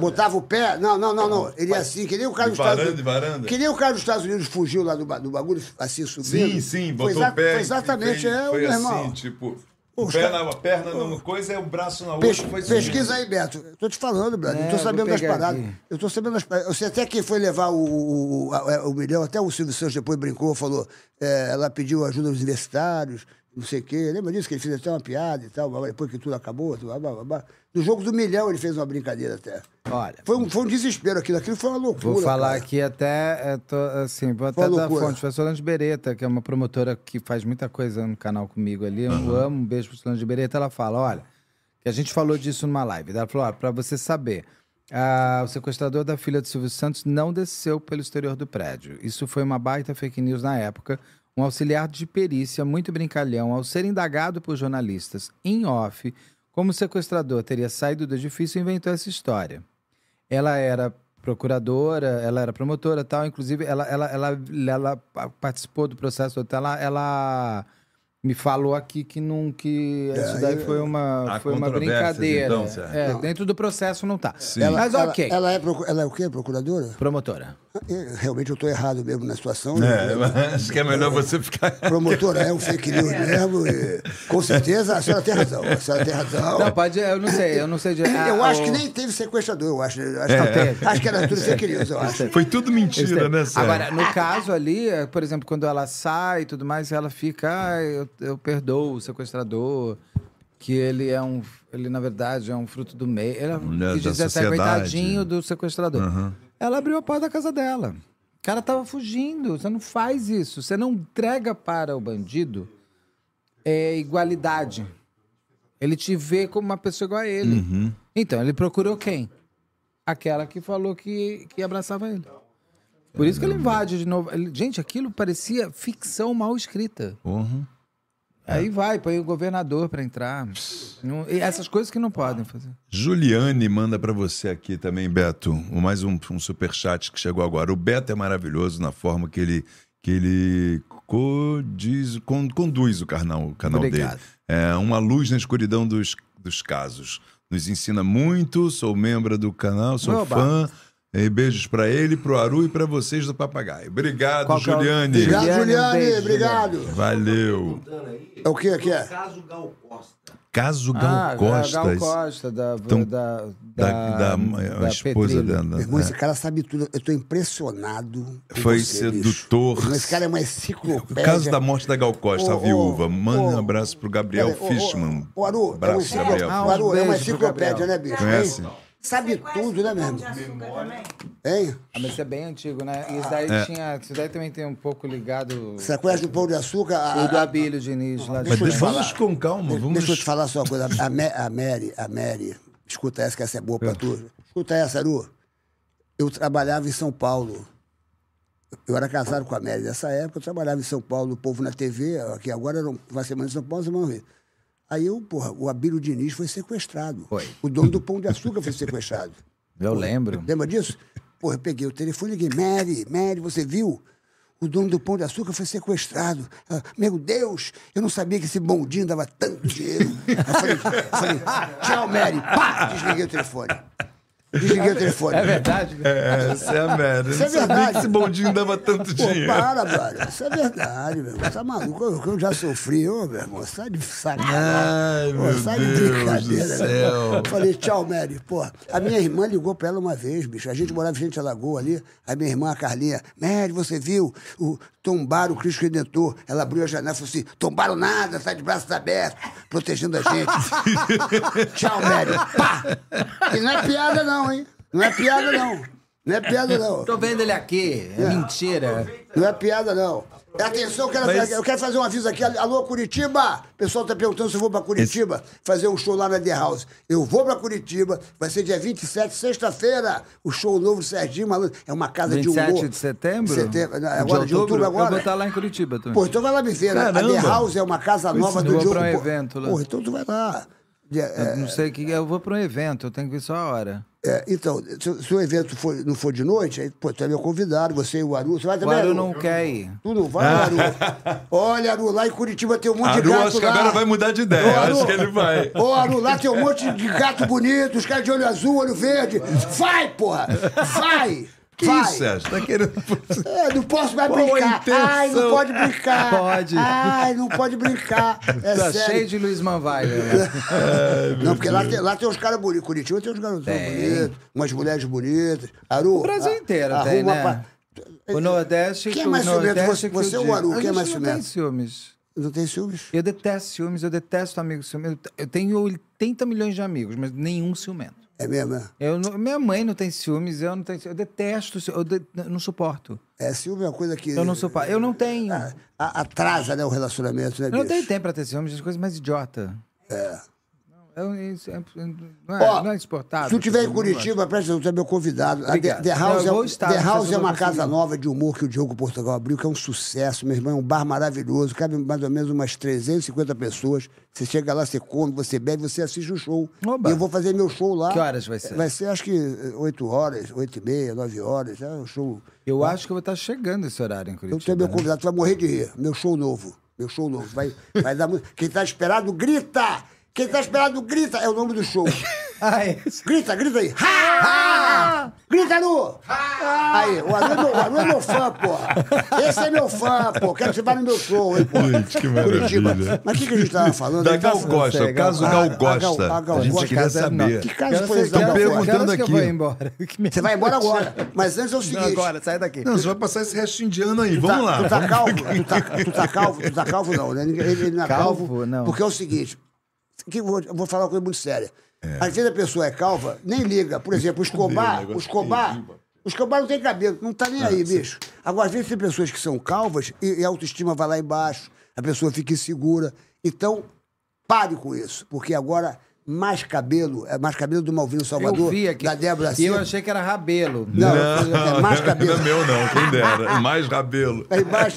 Botava o pé. Não, não, não, não. Ele ia assim, que nem o cara De dos Estados varanda, Unidos. de varanda? Que nem o cara dos Estados Unidos fugiu lá do, do bagulho, assim, subindo. Sim, sim, Foi botou exa- o pé. Foi exatamente, é, Foi meu assim, irmão. tipo. Os O pé na perna numa coisa e o braço na Pes- outra. Foi subindo. pesquisa aí, Beto. Eu tô te falando, brother. É, eu tô vou sabendo das paradas. aqui. Eu tô sabendo das paradas. Eu sei até quem foi levar o, o, o, o milhão, até o Silvio Santos depois brincou, falou. é, ela pediu ajuda aos universitários, não sei o quê. Lembra disso? Que ele fez até uma piada e tal, depois que tudo acabou. Blá, blá, blá, blá. No jogo do milhão ele fez uma brincadeira até. Olha, Foi um, foi um desespero aquilo. Aquilo foi uma loucura. vou falar cara. aqui até, é, tô, assim, vou até dar fonte. Foi a Solange Beretta, que é uma promotora que faz muita coisa no canal comigo ali. Eu amo, um beijo pra Solange Beretta. Ela fala, olha, que a gente falou disso numa live. Ela falou, olha, pra você saber, ah, o sequestrador da filha do Silvio Santos não desceu pelo exterior do prédio. Isso foi uma baita fake news na época. Um auxiliar de perícia, muito brincalhão, ao ser indagado por jornalistas em off, como o sequestrador teria saído do edifício, inventou essa história. Ela era procuradora, ela era promotora tal, inclusive ela, ela, ela, ela participou do processo todo, ela, ela me falou aqui que não que isso daí foi uma, foi uma brincadeira. então, é, dentro do processo não tá. Ela, Mas ela- ok. Ela, é, procu- ela é o quê? Procuradora? Promotora. É, Realmente eu tô errado mesmo na situação. É, Eu- mas acho que é melhor você ficar. Promotora é um fake news mesmo. e, com certeza a senhora tem razão. A senhora tem razão. Não, pode, eu não sei, eu não sei de. ah, eu acho o- que nem teve sequestrador, eu acho. Eu acho, Não que, acho que era tudo fake news, eu acho. Foi tudo mentira, né, Sérgio? Agora, no caso ali, por exemplo, quando ela sai e tudo mais, ela fica, ah, eu, eu perdoo o sequestrador. que ele é um. Ele, na verdade, é um fruto do meio. Ele é, Mulher quis da dizer assim, sociedade. coitadinho do sequestrador. Aham. Ela abriu a porta da casa dela. O cara tava fugindo. Você não faz isso. Você não entrega para o bandido é, igualdade. Ele te vê como uma pessoa igual a ele. Uhum. Então, ele procurou quem? Aquela que falou que, que abraçava ele. Por isso que ele invade de novo. Ele- gente, aquilo parecia ficção mal escrita. Porra. Aí vai, põe o governador pra entrar. Não- e essas coisas que não podem fazer. Juliane manda pra você aqui também, Beto, mais um, um superchat que chegou agora. O Beto é maravilhoso na forma que ele, que ele codiz, con- conduz o canal, o canal Obrigado. dele. É uma luz na escuridão dos, dos casos. Nos ensina muito, sou membro do canal, sou Oba. fã. E beijos pra ele, pro Aru e pra vocês do Papagaio. Obrigado, Qual que é o- Juliane. Obrigado, Juliane, um Juliane. beijo, obrigado. Valeu. É o que que é? Caso Gal Costa. Caso Gal Ah, Costas. Gal Costa, da, Então, da, Da, da, da, da a esposa dela. Irmão, esse cara sabe tudo. Eu tô impressionado. com Foi você, bicho. sedutor. Irmão, Esse cara é uma O enciclopédia. caso da morte da Gal Costa, a Ô, ô, viúva. Manda um ô, abraço pro Gabriel Fishman. Ô, Aru, é Abraço, enciclo- Gabriel. Ah, Ô, Aru, é uma enciclopédia, né, bicho? Conhece? Sabe tudo, né, mesmo? Hein? Ah, mas isso é bem antigo, né? Isso daí É. tinha. Isso daí também tem um pouco ligado. Você conhece o Pão de Açúcar? A- O do a- Abílio Diniz lá de Mas Deixa eu te deixa- falar. vamos com calma. Vamos... Deixa eu te falar só uma coisa. A, a Mary, a Mary, escuta essa que essa é boa pra tu. Escuta essa, Aru. Eu trabalhava em São Paulo. Eu era casado com a Mary nessa época, eu trabalhava em São Paulo, o povo na TV, aqui agora era uma semana em São Paulo, semana no Rio. Aí eu, porra, o Abílio Diniz foi sequestrado. Foi. O dono do Pão de Açúcar foi sequestrado. Eu lembro. Lembra disso? Porra, eu peguei o telefone e liguei, Mary, Mary, você viu? O dono do Pão de Açúcar foi sequestrado. Meu Deus, eu não sabia que esse bondinho dava tanto dinheiro. Eu falei, eu falei, tchau, Mary. Pá! Desliguei o telefone. Desliguei o telefone. É verdade? É, essa é a merda. Isso é verdade. que esse bondinho dava tanto Pô, dinheiro. para, brother. Isso é verdade, meu irmão. Tá maluco? Eu, eu já sofri, ô, meu irmão. Sai de sacanagem. Ai, Pô, meu sai de Deus brincadeira. do céu. Falei, tchau, Mary. Pô, a minha irmã ligou pra ela uma vez, bicho. A gente morava em Gente Alagoa ali. A minha irmã, a Carlinha, Mary, você viu? O, tombaram o Cristo Redentor. Ela abriu a janela e falou assim: tombaram nada, sai de braços abertos, protegendo a gente. [laughs] tchau, Mary. Pá! E não é piada, não, hein? Não é piada, não. Não é piada, não. Tô vendo ele aqui. É mentira. Não é piada, não. Atenção, eu quero, Mas- eu quero fazer um aviso aqui. Alô, Curitiba! O pessoal tá perguntando se eu vou pra Curitiba fazer um show lá na The House. Eu vou pra Curitiba, vai ser dia 27, sexta-feira, o show novo do Serginho Malandro. É uma casa de 27 humor. de setembro? Setembro, não, agora de outubro, Eu agora. vou estar lá em Curitiba também. Pô, então vai lá me ver. né? A The Caramba. House é uma casa nova eu do Diogo. um evento lá. Pô, então tu vai lá. É, não sei o que. Eu vou para um evento, eu tenho que ver só a hora. é, então, se, se o evento for- não for de noite, aí, pô, tu é meu convidado, você e o Aru. Você vai O também? Aru Aru? não quer ir. Tu não vai, Aru? [laughs] Olha, Aru, lá em Curitiba tem um monte de Aru, gato acho que lá. agora vai mudar de ideia. Ô, Aru. Acho que ele vai. Ô, Aru, lá tem um monte de gato bonito, os caras de olho azul, olho verde. Vai, porra! Vai! Que vai! isso, Sérgio? Tá querendo. É, não posso mais Qual a brincar. Ai, não pode brincar. Pode. Ai, não pode brincar. [laughs] É tá sério. cheio de Luiz Manvalho. né? Não, porque lá tem, lá tem uns caras bonitos. Curitiba tem uns garotos bonitos, umas mulheres bonitas. Aru. O Brasil a- inteiro arruma tem, né? pra- O Nordeste. Quem é o mais ciumento, Nordeste você- você ou o. Aru? A Quem é mais não ciumento? tem ciúmes. Não tem ciúmes? Eu detesto ciúmes, eu detesto amigos ciumentos. Eu tenho 80 milhões de amigos, mas nenhum ciumento. É mesmo, é? Eu não- minha mãe não tem ciúmes, eu não tenho. Eu detesto, eu, de- não suporto. É, ciúme é uma coisa que. Eu não suporto. Eu não tenho. a- a- atrasa, né, o relacionamento, né, Eu não tenho tempo pra ter ciúmes, as coisas mais idiota. É. Não, é, isso é- não, é, Ó, não é exportável. Se tu em Eu não gosto. Curitiba, presta atenção, é meu convidado. A The, Obrigado. The House, Não, eu é, estar, The House se é eu uma casa nova de humor que o Diogo Portugal abriu, que é um sucesso, meu irmão, é um bar maravilhoso, cabe mais ou menos umas 350 pessoas. Você chega lá, você come, você bebe, você assiste o show. Oba. E eu vou fazer meu show lá. Que horas vai ser? Vai ser, acho que 8 horas, 8 e meia, 9 horas. É um show. Eu acho que eu vou estar chegando esse horário em Eu Curitiba. tenho meu né? convidado, tu vai morrer de rir. Meu show novo. Meu show novo. Vai, vai dar muito. Quem tá esperado, grita! Quem tá esperado, grita! É o nome do show. [laughs] Ah, é. Grita, grita aí. Ha, ha! Grita, Aru! Aí, o é meu, o Aru é meu fã, porra. Esse é meu fã, pô. Quero que você vá no meu show, hein, porra. Gente, que maravilha. Mas o que, que a gente tava falando? Da A Gal Costa, o caso Gal a Costa. a Gal A gente queria saber. Que caso foi esse da Gal perguntando aqui. eu vou embora. [laughs] Você vai embora agora. Mas antes é o seguinte. Não, agora, sai daqui. Não, você vai passar esse restinho de ano aí. Tu Vamos tá, lá. Tu tá vamos- calvo? Tu tá, tu tá calvo? Tu tá calvo não, né? Ninguém- Ele, ele não é calvo. Calvo, não. Porque é o seguinte. Que vou, vou falar uma coisa muito séria. Às vezes a pessoa é calva, nem liga. Por exemplo, o Escobar, o Escobar, o Escobar não tem cabelo, não tá nem aí, bicho. Agora, às vezes tem pessoas que são calvas e, e a autoestima vai lá embaixo, a pessoa fica insegura. Então, pare com isso, porque agora mais cabelo, é mais cabelo do Malvino Salvador, eu vi aqui. da Débora E eu achei que era rabelo. Não, é mais cabelo. Não é meu, não. Quem dera. [laughs] Mais rabelo. Aí mais,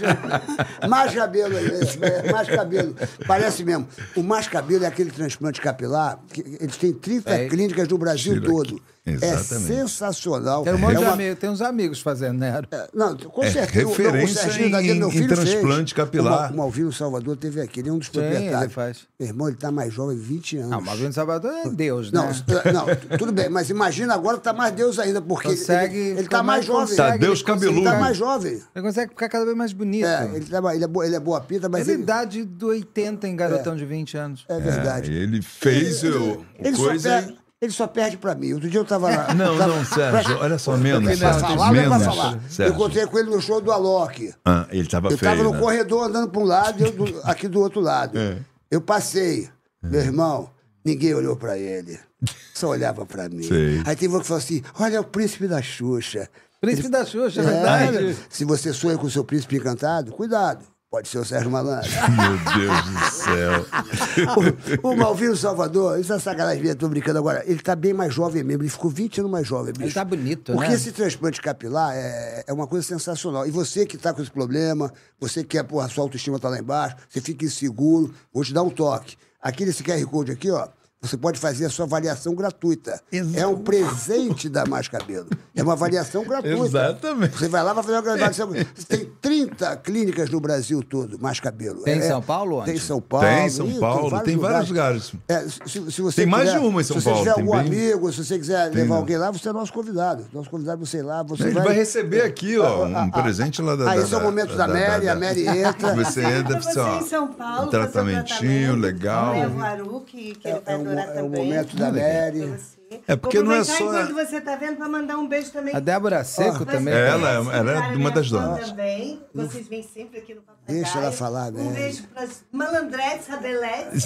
mais cabelo aí, esse, é, mais cabelo. Parece mesmo. O mais cabelo é aquele transplante capilar, que eles têm 30 É. clínicas no Brasil Tira todo. aqui. É Exatamente. sensacional. Tem um monte É de uma- amigos, tem uns amigos fazendo, né? é, Não, com É certeza. O- referência o Serginho Daguia, em- meu em transplante fez. capilar. O, Mal- o Malvino Salvador teve aqui, ele é um dos Sim, ele proprietários. faz. Meu irmão, ele tá mais jovem, 20 anos. Não, mas Malvino Salvador é Deus, Não, né? s- não, tudo bem, mas imagina agora tá mais Deus ainda, porque ele- Consegue ele, ele ficar tá mais jovem. Tá, consegue, Deus ele cabeludo. Ele tá ficar- mais jovem. Ele consegue ficar cada vez mais bonito. É, ele, tá, ele, é, boa, ele é boa pinta, mas Ele ele, dá de do 80 em garotão de 20 anos. é verdade. Ele fez o, o Ele só, coisa. Ele só perde pra mim. Outro dia eu tava lá. [laughs] Não, tava- não, Sérgio, olha só, menos. Pra Sérgio, falar, é pra menos, falar. Eu Sérgio. encontrei com ele no show do Alok. Ah, ele tava Eu feio, tava no né? corredor andando pra um lado e eu do- [laughs] aqui do outro lado. É. Eu passei. Meu irmão, ninguém olhou pra ele. Só olhava pra mim. Sei. Aí teve um que falou assim: olha, é o príncipe da Xuxa. Príncipe da Xuxa, é É, verdade. se você sonha com o seu príncipe encantado, cuidado. Pode ser o Sérgio Malandro. [laughs] Meu Deus do céu. o, o Malvino Salvador, isso é sacanagem minha, tô brincando agora. Ele tá bem mais jovem mesmo, ele ficou 20 anos mais jovem, bicho. Ele tá bonito, Porque né? esse transplante capilar é, é uma coisa sensacional. E você que tá com esse problema, você que quer, porra, a sua autoestima tá lá embaixo, você fica inseguro, vou te dar um toque. Aqui nesse QR Code aqui, ó, você pode fazer a sua avaliação gratuita. É um presente da Mais Cabelo. É uma avaliação gratuita. Exatamente. Você vai lá, vai fazer uma avaliação. Você tem 30 clínicas no Brasil todo, Mais Cabelo. Tem em É- São Paulo, onde? Tem em São Paulo. Tem em São Paulo, tem vários lugares. É, se, se você Tem mais quiser- de uma em São se você Paulo, tiver algum bem- amigo, se você quiser Tem, levar alguém lá, você é nosso convidado. Nosso convidado, você ir lá, você Ele vai receber aqui, ó, um presente lá da. Ah, da- esse é o momento da Mary, a Mary [laughs] entra. Você entra, você em São Paulo, um tratamentinho legal. Leva o Aru, que, que ele vai É o momento da Mary. É porque Vou não é só- enquanto você tá vendo, pra mandar um beijo também. A Débora Seco Vocês também. É, ela- ela é uma das donas. Também. Vocês vêm sempre aqui no Papagaio. Deixa ela falar, Um né? beijo pras malandretes, rabeletes.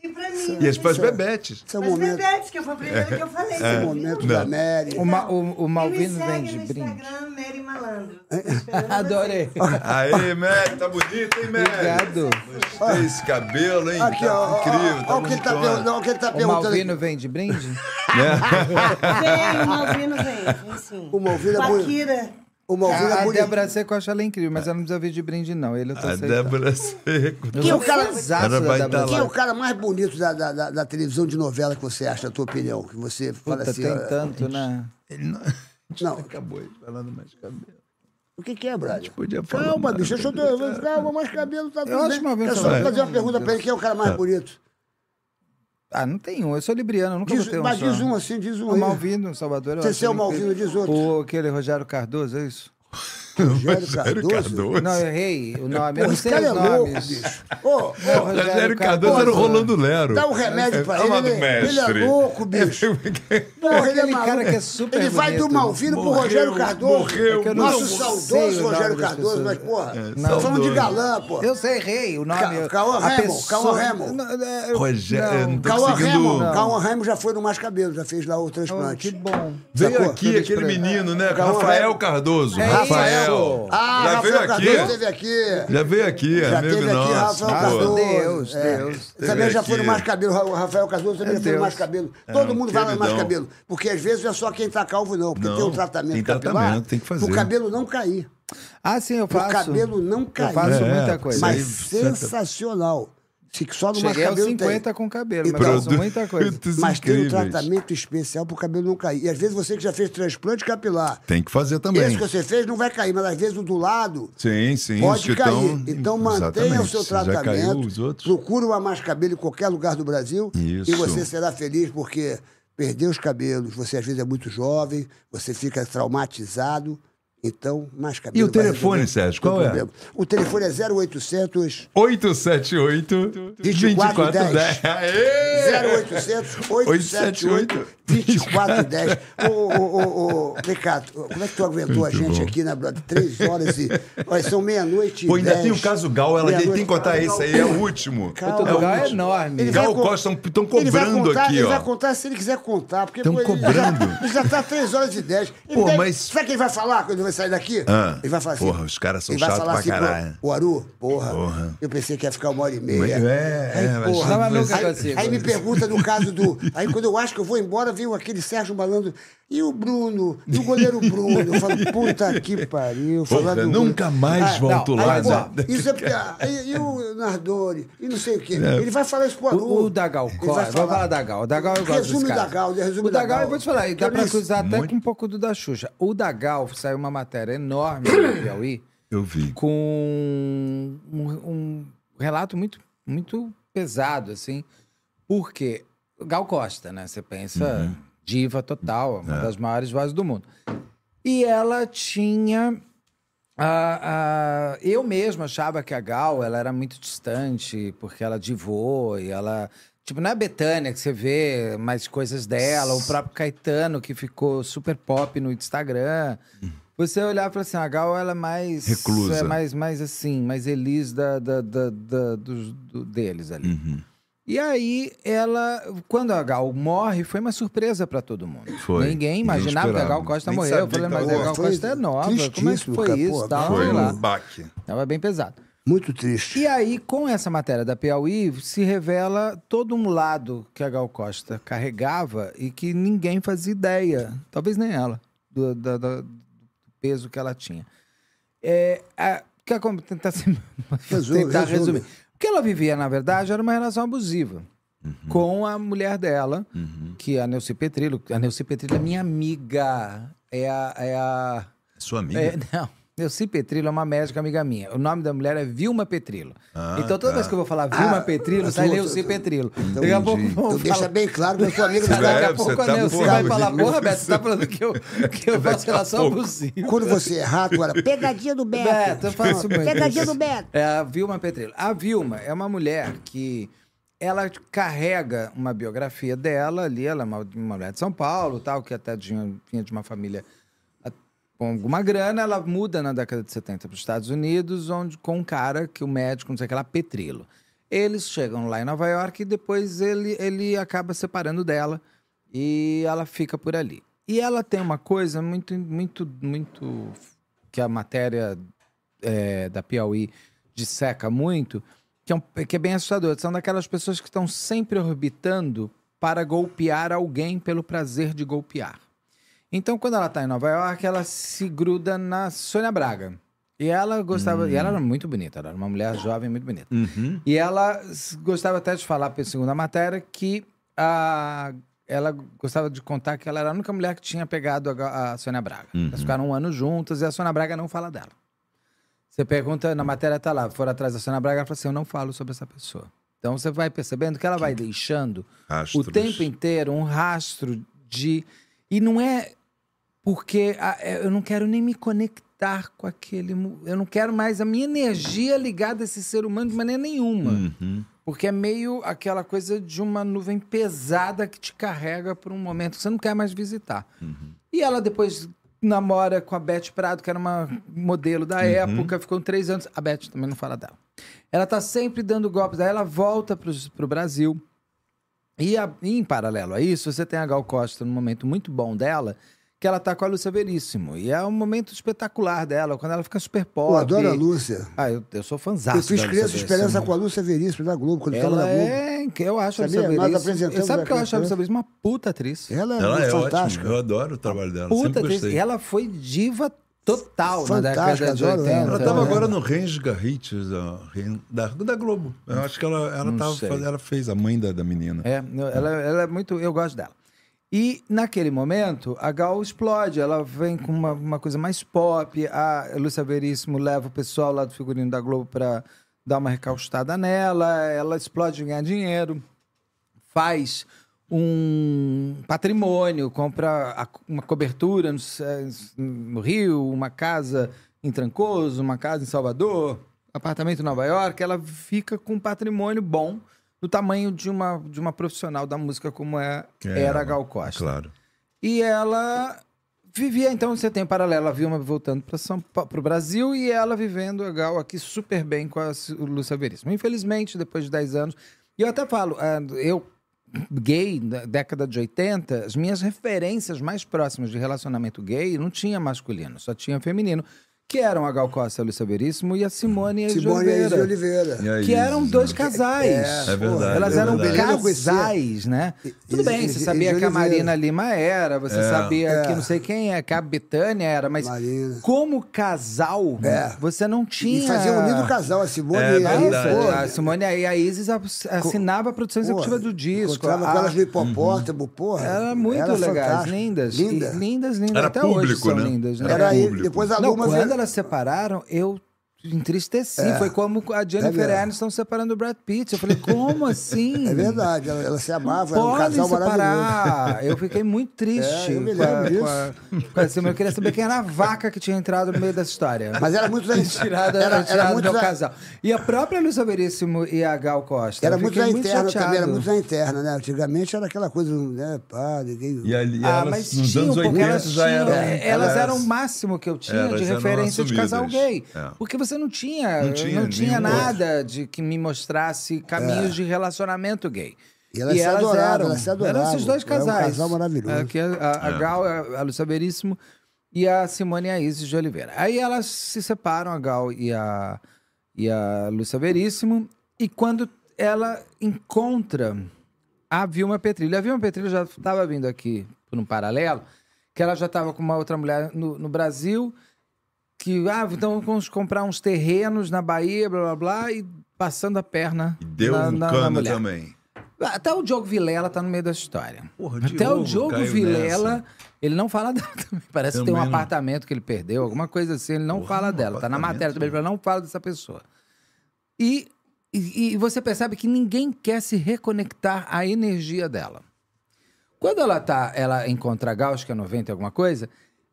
E pra mim. E as pras bebetes. Esse é As momento, bebetes, que foi a primeira que eu falei. é o você momento viu? da Mary. O, Ma- o, o Malvino vem de brinde. Instagram, Mary Malandro. [laughs] É. Adorei. Aê, Mary, tá bonito, hein, Mary? Obrigado. Gostei esse cabelo, hein? Aqui, tá ó, ó, incrível, tá ó, o que ele tá, perguntando- ó, o que ele tá O. Malvino vem de brinde? Vem, o Malvino vem. Vem sim. O Malvino é a. Kira. O Malvino A, é a bonito. Débora Seco eu acho ela incrível, mas ela não precisa vir de brinde, não. Ele eu tô A aceitando. Débora Seco. Eu Quem é o cara- Ela da tá Quem é o cara mais bonito da, da, da, da televisão de novela que você acha, na tua opinião? Que você fala Puta, assim. tem ó, tanto, né? Ele não... [laughs] Não, Acabou falando mais cabelo. o que, que é, Brad? podia falar Calma, mais, bicho, deixa eu. Calma, mais cabelo tá tudo acho bem. que Malvino Eu só fazer uma pergunta pra ele: quem é o cara mais bonito? Ah, não tem um. Eu sou libriano, eu nunca Diz, botei um mas só. diz um assim, diz um O. Malvino, Salvador. Você ser o Malvino, diz outro. O, aquele Rogério Cardoso, é isso? Rogério Rogério Cardoso. Cardoso. Não, eu errei o nome. Eu não sei é os louco, nomes. bicho. Ô, ô, Rogério Cardoso era o Rolando Lero. Dá um remédio pra ele. Amado Ele, ele é mestre. louco, bicho. Porra, ele é Aquele maluco. cara que é super Ele vai do. Malvino pro Rogério Cardoso. morreu, É Nosso saudoso Rogério Cardoso, mas, porra, É, tô falando de galã, pô. Eu sei, rei, o nome. Ca- Cauã pessoa- Cauã é, eu- Rogério, Cauã Remo. Cauã Remo já foi no Mais Cabelo, já fez lá o Oh, transplante. que bom. Veio aqui aquele menino, né? Rafael. Cardoso. É Rafael. Ah, Já Rafael veio aqui? Cardoso esteve aqui. Já veio aqui, Já amigo teve aqui nosso. Rafael pô. Cardoso. Deus, é. Deus. Também já foi no aqui. Mais Cabelo. O Rafael Cardoso também É já foi no. Mais Cabelo. É, Todo um mundo vai no Mais. Cabelo. Porque às vezes não é só quem tá calvo, não. Porque Não, tem um tratamento tem capilar. tratamento, tem que fazer. O cabelo não cair. Ah, sim, eu faço. cabelo não cair. Eu faço É, muita coisa. Mas aí, sensacional. Se só no Mais Cheguei aos Cabelo 50 tem. com cabelo, mas faço muita coisa. Produtos Mas tem um incríveis. tratamento especial pro cabelo não cair. E às vezes você que já fez transplante capilar, Tem que fazer também. esse que você fez não vai cair, mas às vezes o do lado Sim, sim. pode cair. tão- Então mantenha o seu Se Já caiu tratamento. os outros. Procure uma mais cabelo em qualquer lugar do Brasil. Isso. E você será feliz porque perder os cabelos, você às vezes é muito jovem, você fica traumatizado. Então, mais E cabelo. o vai telefone, resolver Sérgio, o qual é? O telefone é 0800 878 2410. Aê! 0800 878 2410. Ô, ô, ô, ô, Ricardo, como é que tu aguentou a gente bom. aqui na brother? Três horas e. Olha, são meia-noite e Pô, ainda dez. tem o caso Gal, ela tem que contar esse aí, é o último. Calma. é o O Gal é enorme. Gal Costa estão cobrando contar, aqui, ele vai ó. contar se ele quiser contar. Porque Tão pô, ele cobrando. Já, [laughs] ele já tá 3 horas e 10. Ele Pô, deve- mas- Sabe o que ele vai falar vai sair daqui? Ah, ele vai falar assim. porra, os caras são chatos falar pra assim, caralho. O Aru, porra, Porra. Eu pensei que ia ficar uma hora e meia. Mas- é, aí, é, mas porra, mas aí, consigo. aí me pergunta no caso do. Aí quando eu acho que eu vou embora, veio aquele Sérgio Malandro. E o Bruno? E o goleiro Bruno? Eu falo, puta que pariu. Do nunca Bruno. mais Ah, volto não, lá. Aí, pô, né? isso é porque. aí- E, o Nardoni? E não sei o quê. Ele vai falar isso pro Aru. O, o da Gal Ele Costa, vai vou falar da Gal. O da Gal eu gosto Resume desse cara. da Gal, resume O da da Gal, Gal. eu vou te falar, e dá pra cruzar até Muito. com um pouco do da Xuxa. O da Gal saiu uma matéria enorme no Piauí Eu vi. com um, um relato muito, muito pesado, assim, porque Gal Costa, né? Você pensa, diva total, uma das maiores vozes do mundo. E ela tinha. a- a- eu mesmo achava que a Gal ela era muito distante, porque ela divou e ela. Tipo, não é a Betânia que você vê mais coisas dela, o próprio Caetano, que ficou super pop no Instagram. Você olhar e falar assim, a Gal ela é mais. Reclusa. É mais, mais assim, mais elis da, da, da- da- dos- do- deles ali. Uhum. E aí, ela, quando a Gal morre, foi uma surpresa pra todo mundo. Foi. Ninguém imaginava que a Gal. Costa Nem morreu. Eu falei, mas a Gal Foi Costa é nova. Como é que foi cara, isso? Tal, Foi lá. um baque. Tava bem pesado. Muito triste. E aí, com essa matéria da Piauí, se revela todo um lado que a Gal Costa carregava e que ninguém fazia ideia, talvez nem ela, do, da- do peso que ela tinha. É, a, que a, tentar, se- [laughs] tentar resume. resumir. O que ela vivia, na verdade, era uma relação abusiva Uhum. com a mulher dela, que é a Neuci Petrillo. A Neuci Petrillo é minha amiga. É a. É a Sua amiga? é, não. Neuci Petrillo é uma médica amiga minha. O nome da mulher é Vilma Petrillo. Ah, então, toda tá. vez que eu vou falar Vilma Ah, Petrillo, ah, sai Neuci Petrillo. Então, Daqui a pouco Tu deixa bem claro que eu sou amigo da Daqui a pouco a tá Neuci porra, vai falar, porra, Beto, você tá falando que eu, que eu [laughs] faço relação abusiva. Quando você errar, tu era Pegadinha do Beto. Beto, eu faço muito Pegadinha do Beto. É a Vilma Petrillo. A Vilma é uma mulher que ela carrega uma biografia dela ali, ela é uma, uma mulher de São Paulo, tal, que até tinha, vinha de uma família a- com alguma grana, ela muda na década de 70 para os Estados Unidos, onde com um cara que o médico, não sei o que lá, Petrillo. Eles chegam lá em Nova York e depois ele, ele acaba separando dela e ela fica por ali. E ela tem uma coisa muito, muito, muito que a matéria é, da Piauí disseca muito, que é, um- que é bem assustador. São daquelas pessoas que estão sempre orbitando para golpear alguém pelo prazer de golpear. Então, quando ela está em Nova York, ela se gruda na Sônia Braga. E ela gostava. E ela era muito bonita, ela era uma mulher jovem muito bonita. Uhum. E ela gostava até de falar, pela segunda matéria, que a, ela gostava de contar que ela era a única mulher que tinha pegado a, a Sônia Braga. Elas ficaram um ano juntas e a Sônia Braga não fala dela. Você pergunta, na matéria tá lá, for atrás da Sônia Braga, ela fala assim: eu não falo sobre essa pessoa. Então você vai percebendo que ela vai deixando Rastros. o tempo inteiro um rastro de. E não é porque ah, é, eu não quero nem me conectar com aquele. Eu não quero mais a minha energia ligada a esse ser humano de maneira nenhuma. Uhum. Porque é meio aquela coisa de uma nuvem pesada que te carrega por um momento que você não quer mais visitar. E ela depois namora com a Beth Prado, que era uma modelo da época, ficou três anos. A Beth também não fala dela. Ela tá sempre dando golpes, daí ela volta pro, pro Brasil. E, a- e em paralelo a isso, você tem a Gal Costa num momento muito bom dela, que ela tá com a Lúcia Veríssimo. E é um momento espetacular dela, quando ela fica super pop. Eu adoro a Lúcia. Ah, eu, eu sou fãzaço Eu fiz Lúcia Criança. Esperança com a Lúcia Veríssimo da Globo, quando estava Ela na Globo. é. Eu acho a Sabia? Lúcia Nós Veríssimo. Sabe o que eu a acho a Lúcia. Veríssimo? Uma puta atriz. Ela é, Ela é fantástica. ótima. Eu adoro o trabalho dela. Puta Sempre atriz. gostei. E ela foi diva total na Fantástica, década de adoro 80. ela. Ela tava né? agora no Range Garrites da, da, Globo. Eu acho que ela, ela, tava, ela fez a mãe da, da menina. É, ela, ela é muito. Eu gosto dela. E naquele momento, a Gal explode. Ela vem com uma, uma coisa mais pop. A Lúcia Veríssimo leva o pessoal lá do figurino da Globo para dar uma recaustada nela. Ela explode ganhar dinheiro. Faz um patrimônio, compra uma cobertura no, C- no Rio, uma casa em Trancoso, uma casa em Salvador, apartamento em Nova York, ela fica com um patrimônio bom do tamanho de uma, de uma profissional da música como é, É, era a Gal Costa. Claro. E ela vivia, então você tem um paralelo, a Vilma voltando para o Brasil e ela vivendo a Gal aqui super bem com a Lúcia Veríssimo. Infelizmente, depois de 10 anos, e eu até falo, ah, eu gay, na década de 80, as minhas referências mais próximas de relacionamento gay não tinha masculino, só tinha feminino, que eram a Gal Costa, a Lúcia Veríssimo e a Simone, Eise de Simone Oliveira. Oliveira. E aí, Que eram dois casais. É verdade, Elas é eram verdade. Conhecia. casais, né? Tudo bem, você sabia que a Oliveira. Marina Lima era, você É. sabia É. que não sei quem é, que a Betânia era, mas Marina. como casal, É. você não tinha. E fazia um lindo casal, a Simone É e a. Isis. A Simone e a Isis assinava a produção executiva Porra, do disco. Encontrava A- elas no hipopótamo, porra. Era muito era legais, fantástico. lindas. Linda. E- lindas, lindas. Era Até hoje público, são né? lindas, né? Era público. depois a Luma... elas separaram, eu entristeci. Foi como a Jennifer É. Aniston separando o Brad Pitt. Eu falei, como [laughs] assim? É verdade, ela, ela se amava, era um casal maravilhoso. separar. Eu fiquei muito triste. É, eu me lembro disso. a- eu queria saber quem era a vaca que tinha entrado no meio dessa história. Mas era muito... Tirada, era, tirada era muito do da- casal. E a própria Lúcia Veríssimo e a Gal Costa. Era muito na interna chateado. também, era muito na interna, né? Antigamente era aquela coisa, né? Pá, ninguém... E ali, Ah, elas, mas nos tinham, anos porque 80 elas, já tinham, eram. é, elas eram o máximo que eu tinha Elas de referência de casal gay. É. Porque você não tinha, Não não tinha tinha, nenhum nada de que me mostrasse caminhos de relacionamento gay. E elas se adoravam, elas se eram esses dois Era um casais. casal maravilhoso. É, que a, a, a É. Gal, a, a Lúcia Veríssimo e a Simone e a Isis de Oliveira. Aí elas se separam, a Gal e a, e a Lúcia Veríssimo. E quando ela encontra a Vilma Petrilho. A Vilma Petrilho já estava vindo aqui por um paralelo, que ela já estava com uma outra mulher no, no Brasil, que, ah, então vamos comprar uns terrenos na Bahia, blá, blá, blá, e passando a perna E deu na, um na- na cano mulher. também. Até o Diogo Vilela tá no meio dessa história. Porra, Até Diogo o Diogo Vilela, nessa. ele não fala [laughs] dela também. Parece que tem um não. apartamento que ele perdeu, alguma coisa assim, ele não Porra, fala um dela. Tá na matéria também, ele não fala dessa pessoa. E, e, e você percebe que ninguém quer se reconectar à energia dela. Quando ela tá, ela encontra a é 90 e alguma coisa,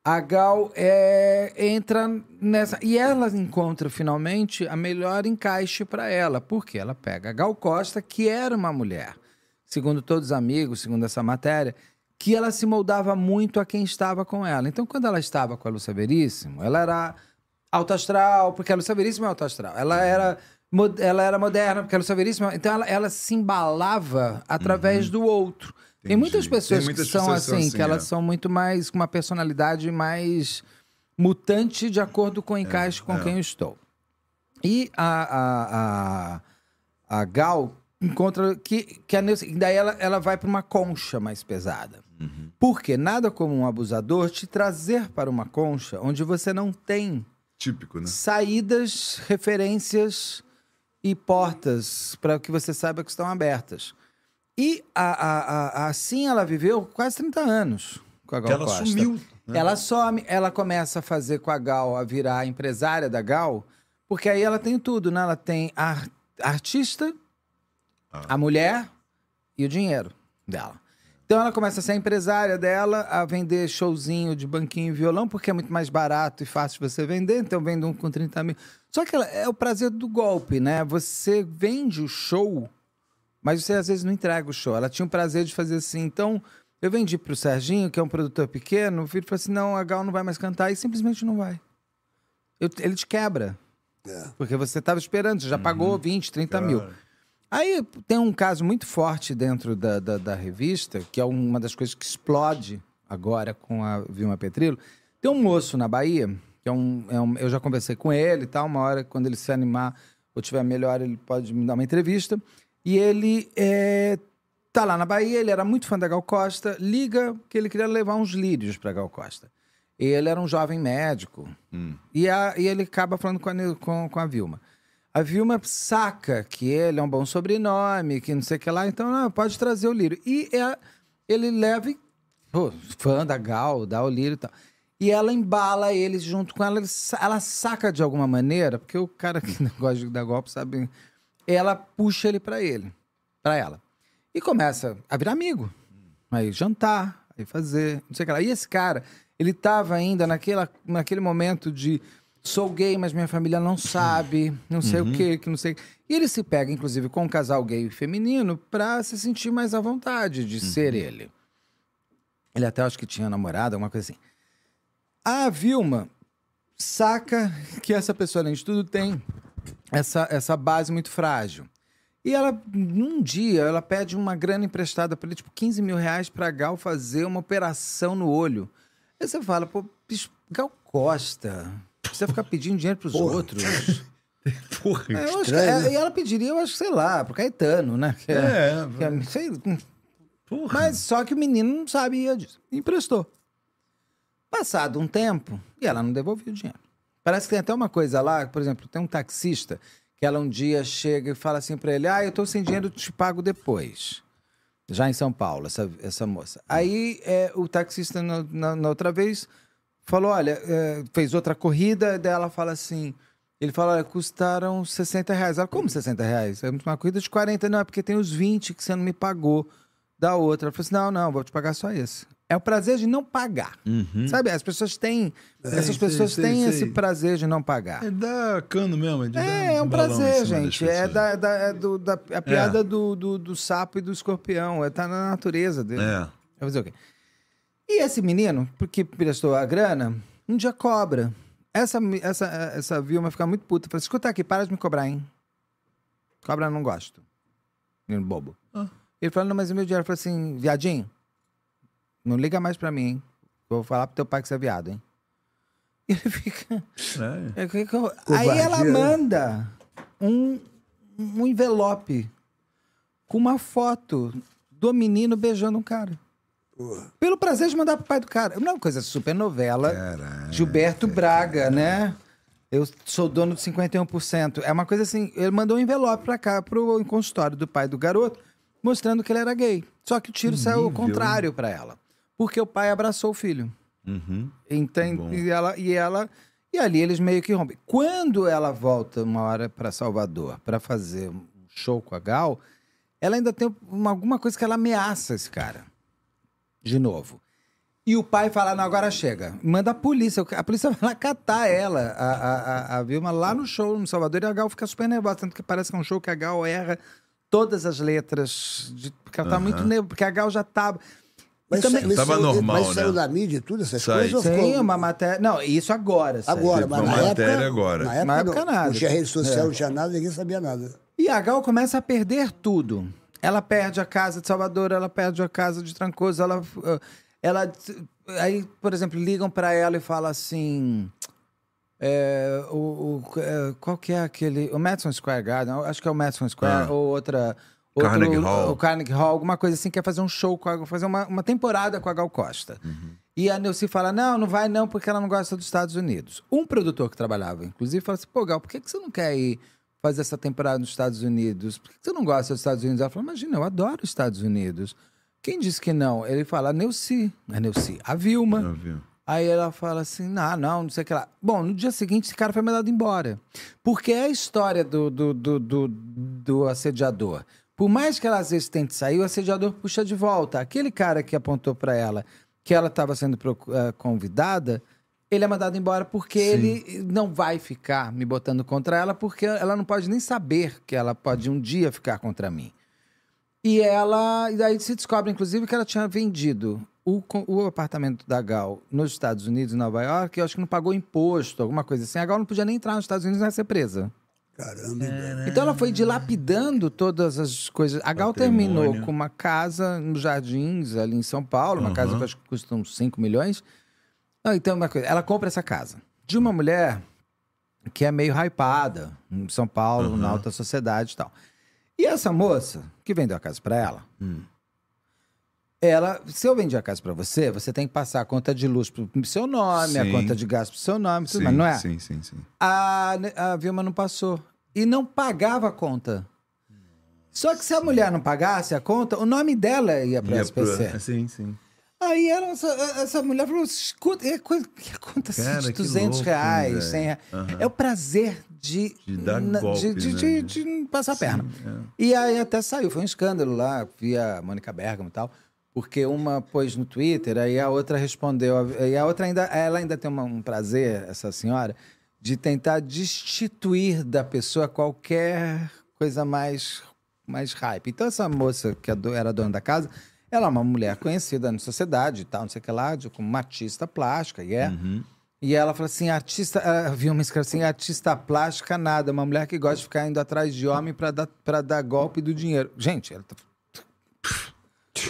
a Gal é, entra nessa. E ela encontra finalmente a melhor encaixe para ela. Porque ela pega a Gal Costa, que era uma mulher, segundo todos os amigos, segundo essa matéria, que ela se moldava muito a quem estava com ela. Então, quando ela estava com a Lúcia Veríssimo, ela era alto astral, porque a Lúcia Veríssimo é alto astral. Ela era, mo- ela era moderna, porque a Lúcia Veríssimo... Então, ela, ela se embalava através do outro. Tem Entendi. muitas pessoas Tem muitas que são assim, assim, que elas é. são muito mais... com uma personalidade mais mutante de acordo com o encaixe com é. quem eu estou. E a, a, a, a Gal encontra que, que a Neuza, e daí ela, ela vai para uma concha mais pesada. Uhum. Porque nada como um abusador te trazer para uma concha onde você não tem Típico, né? saídas, referências e portas para que você saiba que estão abertas. E a, a- a- assim ela viveu quase 30 anos com a Gal Que ela Costa. sumiu. né? Ela some, ela começa a fazer com a Gal, a virar a empresária da Gal, porque aí ela tem tudo, né? Ela tem a ar- artista, Ah. a mulher e o dinheiro dela. Então ela começa a ser a empresária dela, a vender showzinho de banquinho e violão, porque é muito mais barato e fácil você vender, então vende um com 30 mil. Só que ela- é o prazer do golpe, né? Você vende o show, mas você às vezes não entrega o show. Ela tinha o prazer de fazer assim. Então, eu vendi pro Serginho, que é um produtor pequeno, o filho falou assim: não, a Gal não vai mais cantar, e simplesmente não vai. Eu- ele te quebra. Porque você estava esperando, você já pagou 20, 30 mil. Aí tem um caso muito forte dentro da, da, da revista, que é uma das coisas que explode agora com a Vilma Petrilo. Tem um moço na Bahia, que é um, é um- Eu já conversei com ele e tal, uma hora, quando ele se animar ou tiver melhor, ele pode me dar uma entrevista. E ele é, tá lá na Bahia, ele era muito fã da Gal Costa, liga que ele queria levar uns lírios para Gal Costa. Ele era um jovem médico. E, a- e ele acaba falando com a, com, com a Vilma. A Vilma saca que ele é um bom sobrenome, que não sei o que lá, então não, pode trazer o lírio. E é- ele leva, e, pô, fã da Gal, dá o lírio e tal. E ela embala ele junto com ela, ela saca de alguma maneira, porque o cara que [laughs] gosta de dar golpe sabe. Ela puxa ele pra ele, pra ela. E começa a virar amigo. Aí jantar, aí fazer, não sei o que lá. E esse cara, ele tava ainda naquela, naquele momento de sou gay, mas minha família não sabe, não sei o que, que não sei. E ele se pega, inclusive, com um casal gay e feminino pra se sentir mais à vontade de ser ele. Ele até acho que tinha namorada, alguma coisa assim. A Vilma saca que essa pessoa, além de tudo, tem essa, essa base muito frágil. E ela, num dia, ela pede uma grana emprestada pra ele, tipo 15 mil reais pra Gal fazer uma operação no olho. Aí você fala, pô, Gal Costa, precisa ficar pedindo dinheiro pros outros. [laughs] Porra. É, eu acho é, e ela pediria, eu acho, sei lá, pro Caetano, né? Que É, que é- sei- Porra. mas só que o menino não sabia disso. Emprestou. Passado um tempo, e ela não devolveu o dinheiro. Parece que tem até uma coisa lá, por exemplo, tem um taxista que ela um dia chega e fala assim pra ele: Ah, eu tô sem dinheiro, te pago depois. Já em São Paulo, essa, essa moça. Aí é, o taxista, na, na- na outra vez, falou: Olha, é, fez outra corrida, daí ela fala assim. Ele fala, olha, custaram 60 reais. Ela, como 60 reais? É uma corrida de 40. Não, é porque tem os 20 que você não me pagou da outra. Ela falou assim, não, não, vou te pagar só esse. É o prazer de não pagar. Sabe, as pessoas têm... essas pessoas sei, têm sei. esse prazer de não pagar. É da cano mesmo. É, É, é um prazer, gente. É, da, da, é do, da a piada do, do, do sapo e do escorpião. É, tá na natureza dele. É. Vai fazer o quê? E esse menino, porque prestou a grana, um dia cobra. Essa, essa, essa Vilma fica muito puta. Fala, escuta aqui, para de me cobrar, hein? Cobra, não gosto. Menino bobo. Ah. Ele falou, não, mas o meu dinheiro. Eu falei assim, viadinho, não liga mais pra mim, hein? Vou falar pro teu pai que você é viado, hein? E [laughs] ele fica... É. Que- que eu- Aí ela manda um, um envelope com uma foto do menino beijando um cara. Pelo prazer de mandar pro pai do cara. Não é uma coisa super novela. Gilberto Braga, né? Eu sou dono de 51%. É uma coisa assim, ele mandou um envelope pra cá, pro consultório do pai do garoto, mostrando que ele era gay. Só que o tiro saiu ao contrário pra ela. Porque o pai abraçou o filho. Uhum. Entende? Bom. E ela, e ela. E ali eles meio que rompem. Quando ela volta uma hora para Salvador para fazer um show com a Gal, ela ainda tem uma- alguma coisa que ela ameaça esse cara. De novo. E o pai fala: não, agora chega. Manda a polícia. A polícia [laughs] vai lá catar ela, a, a, a, a Vilma, lá no show no Salvador. E a Gal fica super nervosa. Tanto que parece que é um show que a Gal erra todas as letras. De, porque ela tá muito nervosa. Porque a Gal já tá. Mas, também- isso- Tava isso- normal, mas saiu né? da mídia e tudo, essas Sai. coisas? Tem ficou- uma matéria. Não, isso agora. saiu. Agora, mas uma na matéria época, agora. Na época, Na época não, nada. não tinha rede social, É. não tinha nada, ninguém sabia nada. E a Gal começa a perder tudo. Ela perde a casa de Salvador, ela perde a casa de Trancoso, ela. uh, ela aí, por exemplo, ligam pra ela e falam assim. é, o, o- é, qual que é aquele. O Madison Square Garden, acho que é o Madison Square, Ah. ou outra. Outro- Carnegie Hall. O Carnegie Hall, alguma coisa assim, quer fazer um show com a, fazer uma, uma temporada com a Gal Costa. E a Neuci fala: não, não vai não, porque ela não gosta dos Estados Unidos. Um produtor que trabalhava, inclusive, fala assim: pô, Gal, por que, que você não quer ir fazer essa temporada nos Estados Unidos? Por que, que você não gosta dos Estados Unidos? Ela fala: imagina, eu adoro os Estados Unidos. Quem disse que não? Ele fala: a Neuci. A Neuci. A Vilma. Eu vi. Aí ela fala assim: não, não, não sei o que lá. Bom, no dia seguinte esse cara foi mandado embora. Porque é a história do, do, do, do, do assediador. Por mais que ela às vezes tente sair, o assediador puxa de volta. Aquele cara que apontou pra ela que ela estava sendo eh, convidada, ele é mandado embora porque ele não vai ficar me botando contra ela, porque ela não pode nem saber que ela pode um dia ficar contra mim. E ela. E daí se descobre, inclusive, que ela tinha vendido o, o apartamento da Gal nos Estados Unidos, em Nova York, e eu acho que não pagou imposto, alguma coisa assim. A Gal não podia nem entrar nos Estados Unidos e ser presa. Caramba. Então ela foi dilapidando todas as coisas. A Gal Patrimônio. terminou com uma casa nos Jardins, ali em São Paulo, uma casa que acho que custa uns 5 milhões. Não, então, uma coisa, ela compra essa casa de uma mulher que é meio hypada em São Paulo, na alta sociedade e tal. E essa moça que vendeu a casa pra ela, ela, se eu vendi a casa pra você, você tem que passar a conta de luz pro seu nome, a Sim. conta de gasto pro seu nome, tudo Sim, mais, não é? Sim, sim, sim. a, a Vilma não passou. E não pagava a conta. Só que se a mulher não pagasse a conta, o nome dela ia para Ia SPC. pro- [laughs] Sim, sim. Aí ela, essa, essa mulher falou: escuta, é coisa, que a conta assim, Cara, de que 200 louco, reais, velho. 100 reais. Aham. É o prazer de, De dar na- golpe, de, de, né? de- de passar a perna. é. E aí até saiu, foi um escândalo lá, via Mônica Bergamo e tal. Porque uma pôs no Twitter, aí a outra respondeu. E a outra ainda, ela ainda tem uma- um prazer, essa senhora, de tentar destituir da pessoa qualquer coisa mais, mais hype. Então, essa moça que é era dona da casa, ela é uma mulher conhecida na sociedade e tal, não sei o que lá, de- como uma artista plástica, e é. E ela falou assim: artista. Ela viu uma escrita assim: artista plástica, nada. Uma mulher que gosta de ficar indo atrás de homem pra dar, pra dar golpe do dinheiro. Gente, ela tá.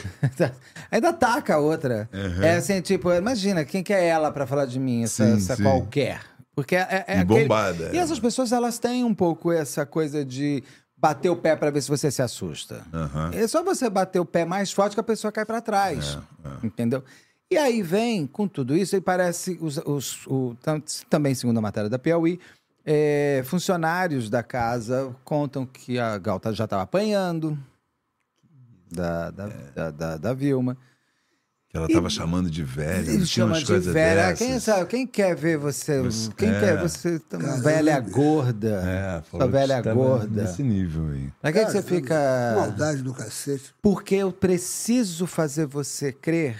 [laughs] Ainda ataca a outra. É assim, tipo, imagina, quem que é ela pra falar de mim, essa, Sim, essa sim. qualquer? Porque é, é E aquele- bombada, E é. essas pessoas, elas têm um pouco essa coisa de bater o pé pra ver se você se assusta. Aham. É só você bater o pé mais forte que a pessoa cai pra trás. Entendeu? E aí vem, com tudo isso, e parece, os, os- o, tam- também segundo a matéria da Piauí, é, funcionários da casa contam que a Gal tá- já estava apanhando da, da, da, da- da Vilma. Que ela tava chamando de velha. Não tinha chama umas de coisas velha. dessas. Quem, sabe, quem quer ver você? Você- quem é. quer você tão Caramba. velha gorda? É, falou velha tava gorda. Nesse nível aí. Pra que, que você fica. Maldade do cacete. Porque eu preciso fazer você crer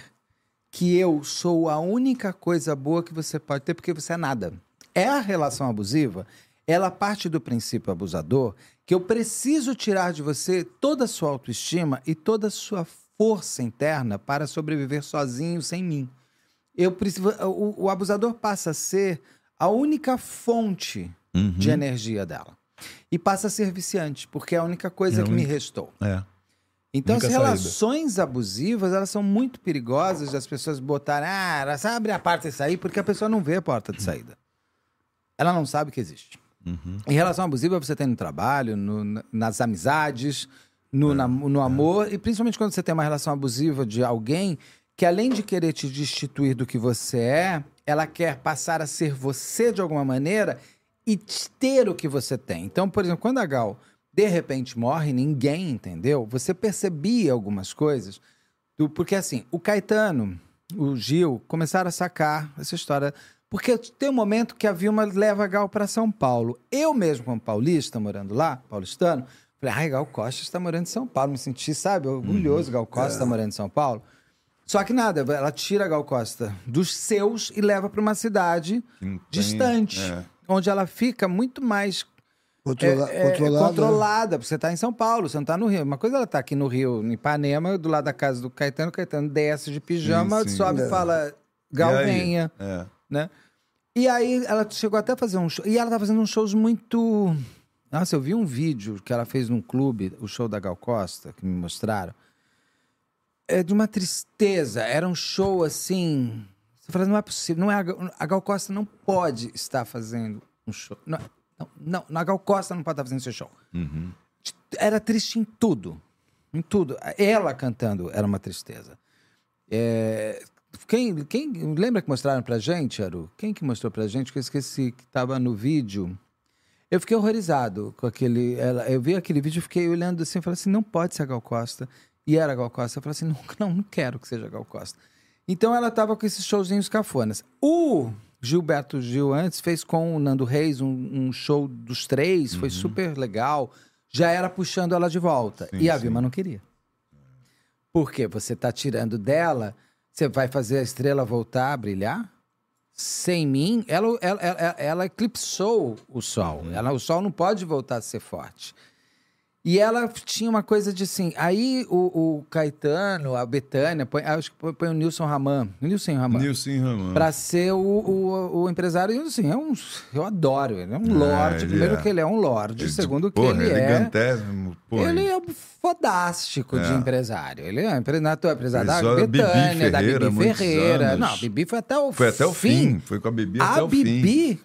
que eu sou a única coisa boa que você pode ter, porque você é nada. É a relação abusiva, ela parte do princípio abusador que eu preciso tirar de você toda a sua autoestima e toda a sua força interna para sobreviver sozinho sem mim. Eu preciso, o, o abusador passa a ser a única fonte Uhum. de energia dela. E passa a ser viciante, porque é a única coisa É que me restou. É. Então, as saída. relações abusivas, elas são muito perigosas das pessoas botarem, ah, ela sabe abrir a porta e sair, porque a pessoa não vê a porta de saída. Ela não sabe que existe. Uhum. Em relação abusiva, você tem no trabalho, no- na- nas amizades, no, na- no amor, e principalmente quando você tem uma relação abusiva de alguém que, além de querer te destituir do que você é, ela quer passar a ser você de alguma maneira e te- ter o que você tem. Então, por exemplo, quando a Gal de repente morre, ninguém entendeu, você percebia algumas coisas. do- porque assim, o Caetano, o Gil, começaram a sacar essa história. Porque tem um momento que a Vilma leva a Gal para São Paulo. Eu mesmo, como paulista, morando lá, paulistano, falei, ai, Gal Costa está morando em São Paulo. Me senti, sabe, orgulhoso, Gal Costa está morando em São Paulo. Só que nada, ela tira a Gal Costa dos seus e leva para uma cidade distante, é. onde ela fica muito mais Controla, é, é, controlada. né? controlada, porque você tá em São Paulo, você não tá no Rio. Uma coisa ela tá aqui no Rio, em Ipanema, do lado da casa do Caetano, o Caetano desce de pijama, Sim, sim. sobe e fala, Gal, venha, É. né? E aí ela chegou até a fazer um show, e ela tá fazendo uns shows muito... Nossa, eu vi um vídeo que ela fez num clube, o show da Gal Costa, que me mostraram. É de uma tristeza, era um show assim... Você fala, não é possível, não é a, Gal- Costa não pode estar fazendo um show. Não, não, não, a Gal Costa não pode estar fazendo esse show Uhum. era triste em tudo. Em tudo. Ela cantando era uma tristeza. É, Quem, quem lembra que mostraram pra gente, Aru? Quem que mostrou pra gente? Que eu esqueci que tava no vídeo. Eu fiquei horrorizado com aquele. Ela, eu vi aquele vídeo e fiquei olhando assim e falei assim: não pode ser a Gal Costa. E era a Gal Costa. Eu falei assim: não, [laughs] não, não quero que seja a Gal Costa. Então ela tava com esses showzinhos cafonas. O Gilberto Gil antes fez com o Nando Reis um, um show dos três, foi super legal. Já era puxando ela de volta. Sim, e a sim. Vilma não queria. Porque você tá tirando dela, você vai fazer a estrela voltar a brilhar? Sem mim, ela, ela, ela, ela eclipsou o sol. Ela, o sol não pode voltar a ser forte. E ela tinha uma coisa de assim. Aí o, o Caetano, a Betânia, põe, acho que põe, o Nilson Raman. Nilson Raman. Nilson Ramon. Pra ser o, o, o empresário. E assim, é um, eu adoro. Ele é um lorde. ele Primeiro é. que ele é um lorde. Ele- segundo que porra, ele é. elegantésimo, porra. Ele é um fodástico de É. empresário. Ele é empresário da Empresário Bibi Betânia, da Bibi Ferreira. Não, a Bibi foi até o Foi até o fim. Foi com a Bibi até A o fim. Bibi,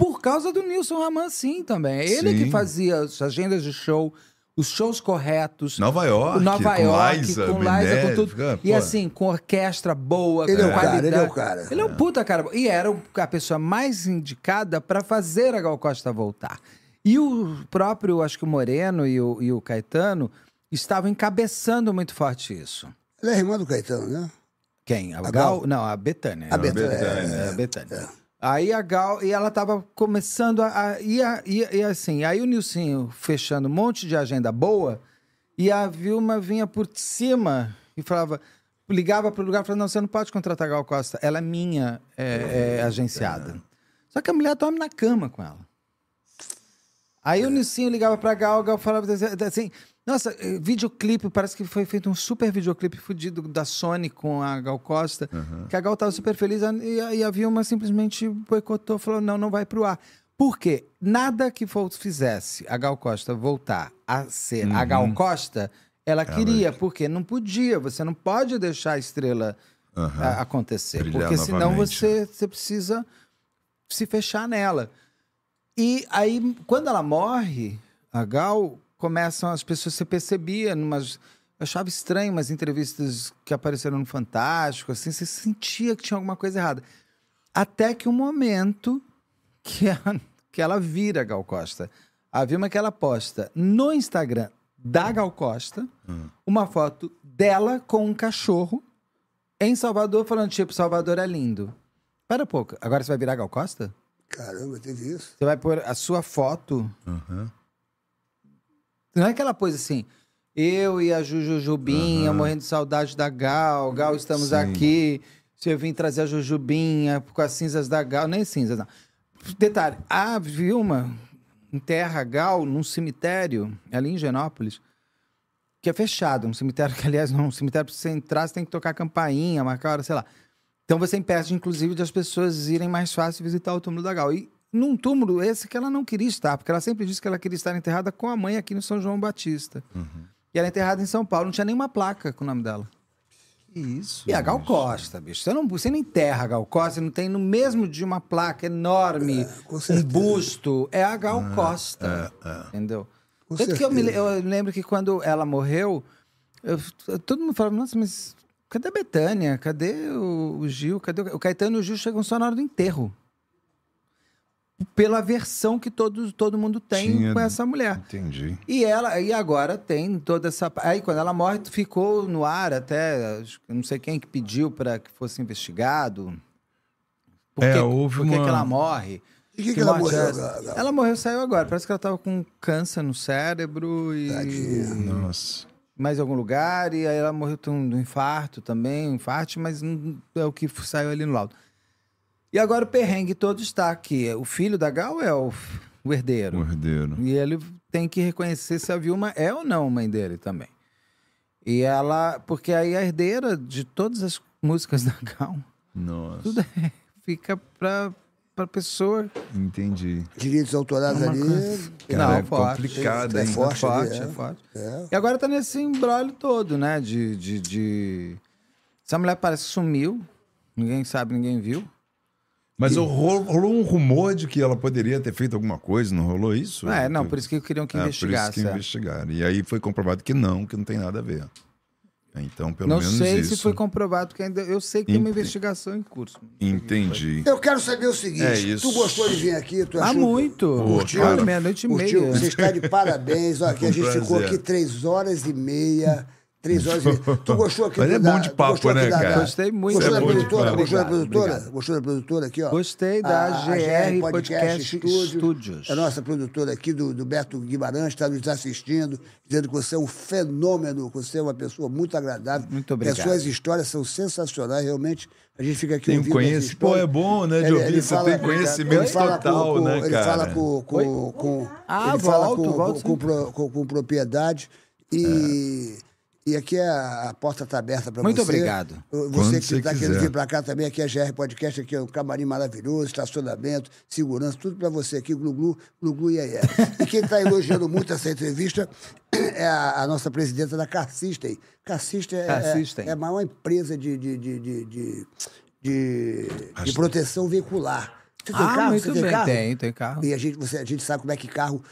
por causa do Nilson Raman, sim, também. É Ele Sim. que fazia as agendas de show, os shows corretos. Nova York, Nova com York, Liza com Liza, com tudo. fica, E assim, com orquestra boa, Ele com é o cara, qualidade. ele é o cara. Ele é um puta cara. E era a pessoa mais indicada para fazer a Gal Costa voltar. E o próprio, acho que o Moreno e o, e o Caetano estavam encabeçando muito forte isso. Ela é irmã do Caetano, né? Quem? A, A Gal? Gal? Não, a Betânia. A Betânia, É, a Betânia. Aí a Gal, e ela tava começando a. a e, a- e- e assim, aí o Nilcinho fechando um monte de agenda boa, e a Vilma vinha por cima e falava, ligava pro lugar e falava, não, você não pode contratar a Gal Costa, ela é minha é, é, agenciada. Só que a mulher dorme na cama com ela. Aí o Nissinho ligava pra Gal, a Gal falava assim, nossa, eh, videoclipe, parece que foi feito um super videoclipe fudido da Sony com a Gal Costa, que a Gal tava super feliz e, a- e a Vilma simplesmente boicotou, falou, não, não vai pro ar. Por quê? Nada que fizesse a Gal Costa voltar a ser a Gal Costa, ela queria, porque não podia, você não pode deixar a estrela Aham. a- acontecer, Brilhar porque senão novamente. você, você precisa se fechar nela. E aí, quando ela morre, a Gal, começam as pessoas, você percebia, numas, eu achava estranho umas entrevistas que apareceram no Fantástico, assim, você sentia que tinha alguma coisa errada. Até que um momento que, a- [laughs] que ela vira a Gal Costa. A Vilma que ela posta no Instagram da Gal Costa uma foto dela com um cachorro em Salvador, falando, tipo, Salvador é lindo. Pera um pouco, agora você vai virar Gal Costa? Caramba, teve isso. Você vai pôr a sua foto. Aham. Não é aquela coisa assim. Eu e a Jujubinha morrendo de saudade da Gal. Gal, estamos Sim. aqui. Se eu vim trazer a Jujubinha com as cinzas da Gal. Nem cinzas, não. Detalhe: a Vilma enterra a Gal num cemitério ali em Genópolis, que é fechado. Um cemitério que, aliás, não. Um cemitério pra você entrar, você tem que tocar campainha, marcar hora, sei lá. Então você impede, inclusive, de as pessoas irem mais fácil visitar o túmulo da Gal. E num túmulo esse que ela não queria estar, porque ela sempre disse que ela queria estar enterrada com a mãe aqui no São João Batista. E ela é enterrada em São Paulo, não tinha nenhuma placa com o nome dela. Isso? E a Gal? Costa, bicho. Você não, você não enterra a Gal Costa, não tem no mesmo dia uma placa enorme, com um busto. É a Gal Costa. Entendeu? Com Tanto que eu, me, eu lembro que quando ela morreu, eu- todo mundo falava, nossa, mas cadê a Betânia? Cadê o, o Gil? Cadê o, o Caetano e o Gil chegam só na hora do enterro. Pela versão que todo, todo mundo tem Tinha- com essa mulher. Entendi. E ela, e agora tem toda essa. Aí quando ela morre, ficou no ar até. que Não sei quem que pediu para que fosse investigado. Por É, que, houve por que uma- que ela morre? E que que ela é morreu, Gal? Ela morreu, saiu agora. Parece que ela tava com câncer no cérebro e Nossa. mais em algum lugar. E aí ela morreu de um de um infarto também, um infarto, mas não é o que saiu ali no laudo. E agora o perrengue todo está aqui. O filho da Gal é o, o herdeiro. O herdeiro. E ele tem que reconhecer se a Vilma é ou não mãe dele também. E ela. Porque aí a herdeira de todas as músicas da Gal, Nossa. tudo é- fica pra, pra pessoa. Entendi. Direitos autorais Uma ali. coisa- Cara, é forte. complicado, É hein? forte, É forte, é. é forte. É. E agora tá nesse embrólio todo, né? De, de, de... Essa mulher parece que sumiu. Ninguém sabe, ninguém viu. Mas rolou, rolou um rumor de que ela poderia ter feito alguma coisa, não rolou isso? É, não, por isso que queriam que É, investigasse. Por isso que é. investigaram. E aí foi comprovado que não, que não tem nada a ver. Então, pelo Não menos sei isso. se foi comprovado, que ainda. Eu sei que tem uma investigação em curso. Entendi. Eu quero saber o seguinte: É isso. tu gostou de vir aqui? Tu Ah, achou- muito! Curtiu? Meia-noite e Curtiu? meia. Você está de parabéns. Olha, que a gente ficou prazer. aqui três horas e meia. Três horas e. [laughs] Tu gostou aqui Mas é da- bom de papo, aqui né, da- cara? da- Gostei muito. Gostou É da produtora? Gostou da produtora? obrigado. Gostou da produtora aqui, ó? Gostei da A- a GR Podcast Studio. Studios. É a nossa produtora aqui, do, do Beto Guimarães, está nos assistindo, dizendo que você é um fenômeno, que você é uma pessoa muito agradável. Muito obrigado. Que as suas histórias são sensacionais, realmente. A gente fica aqui Tem ouvindo as conhecimento. Pô, é bom, né, de Ele- ouvir. ele Você fala- tem conhecimento ele fala total, com- né, Ele cara? fala com... com, com Ah, ele fala volto, com, volto com, com, com- com propriedade e... E aqui é a, a porta está aberta para você. Muito obrigado. Você Quando que você está querendo quiser. vir para cá também, aqui é a GR Podcast, aqui é um camarim maravilhoso, estacionamento, segurança, tudo para você aqui, Glu-Glu, Glu-Glu e aí. E quem está elogiando muito essa entrevista [clears throat] é a, a nossa presidenta da Car System. Car System é, Car é- System. é a maior empresa de, de, de, de, de, de- de proteção veicular. Você tem Ah, carro? muito Você tem bem. carro? Tem, tem carro. E a gente, você, a gente sabe como é que carro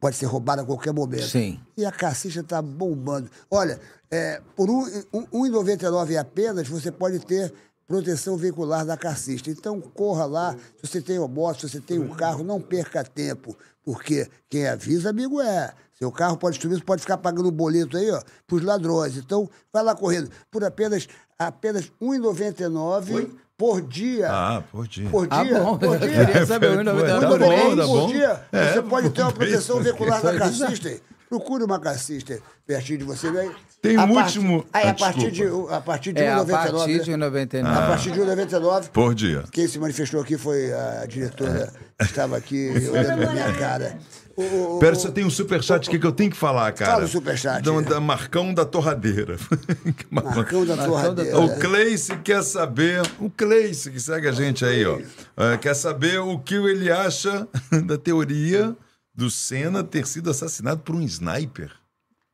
pode ser roubado a qualquer momento. Sim. E a Cassicha está bombando. Olha, é, por um- um- R$ 1,99 apenas, você pode ter proteção veicular da Cassista. Então, corra lá. Se você tem uma moto, se você tem um carro, não perca tempo. Porque quem avisa, amigo, é. Seu carro pode destruir, você pode ficar pagando boleto aí, ó, pros ladrões. Então, vai lá correndo. Por apenas apenas R$ 1,99 por dia. Ah, por dia. Por Ah, dia, bom. por dia. [laughs] saber, Tá o 1,99 bom, também. tá por bom. dia, É, você pode ter uma proteção veicular da Cassister. Procure uma Cassister pertinho de você. Aí, Tem a um último- Aí, Ah, a partir de, a partir de É, a 1,99. partir de né? 99. A partir de 1,99. Por dia. Quem se manifestou aqui foi a diretora que estava aqui olhando na minha cara. O, o- o- Pera, só tem um superchat aqui que eu tenho que falar, cara. Fala o superchat. Da, da Marcão da Torradeira. [laughs] Marcão da Marcão da Torradeira. O Cleice quer saber, o Cleice que segue a gente aí, ó, é, quer saber o que ele acha [laughs] da teoria do Senna ter sido assassinado por um sniper.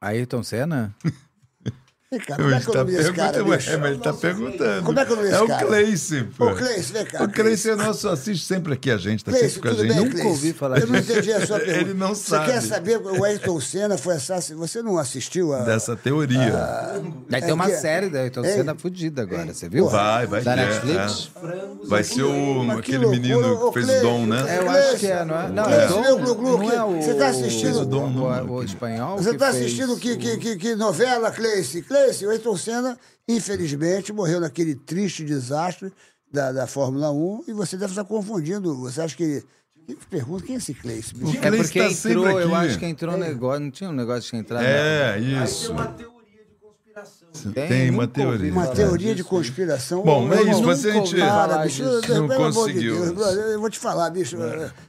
Ayrton Senna? [laughs] Vem cá, como é que é o nome desse cara, ué, mas ele tá perguntando. Como é que é o nome desse É o cara? Cleice, pô. Ô, Cleice, vem cá, O Cleice é nosso, assiste sempre aqui a gente, tá Cleice, sempre com a gente. bem, Nunca Cleice? ouvi falar Eu não disso. entendi a sua [laughs] pergunta. Ele não Você sabe. quer saber, o Ayrton Senna foi assassinado. Você não assistiu a... Dessa teoria. Vai ter É uma que- série da Ayrton. Senna fudida agora, você viu? Vai, vai Da Netflix? é. Vai ser o, aquele loucura, menino que fez o dom, né? É, eu acho que é, não é? Não, Cleice, é Dom, não é o... você tá assistindo- o, Dom, não, o, o espanhol Você está assistindo que novela, Cleice? Cleice, o Ayrton Senna, infelizmente, morreu naquele triste desastre da, da Fórmula 1 e você deve estar confundindo. Você acha que pergunta, quem é esse bicho? É porque tá entrou, eu acho que entrou um negócio, não tinha um negócio de entrar... É, Aí isso. tem uma teoria de conspiração. Tem, Tem uma teoria. Uma teoria de conspiração. Bom, é isso, mas a gente falar, bicho, não pelo amor de conseguiu. Deus, eu vou te falar, bicho.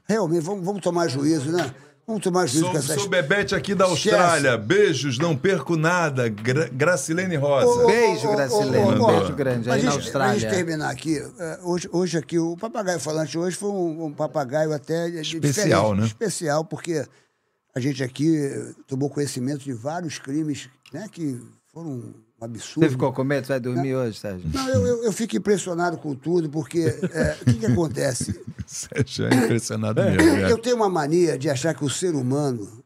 Realmente, vamos, vamos tomar juízo, né? Vamos tomar juízo Sou, com essas... sou Bebete aqui da Austrália. Beijos, não perco nada. Gra Gracilene Rosa. Ô, ô, Beijo, Gracilene, ô, um beijo grande aí na gente- Pra gente Austrália. terminar aqui, é, hoje, hoje aqui, o papagaio falante hoje foi um, um papagaio até Especial, né? Especial, porque a gente aqui tomou conhecimento de vários crimes né, que foram absurdo. Você ficou com medo? Você vai dormir hoje, Sérgio? Não, eu, eu, eu fico impressionado com tudo, porque é, o que, que acontece? [laughs] Sérgio é impressionado mesmo. é. Eu tenho uma mania de achar que o ser humano,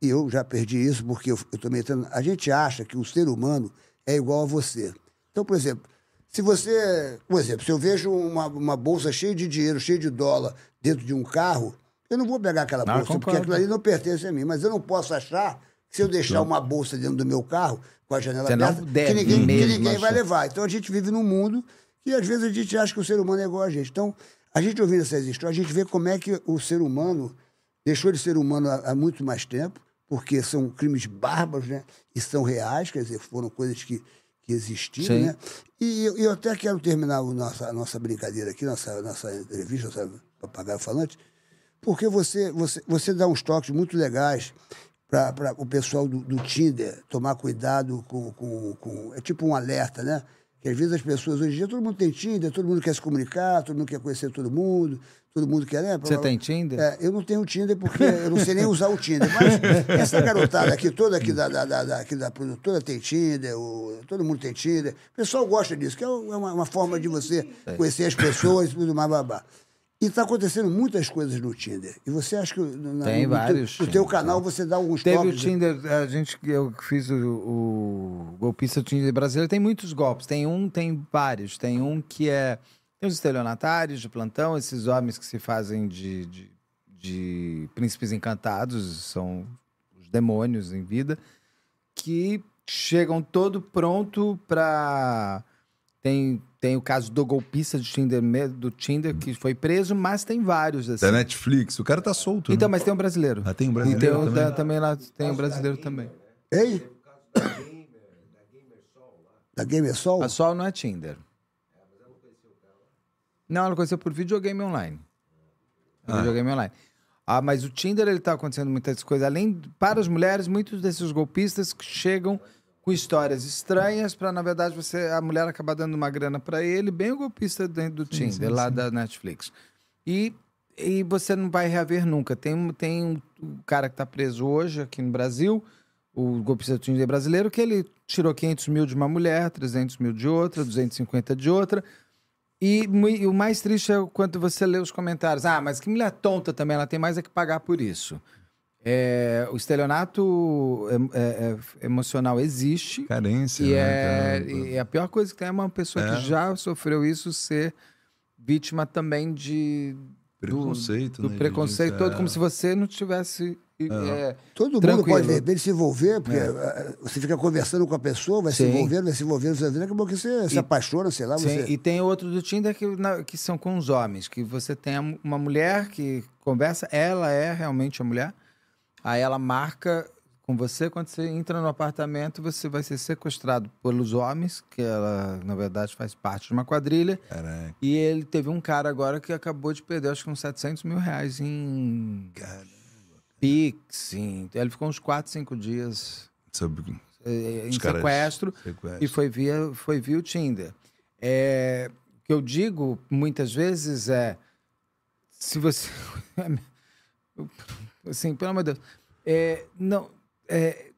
e eu já perdi isso porque eu estou metendo. A gente acha que o ser humano é igual a você. Então, por exemplo, se você. Por exemplo, se eu vejo uma, uma bolsa cheia de dinheiro, cheia de dólar dentro de um carro, eu não vou pegar aquela Não, bolsa, porque aquilo ali não pertence a mim. Mas eu não posso achar que se eu deixar uma bolsa dentro do meu carro, com a janela Você não aberta, deve que ninguém, que ninguém vai levar. Então a gente vive num mundo que às vezes a gente acha que o ser humano é igual a gente. Então, a gente ouvindo essas histórias, a gente vê como é que o ser humano deixou de ser humano há, há muito mais tempo, porque são crimes bárbaros, né? E são reais, quer dizer, foram coisas que, que existiram, Sim. né? E eu, eu até quero terminar o nossa, a nossa brincadeira aqui, nossa, nossa entrevista, nossa papagaio falante, porque você, você, você dá uns toques muito legais para o pessoal do, do Tinder tomar cuidado com, com, com. É tipo um alerta, né? Que às vezes as pessoas, hoje em dia, todo mundo tem Tinder, todo mundo quer se comunicar, todo mundo quer conhecer todo mundo, todo mundo quer. Né? Você tem Tinder? É, eu não tenho Tinder porque eu não sei nem usar o Tinder. Mas essa garotada aqui, toda aqui da, da, da, aqui da produtora tem Tinder, o- todo mundo tem Tinder. O pessoal gosta disso, que é uma, uma forma de você conhecer as pessoas e tudo mais, babá. E está acontecendo muitas coisas no Tinder. E você acha que na- Tem no, teu- vários no teu canal você dá alguns Teve o toques? Tinder, a gente, eu fiz o, o golpista Tinder brasileiro, tem muitos golpes. Tem um, tem vários. Tem um que é. Tem os estelionatários de plantão, esses homens que se fazem de, de, de príncipes encantados, são os demônios em vida, que chegam todo pronto para. Tem, tem o caso do golpista de Tinder, do Tinder que foi preso, mas tem vários assim. Da Netflix. O cara tá solto. Então, né? mas tem um brasileiro. Ah, tem um E brasileiro tem o também? da- também lá tem um brasileiro também. Hein? Da Gamersol? A Sol não é Tinder. Não, ela conheceu por videogame online. Por Videogame online. Ah, mas o Tinder, ele tá acontecendo muitas coisas. Além, para as mulheres, muitos desses golpistas que chegam com histórias estranhas para, na verdade, você a mulher acabar dando uma grana para ele, bem o golpista dentro do Tinder, lá da Netflix. E, e você não vai reaver nunca. Tem, um- tem um, um cara que está preso hoje aqui no Brasil, o golpista do Tinder brasileiro, que ele tirou 500 mil de uma mulher, 300 mil de outra, 250 de outra. E, e o mais triste é quando você lê os comentários. Ah, mas que mulher tonta também, ela tem mais é que pagar por isso. É, o estelionato é- é- é emocional existe. Carência. E, né, é, cara? e a pior coisa que tem é uma pessoa É. que já sofreu isso ser vítima também de do- Preconceito, do, né, preconceito todo, é. como se você não tivesse é, Todo mundo tranquilo. pode, de repente, se envolver, porque eh, você fica conversando com a pessoa, vai se Sim. envolvendo, vai se envolvendo, se envolvendo, acabou que você se apaixona, sei lá, Sim, você... e tem outro do Tinder que, na- que são com os homens, que você tem uma mulher que conversa, ela é realmente a mulher, aí ela marca com você, quando você entra no apartamento, você vai ser sequestrado pelos homens, que ela, na verdade, faz parte de uma quadrilha, Caraca. e ele teve um cara agora que acabou de perder, acho que uns 700 mil reais em Pix, em- ele ficou uns 4, 5 dias eh, em Os caras- sequestro, sequestro. e foi via, foi via o Tinder. É, o que eu digo muitas vezes é se você [laughs] assim, pelo amor de Deus, é, não, é,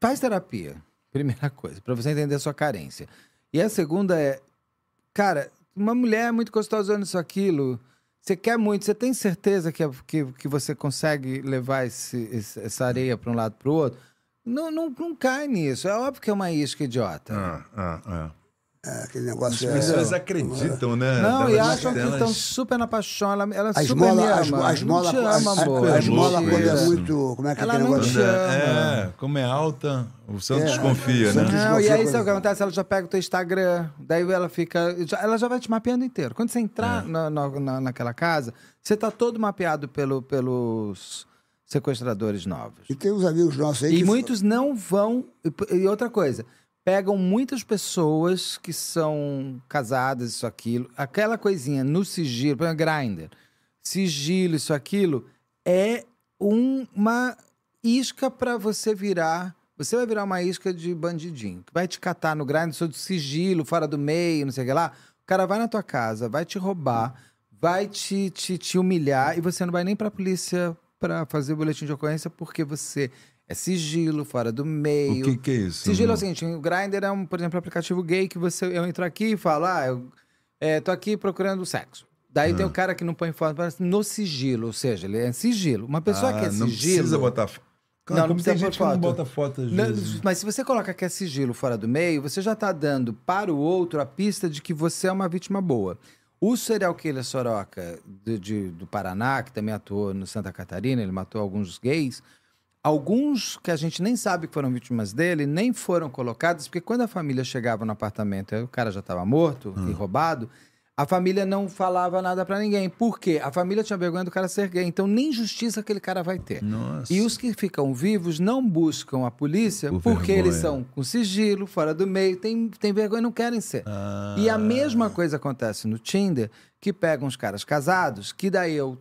faz terapia, primeira [laughs] coisa, para você entender a sua carência. E a segunda é, cara, uma mulher é muito gostosa isso aquilo, você quer muito, você tem certeza que, que, que você consegue levar esse- esse- essa areia para um lado para o outro? Não, não, não cai nisso. É óbvio que é uma isca idiota. Ah, ah, ah. É, aquele negócio... As é- pessoas acreditam, né? Não, e acham que elas- estão super na paixão. Ela, ela A super esmola, me a ama. esmola, a esmola, não te a- ama, a- amor. a esmola quando é muito... Como é que é Ela aquele não negócio? te ama. É, como é alta, o santo É, desconfia, o né? Não, e aí sabe o que acontece? Ela já pega o teu Instagram, daí ela fica. já- ela já vai te mapeando inteiro. Quando você É. entrar na, na- na- naquela casa, você tá todo mapeado pelo, pelos sequestradores novos. E tem uns amigos nossos aí E que... muitos não vão. e- E outra coisa, pegam muitas pessoas que são casadas, isso, aquilo, aquela coisinha no sigilo, por exemplo, Grindr, sigilo, isso, aquilo, é um- uma isca para você virar. Você vai virar uma isca de bandidinho, que vai te catar no Grindr, seu sigilo, fora do meio, não sei o que lá. O cara vai na tua casa, vai te roubar, vai te, te, te humilhar e você não vai nem pra polícia para fazer o boletim de ocorrência porque você é sigilo, fora do O meio. que, que é isso? Sigilo é o seguinte, o Grindr é, um, por exemplo, um aplicativo gay que você, eu entro aqui e falo, ah, eu é, tô aqui procurando sexo. Daí Ah. tem o cara que não põe foto, parece no sigilo, ou seja, ele é sigilo. Uma pessoa Ah, que é não sigilo... precisa botar foto. Não, não precisa gente que não foto. bota foto Não, mas se você coloca que é sigilo fora do meio, você já está dando para o outro a pista de que você é uma vítima boa. O serial killer Soroca de- de- do Paraná, que também atuou no Santa Catarina, ele matou alguns gays. Alguns que a gente nem sabe que foram vítimas dele, nem foram colocados, porque quando a família chegava no apartamento e o cara já estava morto Hum. e roubado, a família não falava nada para ninguém. Por quê? A família tinha vergonha do cara ser gay, então nem justiça aquele cara vai ter. Nossa. E os que ficam vivos não buscam a polícia Por porque vergonha. eles são com sigilo, fora do meio, tem, tem vergonha e não querem ser. Ah. E a mesma coisa acontece no Tinder, que pegam os caras casados, que daí eu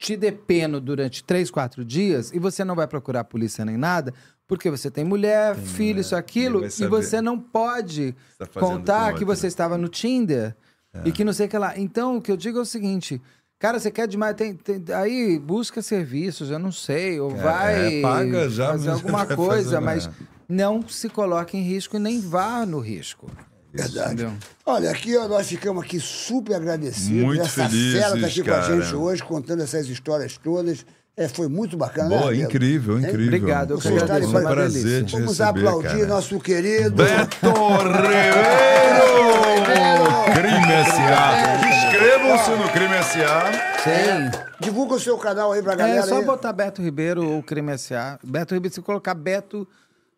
te depeno durante três, quatro dias e você não vai procurar a polícia nem nada, porque você tem mulher, filho, isso, aquilo, e você não pode Tá contar que você estava no Tinder e que não sei o que lá. Então, o que eu digo é o seguinte. Cara, você quer demais, tem, tem- aí busca serviços, eu não sei, ou vai é, paga já, fazer alguma [laughs] coisa, mas não se coloque em risco e nem vá no risco. Verdade. Entendeu? Olha, aqui ó, nós ficamos aqui super agradecidos. Muito Essa felizes, fera tá aqui com a cara. gente hoje, contando essas histórias todas. É, foi muito bacana, né, Boa, Rabelo? incrível, incrível. Obrigado, eu agradeço, Foi um prazer te Vamos receber, aplaudir cara. nosso querido... Beto Ribeiro! Crime S.A. Inscrevam-se no Crime S.A. Sim. Divulga o seu canal aí pra galera. É só aí. botar Beto Ribeiro ou Crime SA. Beto Ribeiro, se colocar Beto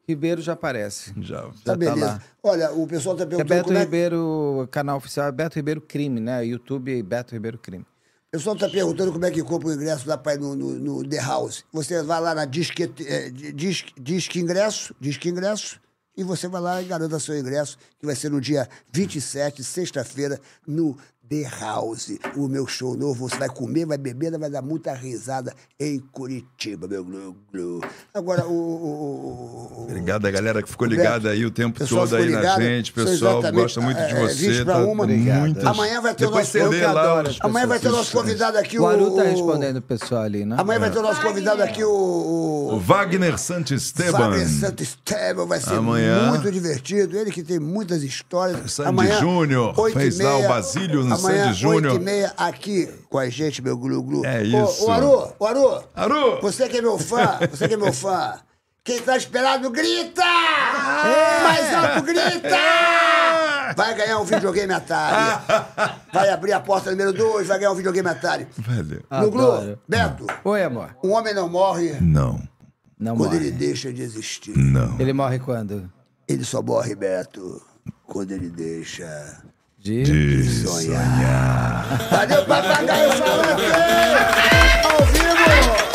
Ribeiro já aparece. Já. Tá Já tá beleza. lá. Olha, o pessoal tá É perguntando Beto como é... Ribeiro, canal oficial é Beto Ribeiro Crime, né? YouTube é Beto Ribeiro Crime. O pessoal tá perguntando como é que compra o ingresso pra ir no, no, no The House. Você vai lá na Disque, eh, Disque, Disque Ingresso, Disque Ingresso, e você vai lá e garanta seu ingresso, que vai ser no dia 27, sexta-feira, no The House. O meu show novo, você vai comer, vai beber, vai dar muita risada em Curitiba, meu glu, glu. Agora, o... o- o- Obrigado a galera que ficou ligada aí o tempo pessoal todo aí ficou na ligado. gente. Pessoal gosta muito de é, você. 20 pra tá uma. muitas- Amanhã vai ter o nosso- as Amanhã vai ter o nosso convidado aqui, O Aru tá respondendo o pessoal ali, né? Amanhã vai ter o nosso convidado aqui, o... O. Wagner Santisteban. Wagner Santo Esteban vai ser Amanhã. muito divertido. Ele que tem muitas histórias. Sandy Júnior, o Basílio no Sandy Júnior. oito e meia, aqui com a gente, meu glu-glu. É Ô, isso. Ô, Aru, ô, Aru, Aru! você que é meu fã, você que é meu fã. Quem tá esperado, grita! Mais alto, grita! vai ganhar um videogame Atari. [laughs] Vai abrir a porta número 2, vai ganhar um videogame Atari. Nuglu, Adoro. Beto, Oi, amor. um homem não morre Não, Não quando morre. ele deixa de existir. não. Ele morre quando? Ele só morre, Beto, quando ele deixa de, de sonhar. sonhar. Valeu, papagaio tá falante! Ao vivo!